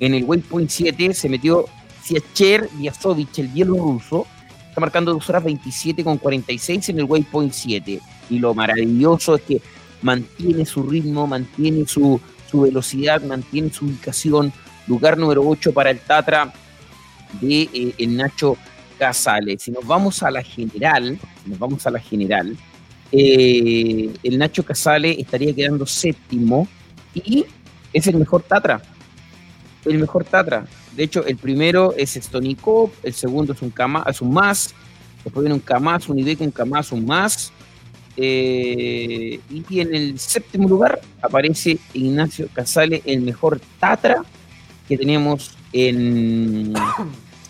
En el Waypoint 7 se metió Siacher Viasovich, el bielorruso. Está marcando 2 horas 27 con 46 en el Waypoint 7. Y lo maravilloso es que mantiene su ritmo, mantiene su, su velocidad, mantiene su ubicación. Lugar número 8 para el Tatra de eh, el Nacho Casale. Si nos vamos a la general, nos vamos a la general, eh, el Nacho Casale estaría quedando séptimo y es el mejor Tatra. El mejor Tatra. De hecho, el primero es Stonikov, el segundo es un más, después viene un Kamaz, un Iveco, un Kamaz, un más. eh, y en el séptimo lugar aparece Ignacio Casale, el mejor Tatra que tenemos en,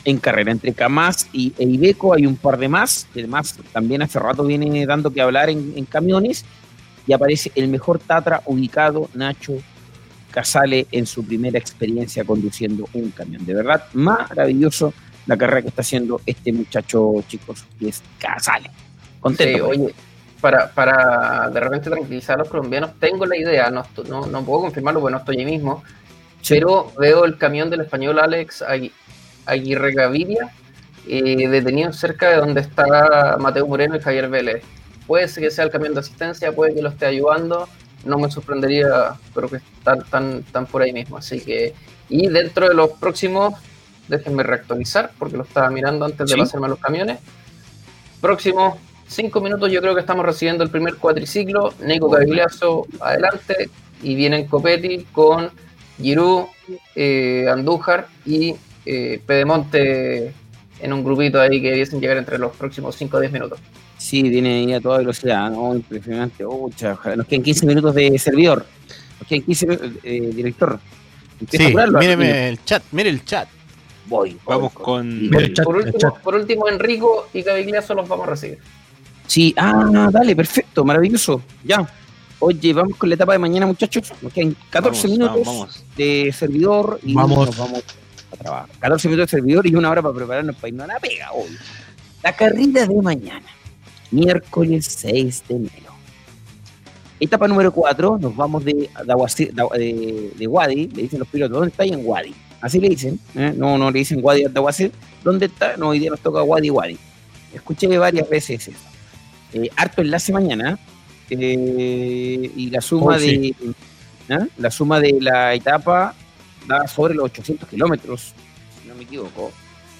en carrera. Entre Kamaz y e Iveco hay un par de más, que además también hace rato viene dando que hablar en, en camiones, y aparece el mejor Tatra ubicado, Nacho Casale, en su primera experiencia conduciendo un camión. De verdad, maravilloso la carrera que está haciendo este muchacho, chicos, que es Casale. Contento. Sí, oye, para, para de repente tranquilizar a los colombianos, tengo la idea, no, no, no puedo confirmarlo porque no estoy ahí mismo, pero veo el camión del español Alex Agui- Aguirre Gaviria eh, detenido cerca de donde está Mateo Moreno y Javier Vélez. Puede ser que sea el camión de asistencia, puede que lo esté ayudando, no me sorprendería, pero que están, están, están por ahí mismo. Así que, y dentro de los próximos, déjenme reactualizar porque lo estaba mirando antes de Sí. pasarme a los camiones. Próximos cinco minutos yo creo que estamos recibiendo el primer cuatriciclo. Nico Cavigliazo adelante y vienen Copetti con Giroud, eh, Andújar y eh, Pedemonte en un grupito ahí que debiesen llegar entre los próximos 5 o 10 minutos. Sí, viene ahí a toda velocidad, ¿no? Impresionante. Oh, cha, ojalá. nos quedan 15 minutos de servidor. Nos quedan 15 minutos, eh, director. Empieza Sí, míreme el chat, mire el chat. Voy. Vamos con. por, último, por último, Enrico y Cavigliazo los vamos a recibir. Sí, ah, dale, perfecto, maravilloso. Ya. Oye, vamos con la etapa de mañana, muchachos. Nos quedan 14 Vamos, minutos vamos, vamos. de servidor y Vamos. nos vamos a trabajar. 14 minutos de servidor y una hora para prepararnos para irnos a la pega hoy. La carrera de mañana, miércoles 6 de enero. Etapa número 4, nos vamos de, de, Aguacir- de, Wadi, le dicen los pilotos, ¿dónde está? ahí en Wadi. Así le dicen, ¿eh? no, no le dicen Wadi de Aguacir, ¿dónde está? No, hoy día nos toca Wadi Wadi. Escuché varias veces eso. Eh, harto enlace mañana. eh, y la suma Oh, sí. de la suma de la etapa da sobre los 800 kilómetros, si no me equivoco.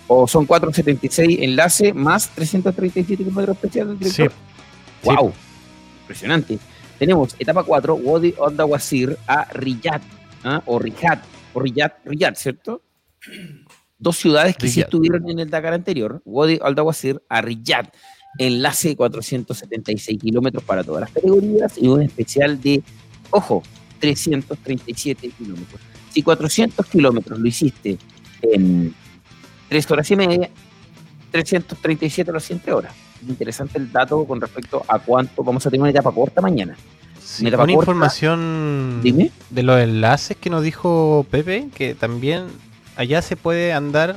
O son 476 enlace más 337 kilómetros especiales del Sí. director. ¡Wow! Impresionante. Tenemos etapa 4, Wadi al Dawasir a Riyadh, ¿ah? o Riyadh, o Riyadh, Riyadh, ¿cierto? Dos ciudades que sí Riyadh. estuvieron en el Dakar anterior, Wadi al Dawasir a Riyadh, enlace de 476 kilómetros para todas las categorías y un especial de, ojo, 337 kilómetros. Si 400 kilómetros lo hiciste en 3 horas y media, 337 los 100 horas. Interesante el dato con respecto a cuánto vamos a tener una etapa corta mañana. Sí, Una corta. información Dime. de los enlaces que nos dijo Pepe, que también allá se puede andar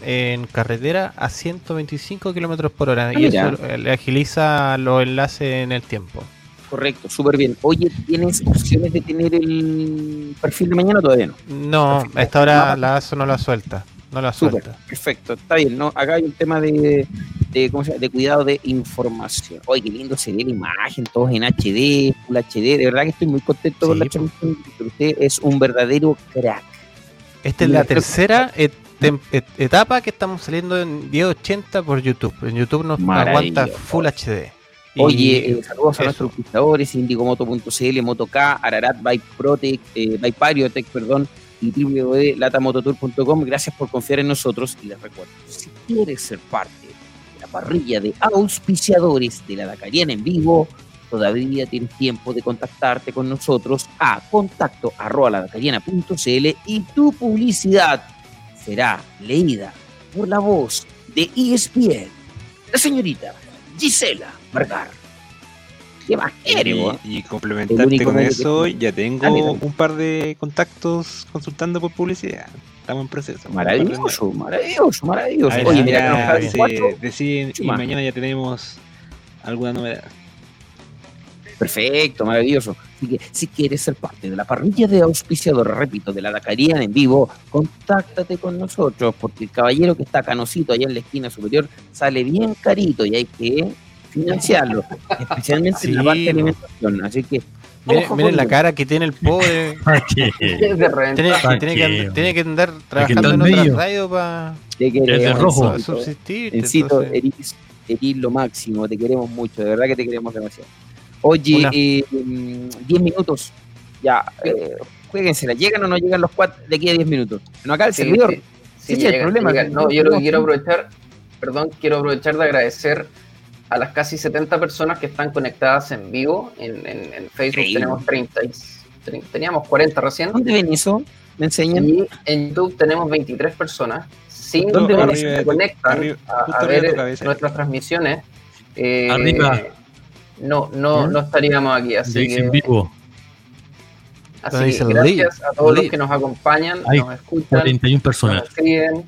en carretera a 125 kilómetros por hora Ah, y mira. eso le agiliza los enlaces en el tiempo. Correcto, súper bien. Oye, ¿tienes opciones de tener el perfil de mañana todavía no? No, a esta hora Nada. la ASO no la suelta. No la suelta. perfecto, está bien. ¿no? Acá hay un tema de, de, ¿cómo se llama? de cuidado de información. Oye, qué lindo se ve la imagen, todos en HD, Full HD. De verdad que estoy muy contento con la transmisión. Usted es un verdadero crack. Esta es la tercera et- tem- et- etapa que estamos saliendo en 1080 por YouTube. En YouTube nos aguanta. Full HD. Oye, eh, saludos a nuestros auspiciadores, Indigomoto.cl, Motok, Ararat, Bike Protec, eh, Bike Pariotec, perdón, y www.latamototour.com. Gracias por confiar en nosotros y les recuerdo, si quieres ser parte de la parrilla de auspiciadores de la Dakariana en vivo, todavía tienes tiempo de contactarte con nosotros a contacto arroba y tu publicidad será leída por la voz de E ESPN, la señorita Gisela Vergara. ¿Qué más? Y, y complementarte con que eso, ya tengo dale. un par de contactos consultando por publicidad. Estamos en proceso. Maravilloso, maravilloso, maravilloso. Ver Oye, mira, que nos cuatro. deciden y mañana ya tenemos alguna novedad. Perfecto, maravilloso. Así que si quieres ser parte de la parrilla de auspiciadores, repito, de la Dakariana en vivo, contáctate con nosotros, porque el caballero que está canosito allá en la esquina superior sale bien carito y hay que financiarlo, especialmente en la parte de alimentación. Así que, Miren, la cara que tiene el pobre. Tiene, ¿Pa' tiene qué, que, andar- tiene que andar que trabajando en otra radio para de rojo. Encito. subsistir. Encito, entonces- eres, eres lo máximo, te queremos mucho, de verdad que te queremos demasiado. Oye, Una- eh, mm, 10 minutos, ya, eh, jueguensela, ¿llegan o no llegan los cuatro de aquí a 10 minutos? No acá el Sí, servidor. sí, sí, Sí, sí, el llega, problema llega. No, yo lo que quiero aprovechar, perdón, quiero aprovechar de agradecer a las casi 70 personas que están conectadas en vivo. En, en- en Facebook Increíble. tenemos 30, y- tre- teníamos 40 recién. ¿Dónde ven eso? ¿Me enseñan? Y en YouTube tenemos 23 personas. Cinco ¿Dónde que de se conectan arriba- a, a ver nuestras transmisiones. Eh, Arriba. No, no, ¿Mm? no estaríamos aquí, así Dice en que, vivo. así que gracias a todos los que nos acompañan, Hay nos escuchan, 41 personas. nos siguen.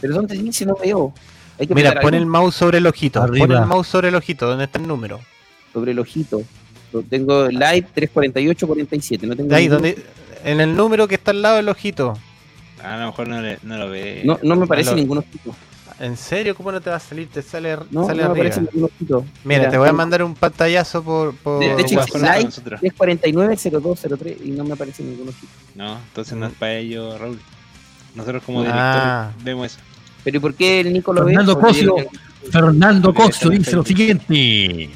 ¿Pero dónde dice? No veo. Hay que Mira, pon algo el mouse sobre el ojito. Pon el mouse sobre el ojito, donde está el número. sobre el ojito. Lo tengo live 348-47, no tengo De ahí, ningún- donde, en el número que está al lado del ojito. A lo mejor no, le- no lo ve. No, no me parece lo- ningún ojito. ¿En serio? ¿Cómo no te va a salir? Te sale, No, sale no me arriba. parece ningún ojito. Mira, te voy a mandar un pantallazo por, por De, de hecho, WhatsApp. WhatsApp. live nosotros. 349-0203 y no me aparece ningún ojito. No, entonces no es para ellos, Raúl. Nosotros como Ah. directores vemos eso. ¿Pero y por qué el Nico lo ve? Fernando Porque Cosio. Fernando Cosio dice lo siguiente.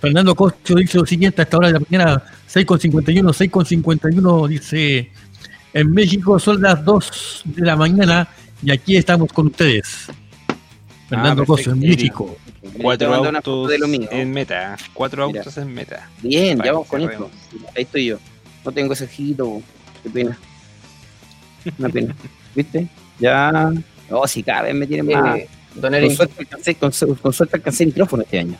Fernando Cosio dice lo siguiente a esta hora de la mañana, 6.51, 6.51, dice, en México son las 2 de la mañana y aquí estamos con ustedes. Fernando Ah, Cosio, en. México. Cuatro autos de lo mío. en meta. Cuatro Mira. autos en meta. Bien, Para ya vamos con esto. Ahí estoy yo. No tengo ese ojito. Qué pena. Una pena. ¿Viste? Ya. No, si cada vez me tienen más. Eh, don Con Eric, suerte, alcancé, con, su- con suerte alcancé el micrófono este año.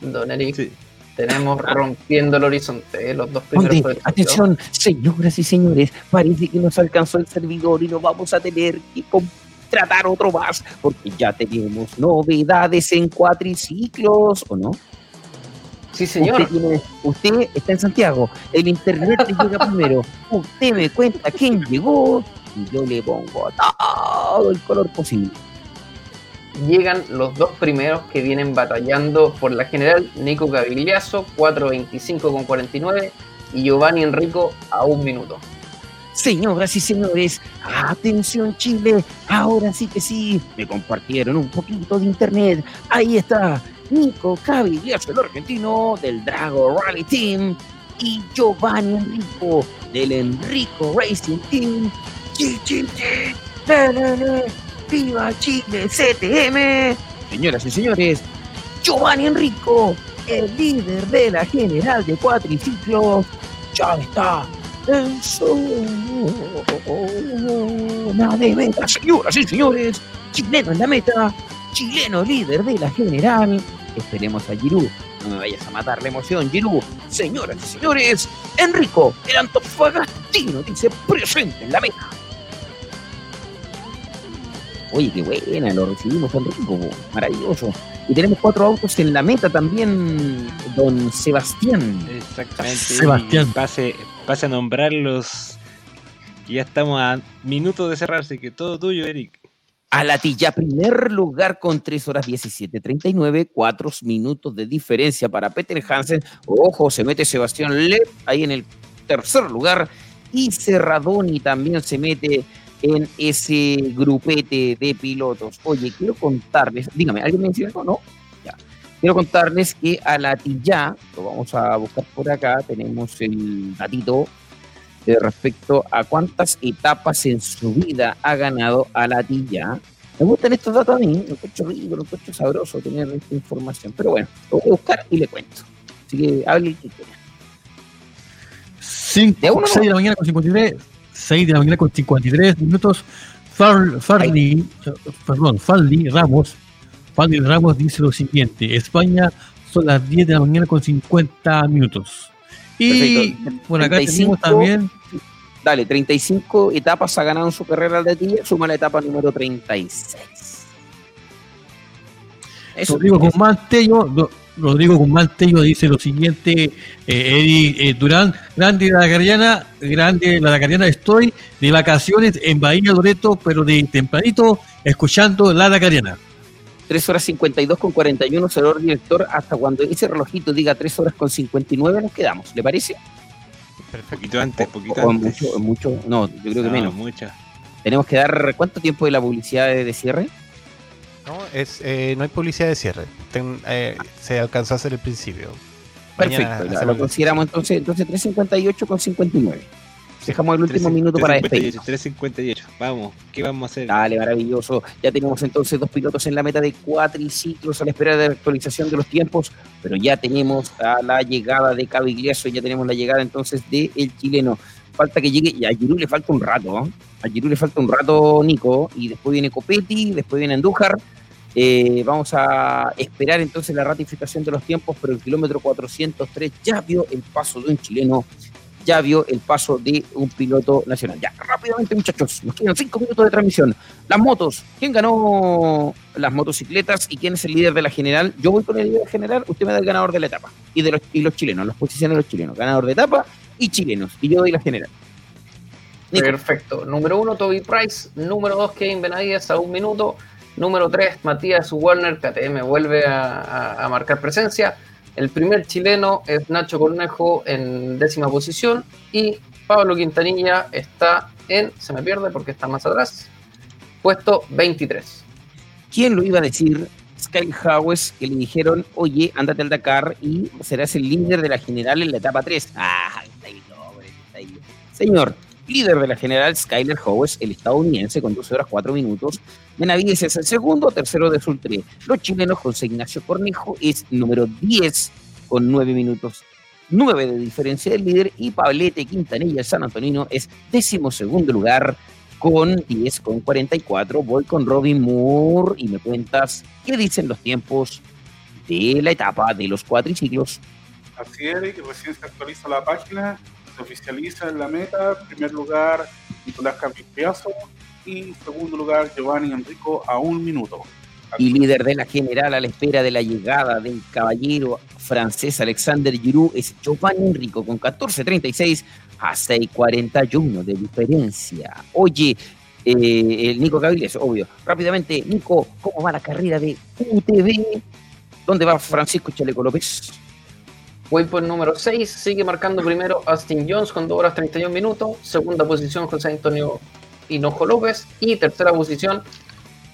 don Eric, Sí. tenemos rompiendo el horizonte, eh, los dos primeros. Atención, señoras y señores, parece que nos alcanzó el servidor y nos vamos a tener que contratar otro más, porque ya tenemos novedades en cuatriciclos, ¿o no? Sí, señor. Usted, tiene- usted está en Santiago, el internet le llega primero, usted me cuenta quién llegó y yo le pongo todo el color posible. llegan los dos primeros que vienen batallando por la general, Nico Gavigliaso, 4.25 con 49 y Giovanni Enrico a un minuto. Señoras y señores, atención Chile, ahora sí que sí, me compartieron un poquito de internet. Ahí está Nico Cavigliaso, el argentino del Drago Rally Team, y Giovanni Enrico del Enrico Racing Team. ¡Chi, chi, chi! ¡Viva Chile CTM! Señoras y señores, Giovanni Enrico, el líder de la general de cuatriciclos, ya está en zona de meta, señoras y señores. Chileno en la meta, chileno líder de la general. Esperemos a Giroud. No me vayas a matar la emoción, Giroud. Señoras y señores, Enrico, el antofagastino, dice presente en la meta. Oye, qué buena, lo recibimos, Enrico, maravilloso. Y tenemos cuatro autos en la meta también, don Sebastián. Exactamente. Sebastián. y Pase, pase a nombrarlos. Ya estamos a minutos de cerrarse, que todo tuyo, Eric. A la Tilla, primer lugar con 3 horas 17.39, 4 minutos de diferencia para Peter Hansen. Ojo, se mete Sebastián Lev ahí en el tercer lugar. Y Serradoni también se mete en ese grupete de pilotos. Oye, quiero contarles, dígame, ¿alguien me dice algo? No, ya. Quiero contarles que a la Tilla, lo vamos a buscar por acá, tenemos el datito de respecto a cuántas etapas en su vida ha ganado a la Tilla. Me gustan estos datos a mí, lo encuentro rico, lo encuentro sabroso tener esta información. Pero bueno, lo voy a buscar y le cuento. Así que hable el que quiera. 5, De uno 6 de la mañana con 53, 6 de la mañana con 53 minutos. Far, Farley, eh, perdón, Farley Ramos, Farley Ramos dice lo siguiente: España son las 10 de la mañana con 50 minutos. Y Perfecto. bueno, acá 35, tenemos también. Dale, 35 etapas ha ganado en su carrera de Tilla, suma la etapa número 36. Eso. Rodrigo Guzmán Tello, Rodrigo Guzmán Tello dice lo siguiente, eh, Eddie eh, Durán, grande la Dacariana, grande la Dacariana, estoy de vacaciones en Bahía Loreto, pero de tempranito escuchando la Dacariana. 3 horas 52 con 41, señor director. Hasta cuando ese relojito diga 3 horas con 59, nos quedamos. ¿Le parece? Poquito antes, poquito O antes. mucho, mucho, no, yo creo que No, menos. mucha. Tenemos que dar. ¿Cuánto tiempo de la publicidad de, de cierre? No, es, eh, no hay publicidad de cierre. Ten- eh, se alcanzó a hacer el principio. Perfecto, ya lo consideramos entonces, entonces 3.58 con 59. Dejamos el último 3, minuto para despedir. 3.58. Vamos, ¿qué vamos a hacer? Dale, maravilloso. Ya tenemos entonces dos pilotos en la meta de cuatriciclos a la espera de la actualización de los tiempos, pero ya tenemos a la llegada de Cavigliaso, ya tenemos la llegada entonces de el chileno. Falta que llegue, y a Giroud le falta un rato, ¿eh? a Giroud le falta un rato Nico, y después viene Copetti, después viene Andújar. Eh, vamos a esperar entonces la ratificación de los tiempos, pero el kilómetro 403 ya vio el paso de un chileno ya vio el paso de un piloto nacional. Ya, rápidamente muchachos, nos quedan cinco minutos de transmisión. Las motos, ¿quién ganó las motocicletas y quién es el líder de la general? Yo voy con el líder general, usted me da el ganador de la etapa. Y de los, y los chilenos, las posiciones de los chilenos. Ganador de etapa y chilenos. Y yo doy la general. Perfecto. Número uno, Toby Price. Número dos, Kevin Benavides a un minuto. Número tres, Matías Werner. KTM vuelve a, marcar presencia. El primer chileno es Nacho Cornejo en décima posición. Y Pablo Quintanilla está en, se me pierde porque está más atrás, puesto 23. ¿Quién lo iba a decir? Sky Howes, que le dijeron, oye, ándate al Dakar y serás el líder de la general en la etapa 3. Ah, está ahí, está ahí. Señor, líder de la general, Skyler Howes, el estadounidense, con 12 horas 4 minutos. Benavides es el segundo, tercero de Sultre. Los chilenos, José Ignacio Cornejo, es número 10, con 9 minutos. 9 de diferencia del líder y Pablete Quintanilla San Antonino es décimo segundo lugar con 10 con 44. Voy con Robin Moore y me cuentas qué dicen los tiempos de la etapa de los cuatriciclos. Así es, que recién se actualiza la página, se oficializa en la meta. Primer lugar, Nicolás Campiazo. Y segundo lugar, Giovanni Enrico a un minuto. Y líder de la general a la espera de la llegada del caballero francés Alexander Giroud es Giovanni Enrico con 14.36 a 6.41 de diferencia. Oye, eh, el Nico Caviles, obvio. Rápidamente, Nico, ¿cómo va la carrera de UTV? ¿Dónde va Francisco Chaleco López? Voy por número 6, sigue marcando primero Austin Jones con 2 horas 31 minutos. Segunda posición José Antonio Hinojo López. Y tercera posición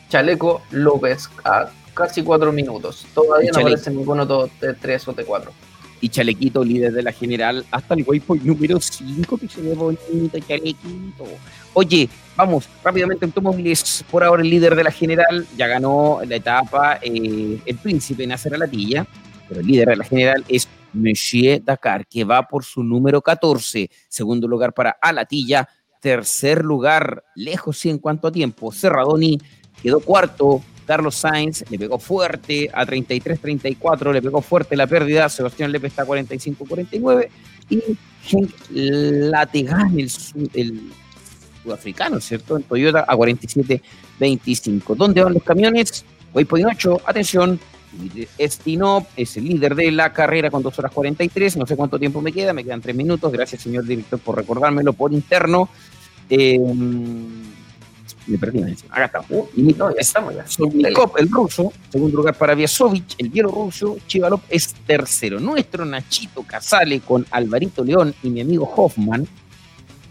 Chaleco López a casi 4 minutos. Todavía no aparece ninguno de 3 o de 4. Y Chalequito, líder de la general, hasta el waypoint número 5, que se ve bonito, Chalequito. Oye, vamos, rápidamente automóviles, por ahora el líder de la general, ya ganó la etapa eh, el príncipe Nacer Alatilla, pero el líder de la general es Monsieur Dakar, que va por su número 14, segundo lugar para Alatilla, tercer lugar, lejos sí en cuanto a tiempo, Serradoni quedó cuarto, Carlos Sainz le pegó fuerte a 33-34, le pegó fuerte la pérdida, Sebastián Lepe está a 45-49 y Henk Lategan, el, el sudafricano, ¿cierto? En Toyota a 47-25. ¿Dónde van los camiones? Waypoint 8, atención, Estinop es el líder de la carrera con 2 horas 43, no sé cuánto tiempo me queda, me quedan 3 minutos, gracias señor director por recordármelo por interno. Eh, me perdí, acá estamos. Uh, y estamos ya. El ruso, segundo lugar para Viasovich, el bielorruso, Chivalov es tercero. Nuestro Nachito Casale con Alvarito León y mi amigo Hoffman,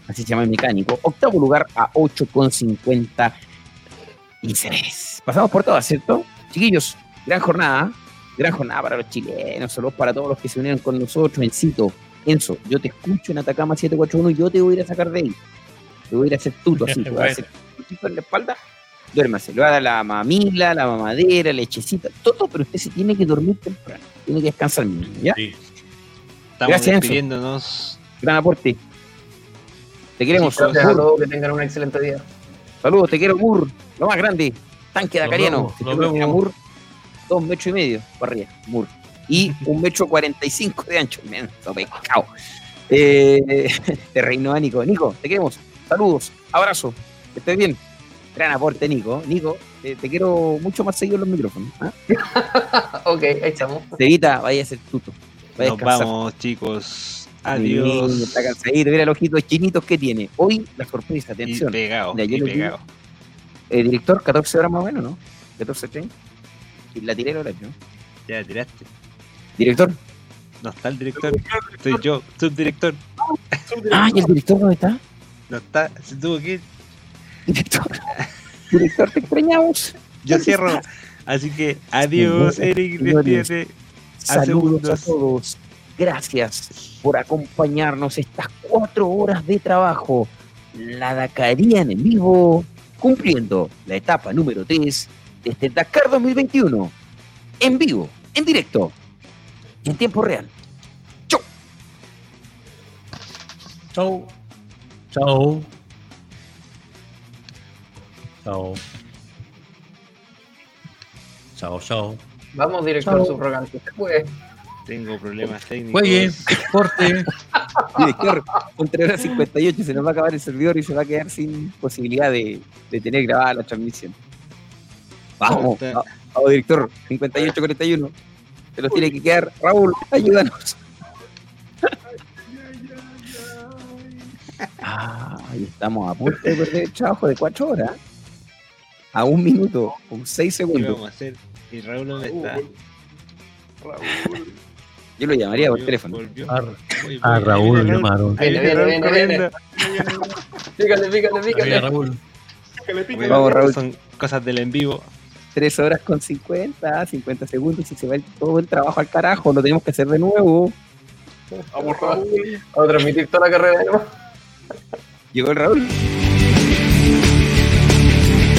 así se llama el mecánico, octavo lugar a 8,53. Pasamos por todas, ¿cierto? Chiquillos, gran jornada, gran jornada para los chilenos, saludos para todos los que se unieron con nosotros. Encito, Enzo, yo te escucho en Atacama 741 y yo te voy a ir a sacar de ahí. Te voy a ir a hacer tuto así, te voy a hacer en la espalda duérmase, le va a dar la mamila, la mamadera, lechecita, todo, pero usted se tiene que dormir temprano, tiene que descansar, ¿ya? Sí. Estamos Gracias, Enzo. despidiéndonos. Gran aporte. Te queremos, Gracias a todos, que tengan un excelente día. Saludos, te quiero, Mur, lo más grande, tanque vemos, Si nos vemos. Dos metros y medio para arriba, Mur. Y un metro cuarenta y cinco de ancho, menso pescado. Eh, te reino, Nico. Nico, te queremos. Saludos, abrazo, que estés bien. Gran aporte, Nico. Nico, eh, te quiero mucho más seguido en los micrófonos. ¿ah? ok, ahí estamos. Cevita, vaya a ser tuto. Vaya a Nos descansar. vamos, chicos. Adiós. Está cansadito, mira los ojitos chinitos que tiene. Hoy la sorpresa, Y atención. pegado, y le digo, pegado. eh, director, 14 horas más o menos, ¿no? 14 30. Y la tiré el horario. Ya tiraste. Director. No está el director. Estoy yo, subdirector. Ah, ¿y el director dónde está? No está, se tuvo que ir. Director. Director, te extrañamos. Yo cierro. Así que adiós, Eric. Despídete. A Saludos a todos. Gracias por acompañarnos estas cuatro horas de trabajo. La Dakarían en vivo, cumpliendo la etapa número 3 de este Dakar 2021. En vivo, en directo y en tiempo real. Chau. Chau. Chao. Chao, chao. Vamos, director subrogante. Se puede. Tengo problemas técnicos. Juegue, corte. Director, con 3 horas 58 se nos va a acabar el servidor y se va a quedar sin posibilidad de, de tener grabada la transmisión. Vamos, Está- va- vamos, director, 58-41. Se los tiene que quedar. Raúl, ayúdanos. Ah, ahí estamos a punto de perder el trabajo de 4 horas. A un minuto, con 6 ¿Qué segundos. vamos a hacer? Y Raúl dónde está. Yo lo llamaría por teléfono. A, Voy, a voy, Raúl llamaron. Raúl. Pícale, pícale, pícale. Raúl. Vamos, Raúl. Son cosas del en vivo. 3 horas con 50, 50 segundos y se va todo el trabajo al carajo. Lo tenemos que hacer de nuevo. Vamos, Raúl. Vamos a transmitir toda la carrera. Llegó el Raúl.